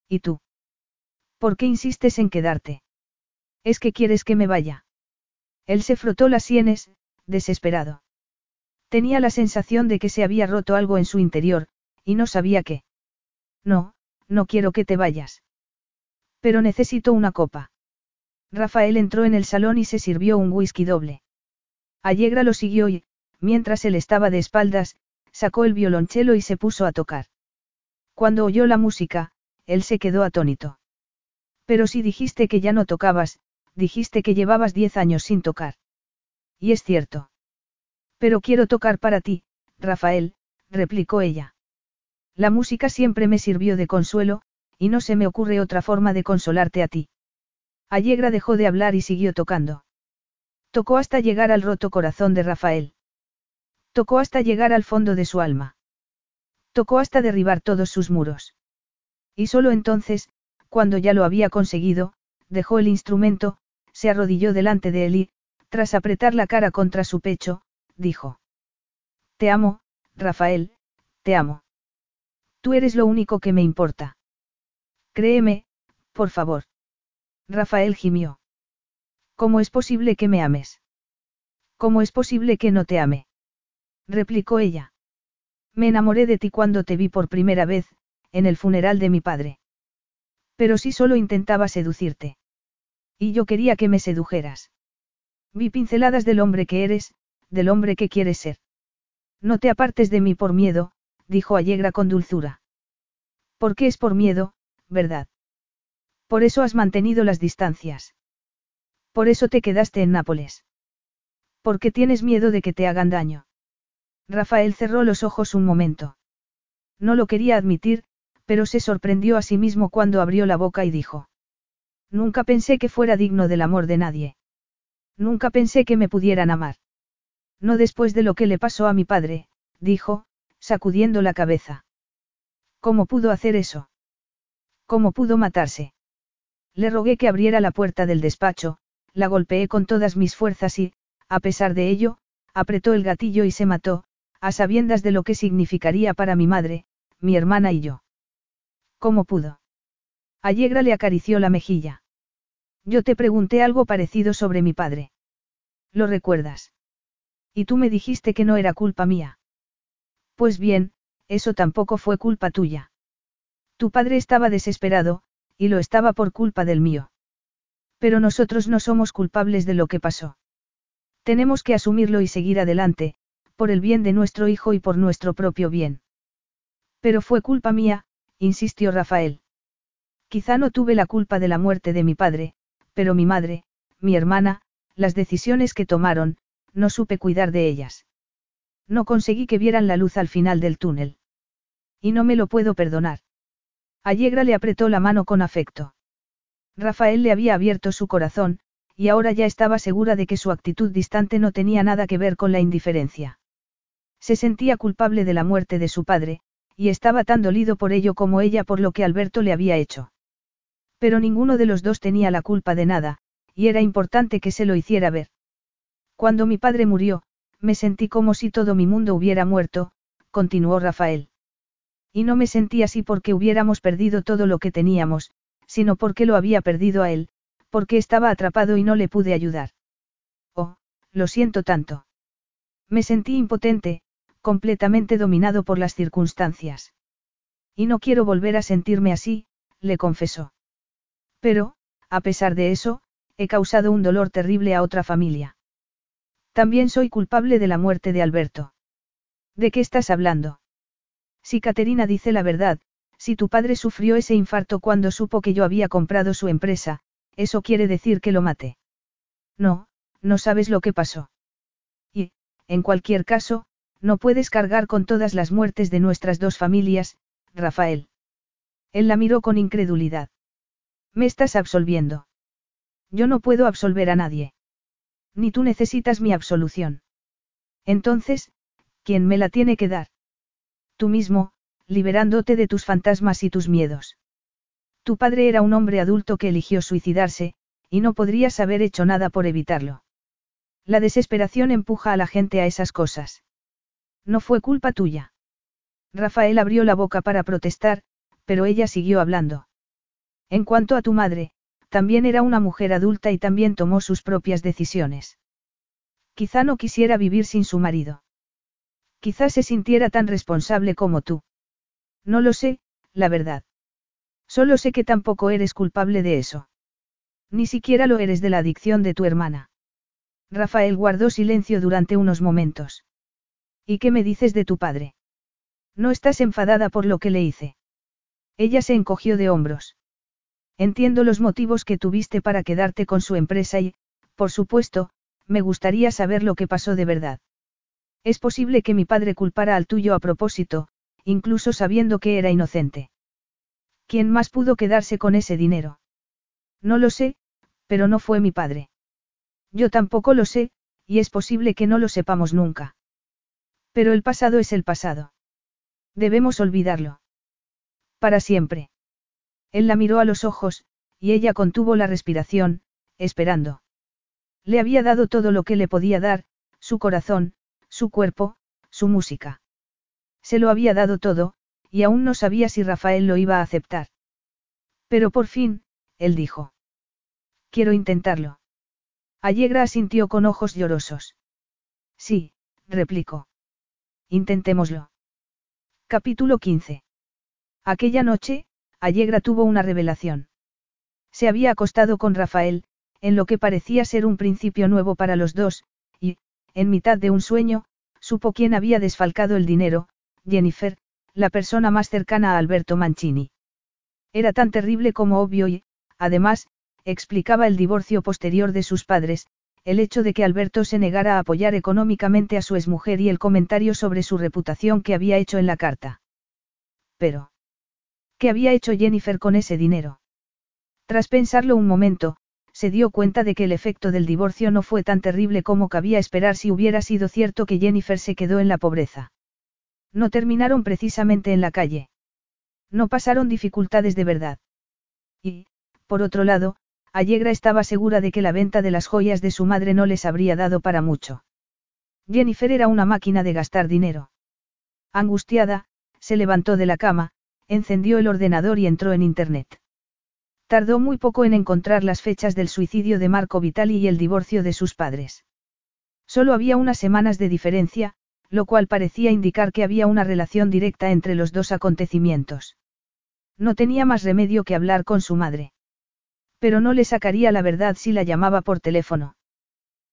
A: ¿Y tú? ¿Por qué insistes en quedarte? ¿Es que quieres que me vaya? Él se frotó las sienes, desesperado. Tenía la sensación de que se había roto algo en su interior, y no sabía qué. No, no quiero que te vayas. Pero necesito una copa. Rafael entró en el salón y se sirvió un whisky doble. Allegra lo siguió y, mientras él estaba de espaldas, sacó el violonchelo y se puso a tocar. Cuando oyó la música, él se quedó atónito. Pero si dijiste que ya no tocabas, dijiste que llevabas diez años sin tocar. Y es cierto. Pero quiero tocar para ti, Rafael, replicó ella. La música siempre me sirvió de consuelo, y no se me ocurre otra forma de consolarte a ti. Allegra dejó de hablar y siguió tocando. Tocó hasta llegar al roto corazón de Rafael. Tocó hasta llegar al fondo de su alma. Tocó hasta derribar todos sus muros. Y solo entonces, cuando ya lo había conseguido, dejó el instrumento, se arrodilló delante de él y, tras apretar la cara contra su pecho, dijo. Te amo, Rafael, te amo. Tú eres lo único que me importa. Créeme, por favor. Rafael gimió. ¿Cómo es posible que me ames? ¿Cómo es posible que no te ame? replicó ella. Me enamoré de ti cuando te vi por primera vez, en el funeral de mi padre. Pero si solo intentaba seducirte. Y yo quería que me sedujeras. Vi pinceladas del hombre que eres, del hombre que quieres ser. No te apartes de mí por miedo, dijo Allegra con dulzura. ¿Por qué es por miedo, ¿verdad? Por eso has mantenido las distancias. Por eso te quedaste en Nápoles. Porque tienes miedo de que te hagan daño. Rafael cerró los ojos un momento. No lo quería admitir, pero se sorprendió a sí mismo cuando abrió la boca y dijo. Nunca pensé que fuera digno del amor de nadie. Nunca pensé que me pudieran amar. No después de lo que le pasó a mi padre, dijo, sacudiendo la cabeza. ¿Cómo pudo hacer eso? ¿Cómo pudo matarse? Le rogué que abriera la puerta del despacho, la golpeé con todas mis fuerzas y, a pesar de ello, apretó el gatillo y se mató, a sabiendas de lo que significaría para mi madre, mi hermana y yo. ¿Cómo pudo? Allegra le acarició la mejilla. Yo te pregunté algo parecido sobre mi padre. ¿Lo recuerdas? Y tú me dijiste que no era culpa mía. Pues bien, eso tampoco fue culpa tuya. Tu padre estaba desesperado, y lo estaba por culpa del mío. Pero nosotros no somos culpables de lo que pasó. Tenemos que asumirlo y seguir adelante, por el bien de nuestro hijo y por nuestro propio bien. Pero fue culpa mía, insistió Rafael. Quizá no tuve la culpa de la muerte de mi padre, pero mi madre, mi hermana, las decisiones que tomaron, no supe cuidar de ellas. No conseguí que vieran la luz al final del túnel. Y no me lo puedo perdonar. Allegra le apretó la mano con afecto. Rafael le había abierto su corazón, y ahora ya estaba segura de que su actitud distante no tenía nada que ver con la indiferencia. Se sentía culpable de la muerte de su padre, y estaba tan dolido por ello como ella por lo que Alberto le había hecho. Pero ninguno de los dos tenía la culpa de nada, y era importante que se lo hiciera ver. Cuando mi padre murió, me sentí como si todo mi mundo hubiera muerto, continuó Rafael. Y no me sentí así porque hubiéramos perdido todo lo que teníamos, sino porque lo había perdido a él, porque estaba atrapado y no le pude ayudar. Oh, lo siento tanto. Me sentí impotente, completamente dominado por las circunstancias. Y no quiero volver a sentirme así, le confesó. Pero, a pesar de eso, he causado un dolor terrible a otra familia. También soy culpable de la muerte de Alberto. ¿De qué estás hablando? Si Caterina dice la verdad, si tu padre sufrió ese infarto cuando supo que yo había comprado su empresa, eso quiere decir que lo maté. No, no sabes lo que pasó. Y, en cualquier caso, no puedes cargar con todas las muertes de nuestras dos familias, Rafael. Él la miró con incredulidad. Me estás absolviendo. Yo no puedo absolver a nadie. Ni tú necesitas mi absolución. Entonces, ¿quién me la tiene que dar? Tú mismo, liberándote de tus fantasmas y tus miedos. Tu padre era un hombre adulto que eligió suicidarse, y no podrías haber hecho nada por evitarlo. La desesperación empuja a la gente a esas cosas. No fue culpa tuya. Rafael abrió la boca para protestar, pero ella siguió hablando. En cuanto a tu madre, también era una mujer adulta y también tomó sus propias decisiones. Quizá no quisiera vivir sin su marido. Quizá se sintiera tan responsable como tú. No lo sé, la verdad. Solo sé que tampoco eres culpable de eso. Ni siquiera lo eres de la adicción de tu hermana. Rafael guardó silencio durante unos momentos. ¿Y qué me dices de tu padre? No estás enfadada por lo que le hice. Ella se encogió de hombros. Entiendo los motivos que tuviste para quedarte con su empresa y, por supuesto, me gustaría saber lo que pasó de verdad. Es posible que mi padre culpara al tuyo a propósito, incluso sabiendo que era inocente. ¿Quién más pudo quedarse con ese dinero? No lo sé, pero no fue mi padre. Yo tampoco lo sé, y es posible que no lo sepamos nunca. Pero el pasado es el pasado. Debemos olvidarlo. Para siempre. Él la miró a los ojos, y ella contuvo la respiración, esperando. Le había dado todo lo que le podía dar, su corazón, su cuerpo, su música. Se lo había dado todo, y aún no sabía si Rafael lo iba a aceptar. Pero por fin, él dijo. Quiero intentarlo. Allegra asintió con ojos llorosos. Sí, replicó. Intentémoslo. Capítulo 15. Aquella noche, Allegra tuvo una revelación. Se había acostado con Rafael, en lo que parecía ser un principio nuevo para los dos, y, en mitad de un sueño, supo quién había desfalcado el dinero, Jennifer, la persona más cercana a Alberto Mancini. Era tan terrible como obvio y, además, explicaba el divorcio posterior de sus padres, el hecho de que Alberto se negara a apoyar económicamente a su exmujer y el comentario sobre su reputación que había hecho en la carta. Pero, ¿qué había hecho Jennifer con ese dinero? Tras pensarlo un momento, se dio cuenta de que el efecto del divorcio no fue tan terrible como cabía esperar si hubiera sido cierto que Jennifer se quedó en la pobreza. No terminaron precisamente en la calle. No pasaron dificultades de verdad. Y, por otro lado, Allegra estaba segura de que la venta de las joyas de su madre no les habría dado para mucho. Jennifer era una máquina de gastar dinero. Angustiada, se levantó de la cama, encendió el ordenador y entró en Internet. Tardó muy poco en encontrar las fechas del suicidio de Marco Vitali y el divorcio de sus padres. Solo había unas semanas de diferencia, lo cual parecía indicar que había una relación directa entre los dos acontecimientos. No tenía más remedio que hablar con su madre. Pero no le sacaría la verdad si la llamaba por teléfono.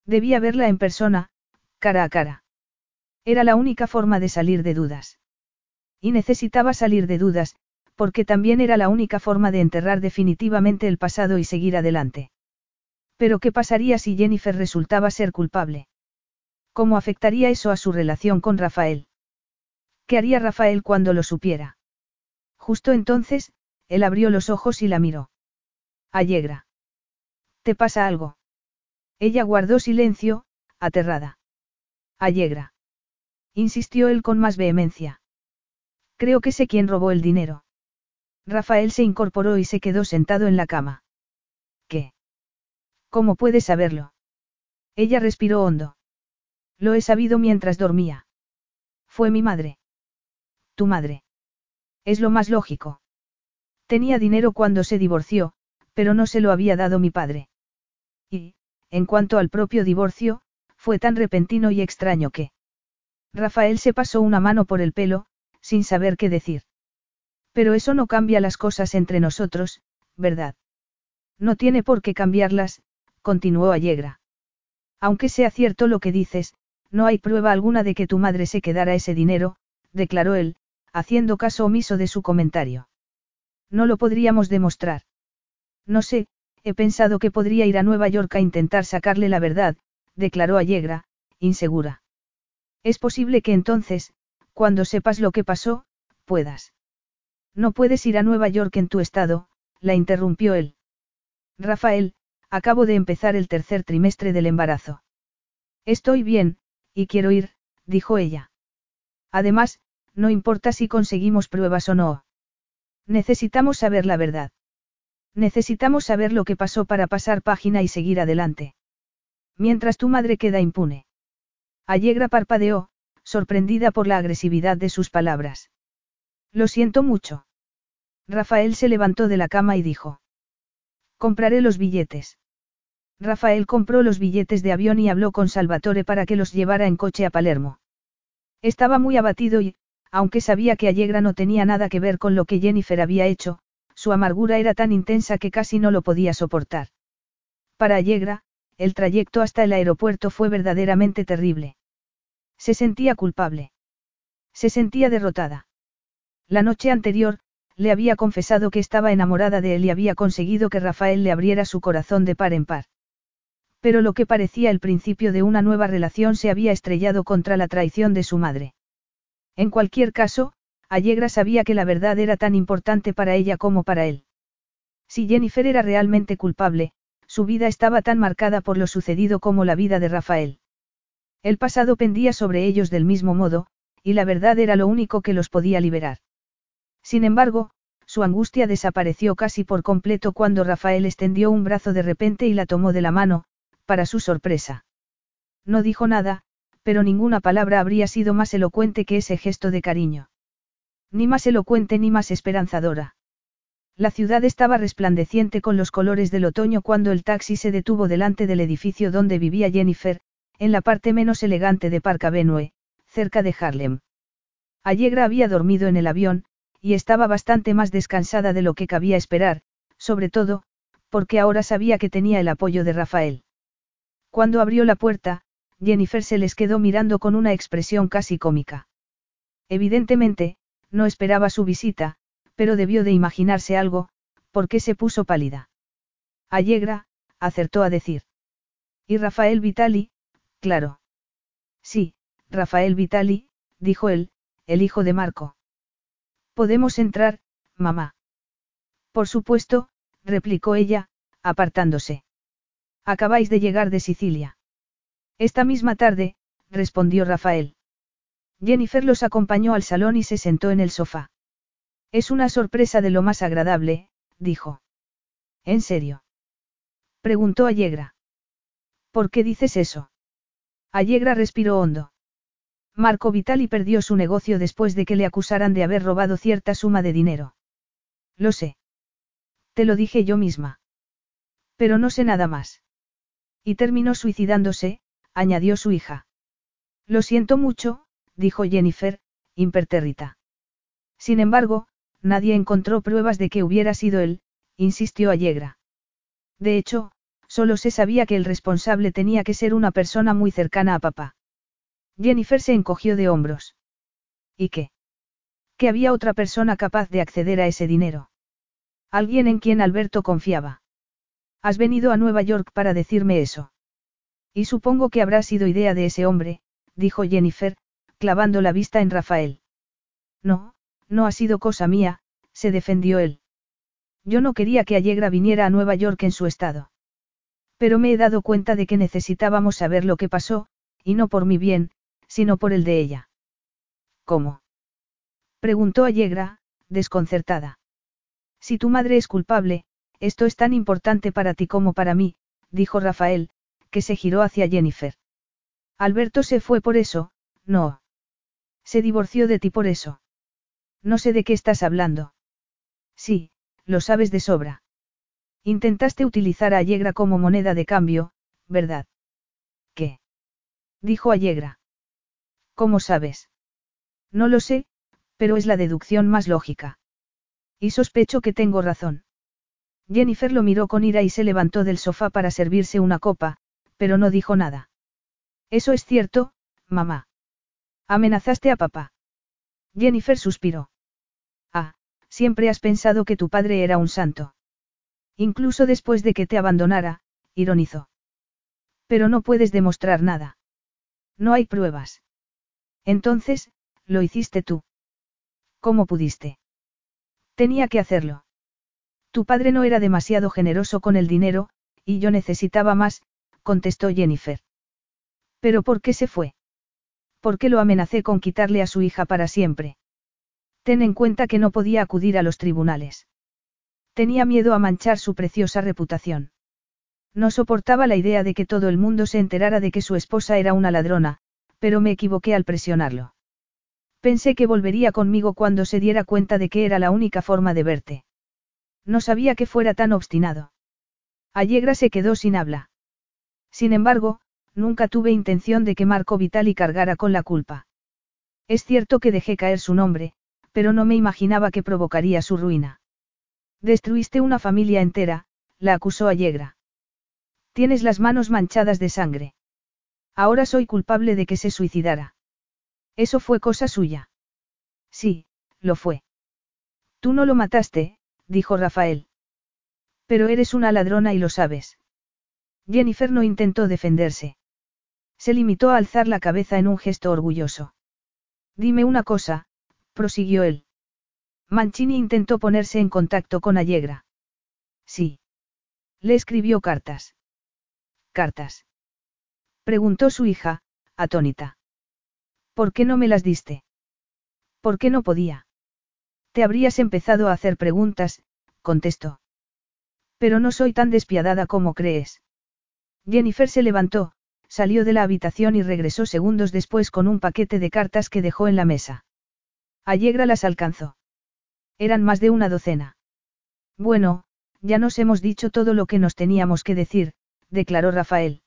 A: Debía verla en persona, cara a cara. Era la única forma de salir de dudas. Y necesitaba salir de dudas, porque también era la única forma de enterrar definitivamente el pasado y seguir adelante. Pero ¿qué pasaría si Jennifer resultaba ser culpable? ¿Cómo afectaría eso a su relación con Rafael? ¿Qué haría Rafael cuando lo supiera? Justo entonces, él abrió los ojos y la miró. Allegra. ¿Te pasa algo? Ella guardó silencio, aterrada. Allegra. Insistió él con más vehemencia. Creo que sé quién robó el dinero. Rafael se incorporó y se quedó sentado en la cama. ¿Qué? ¿Cómo puedes saberlo? Ella respiró hondo. Lo he sabido mientras dormía. Fue mi madre. Tu madre. Es lo más lógico. Tenía dinero cuando se divorció, pero no se lo había dado mi padre. Y, en cuanto al propio divorcio, fue tan repentino y extraño que... Rafael se pasó una mano por el pelo, sin saber qué decir. Pero eso no cambia las cosas entre nosotros, ¿verdad? No tiene por qué cambiarlas, continuó Allegra. Aunque sea cierto lo que dices, no hay prueba alguna de que tu madre se quedara ese dinero, declaró él, haciendo caso omiso de su comentario. No lo podríamos demostrar. No sé, he pensado que podría ir a Nueva York a intentar sacarle la verdad, declaró Allegra, insegura. Es posible que entonces, cuando sepas lo que pasó, puedas. No puedes ir a Nueva York en tu estado, la interrumpió él. Rafael, acabo de empezar el tercer trimestre del embarazo. Estoy bien, y quiero ir, dijo ella. Además, no importa si conseguimos pruebas o no. Necesitamos saber la verdad. Necesitamos saber lo que pasó para pasar página y seguir adelante. Mientras tu madre queda impune. Allegra parpadeó, sorprendida por la agresividad de sus palabras. Lo siento mucho. Rafael se levantó de la cama y dijo. Compraré los billetes. Rafael compró los billetes de avión y habló con Salvatore para que los llevara en coche a Palermo. Estaba muy abatido y, aunque sabía que Allegra no tenía nada que ver con lo que Jennifer había hecho, su amargura era tan intensa que casi no lo podía soportar. Para Allegra, el trayecto hasta el aeropuerto fue verdaderamente terrible. Se sentía culpable. Se sentía derrotada. La noche anterior, le había confesado que estaba enamorada de él y había conseguido que Rafael le abriera su corazón de par en par. Pero lo que parecía el principio de una nueva relación se había estrellado contra la traición de su madre. En cualquier caso, Allegra sabía que la verdad era tan importante para ella como para él. Si Jennifer era realmente culpable, su vida estaba tan marcada por lo sucedido como la vida de Rafael. El pasado pendía sobre ellos del mismo modo, y la verdad era lo único que los podía liberar. Sin embargo, su angustia desapareció casi por completo cuando Rafael extendió un brazo de repente y la tomó de la mano, para su sorpresa. No dijo nada, pero ninguna palabra habría sido más elocuente que ese gesto de cariño. Ni más elocuente ni más esperanzadora. La ciudad estaba resplandeciente con los colores del otoño cuando el taxi se detuvo delante del edificio donde vivía Jennifer, en la parte menos elegante de Park Avenue, cerca de Harlem. Allegra había dormido en el avión, y estaba bastante más descansada de lo que cabía esperar, sobre todo, porque ahora sabía que tenía el apoyo de Rafael. Cuando abrió la puerta, Jennifer se les quedó mirando con una expresión casi cómica. Evidentemente, no esperaba su visita, pero debió de imaginarse algo, ¿Por qué se puso pálida? Allegra, acertó a decir. Y Rafael Vitali, claro. Sí, Rafael Vitali, dijo él, el hijo de Marco. Podemos entrar, mamá. Por supuesto, replicó ella, apartándose. Acabáis de llegar de Sicilia. Esta misma tarde, respondió Rafael. Jennifer los acompañó al salón y se sentó en el sofá. Es una sorpresa de lo más agradable, dijo. ¿En serio? Preguntó Allegra. ¿Por qué dices eso? Allegra respiró hondo. Marco Vitali perdió su negocio después de que le acusaran de haber robado cierta suma de dinero. Lo sé. Te lo dije yo misma. Pero no sé nada más. Y terminó suicidándose, añadió su hija. Lo siento mucho, dijo Jennifer, impertérrita. Sin embargo, nadie encontró pruebas de que hubiera sido él, insistió Allegra. De hecho, solo se sabía que el responsable tenía que ser una persona muy cercana a papá. Jennifer se encogió de hombros. ¿Y qué? Que había otra persona capaz de acceder a ese dinero. Alguien en quien Alberto confiaba. Has venido a Nueva York para decirme eso. Y supongo que habrá sido idea de ese hombre, dijo Jennifer, clavando la vista en Rafael. No, no ha sido cosa mía, se defendió él. Yo no quería que Allegra viniera a Nueva York en su estado. Pero me he dado cuenta de que necesitábamos saber lo que pasó, y no por mi bien, sino por el de ella. ¿Cómo? Preguntó Allegra, desconcertada. Si tu madre es culpable, esto es tan importante para ti como para mí, dijo Rafael, que se giró hacia Jennifer. Alberto se fue por eso, no. Se divorció de ti por eso. No sé de qué estás hablando. Sí, lo sabes de sobra. Intentaste utilizar a Allegra como moneda de cambio, ¿verdad? ¿Qué? Dijo Allegra. ¿Cómo sabes? No lo sé, pero es la deducción más lógica. Y sospecho que tengo razón. Jennifer lo miró con ira y se levantó del sofá para servirse una copa, pero no dijo nada. Eso es cierto, mamá. Amenazaste a papá. Jennifer suspiró. Ah, siempre has pensado que tu padre era un santo. Incluso después de que te abandonara, ironizó. Pero no puedes demostrar nada. No hay pruebas. Entonces, lo hiciste tú. ¿Cómo pudiste? Tenía que hacerlo. Tu padre no era demasiado generoso con el dinero, y yo necesitaba más, contestó Jennifer. ¿Pero por qué se fue? ¿Por qué lo amenacé con quitarle a su hija para siempre? Ten en cuenta que no podía acudir a los tribunales. Tenía miedo a manchar su preciosa reputación. No soportaba la idea de que todo el mundo se enterara de que su esposa era una ladrona, pero me equivoqué al presionarlo. Pensé que volvería conmigo cuando se diera cuenta de que era la única forma de verte. No sabía que fuera tan obstinado. Allegra se quedó sin habla. Sin embargo, nunca tuve intención de que Marco Vitali cargara con la culpa. Es cierto que dejé caer su nombre, pero no me imaginaba que provocaría su ruina. Destruiste una familia entera, la acusó Allegra. Tienes las manos manchadas de sangre. Ahora soy culpable de que se suicidara. Eso fue cosa suya. Sí, lo fue. Tú no lo mataste, dijo Rafael. Pero eres una ladrona y lo sabes. Jennifer no intentó defenderse. Se limitó a alzar la cabeza en un gesto orgulloso. Dime una cosa, prosiguió él. Mancini intentó ponerse en contacto con Allegra. Sí. Le escribió cartas. Cartas. Preguntó su hija, atónita. ¿Por qué no me las diste? ¿Por qué no podía? Te habrías empezado a hacer preguntas, contestó. Pero no soy tan despiadada como crees. Jennifer se levantó, salió de la habitación y regresó segundos después con un paquete de cartas que dejó en la mesa. Allegra las alcanzó. Eran más de una docena. Bueno, ya nos hemos dicho todo lo que nos teníamos que decir, declaró Rafael.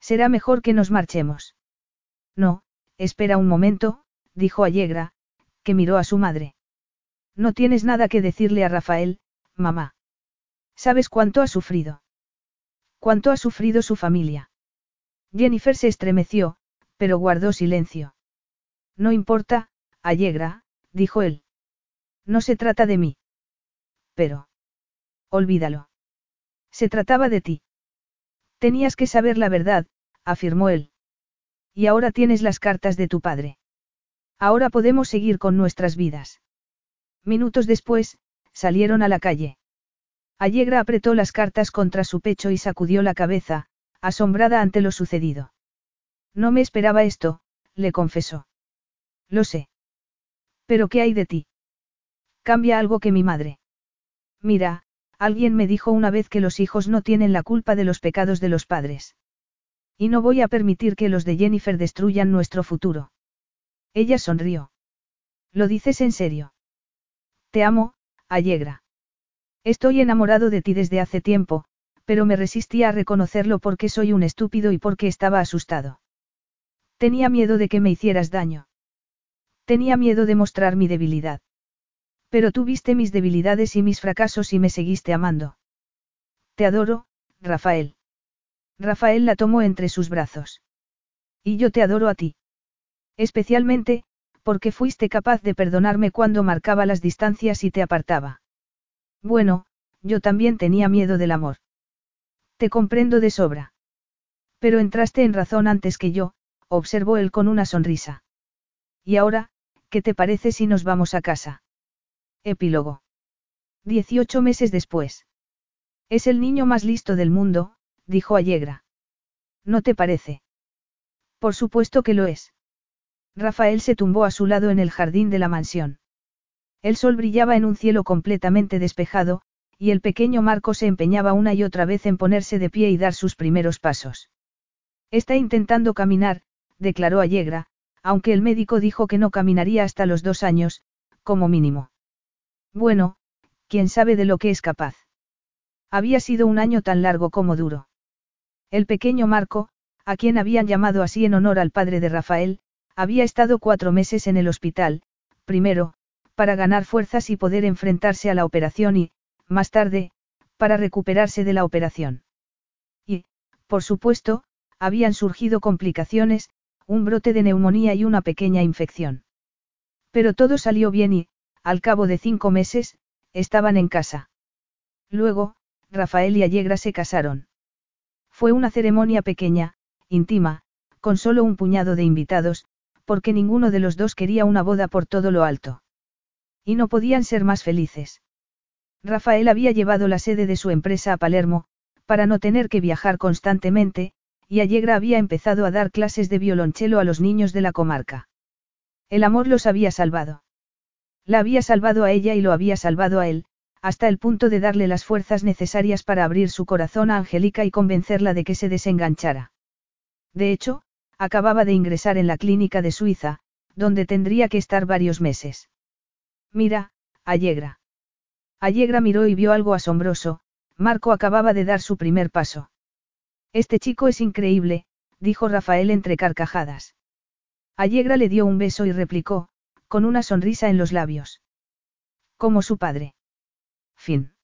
A: Será mejor que nos marchemos. No, Espera un momento, dijo Allegra, que miró a su madre. No tienes nada que decirle a Rafael, mamá. ¿Sabes cuánto ha sufrido? ¿Cuánto ha sufrido su familia? Jennifer se estremeció, pero guardó silencio. No importa, Allegra, dijo él. No se trata de mí. Pero. Olvídalo. Se trataba de ti. Tenías que saber la verdad, afirmó él. Y ahora tienes las cartas de tu padre. Ahora podemos seguir con nuestras vidas. Minutos después, salieron a la calle. Allegra apretó las cartas contra su pecho y sacudió la cabeza, asombrada ante lo sucedido. No me esperaba esto, le confesó. Lo sé. Pero ¿qué hay de ti? Cambia algo que mi madre. Mira, alguien me dijo una vez que los hijos no tienen la culpa de los pecados de los padres. Y no voy a permitir que los de Jennifer destruyan nuestro futuro. Ella sonrió. ¿Lo dices en serio? Te amo, Allegra. Estoy enamorado de ti desde hace tiempo, pero me resistía a reconocerlo porque soy un estúpido y porque estaba asustado. Tenía miedo de que me hicieras daño. Tenía miedo de mostrar mi debilidad. Pero tú viste mis debilidades y mis fracasos y me seguiste amando. Te adoro, Rafael. Rafael la tomó entre sus brazos. Y yo te adoro a ti. Especialmente, porque fuiste capaz de perdonarme cuando marcaba las distancias y te apartaba. Bueno, yo también tenía miedo del amor. Te comprendo de sobra. Pero entraste en razón antes que yo, observó él con una sonrisa. Y ahora, ¿qué te parece si nos vamos a casa? Epílogo. Dieciocho meses después. Es el niño más listo del mundo, dijo Allegra. ¿No te parece? Por supuesto que lo es. Rafael se tumbó a su lado en el jardín de la mansión. El sol brillaba en un cielo completamente despejado, y el pequeño Marco se empeñaba una y otra vez en ponerse de pie y dar sus primeros pasos. Está intentando caminar, declaró Allegra, aunque el médico dijo que no caminaría hasta los dos años, como mínimo. Bueno, quién sabe de lo que es capaz. Había sido un año tan largo como duro. El pequeño Marco, a quien habían llamado así en honor al padre de Rafael, había estado cuatro meses en el hospital, primero, para ganar fuerzas y poder enfrentarse a la operación y, más tarde, para recuperarse de la operación. Y, por supuesto, habían surgido complicaciones, un brote de neumonía y una pequeña infección. Pero todo salió bien y, al cabo de cinco meses, estaban en casa. Luego, Rafael y Allegra se casaron. Fue una ceremonia pequeña, íntima, con solo un puñado de invitados, porque ninguno de los dos quería una boda por todo lo alto. Y no podían ser más felices. Rafael había llevado la sede de su empresa a Palermo, para no tener que viajar constantemente, y Allegra había empezado a dar clases de violonchelo a los niños de la comarca. El amor los había salvado. La había salvado a ella y lo había salvado a él, hasta el punto de darle las fuerzas necesarias para abrir su corazón a Angélica y convencerla de que se desenganchara. De hecho, acababa de ingresar en la clínica de Suiza, donde tendría que estar varios meses. Mira, Allegra. Allegra miró y vio algo asombroso, Marco acababa de dar su primer paso. Este chico es increíble, dijo Rafael entre carcajadas. Allegra le dio un beso y replicó, con una sonrisa en los labios. Como su padre. Fin.